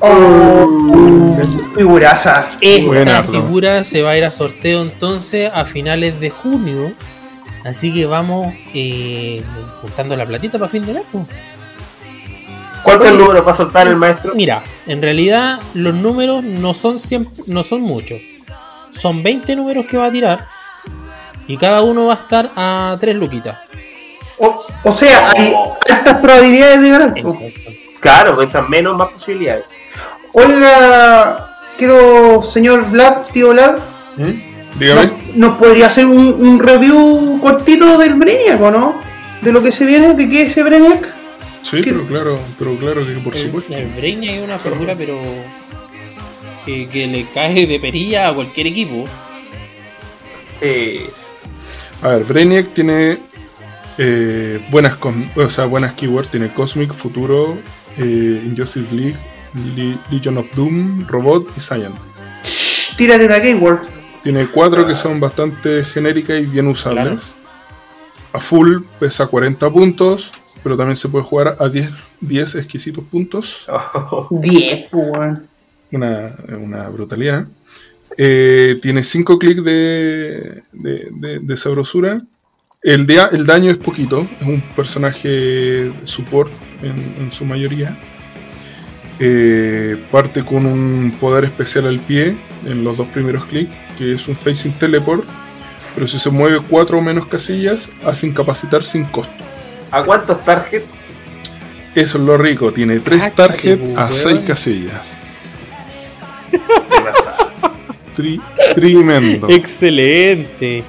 Oh, figuraza. Esta Buena, figura se va a ir a sorteo entonces a finales de junio. Así que vamos eh, juntando la platita para fin de mes. Pues. ¿Cuánto es el número para soltar el maestro? Mira, en realidad los números no son siempre, no son muchos. Son 20 números que va a tirar. Y cada uno va a estar a 3 luquitas. O, o sea, hay altas probabilidades de ganar. po. Claro, mientras menos, más posibilidades. Oiga, quiero, señor Vlad, tío Vlad, ¿Mm? Dígame. ¿nos, nos podría hacer un, un review cortito del Brainiac o no? De lo que se viene, de qué es ese Brainiac. Sí, pero claro, pero claro que por El, supuesto. el Brainiac es una figura, pero. Que, que le cae de perilla a cualquier equipo. Sí. A ver, Brainiac tiene eh, buenas o sea, buenas keywords, tiene Cosmic, Futuro, eh, Injustice League, Le- Legion of Doom, Robot y Scientist. Tírate una keyword. Tiene cuatro que son bastante genéricas y bien usables. A full pesa 40 puntos, pero también se puede jugar a 10, 10 exquisitos puntos. 10, pues, weón. Una, una brutalidad. Eh, tiene 5 clics de, de, de- de sabrosura. El, el daño es poquito, es un personaje support en, en su mayoría. Eh, parte con un poder especial al pie en los dos primeros clics, que es un Facing Teleport. Pero si se mueve 4 o menos casillas, hace incapacitar sin costo. ¿A cuántos targets? Eso es lo rico, tiene 3 Cáchate, targets a. 6 casillas. [laughs] Tri- tremendo. ¡Excelente!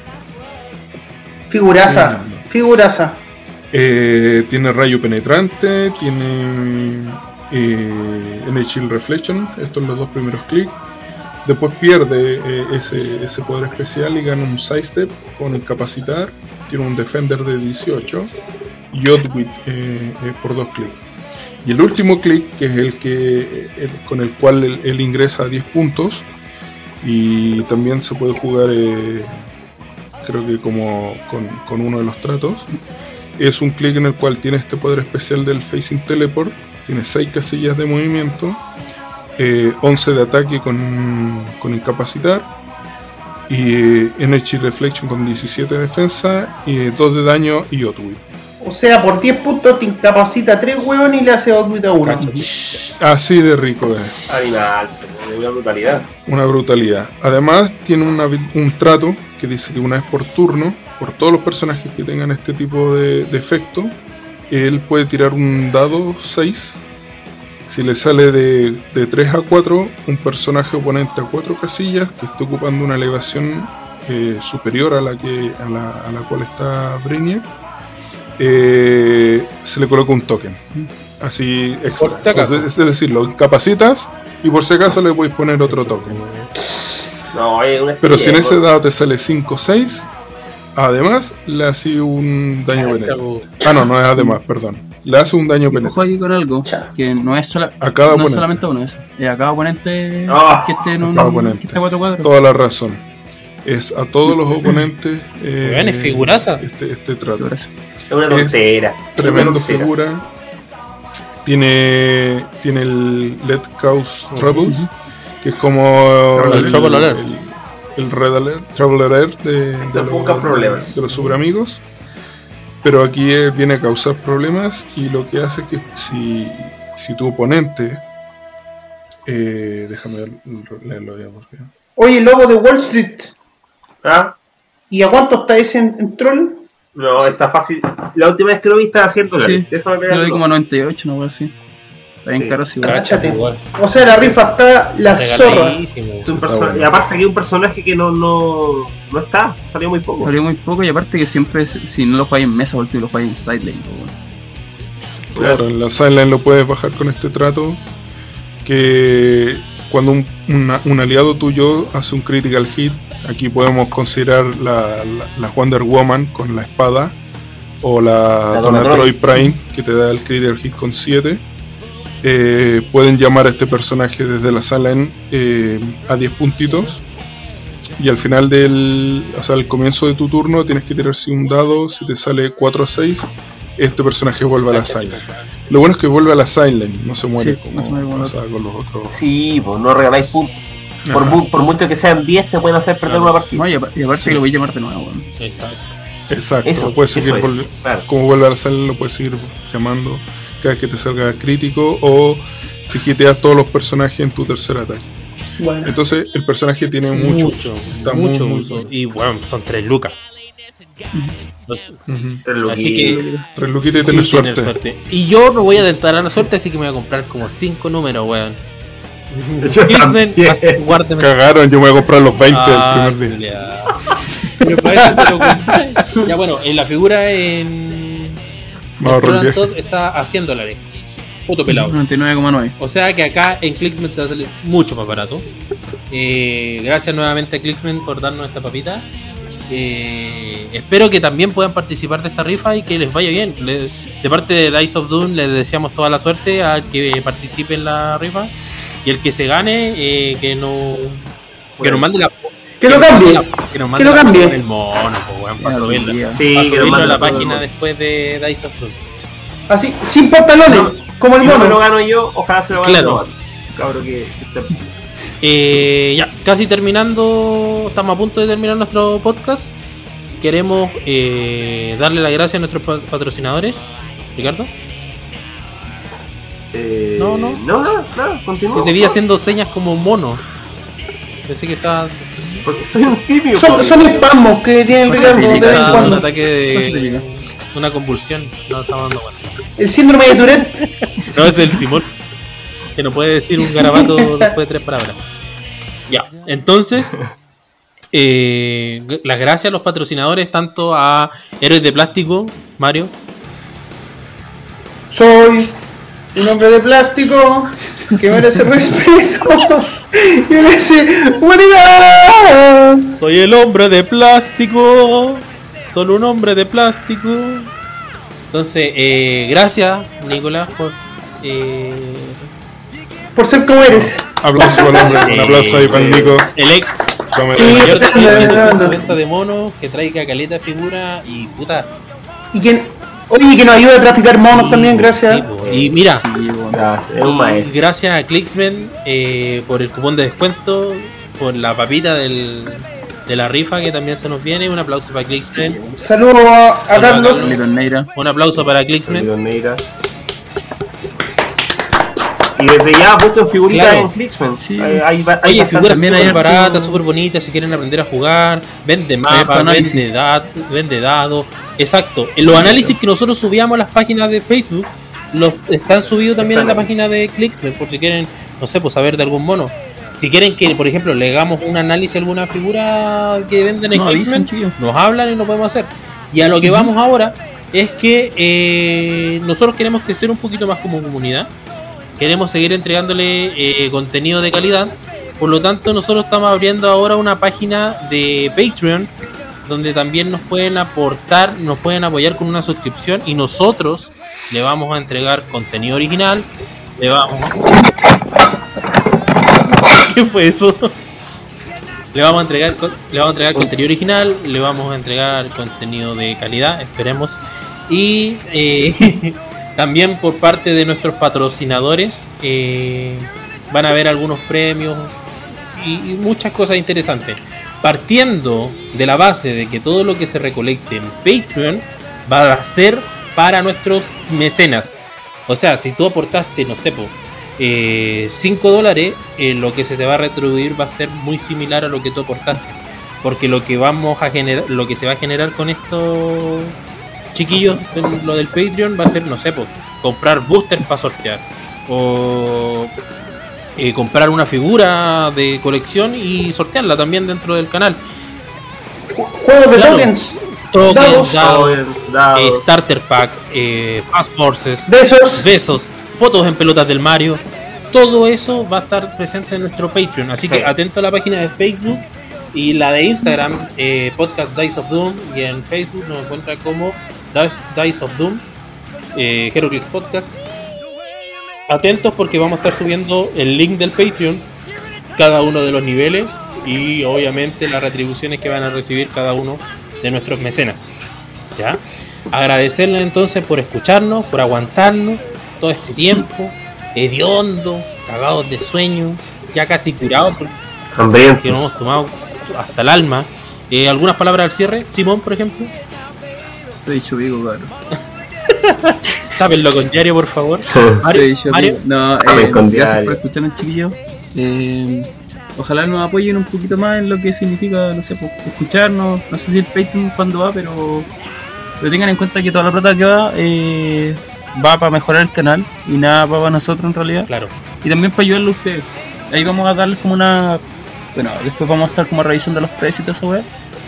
Figuraza, Tremendo. figuraza. Eh, tiene rayo penetrante, tiene eh, Energy Reflection, estos son los dos primeros clics. Después pierde eh, ese, ese poder especial y gana un sidestep con incapacitar. Tiene un defender de 18 y Outwit eh, eh, por dos clics. Y el último clic, que es el que con el cual él, ingresa a 10 puntos, y también se puede jugar, eh, creo que como con, uno de los tratos, es un clic en el cual tiene este poder especial del Facing Teleport, tiene 6 casillas de movimiento, eh, 11 de ataque con, con incapacitar, y eh, Energy Reflection con 17 de defensa, y 2 de daño y Outwit. O sea, por 10 puntos te incapacita a 3 huevón y le hace outwit a uno. Así de rico es. Animal, una brutalidad. Una brutalidad. Además, tiene una un trato que dice que una vez por turno, por todos los personajes que tengan este tipo de, de efecto, él puede tirar un dado 6. Si le sale de, de 3 a 4, un personaje oponente a 4 casillas que esté ocupando una elevación eh, superior a la, que, a, la, a la cual está Brainiac, eh, se le coloca un token. Así extra. Por si acaso. Es es decir, lo incapacitas y por si acaso le podéis poner otro token. No, Pero si en ese dado te sale 5 o 6, además le hace un daño penetrante. Chavo. Ah, no, no es además, perdón. Le hace un daño Y ojo penetrante. aquí con algo, que no es, sola- A cada no es solamente uno, es eh, a cada oponente Ah, que esté en un cada oponente. que esté 4-4. Toda la razón. Es a todos los oponentes. eh, Weón, es figuraza. Este, este trato. Es una tontera. Tremendo figura. Tiene, tiene el Let Cause Troubles, que es como El Trouble Alert. el, el Red Alert, Trouble Alert de, los, problemas. de los super amigos. Pero aquí él viene a causar problemas y lo que hace es que si, si tu oponente. eh, déjame ver- leerlo ya porque. Oye, el logo de Wall Street. ¿Ah? ¿Y a cuánto está ese en, en troll? No, está fácil. La última vez que lo vi estaba haciendo Sí, Déjame yo pegarlo. lo vi como 98, no voy así. Está bien Sí. caro, sí, igual. Cáchate. Igual. O sea, la rifa está la zorra. Es un Está perso- bueno. Y aparte aquí hay un personaje que no, no, no está, salió muy poco. Salió muy poco y aparte que siempre, si no lo juegas en mesa, porque lo juegas en bueno. Claro, en la sideline lo puedes bajar con este trato. Que cuando un, una- un aliado tuyo hace un critical hit, aquí podemos considerar la, la- la Wonder Woman con la espada. O la, La Donatroy Donatroy. Prime, que te da el critical hit con 7. Eh, pueden llamar a este personaje desde la sideline eh, a 10 puntitos. Y al final del. O sea, al comienzo de tu turno tienes que tirarse un dado. Si te sale 4 o 6, este personaje vuelve a la sideline. Lo bueno es que vuelve a la sideline, no se muere Sí, como no se muere con los otros. Sí, pues no regaláis puntos. Por, mucho que sean 10, te pueden hacer perder Claro. una partida. No, y, apa- y aparte Sí. que lo voy a llamar de nuevo. bueno. Exacto. Exacto, Eso, lo puedes eso seguir es, volvi- claro. como vuelve a la sideline, lo puedes seguir llamando cada vez que te salga crítico o si hiteas todos los personajes en tu tercer ataque. Bueno. Entonces el personaje tiene mucho, Mucho, está mucho muy, muy uso. bueno. Y bueno, son tres lucas. Los- Así que Tres luquitas y y tener tener suerte. Y yo no voy a tentar a la suerte, así que me voy a comprar como 5 números, weón. X-Men. Cagaron, yo me voy a comprar los 20 Ah, el primer día. Pero para eso te lo compré. Ya bueno, en la figura en. Todd está a 100 dólares. Puto pelado. 99,9. O sea que acá en Clicksman te va a salir mucho más barato. Eh, gracias nuevamente a Clicksman por darnos esta papita. Eh, espero que también puedan participar de esta rifa y que les vaya bien. Le- de parte de Dice of Doom les deseamos toda la suerte al que participe en la rifa. Y el que se gane, eh, que no que nos mande la Que lo cambie. la- que nos mande Que lo cambie. el mono, pues, para. Sí, Para subirlo a la página después de Dice of Doom. Así, sin pantalones, No, como el Si no me lo mono. gano yo, ojalá se lo gane Claro. Cabro que Eh, ya, casi terminando, estamos a punto de terminar nuestro podcast. Queremos eh, darle las gracias a nuestros pa- patrocinadores. Ricardo, Eh, No, no. No, no, no, continúa. te vi haciendo señas como mono. Pensé que estaba. Porque soy un simio. Son, son espasmos que tienen Cosa Ricardo de vez en un cuando. ataque Cosa de. Una convulsión. No estaba dando cuenta. El síndrome de Tourette. No, es el Simón. Que no puede decir un garabato [laughs] después de tres palabras. Ya, entonces. [laughs] eh, las gracias a los patrocinadores, tanto a Héroes de Plástico, Mario, Soy un hombre de plástico que merece [laughs] respeto y merece humanidad. Soy el hombre de plástico. Solo un hombre de plástico. Entonces, eh, gracias, Nicolás, por. Eh, Por ser como eres. [laughs] Aplauso para el hombre, un aplauso ahí para el Nico. el ex Sí. venta de monos, que traiga caleta figura y puta. Y que, oye, que nos ayuda a traficar monos sí, también, gracias. sí, y mira, Sí, bueno. Gracias, y gracias a Clicksman eh, por el cupón de descuento, por la papita del, de la rifa que también se nos viene. Un aplauso para Clicksman. Saludos a, a Saludos a Carlos. Un aplauso para Clicksman. Y desde ya busquen figuritas Claro. en Clicksman. Sí. Hay, hay, Oye, figuras también hay baratas, súper bonitas, si quieren aprender a jugar, vende mapas, harto análisis. vende, dat- vende dados. Exacto. En los análisis que nosotros subíamos a las páginas de Facebook, los están subidos también en la ahí. página de Clicksman, por si quieren, no sé, pues saber de algún mono. Si quieren que, por ejemplo, le hagamos un análisis a alguna figura que venden en No, Clicksman, nos hablan y lo podemos hacer. Y a lo que vamos ahora es que eh, nosotros queremos crecer un poquito más como comunidad. Queremos seguir entregándole eh, contenido de calidad. Por lo tanto, nosotros estamos abriendo ahora una página de Patreon donde también nos pueden aportar, nos pueden apoyar con una suscripción y nosotros le vamos a entregar contenido original. Le vamos [laughs] ¿Qué fue eso? Le vamos a entregar le vamos a entregar contenido original, le vamos a entregar contenido de calidad, esperemos. Y eh, [laughs] también por parte de nuestros patrocinadores eh, van a haber algunos premios y, muchas cosas interesantes. Partiendo de la base de que todo lo que se recolecte en Patreon va a ser para nuestros mecenas. O sea, si tú aportaste, no sé, 5 dólares, eh, lo que se te va a retribuir va a ser muy similar a lo que tú aportaste. Porque lo que vamos a generar, lo que se va a generar con estos chiquillos, lo del Patreon, va a ser, no sé, po, comprar boosters para sortear. O eh, comprar una figura de colección y sortearla también dentro del canal. Juegos de Claro. tokens. Tokens, Dados. dados, Tokens, dados. eh, starter pack, eh, fast forces, Besos. besos, fotos en pelotas del Mario. Todo eso va a estar presente en nuestro Patreon. Así que Sí. atento a la página de Facebook y la de Instagram, eh, Podcast Dice of Doom. Y en Facebook nos encuentra como Dice, of Doom, eh, Heroclix Podcast. Atentos porque vamos a estar subiendo el link del Patreon, cada uno de los niveles y obviamente las retribuciones que van a recibir cada uno de nuestros mecenas. ¿Ya? Agradecerles entonces por escucharnos, por aguantarnos todo este tiempo, hediondo, cagados de sueño, ya casi curados porque nos hemos tomado hasta el alma. Eh, ¿Algunas palabras al cierre? Simón, por ejemplo. Te he dicho pico, cabrón. Tápenlo [laughs] con diario, por favor. [laughs] Te he Mario, dicho Mario. No, eh, con gracias diario. por escucharnos, chiquillos. Eh, ojalá nos apoyen un poquito más en lo que significa, no sé, pues, escucharnos. No sé si el Patreon cuándo va, pero, pero tengan en cuenta que toda la plata que va eh, va para mejorar el canal y nada va para nosotros en realidad. Claro. Y también para ayudarle a ustedes. Ahí vamos a darles como una. Bueno, después vamos a estar como revisando los precios y toda esa weá.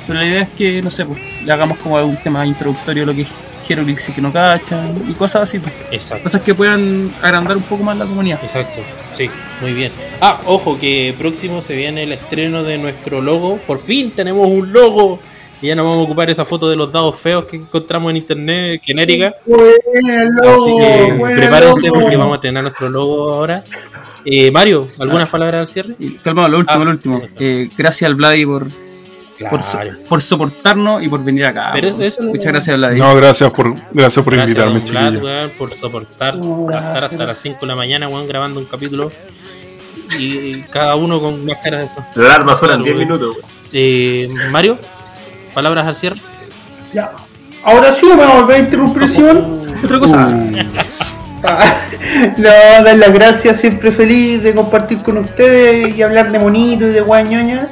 Pero la idea es que, no sé, pues, le hagamos como un tema introductorio lo que es Herolix y que no cachan y cosas así. Pues. Exacto. Cosas que puedan agrandar un poco más la comunidad. Exacto, sí, muy bien. Ah, ojo, que próximo se viene el estreno de nuestro logo. Por fin tenemos un logo. Y ya no vamos a ocupar esa foto de los dados feos que encontramos en internet genérica. Bueno, Así que prepárense porque vamos a estrenar nuestro logo ahora. Eh, Mario, ¿algunas palabras al cierre? Y calmado, lo último, Ah, lo último. sí, sí. Eh, gracias al Vladi por, por, so- Claro. por soportarnos y por venir acá. Pero weón. eso no- Muchas gracias, Vladi. No, gracias por, gracias por Gracias, invitarme, Vlad, weón, por soportar No, estar hasta las 5 de la mañana, weón, grabando un capítulo. Y cada uno con más caras de eso. La alarma suena en Claro, 10 güey. minutos. Eh, Mario, palabras al cierre. Ya. Ahora sí me va a volver a interrumpir. Otra cosa. [laughs] Ah, No, dar las gracias, siempre feliz de compartir con ustedes y hablar de monito y de guañoña.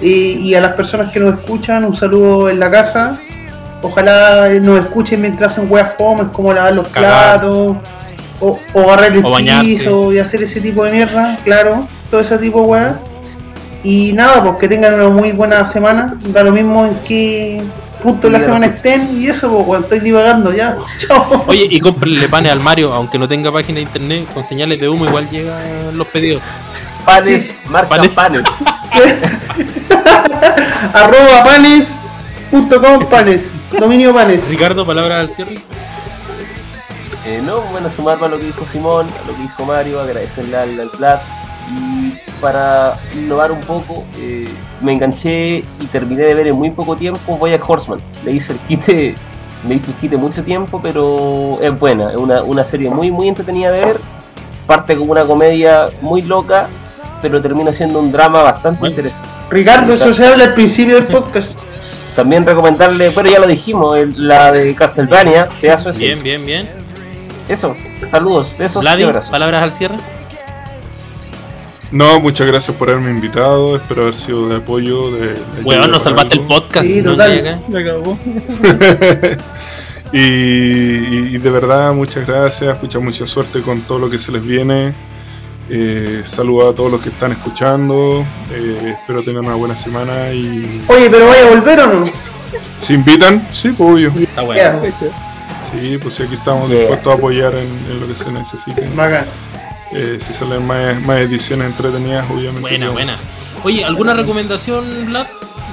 Y, y a las personas que nos escuchan, un saludo en la casa. Ojalá nos escuchen mientras hacen weas fomes como lavar los Cagar. platos o, o barrer el O piso y hacer ese tipo de mierda, claro, todo ese tipo de weas. Y nada, pues que tengan una muy buena semana. Da lo mismo en qué punto de la semana estén y eso, pues estoy divagando ya. [laughs] Chao. Oye, y cómprenle panes al Mario, aunque no tenga página de internet, con señales de humo igual llegan los pedidos. Panes, Sí. marca Panes. panes. [laughs] arroba panes.com panes, dominio panes. Ricardo, palabras al cierre. Eh, no, bueno, sumarme a lo que dijo Simón, a lo que dijo Mario, agradecerle al, al Vlad. Y para innovar un poco, eh, me enganché y terminé de ver en muy poco tiempo Boyack Horseman. Le hice el quite, me hice el quite mucho tiempo, pero es buena, es una, una serie muy muy entretenida de ver. Parte como una comedia muy loca, pero termina siendo un drama bastante Bueno. interesante. Ricardo, eso se habla al principio del podcast. También recomendarle, pero ya lo dijimos, el- la de Castlevania, pedazo serie. Bien, bien, bien. Eso, saludos, besos y Vladi, abrazos. palabras al cierre. No, muchas gracias por haberme invitado. Espero haber sido de apoyo. De, de ayuda Weón, nos para salvaste el algo. podcast. Sí, no total. llega [laughs] y de verdad, muchas gracias. Mucha, mucha suerte con todo lo que se les viene. Eh, saludo a todos los que están escuchando. Eh, espero tengan una buena semana. Y Oye, pero vaya a volver o no? si invitan, sí, pues obvio. Está bueno. Sí, pues aquí estamos Yeah. dispuestos a apoyar en, en lo que se necesite. Eh, si salen más, más ediciones entretenidas, obviamente. Buena, yo- buena. Oye, ¿alguna recomendación, Vlad?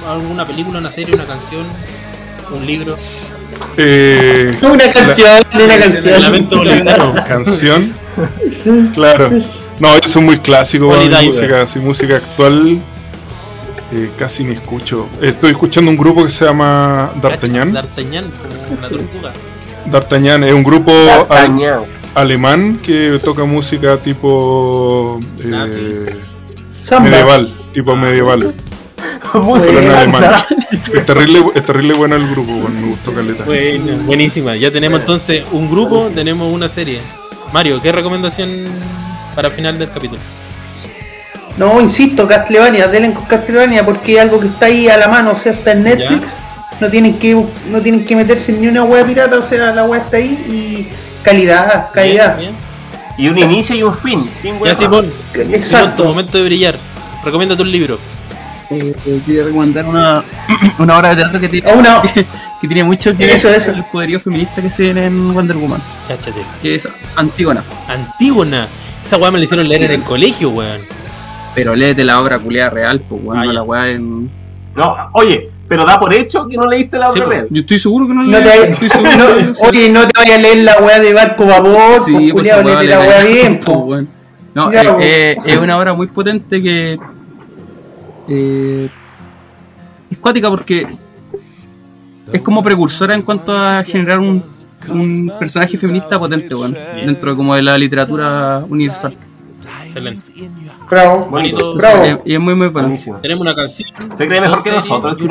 ¿Alguna película, una serie, una canción, un libro? Eh, Una canción, una El canción. lamento boliviano. canción. Claro. No, eso es muy clásico, Holy weón, Diver. música, así, música actual. eh, casi ni escucho. Estoy escuchando un grupo que se llama D'Artagnan. D'Artagnan, como la tortuga. D'Artagnan es un grupo alemán que toca música tipo eh. Samba. medieval, tipo medieval. [laughs] Música Pero en [laughs] alemán. Es terrible, es terrible bueno el grupo, weón, me gustó caleta. Buena, buenísima. Ya tenemos entonces un grupo, tenemos una serie. Mario, ¿qué recomendación para final del capítulo? No, insisto, Castlevania, denle con Castlevania porque es algo que está ahí a la mano, o sea, está en Netflix. No tienen que no tienen que meterse en ni una web pirata, o sea, la web está ahí y calidad, calidad. Bien, bien. Y un inicio y un fin, sin Ya, huevo. Simón. Simón, tu Exacto. momento de brillar. Recomiéndate un libro. Eh, eh, quería recomendar una, [clears throat] una obra de teatro que tiene, [laughs] que tiene mucho que ver Eso, con eso. el poderío feminista que se viene en Wonder Woman, Cáchate. que es Antígona. Antígona. Esa weá me la hicieron leer en el colegio, weón. Pero léete la obra culiada real, pues weón, Ah, no la weá en. No, oye, pero da por hecho que no leíste la Sí, po. vez. Yo estoy seguro que no No la no, [laughs] que no oye, no te vayas a leer la weá de barco babor, Sí, pues, pues weá léete la weá le- bien, pues, po. weón. No, Ya, eh, eh, es una obra muy potente que. eh, es cuática porque. Es como precursora en cuanto a generar un, un personaje feminista potente, weón. Dentro de como de la literatura universal. Excelente. Bravo, Bonito. bravo. Eh, y es muy, muy bueno. Buenísimo. Tenemos una canción. Se cree mejor que nosotros.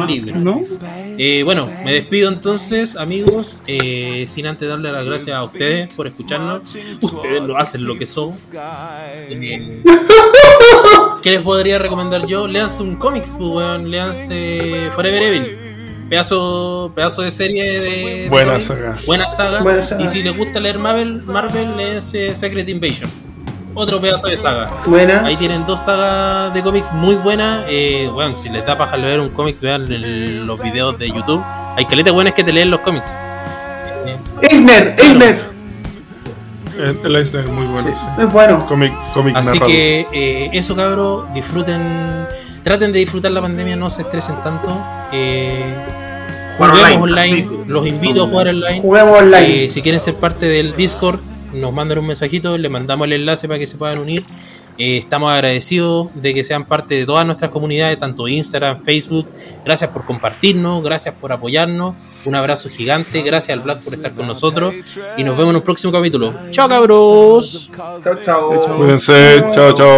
Eh, bueno, me despido entonces, amigos, eh, sin antes darle las gracias a ustedes por escucharnos. Ustedes lo hacen lo que son. Eh, ¿Qué les podría recomendar yo? Leanse un cómics, pues, weón. Leanse Forever Evil. Pedazo, pedazo de serie de. Buena saga. Buena saga. Buena saga. Y si les gusta leer Marvel, Marvel leanse Secret Invasion. Otro pedazo de saga. Buena. Ahí tienen dos sagas de cómics muy buenas. Eh, bueno, si les da paja leer un cómic, vean el- los videos de YouTube. Hay caletas buenas que te leen los cómics. Eh, Eisner, Eisner. El, el Eisner es muy bueno. sí. Es bueno. Cómic, cómic Así narrado. que eh, eso, cabros, disfruten. Traten de disfrutar la pandemia, no se estresen tanto. Eh, juguemos online. online, los invito a jugar online. Juguemos online. Eh, si quieren ser parte del Discord, nos mandan un mensajito, les mandamos el enlace para que se puedan unir. Eh, estamos agradecidos de que sean parte de todas nuestras comunidades, tanto Instagram, Facebook. Gracias por compartirnos, gracias por apoyarnos. Un abrazo gigante, gracias al Black por estar con nosotros. Y nos vemos en un próximo capítulo. Chao cabros. Chao, chao. Cuídense, chao, chao.